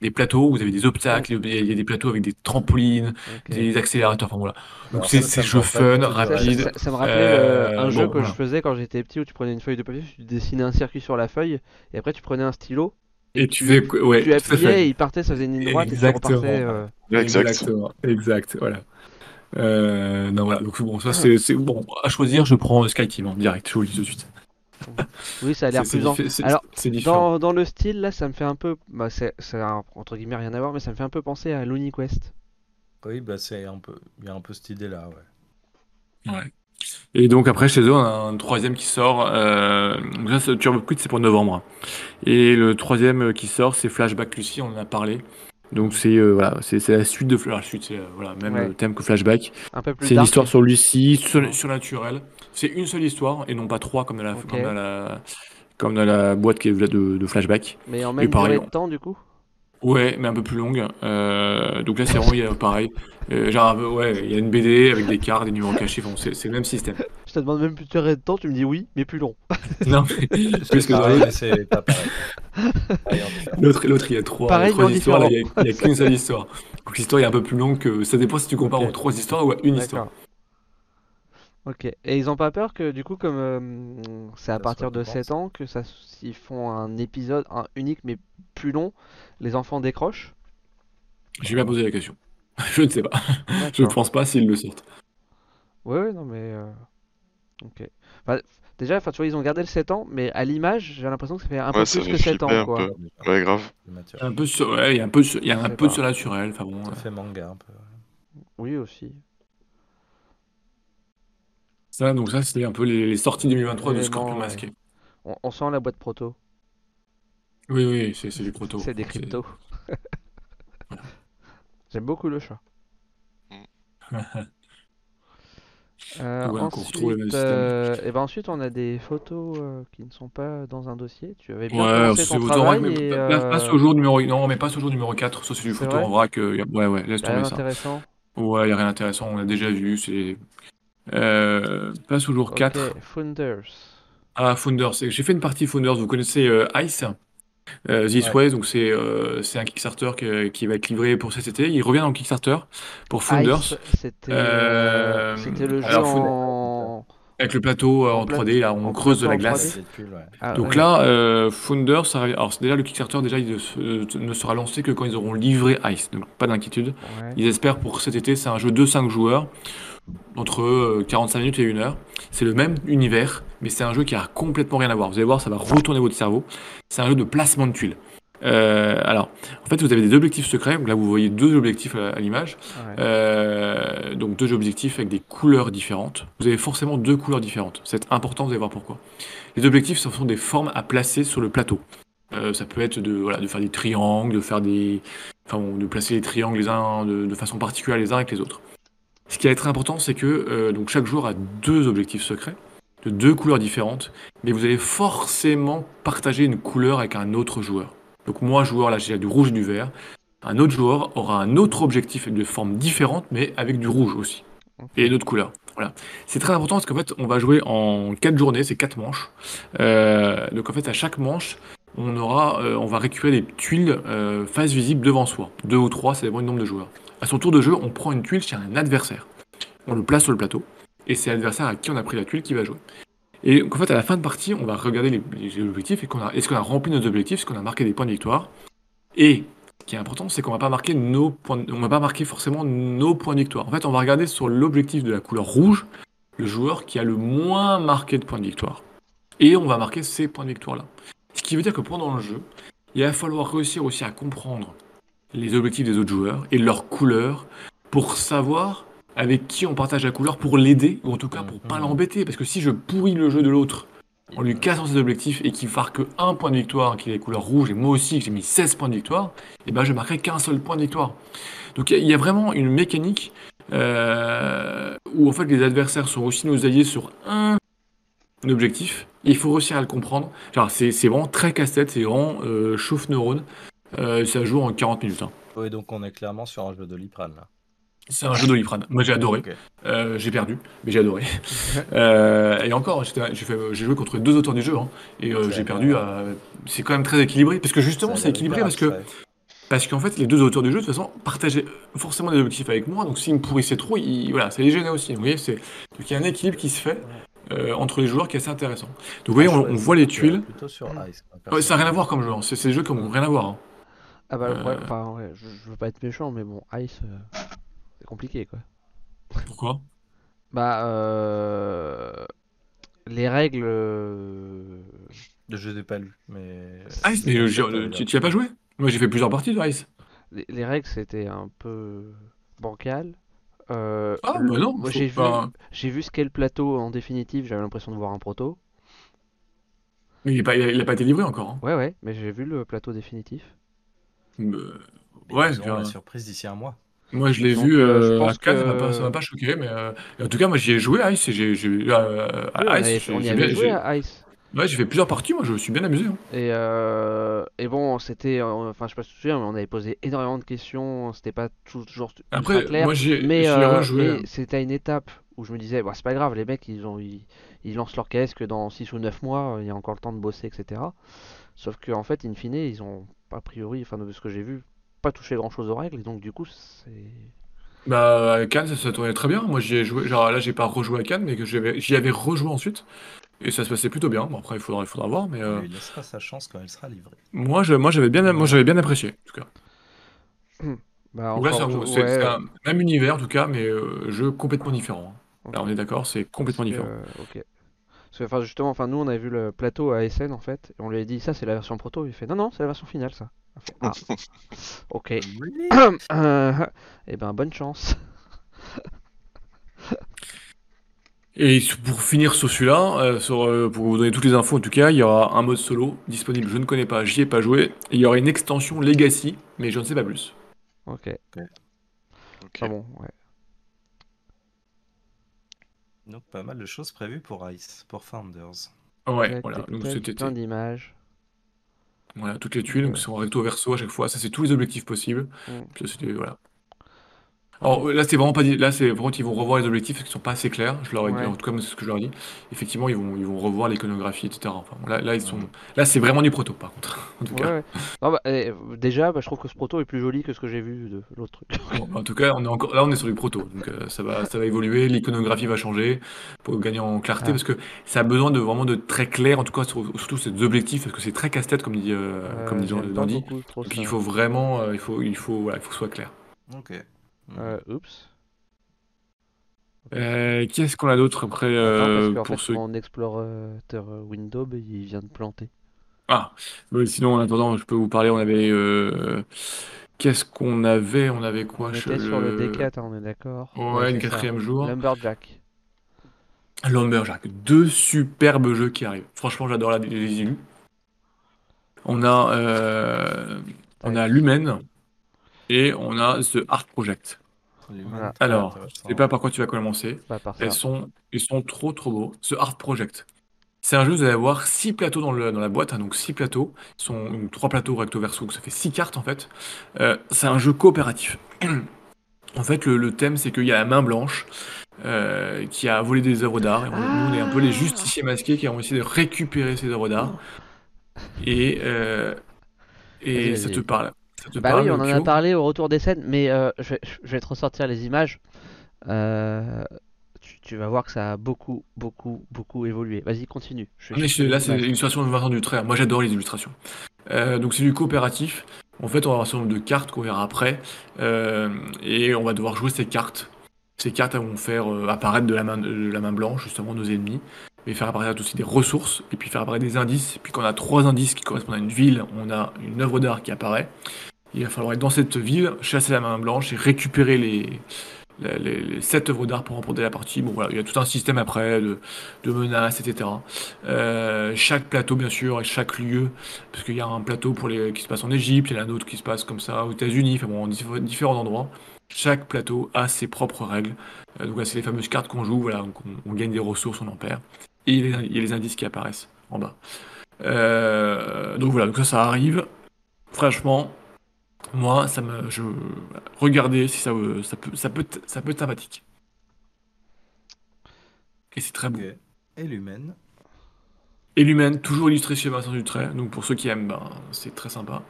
des plateaux où vous avez des obstacles, il y a- il y a des plateaux avec des trampolines, des accélérateurs, enfin voilà. Donc c'est me jeu fun, Ça, rapide. ça- ça me rappelait Euh, le- un jeu bon, que je faisais quand j'étais petit où tu prenais une feuille de papier, tu dessinais un circuit sur la feuille et après tu prenais un stylo Et tu fais, ouais, tu appuyais et il partait, ça faisait une ligne droite et tu Exactement. repartais. euh, Exact. Exactement, exact, voilà. Euh, non, voilà, donc bon, ça c'est c'est- bon. À choisir, je prends Sky Team en direct, je vous le dis tout de suite. Oui, ça a l'air *laughs* plus en... Alors. Dans, dans le style, là, ça me fait un peu. Bah, c'est entre guillemets rien à voir, mais ça me fait un peu penser à Looney Quest. Oui, bah, c'est un peu... il y a un peu cette idée-là, ouais. Ouais. Et donc après chez eux on a un troisième qui sort. Euh, donc ça c'est Turbo Quid c'est pour novembre. Et le troisième qui sort c'est Flashback Lucy, on en a parlé. Donc c'est euh, voilà, c'est c'est la suite de la suite, c'est euh, voilà même Ouais. le thème que Flashback. Un peu plus C'est une histoire sur Lucy, sur- surnaturelle. C'est une seule histoire et non pas trois comme dans la comme dans la comme dans la boîte qui est de, de Flashback. Mais en même pareil, durée de temps, du coup? Ouais, mais un peu plus longue. Euh, donc là c'est vraiment pareil. Euh, genre ouais, il y a une BD avec des cartes, des numéros cachés. Enfin, c'est le même système. Je te demande même plus durée de temps, tu me dis oui, mais plus long. *laughs* Non, mais parce que Pareil, c'est pas pareil. *laughs* L'autre, l'autre, il y a trois, Pareil, trois histoires, là, il différent. y a, qu'une seule histoire. Donc l'histoire est un peu plus longue que. Ça dépend si tu compares aux trois histoires ou à une histoire. D'accord. Ok. Et ils ont pas peur que, du coup, comme euh, c'est à Ça partir de plus 7 ans, que ça, s'ils font un épisode un unique mais plus long, les enfants décrochent? J'ai bien posé la question. *laughs* Je ne sais pas. Je ne D'accord. pense pas s'ils le sortent. Ouais, ouais, non, mais. euh, Ok. Déjà, enfin, tu vois, ils ont gardé le 7 ans, mais à l'image, j'ai l'impression que ça fait un peu Ouais, ça plus fait que 7 flipper ans, un quoi. peu. Ouais, grave. C'est mature. Un peu sur- ouais, il y a un peu, sur- il y a Je un sais peu de pas. surnaturel. Enfin bon. Ça euh, fait manga un peu. Oui, aussi. Ça, donc ça, c'était un peu les, les sorties 2023 de Scorpion ouais. masqué. On, on sent la boîte proto. Oui, oui, c'est c'est du proto. C'est des cryptos. *laughs* J'aime beaucoup le chat. *laughs* Euh, Ouais, ensuite, euh, et ben ensuite, on a des photos euh, qui ne sont pas dans un dossier. Tu avais bien Ouais, commencé ton travail et pas- pas- passe euh, au jour numéro non, mais passe au jour numéro 4, ça c'est du photo en vrac. euh, y a- ouais, ouais, laisse y a tomber ça. d'intéressant. Ouais, il n'y a rien d'intéressant, on l'a déjà vu. C'est euh, passe au jour Ok, 4. Founders. Ah, Founders. J'ai fait une partie Founders. Vous connaissez Ice? Euh, This Ouais. Way, donc c'est euh, c'est un Kickstarter qui, qui va être livré pour cet été. Il revient dans le Kickstarter pour Founders Ice, c'était Euh, euh, c'était le jeu alors, en... avec le plateau en En pla- 3D. Là, on en creuse de la glace. 3D. C'est pull, ouais. Ah, Donc ouais. là, euh, Founders, ça alors déjà le Kickstarter déjà il ne sera lancé que quand ils auront livré Ice. Donc pas d'inquiétude. Ouais. Ils espèrent pour cet été, c'est un jeu de 5 joueurs, entre euh, 45 minutes et 1 heure. C'est le même univers, mais c'est un jeu qui a complètement rien à voir. Vous allez voir, ça va retourner votre cerveau. C'est un jeu de placement de tuiles. Euh, alors, en fait, vous avez des objectifs secrets. Là, vous voyez deux objectifs à, à l'image. Ouais. Euh, donc deux objectifs avec des couleurs différentes. Vous avez forcément deux couleurs différentes. C'est important, vous allez voir pourquoi. Les objectifs, ce sont des formes à placer sur le plateau. Euh, ça peut être de, voilà, de faire des triangles, de faire des, enfin, bon, de placer les triangles les uns de, de façon particulière les uns avec les autres. Ce qui est très important, c'est que euh, donc chaque joueur a deux objectifs secrets de deux couleurs différentes, mais vous allez forcément partager une couleur avec un autre joueur. Donc moi, joueur, là, j'ai du rouge et du vert. Un autre joueur aura un autre objectif de forme différente, mais avec du rouge aussi. Et une autre couleur. Voilà. C'est très important parce qu'en fait, on va jouer en quatre journées, c'est quatre manches. Euh, donc en fait, à chaque manche, on aura, euh, on va récupérer des tuiles euh, face visible devant soi. Deux ou trois, ça dépend du nombre de joueurs. À son tour de jeu, on prend une tuile chez un adversaire. On le place sur le plateau. Et c'est l'adversaire à qui on a pris la tuile qui va jouer. Et donc en fait, à la fin de partie, on va regarder les, objectifs et qu'on a, est-ce qu'on a rempli nos objectifs, est-ce qu'on a marqué des points de victoire. Et ce qui est important, c'est qu'on va pas marquer nos points, on va pas marquer forcément nos points de victoire. En fait, on va regarder sur l'objectif de la couleur rouge le joueur qui a le moins marqué de points de victoire. Et on va marquer ces points de victoire là. Ce qui veut dire que pendant le jeu, il va falloir réussir aussi à comprendre les objectifs des autres joueurs et leurs couleurs pour savoir avec qui on partage la couleur pour l'aider ou en tout cas pour pas l'embêter parce que si je pourris le jeu de l'autre en lui cassant ses objectifs et qu'il marque que un point de victoire, qu'il ait couleur rouge et moi aussi que j'ai mis 16 points de victoire, et ben je marquerai qu'un seul point de victoire. Donc il y a- a vraiment une mécanique euh, où en fait les adversaires sont aussi nos alliés sur un objectif. Et il faut réussir à le comprendre. C'est vraiment très casse-tête, c'est vraiment euh, chauffe neurone. Euh, ça joue en 40 minutes. hein. Ouais, donc on est clairement sur un jeu de Liprane là. C'est un jeu d'Oliprane. Moi j'ai adoré. Euh, j'ai perdu, mais j'ai adoré. *laughs* Euh, et encore, j'ai joué contre deux auteurs du jeu, hein, et euh, j'ai perdu. C'est quand même très équilibré, parce que justement, c'est équilibré parce que parce qu'en fait, les deux auteurs du jeu, de toute façon, partageaient forcément des objectifs avec moi. Donc, s'ils me pourrissaient trop, ils- voilà, ça les gênait aussi. Vous voyez, c'est donc il y a un équilibre qui se fait euh, entre les joueurs qui est assez intéressant. Donc, vous voyez, on, on voit les tuiles. Sur Ice. Ouais, ça n'a rien à voir comme jeu. hein. C'est c'est des jeux qui n'ont rien à voir. hein. Ah bah, Euh. enfin, ouais, je, je veux pas être méchant, mais bon, Ice, euh, c'est compliqué quoi. Pourquoi? Bah, euh, les règles. euh, Le jeu pas lu, mais. Ice, mais euh, j'ai- euh, tu tu y as pas joué? Moi, j'ai fait plusieurs parties de Ice. les, les règles c'était un peu bancal. Euh, Ah, le- bah non, moi, faut j'ai vu, pas- j'ai vu ce qu'est le plateau en définitive, j'avais l'impression de voir un proto. Mais il n'a pas, il a- il a pas été livré encore. hein. Ouais, ouais, mais j'ai vu le plateau définitif. Mais Ouais, ils la surprise d'ici un mois. Moi, je l'ai vu euh, je euh, pense à Cannes, que- pas, ça m'a pas choqué, mais euh, en tout cas, moi, j'y ai joué à Ice et j'ai, euh, Ice, on y avait joué à Ice. ouais, j'ai fait plusieurs parties, moi, je me suis bien amusé. hein. Et, euh, et bon, c'était. Enfin, je sais pas si tu te souviens, mais on avait posé énormément de questions. C'était pas toujours Après, clair. moi, j'ai, mais euh, rejoué. hein. mais c'était à une étape où je me disais, bah, c'est pas grave, les mecs, ils, ont, ils, ils lancent leur caisse que dans 6 ou 9 mois, il y a encore le temps de bosser, etc. Sauf qu'en en fait, in fine, ils ont, a priori, enfin, de ce que j'ai vu, pas touché grand chose aux règles. Et donc, du coup, c'est. Bah, à Cannes, ça, ça tournait très bien. Moi, j'y ai joué. Genre, là, j'ai pas rejoué à Cannes, mais que j'avais, j'y avais rejoué ensuite. Et ça se passait plutôt bien. Bon, après, il faudra, il faudra voir, mais euh, Il laissera sa chance quand elle sera livrée. moi, je, moi, j'avais bien, moi, j'avais bien apprécié, en tout cas. *clears throat* Bah, Donc là, c'est ouais, un même univers, en tout cas, mais euh, jeu complètement différent. Là, on est d'accord, c'est complètement différent. euh, ok. Parce que, enfin, justement, enfin, nous, on avait vu le plateau à SN en fait, et on lui a dit ça, c'est la version proto. Il fait non, non, c'est la version finale, ça. On fait, ah, *laughs* ok. Euh, *coughs* eh ben, bonne chance. *laughs* Et pour finir sur celui-là, euh, sur, euh, pour vous donner toutes les infos en tout cas, il y aura un mode solo disponible, je ne connais pas, j'y ai pas joué. Et il y aura une extension Legacy, mais je ne sais pas plus. Ok. Ok. Ah bon, ouais. Donc pas mal de choses prévues pour Ice, pour Founders. Ouais, voilà. Donc c'était plein d'images. voilà, toutes les tuiles, donc c'est en recto verso à chaque fois. Ça, c'est tous les objectifs possibles. Puis ça, c'était voilà. Alors là, c'est vraiment pas dit. Là, c'est vraiment ils vont revoir les objectifs parce qu'ils sont pas assez clairs. Je leur ai dit, Ouais. en tout cas, c'est ce que je leur ai dit. Effectivement, ils vont, ils vont revoir l'iconographie, etc. Enfin, là, là, ils sont. Là, c'est vraiment du proto, par contre. *laughs* En tout Ouais, cas. ouais. Non, bah, eh, déjà, bah, je trouve que ce proto est plus joli que ce que j'ai vu de l'autre truc. Bon, en tout cas, on est encore, là, on est sur du proto. Donc, euh, ça va, ça va évoluer. L'iconographie va changer pour gagner en clarté Ah. parce que ça a besoin de vraiment de très clair, en tout cas, sur- surtout ces objectifs parce que c'est très casse-tête, comme dit, euh, Euh, comme dit j'aime pas Dandy. beaucoup trop Donc, ça. il faut vraiment, euh, il faut, il faut, voilà, il faut que ce soit clair. Ok. Euh, oups. Euh, qui est-ce qu'on a d'autre après Attends, euh, parce qu'en pour fait, ceux... mon explorateur euh, window, bah, il vient de planter. Ah, mais sinon, en attendant, je peux vous parler. On avait. euh, Qu'est-ce qu'on avait? On avait quoi? On était sur le le- D4, hein, on est d'accord. Ouais, ça. quatrième jour. Lumberjack. Lumberjack, deux superbes jeux qui arrivent. Franchement, j'adore la- les illus. On a, euh, on a Lumen et on a The Art Project. Voilà. Alors, intéressant. je sais pas par quoi tu vas commencer. Pas par ça. Elles sont, ils sont trop trop beaux. The Art Project. C'est un jeu, vous allez avoir six plateaux dans, le, dans la boîte, hein, donc six plateaux. Ils sont donc, trois plateaux recto verso, donc ça fait six cartes en fait. Euh, c'est un jeu coopératif. *clears throat* en fait, le, le thème, c'est qu'il y a la main blanche euh, qui a volé des œuvres d'art. Et on- nous, on est un peu les justiciers masqués qui ont essayé de récupérer ces œuvres d'art. Et, euh, et ça te parle. Bah parle, oui, on en a parlé au retour des scènes, mais euh, je, vais, je vais te ressortir les images. Euh, tu, tu vas voir que ça a beaucoup, beaucoup, beaucoup évolué. Vas-y, continue. Je mais là, c'est l'illustration de Vincent Dutray. Moi, j'adore les illustrations. Euh, donc, c'est du coopératif. En fait, on va avoir un certain nombre de cartes qu'on verra après. Et on va devoir jouer ces cartes. Ces cartes vont faire apparaître de la, main, de la main blanche, justement, nos ennemis. Mais faire apparaître aussi des ressources. Et puis faire apparaître des indices. Et puis, quand on a trois indices qui correspondent à une ville, on a une œuvre d'art qui apparaît. Il va falloir être dans cette ville, chasser la main blanche et récupérer les, les, sept œuvres d'art pour remporter la partie. Bon, voilà, il y a tout un système après de, menaces, etc. Euh, chaque plateau, bien sûr, et chaque lieu, parce qu'il y a un plateau pour les, qui se passe en Égypte, il y en a un autre qui se passe comme ça aux États-Unis, enfin bon, en diff- différents endroits. Chaque plateau a ses propres règles. Euh, donc là, c'est les fameuses cartes qu'on joue, voilà, on, gagne des ressources, on en perd. Et il y a les, il y a les indices qui apparaissent en bas. Euh, donc voilà, donc ça, ça arrive. Franchement, moi, ça me, je, regardez si ça, vous- ça peut, ça peut, être- ça peut être sympathique. Et c'est très beau. Et l'humaine. Et l'humaine, toujours illustré chez Vincent Dutray. Donc pour ceux qui aiment, ben, c'est très sympa.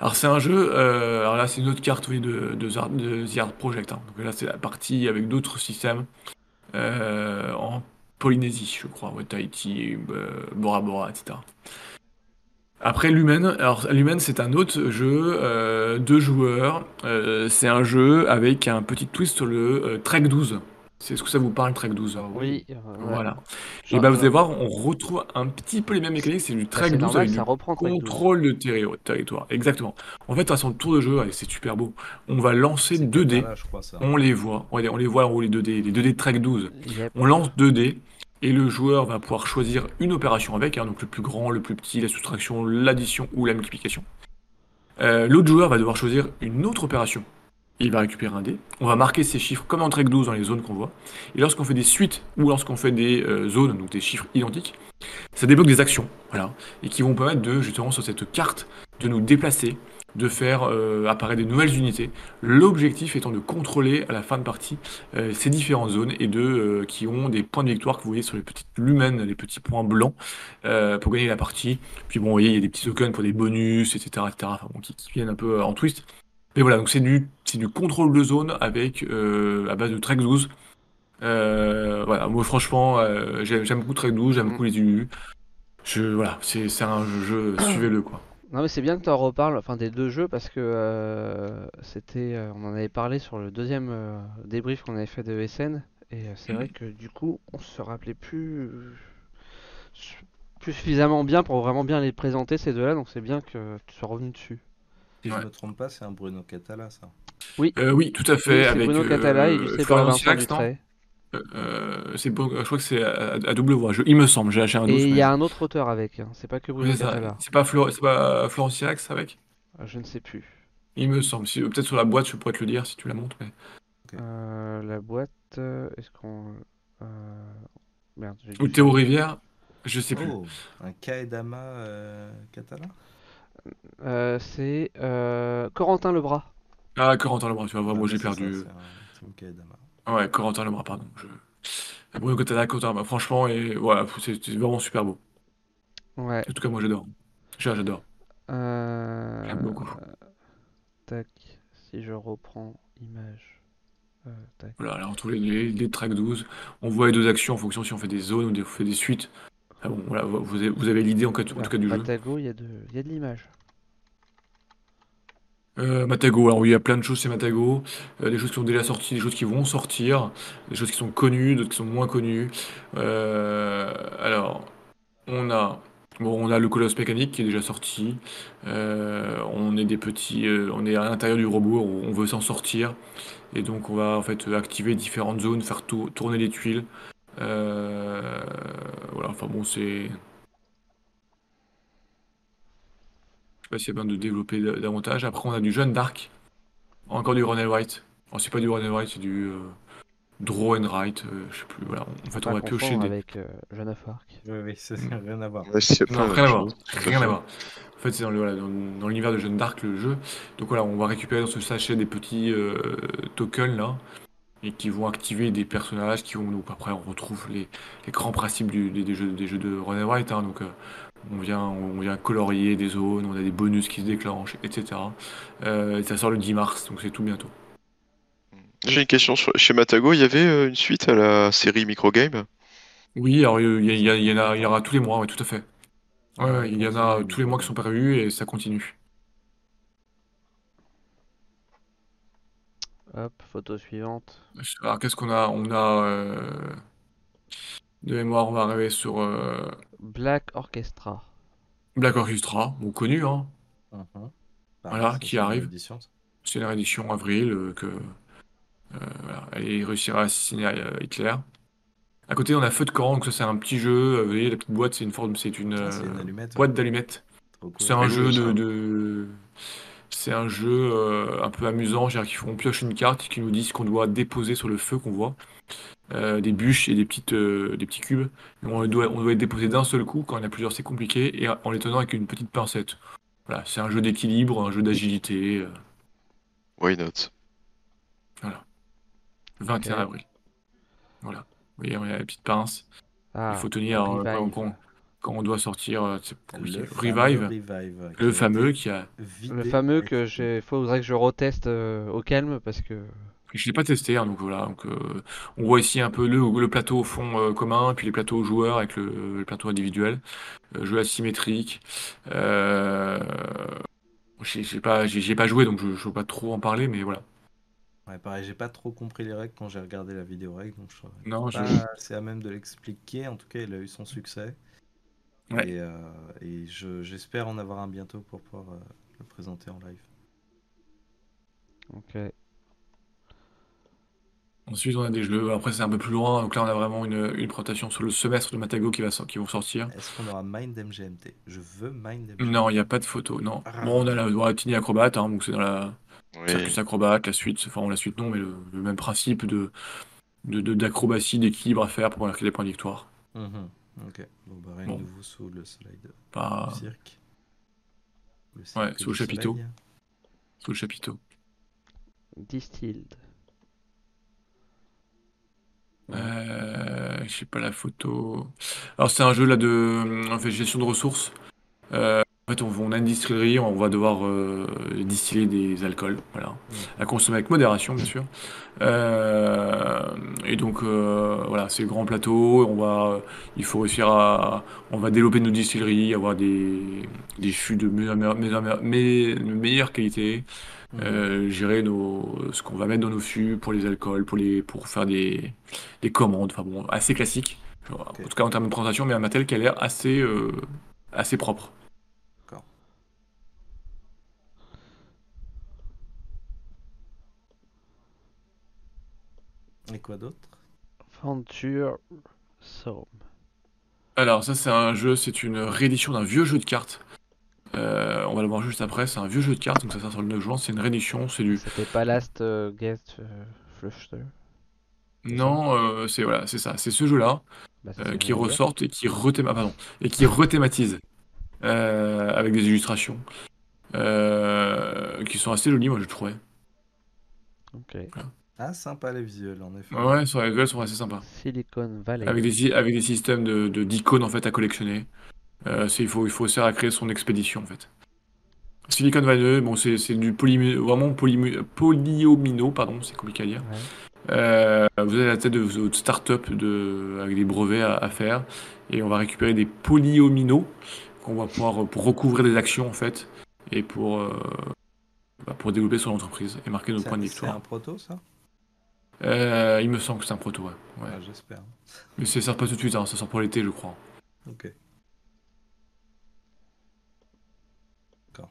Alors c'est un jeu, euh, alors là c'est une autre carte oui, de, de, The Art Project. hein. Donc là c'est la partie avec d'autres systèmes euh, en Polynésie, je crois, ouais, Tahiti, euh, Bora Bora, etc. Après l'humaine, alors l'humaine c'est un autre jeu, euh, deux joueurs. Euh, c'est un jeu avec un petit twist sur le euh, Trek 12. C'est ce que ça vous parle Trek 12 Oui, euh. Voilà. Genre, Et bah vous allez voir, on retrouve un petit peu les mêmes mécaniques, c'est du bah, Trek c'est 12 normal, avec du ça reprend Trek 12. contrôle de terri- territoire. Exactement. En fait, à son tour de jeu, c'est super beau. On va lancer C'est 2 dés, Katana, je crois, ça. on les voit, on les, on les voit en haut les 2 dés, les 2 dés de Trek 12. Yep. On lance 2 dés et le joueur va pouvoir choisir une opération avec, hein, donc le plus grand, le plus petit, la soustraction, l'addition ou la multiplication. Euh, L'autre joueur va devoir choisir une autre opération. Il va récupérer un dé. On va marquer ces chiffres comme en Trek 12 dans les zones qu'on voit. Et lorsqu'on fait des suites ou lorsqu'on fait des euh, zones, donc des chiffres identiques, ça débloque des actions, voilà, et qui vont permettre de justement sur cette carte de nous déplacer, de faire euh, apparaître des nouvelles unités. L'objectif étant de contrôler à la fin de partie euh, ces différentes zones et de euh, qui ont des points de victoire que vous voyez sur les petites lumens, les petits points blancs pour gagner la partie. Puis bon, vous voyez, il y a des petits tokens pour des bonus, etc., etc. Enfin, qui, viennent un peu en twist. Mais voilà, donc c'est du, du contrôle de zone avec à base de Trek 12. Euh, voilà, moi franchement, j'aime beaucoup Trek 12, j'aime beaucoup les UU. Je, voilà, c'est un jeu, suivez-le quoi. Non mais c'est bien que tu en reparles, enfin des deux jeux, parce que euh, c'était, euh, on en avait parlé sur le deuxième euh, débrief qu'on avait fait de SN, et euh, c'est vrai que du coup on se rappelait plus, plus suffisamment bien pour vraiment bien les présenter ces deux-là, donc c'est bien que tu sois revenu dessus. Si je Ouais. me trompe pas, c'est un Bruno Catala, ça. Euh, oui, tout à Oui, fait, c'est avec Bruno euh, Catala, par Florian Vincent Sirax, non. Euh, c'est bon, je crois que c'est à, à double voix. Je- il me semble, j'ai lâché un doute. Et il mais- y a un autre auteur avec, hein, c'est pas que Bruno c'est ça. Catala, C'est pas, Flo- pas Florent Sirax avec Euh, je ne sais plus. Il me semble. Si- Peut-être sur la boîte, je pourrais te le dire si tu la montres. mais- Euh, la boîte, euh, est-ce qu'on... euh, Merde, j'ai Ou Théo Rivière, je sais plus. Oh, un Kaedama euh, Catala Euh, c'est euh, Corentin Lebras. Ah, Corentin Lebras, tu vas voir, Ah, moi j'ai c'est perdu. ça, Kaedama. Ouais, Corentin Lebras, pardon. Je... Bruno Catala, Corentin Lebras, franchement, et voilà, c'est c'est vraiment super beau. Ouais. En tout cas, moi j'adore. J'a- J'adore. Euh... J'aime beaucoup. Tac, si je reprends image. Euh, tac. Voilà, alors tous les, les, les tracks 12, on voit les deux actions en fonction si on fait des zones ou des, on fait des suites. Ah bon, voilà, vous vous avez, vous avez l'idée en, cas- en Là, tout cas du jeu. Matago, il y a de, il y a de l'image. Euh, Matago, alors oui, il y a plein de choses chez Matago, Euh, des choses qui sont déjà sorties, des choses qui vont sortir, des choses qui sont connues, d'autres qui sont moins connues. Euh, alors, on a Bon, on a le colosse mécanique qui est déjà sorti. On est des petits, on est à l'intérieur du robot, on, on veut s'en sortir. Et donc on va en fait activer différentes zones, faire tou- tourner les tuiles. Voilà, enfin bon, c'est. Je sais pas s'il y a besoin de développer da- davantage. Après, on a du Jeune Dark. Encore du Ronald White. Oh, c'est pas du Ronald White, c'est du euh, Draw and Write. euh, je sais plus. Voilà, en fait, on va piocher des. avec euh, Jeanne of Arc. Oui, oui, ça n'a rien à voir. Ouais, Non, rien à voir. Rien à. En fait, c'est dans le- voilà, dans, dans l'univers de Jeanne d'Arc, le jeu. Donc voilà, on va récupérer dans ce sachet des petits euh, tokens là, et qui vont activer des personnages qui vont. Donc après, on retrouve les, les grands principes du- des, des jeux, des jeux de Ron and White. hein. donc euh, on vient, on vient colorier des zones, on a des bonus qui se déclenchent, etc. Euh, et ça sort le 10 mars, donc c'est tout bientôt. J'ai une question sur... chez Matago, il y avait euh, une suite à la série Microgame? Oui, alors il y, y a- il y en a, il y aura tous les mois, ouais, tout à fait. Ouais, il y en a tous les mois qui sont prévus et ça continue. Hop, photo suivante. Alors qu'est-ce qu'on a? On a euh, de mémoire, on va arriver sur euh, Black Orchestra. Black Orchestra, bon connu, hein. Mhm. Voilà, ça, qui c'est une arrive. C'est une réédition avril euh, que euh, voilà, elle réussira à assassiner euh, Hitler. À côté, on a Feu de camp, donc ça c'est un petit jeu. Vous voyez, la petite boîte, c'est une forme, c'est une Ah, une euh, allumette. boîte d'allumettes. Cool. C'est un jeu de- c'est un jeu euh, un peu amusant, c'est-à-dire qu'ils font on pioche une carte et qui nous disent qu'on doit déposer sur le feu qu'on voit euh, des bûches et des petites euh, des petits cubes. Et on doit on doit les déposer d'un seul coup. Quand il y en a plusieurs, c'est compliqué et en les tenant avec une petite pincette. Voilà, c'est un jeu d'équilibre, un jeu d'agilité. euh, Why not? 21 Ok. avril. Voilà. Vous voyez, on a la petite pince. Ah, Il faut tenir quand, Revive. Quand- on doit sortir. euh, c'est compliqué. Le fameux Revive, le a fameux été qui a. vidé Le fameux que j'ai, faudrait que je reteste euh, au calme parce que Je l'ai pas testé, hein, donc voilà. Donc, euh, on voit ici un peu le, le plateau au fond euh, commun, puis les plateaux aux joueurs avec le, le plateau individuel. Euh, jeu asymétrique. Euh, j'ai pas, j'ai pas joué, donc je ne peux pas trop en parler, mais voilà. Ouais, pareil, j'ai pas trop compris les règles quand j'ai regardé la vidéo règle, donc je Non, je- pas assez à même de l'expliquer. En tout cas, il a eu son succès. Ouais. Et, euh, et je- j'espère en avoir un bientôt pour pouvoir euh, le présenter en live. ok. Ensuite, on a des jeux. Après, c'est un peu plus loin. Donc là, on a vraiment une, une présentation sur le semestre de Matago qui, va, qui vont sortir. Est-ce qu'on aura Mind MGMT Je veux Mind MGMT. Non, il n'y a pas de photo, non. Ah. Bon, on a la Tiny Acrobat, hein, donc c'est dans la Oui. Circus Acrobat, la suite, enfin la suite non, mais le, le même principe de de- de- d'acrobatie, d'équilibre à faire pour marquer les points de victoire. Mhm. Ok, bon, bah rien Bon. de nouveau sous le soleil de- Pas du cirque. Le Ouais, cirque sous le chapiteau. soleil. sous le chapiteau. Distilled. Euh, je sais pas la photo. Alors c'est un jeu là de en fait, gestion de ressources. En fait, on, a une distillerie, on va devoir euh, distiller des alcools, voilà, à consommer avec modération, bien sûr. Euh, et donc euh, voilà, c'est grand plateau. On va, il faut réussir à, on va développer nos distilleries, avoir des, des fûts de meilleure, meilleure, meilleure- meilleure- de meilleure qualité. Euh, gérer nos, ce qu'on va mettre dans nos fûts pour les alcools, pour, les, pour faire des, des commandes, enfin bon, assez classique. Genre. En tout cas en termes de présentation, mais un matériel qui a l'air assez, assez propre. Et quoi d'autre? Venture Somme. Alors ça c'est un jeu, c'est une réédition d'un vieux jeu de cartes. Euh, on va le voir juste après, c'est un vieux jeu de cartes, donc ça sort sur le 9 juin, c'est une réédition, c'est du... C'était pas Last euh, Guest euh, Fluster? Non, euh, c'est voilà, c'est ça, c'est ce jeu-là. Bah, euh, qui ressortent et qui rethéma- ah, pardon, et qui rethématisent euh, avec des illustrations euh, qui sont assez jolies, moi je trouvais. Ok. Ah, sympa les visuels, en effet. Ouais, sur les visuels sont assez sympas. Silicon Valley. Avec des, avec des systèmes de, de- d'icônes en fait à collectionner. Euh, c'est, il faut, il faut réussir à créer son expédition en fait. Silicon Valley, bon, c'est, c'est du polymu- vraiment polymu- polyomino, pardon, c'est compliqué à dire. Ouais. Euh, vous avez la tête de votre start-up de, avec des brevets à, à faire et on va récupérer des polyomino qu'on va pouvoir pour recouvrir des actions en fait et pour, euh, bah, pour développer son entreprise et marquer nos C'est points de c'est victoire. un proto, ça? Euh, il me semble que c'est un proto, ouais. Ah, j'espère. Mais ça sort pas tout de suite, hein, ça sort pour l'été, je crois. Ok. D'accord.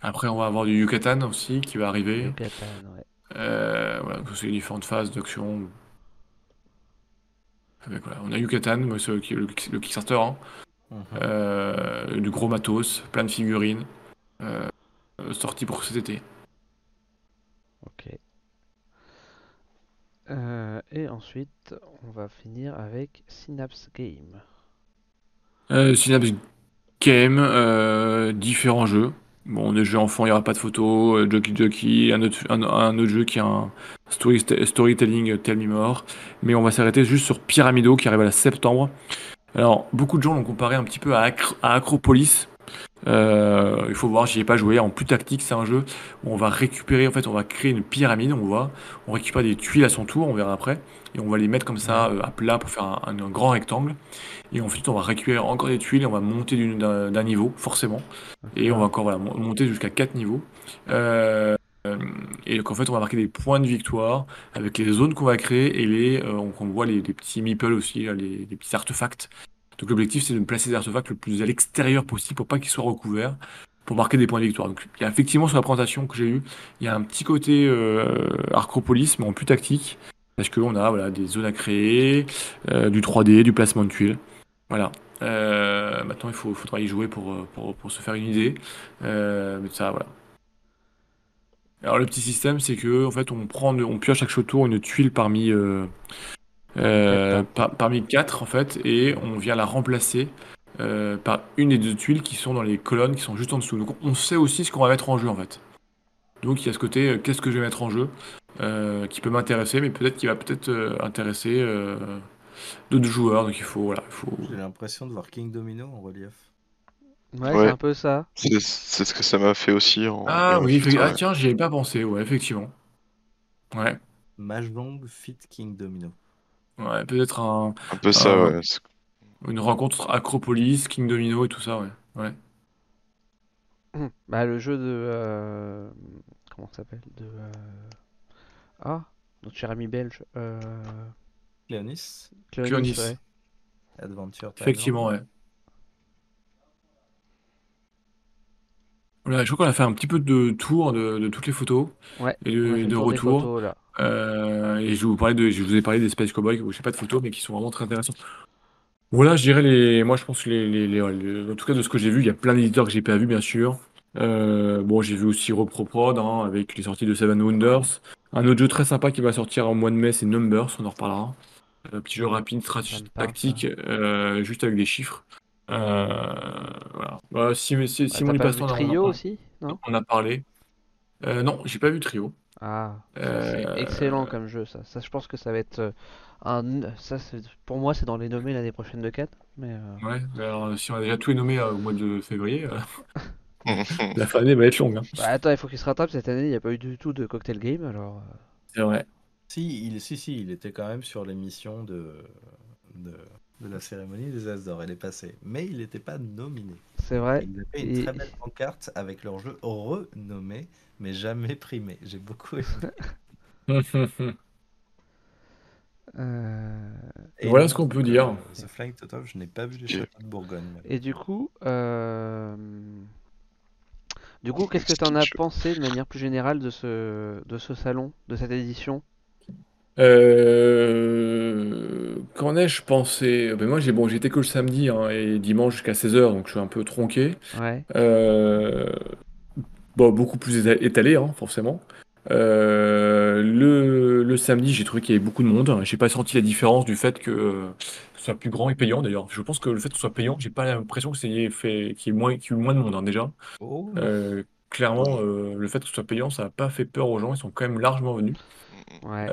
Après, on va avoir du Yucatan aussi qui va arriver. Yucatan, ouais. Euh, voilà, c'est les différentes phases d'action. On a Yucatan, le, le, Kickstarter, hein. mhm. euh, du gros matos, plein de figurines, euh, sorti pour cet été. Ok. Euh, et ensuite, on va finir avec Synapse Game. Euh, Synapse Game, euh, différents jeux. Bon, des jeux enfants, il n'y aura pas de photos. Jockey Jockey, un autre, un, autre jeu qui est un story, storytelling Tell Me More. Mais on va s'arrêter juste sur Pyramido qui arrive à la septembre. Alors, beaucoup de gens l'ont comparé un petit peu à Acropolis. Euh, il faut voir, j'y ai pas joué. En plus tactique, c'est un jeu où on va récupérer, en fait, on va créer une pyramide, on voit. On récupère des tuiles à son tour, on verra après. Et on va les mettre comme ça euh, à plat pour faire un, un- un grand rectangle. Et ensuite, on va récupérer encore des tuiles et on va monter d'un niveau, forcément. Et on va encore voilà, mon- monter jusqu'à 4 niveaux. Euh, et donc, en fait, on va marquer des points de victoire avec les zones qu'on va créer et les, euh, on, voit les, les petits meeples aussi, les, les petits artefacts. Donc, l'objectif, c'est de placer des artefacts le plus à l'extérieur possible pour pas qu'ils soient recouverts, pour marquer des points de victoire. Donc, il y a effectivement sur la présentation que j'ai eue, il y a un petit côté euh, Arcropolis, mais en plus tactique. Parce qu'on a des zones à créer, euh, du 3D, du placement de tuiles. Voilà. Euh, maintenant, il faut, faudra y jouer pour, se faire une idée. Mais ça, voilà. Alors, le petit système, c'est que en fait, on prend, on pioche à chaque tour une tuile parmi, euh, par- parmi quatre, en fait, et on vient la remplacer euh, par une des deux tuiles qui sont dans les colonnes qui sont juste en dessous. Donc, on sait aussi ce qu'on va mettre en jeu, en fait. Donc, il y a ce côté, euh, qu'est-ce que je vais mettre en jeu, euh, qui peut m'intéresser, mais peut-être qui va peut-être euh, intéresser euh, d'autres joueurs. Donc, il faut, voilà, il faut. J'ai l'impression de voir King Domino en relief. Ouais, Ouais. c'est un peu ça. C'est ce que ça m'a fait aussi. En... Ah en oui, fait, ah tiens, j'y avais pas pensé, ouais, effectivement. Ouais, Mahjong Fit King Domino. Ouais, peut-être un, Un peu ça, ouais. C'est- une rencontre Acropolis, King Domino et tout ça, ouais. ouais. *clears throat* Bah, le jeu de. euh, Comment ça s'appelle? De. euh, Ah, notre cher ami belge. Euh... Cléonis Cléonis, Cléonis. ouais. Adventure. Time Effectivement, ouais. Voilà, je crois qu'on a fait un petit peu de tour de, de toutes les photos Ouais, et on a de, fait le de tour des retour. photos, là. Euh, et je vous parlais de, je vous ai parlé des Space Cowboys où je sais pas de photos, mais qui sont vraiment très intéressants. Voilà, je dirais les, moi je pense que les, les, les- les- en tout cas de ce que j'ai vu, il y a plein d'éditeurs que j'ai pas vu bien sûr. Euh, bon, j'ai vu aussi ReproProd hein, avec les sorties de Seven Wonders. Un autre jeu très sympa qui va sortir en mois de mai, c'est Numbers, on en reparlera. Un petit jeu rapide, stratégie tactique, euh, juste avec des chiffres. Euh, voilà. Voilà, si, si, Bah, Simon pas passe vu on en- Trio on- aussi Non? On a parlé. Euh, non, j'ai pas vu Trio. Ah, Euh, c'est excellent comme jeu, ça. Ça, je pense que ça va être euh, un. Ça, pour moi, c'est dans les nommés l'année prochaine de 4. Mais euh, Ouais, mais alors si on a déjà tout nommé euh, au mois de février, euh, *laughs* la fin d'année va être longue. hein. bah, attends, il faut qu'il se rattrape cette année. Il n'y a pas eu du tout de cocktail game, alors. C'est vrai. Si, il, si, si, il était quand même sur l'émission de, de, de la cérémonie des As d'Or. Elle est passée. Mais il n'était pas nominé. C'est vrai. Ils avaient une Et- très belle pancarte avec leur jeu renommé, mais jamais primé. J'ai beaucoup aimé. *laughs* Euh, Et Voilà ce qu'on peut euh, dire. The Flying Totov, je n'ai pas vu les châteaux de Bourgogne. Et du coup, euh, du coup, qu'est-ce que tu en as pensé de manière plus générale de ce, de ce salon, de cette édition? Euh... Qu'en ai-je pensé? Ben moi, j'ai bon, j'étais que le samedi hein, et dimanche jusqu'à 16h, donc je suis un peu tronqué. Ouais. Euh, bon, beaucoup plus éta- étalé, hein, forcément. Euh, le, le samedi, j'ai trouvé qu'il y avait beaucoup de monde. J'ai pas senti la différence du fait que euh, ce soit plus grand et payant d'ailleurs. Je pense que le fait que ce soit payant, j'ai pas l'impression que c'est fait qu'il y ait moins, qu'il y ait eu moins de monde hein, déjà. Oh, Euh, clairement, le fait que ce soit payant, ça n'a pas fait peur aux gens. Ils sont quand même largement venus. Ouais.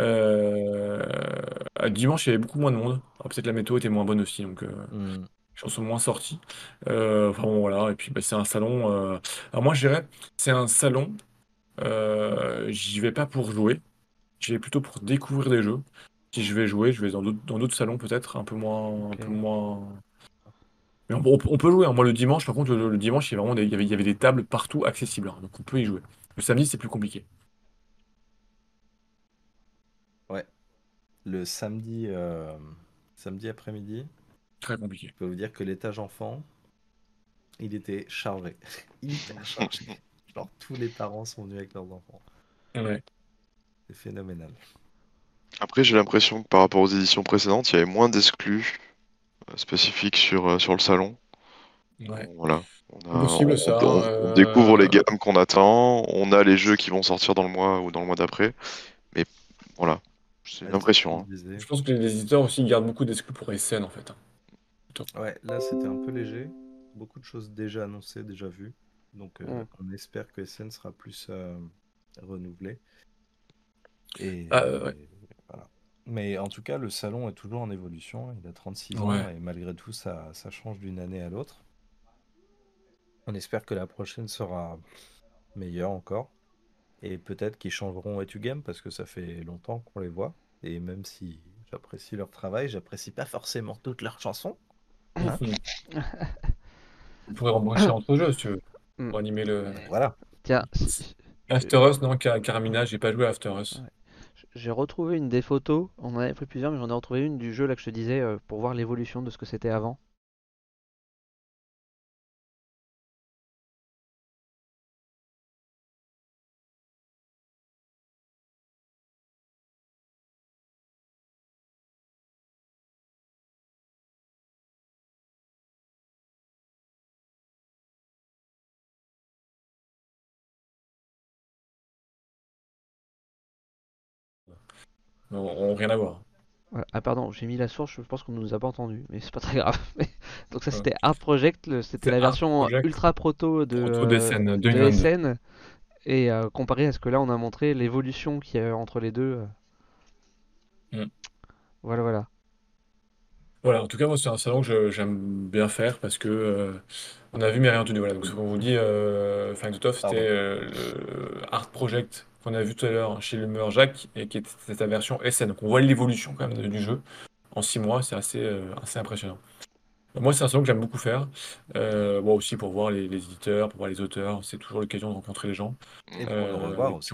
Dimanche, il y avait beaucoup moins de monde. Alors, peut-être la météo était moins bonne aussi, donc hmm. Sont moins sortis. Euh, enfin bon, voilà. Et puis bah, c'est un salon. euh, Alors moi, je dirais, c'est un salon. euh, J'y vais pas pour jouer. J'y vais plutôt pour découvrir des jeux. Si je vais jouer, je vais dans d'autres dans d'autres salons peut-être, un peu moins, un Ok. peu moins. Mais on, on peut- on peut jouer. hein. Moi, le dimanche, par contre, le, le dimanche, il y avait vraiment des, il y avait, il y avait des tables partout accessibles. hein. Donc on peut y jouer. Le samedi, c'est plus compliqué. Le samedi, euh, samedi après-midi, Très compliqué. je peux vous dire que l'étage enfant, il était chargé. *laughs* Hyper chargé. Genre, tous les parents sont venus avec leurs enfants. Ouais. C'est phénoménal. Après, j'ai l'impression que par rapport aux éditions précédentes, il y avait moins d'exclus euh, spécifiques sur, euh, sur le salon. Ouais. Voilà. On, a- Possible, on- ça, on- on euh, découvre les gammes qu'on attend, on a les jeux qui vont sortir dans le mois ou dans le mois d'après. Mais voilà, c'est une impression. hein. Je pense que les éditeurs aussi gardent beaucoup d'exclus pour SN en fait. Ouais, là c'était un peu léger. Beaucoup de choses déjà annoncées, déjà vues. Donc euh, Mm. on espère que SN sera plus euh, renouvelé. Et, Ah, euh, ouais. et voilà. Mais en tout cas, le salon est toujours en évolution. Il a 36 Ouais. ans et malgré tout, ça, ça change d'une année à l'autre. On espère que la prochaine sera meilleure encore. Et peut-être qu'ils changeront Etu Game parce que ça fait longtemps qu'on les voit. Et même si j'apprécie leur travail, j'apprécie pas forcément toutes leurs chansons. Hein *laughs* On pourrait embaucher entre jeux si tu veux. Mm. Pour animer le. Voilà. Tiens, After Us, non, Car- Carmina, j'ai pas joué à After Us. j'ai retrouvé une des photos. On en avait pris plusieurs, mais j'en ai retrouvé une du jeu là que je te disais euh, pour voir l'évolution de ce que c'était avant. On, on- rien à voir. Voilà. Ah pardon, j'ai mis la source, je pense qu'on nous a pas entendu, mais c'est pas très grave. *laughs* Donc ça c'était Art Project, c'était la version Project. ultra proto de, Proto euh, d'SN, de 2022. SN. Et euh, comparé à ce que là on a montré, l'évolution qu'il y a entre les deux. euh. Mm. Voilà, voilà. Voilà, en tout cas, moi, c'est un salon que j'aime bien faire parce que euh, on a vu mais rien entendu. Voilà, donc ce qu'on vous dit, euh, Tough, Pardon. c'était euh, le Art Project qu'on a vu tout à l'heure chez le Jacques et qui était sa version SN. Donc on voit l'évolution quand même du jeu en six mois, c'est assez, euh, assez impressionnant. Moi, c'est un salon que j'aime beaucoup faire. Euh, moi aussi pour voir les, les éditeurs, pour voir les auteurs, c'est toujours l'occasion de rencontrer les gens. Et Euh, le revoir et aussi.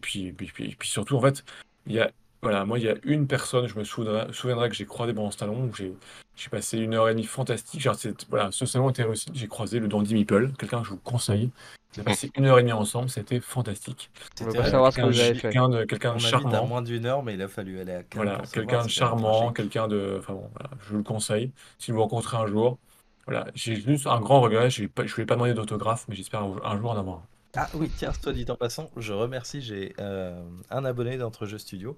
puis, puis, et puis, et puis- et puis surtout, en fait, il y a, voilà, moi, il y a une personne, je me souviendrai, souviendrai que j'ai croisé pendant ce salon, où j'ai j'ai passé une heure et demie fantastique. Genre, voilà, ce salon était réussi. J'ai croisé le Dandy Meeple, quelqu'un que je vous conseille. On a passé une heure et demie ensemble, c'était fantastique. C'était savoir ce que Quelqu'un vous avez fait. quelqu'un de, quelqu'un de a mis à charmant. moins d'une heure, mais il a fallu aller à Cannes Voilà, quelqu'un de charmant, quelqu'un de. Enfin bon, voilà, je vous le conseille. Si vous rencontrez un jour, voilà, j'ai juste un grand regret. Je ne lui ai pas demandé d'autographe, mais j'espère un, un jour en avoir un. Ah oui, tiens, toi dit en passant, je remercie, j'ai euh, un abonné d'Entre Jeux Studio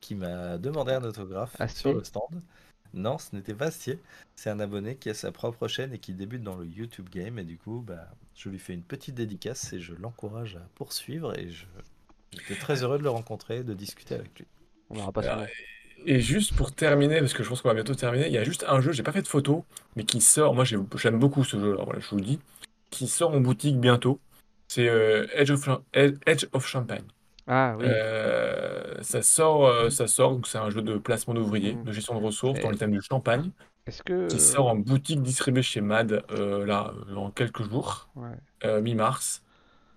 qui m'a demandé un autographe Astier sur le stand. Non, ce n'était pas Astier, c'est un abonné qui a sa propre chaîne et qui débute dans le YouTube Game et du coup, bah, je lui fais une petite dédicace et je l'encourage à poursuivre et je j'étais très heureux de le rencontrer et de discuter avec lui. On n'aura pas Alors, souvent. Et juste pour terminer, parce que je pense qu'on va bientôt terminer, il y a juste un jeu, j'ai pas fait de photo, mais qui sort, moi j'ai- j'aime beaucoup ce jeu, alors voilà, je vous le dis, qui sort en boutique bientôt. C'est euh, Edge of, Edge of Champagne. Ah oui. Euh, ça sort, euh, ça sort, donc c'est un jeu de placement d'ouvriers, Mhm. de gestion de ressources dans le thème du champagne, Est-ce que. qui sort en boutique distribuée chez MAD euh, là, dans quelques jours, Ouais. euh, mi-mars.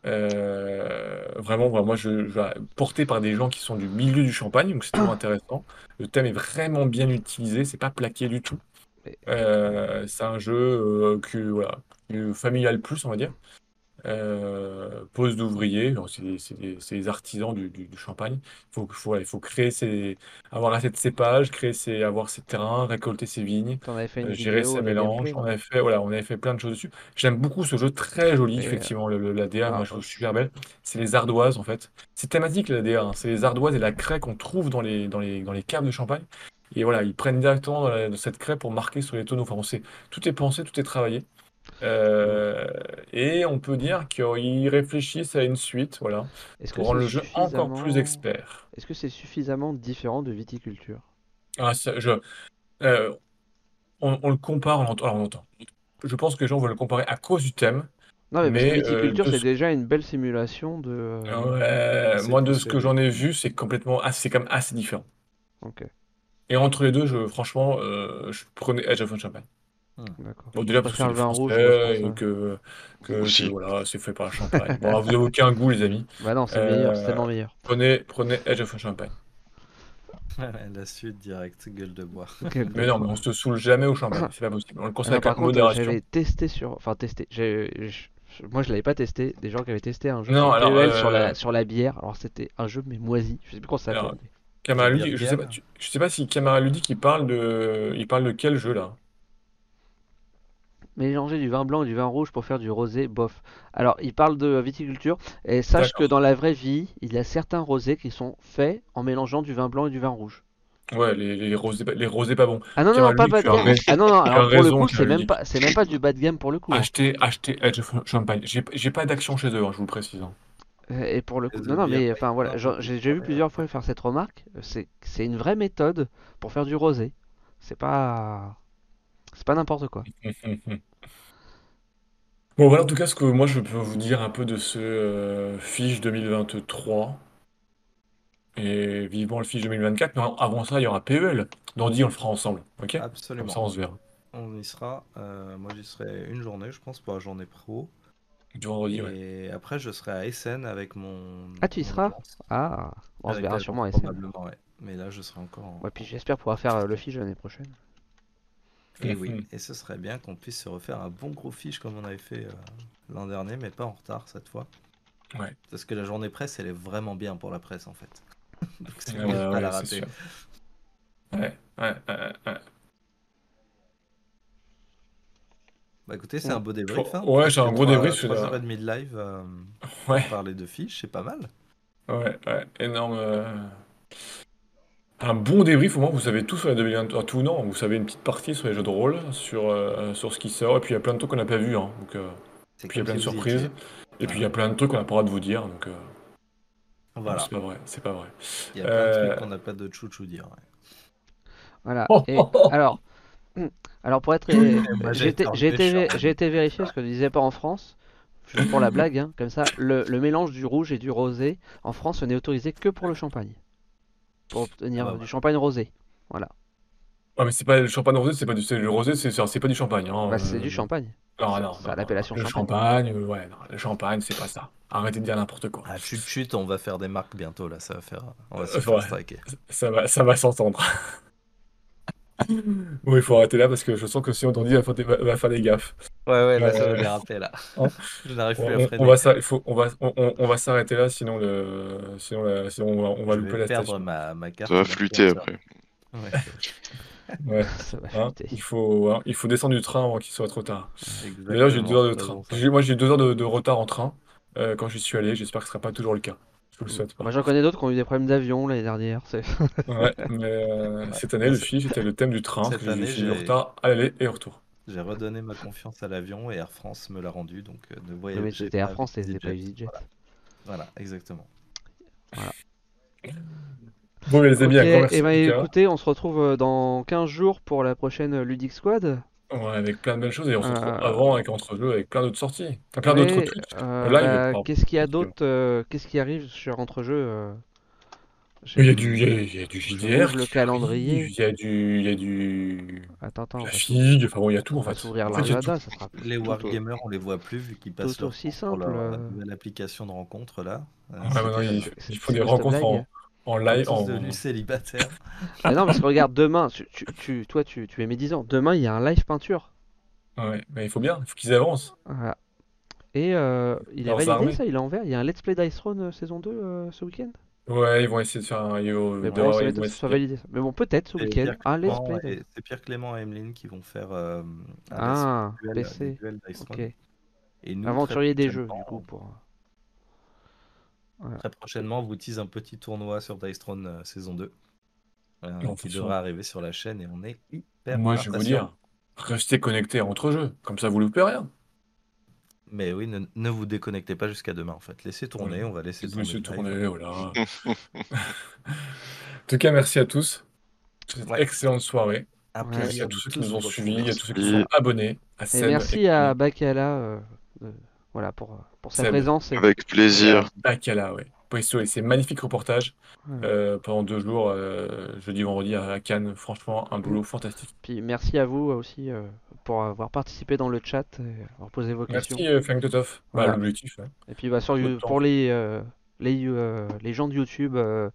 Euh, vraiment, moi, je, je- porté par des gens qui sont du milieu du champagne, donc c'est toujours *coughs* intéressant. Le thème est vraiment bien utilisé, c'est pas plaqué du tout. C'est un jeu que, voilà, familial plus, on va dire. Euh, pose d'ouvriers, donc c'est c'est des, c'est artisans du, du- du champagne. Il faut, faut, il faut créer ses, avoir assez de cépages, créer ses, avoir ses terrains, récolter ses vignes. T'en avais fait une Euh, gérer vidéo ses mélanges. gameplay, On non? avait fait, voilà, on avait fait plein de choses dessus. J'aime beaucoup ce jeu, très joli, Et, euh, effectivement. Le, le- la DA, ah, moi, je trouve super belle. C'est les ardoises, en fait. C'est thématique, la DA. hein. C'est les ardoises et la craie qu'on trouve dans les, dans les, dans les caves de champagne. Et voilà, ils prennent directement dans, la- dans cette craie pour marquer sur les tonneaux. Enfin, on sait, tout est pensé, tout est travaillé. Euh, et on peut dire qu'ils réfléchissent à une suite, voilà, Est-ce que pour rendre c'est le jeu encore plus expert. Est-ce que c'est suffisamment différent de viticulture? Ah, ça, je, euh, on, on le compare, on alors on entend. Je pense que les gens veulent le comparer à cause du thème. Non, mais, parce Mais, que viticulture, euh, de c'est ce- déjà une belle simulation de. euh, c'est moi, de ce que j'en ai vu, c'est complètement, ah, c'est quand même assez différent. Ok, Et entre les deux, je, franchement, euh, je prenais Edge of Champagne. D'accord. Bon, déjà Je parce que c'est vin rouge, et que, que, que, voilà, c'est fait par la Champagne. Bon, vous n'avez aucun goût, les amis. Bah non, c'est meilleur, c'est Euh, tellement meilleur. Prenez, prenez Edge of Champagne. La suite directe, gueule de bois. Mais non, mais on se saule jamais au champagne, c'est pas possible. On le conseille avec par contre, modération. j'avais testé sur. Enfin, testé. Moi, je l'avais pas testé. Des gens qui avaient testé un jeu Non, sur alors, PEL sur euh, la, sur la bière. Alors, c'était un jeu, mais moisi. Je sais plus comment ça s'appelle. Camara Ludique, je sais pas, tu- je sais pas si Camara Ludique il parle de, il parle de quel jeu là? Mélanger du vin blanc et du vin rouge pour faire du rosé, bof. Alors, il parle de viticulture. Et sache que dans la vraie vie, il y a certains rosés qui sont faits en mélangeant du vin blanc et du vin rouge. Ouais, les, les rosés, les rosés pas bons. Ah non, non, non, pas bas de gamme. Ah non, non, alors pour le coup, c'est même pas, c'est même pas du bas de gamme pour le coup. hein. Acheter, acheter Edge of Champagne. J'ai j'ai pas d'action chez eux, hein, je vous le précise. hein. Euh, Et pour le coup, non, non, mais enfin voilà, j'ai j'ai vu plusieurs fois faire cette remarque. C'est c'est une vraie méthode pour faire du rosé. C'est pas, c'est pas n'importe quoi. *laughs* Bon, voilà en tout cas ce que moi je peux vous dire un peu de ce euh, Fiche 2023. Et vivement le Fiche 2024. Mais avant ça, il y aura PEL. Dandy, on le fera ensemble. Ok? Comme Absolument. ça, on se verra. On y sera. Euh, moi, j'y serai une journée, je pense, pour la journée pro. Du vendredi, ouais. Et après, je serai à Essen avec mon. Ah, tu y seras? Ah, on se verra sûrement à Essen. Probablement, ouais. Mais là, je serai encore en. Ouais, puis j'espère pouvoir faire euh, le fiche l'année prochaine. Et Mhm. oui, et ce serait bien qu'on puisse se refaire un bon gros fiche comme on avait fait euh, l'an dernier, mais pas en retard cette fois. Ouais. Parce que la journée presse, elle est vraiment bien pour la presse en fait. *laughs* Donc c'est Ouais, de pas ouais, la rater. Ouais, ouais, ouais, ouais. Bah écoutez, c'est Ouais. un beau débrief. Hein. ouais, j'ai un gros débrief, Trois celui-là. heures et demie de live, euh, Ouais, parler de fiches, c'est pas mal. ouais, ouais. Énorme. euh, Un bon débrief, au moins, vous savez tout sur les 2023. Tout, non, vous savez une petite partie sur les jeux de rôle, sur, euh, sur ce qui sort. Et puis, il y a plein de trucs qu'on n'a pas vu. Hein, donc, euh, C'est puis, il y a plein de surprises. étiez. Et puis, il y a plein de trucs qu'on n'a pas le droit de vous dire. Donc, euh, Voilà, c'est pas vrai. C'est pas vrai. il y a plein de Euh, trucs qu'on n'a pas de chouchou dire. ouais. Voilà. Oh, Et oh, *laughs* oh. alors, hmm, alors pour être, j'ai été, été j'ai été, méchant. vé- j'ai été vérifié parce qu'on ne disait pas en France. Juste pour la blague, hein, comme ça, le, le mélange du rouge et du rosé en France, ce n'est autorisé que pour le champagne, pour obtenir Ah bah du champagne rosé. Voilà. Ouais, mais c'est pas le champagne rosé, c'est pas du le rosé, c'est c'est pas du champagne. Hein, Bah, c'est euh, du champagne. Non, non, l'appellation champagne. champagne, euh, ouais, non, le champagne, c'est pas ça. Arrêtez de dire n'importe quoi. Ah, chut chut, on va faire des marques bientôt là, ça va faire. On va se Euh, faire ouais. striker. Ça va, ça va s'entendre. *laughs* *laughs* Bon, il faut arrêter là parce que je sens que si on t'en dit, va, faire des- va- faire des gaffes. Ouais, ouais, là ça Euh, va déraper là. hein. *laughs* Je n'arrive On, plus à on- freiner. on va, il faut, on va, on, va s'arrêter là, sinon, le, sinon, la- sinon on va, on va Je louper vais la perdre station. ma, ma carte. Ça va flûter après. Ouais, *laughs* Ouais, Ça va hein, flûter. il, faut, hein, il faut descendre du train avant qu'il soit trop tard. D'ailleurs, j'ai eu deux heures de train. Moi, j'ai eu deux heures de, de retard en train euh, quand j'y suis allé. J'espère que ce sera pas toujours le cas. Je vous le souhaite pas. Moi, j'en connais d'autres qui ont eu des problèmes d'avion l'année dernière. c'est- Ouais, mais euh, cette année, le fiche était le thème du train. Cette que j'ai année, eu retard à l'aller et au retour. J'ai redonné ma confiance à l'avion et Air France me l'a rendu, donc euh, ne voyez mais c'était Air France, c'était pas EasyJet. Voilà, exactement. Bon, mais les amis, un grand Ok, merci. et ben cas. écoutez, on se retrouve euh, dans 15 jours pour la prochaine Ludic Squad. Ouais, avec plein de belles choses. Et on se retrouve Euh, avant avec Entre-jeux, avec plein d'autres sorties. Enfin, plein Ouais, d'autres trucs. euh, live, bah, pardon. qu'est-ce qu'il y a Excusez-moi. d'autre euh, Qu'est-ce qui arrive sur Entrejeux euh, Il y a du, il y a, il y a du Je JDR. ouvre le qui calendrier. arrive, Il y a du, il y a du, Attends, attends, on la va s'ou- figue. Enfin bon, il y a tout en on va fait. s'ouvrir En fait, il y a l'agenda, tout. ça sera Les tout, au- wargamers, on les voit plus vu qu'ils passent tout leur aussi temps sur leur simple, euh. nouvelle application de rencontre là. Euh, Ouais, maintenant, des- il, c'est- il c'est faut des juste rencontres blague. En, en ils sont live. En... devenus célibataires. *laughs* Ah non, parce que regarde, demain, tu, tu, tu- toi, tu, tu es médisant. Demain, il y a un live peinture. Ouais, mais il faut bien, il faut qu'ils avancent. Voilà. Et euh, il est Leurs validé armées. ça, il est en vert. Il y a un Let's Play Dice Throne euh, saison 2 euh, ce week-end? Ouais, ils vont essayer de faire un. vont- Mais bon, ouais, validé ça. Mais bon, peut-être ce week-end. Un Let's Play. et- c'est Pierre Clément et Emeline qui vont faire euh, un Ah, duel, PC. Dice Ok. Et nous, Aventurier des jeux, du coup. Pour... Très prochainement, on vous tease un petit tournoi sur Dice Throne euh, saison 2. euh, qui devra arriver sur la chaîne et on est hyper Moi, je vais vous dire, restez connectés entre jeux. Comme ça, vous loupez rien. Mais oui, ne, ne vous déconnectez pas jusqu'à demain en fait. Laissez tourner, Ouais. on va laisser tourner. live. tourné, voilà. *laughs* en tout cas, merci à tous. Cette Ouais. excellente soirée. Un. Merci à tous ceux qui nous ont suivis, à tous ceux qui sont abonnés à Seb merci à Bakala euh, de- voilà, pour, pour sa présence. Et... Avec plaisir. Bakala, ouais. Pour ces ces magnifiques reportages Ouais. euh, pendant deux jours, euh, jeudi, vendredi à Cannes. Franchement, un boulot fantastique. Puis merci à vous aussi euh, pour avoir participé dans le chat et avoir posé vos questions. Merci, euh, Frank Totov. Bah, Voilà. L'objectif. hein. Et puis bah, sur, pour les, euh, les, euh, les gens de YouTube, euh,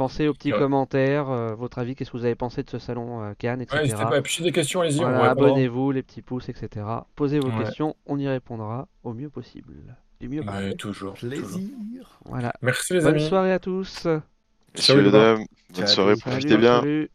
Pensez aux petits Ouais. commentaires, euh, votre avis, qu'est-ce que vous avez pensé de ce salon euh, Cannes, etc. Ouais, n'hésitez pas. Et puis, si des questions, allez-y, Voilà, abonnez-vous, les petits pouces, etc. Posez vos Ouais. questions, on y répondra au mieux possible. Du mieux possible. Ouais, toujours. toujours. Plaisir. Voilà. Merci les Bonne amis. soirée à tous. Mesdames, bonne soirée, salut. profitez bien. Salut.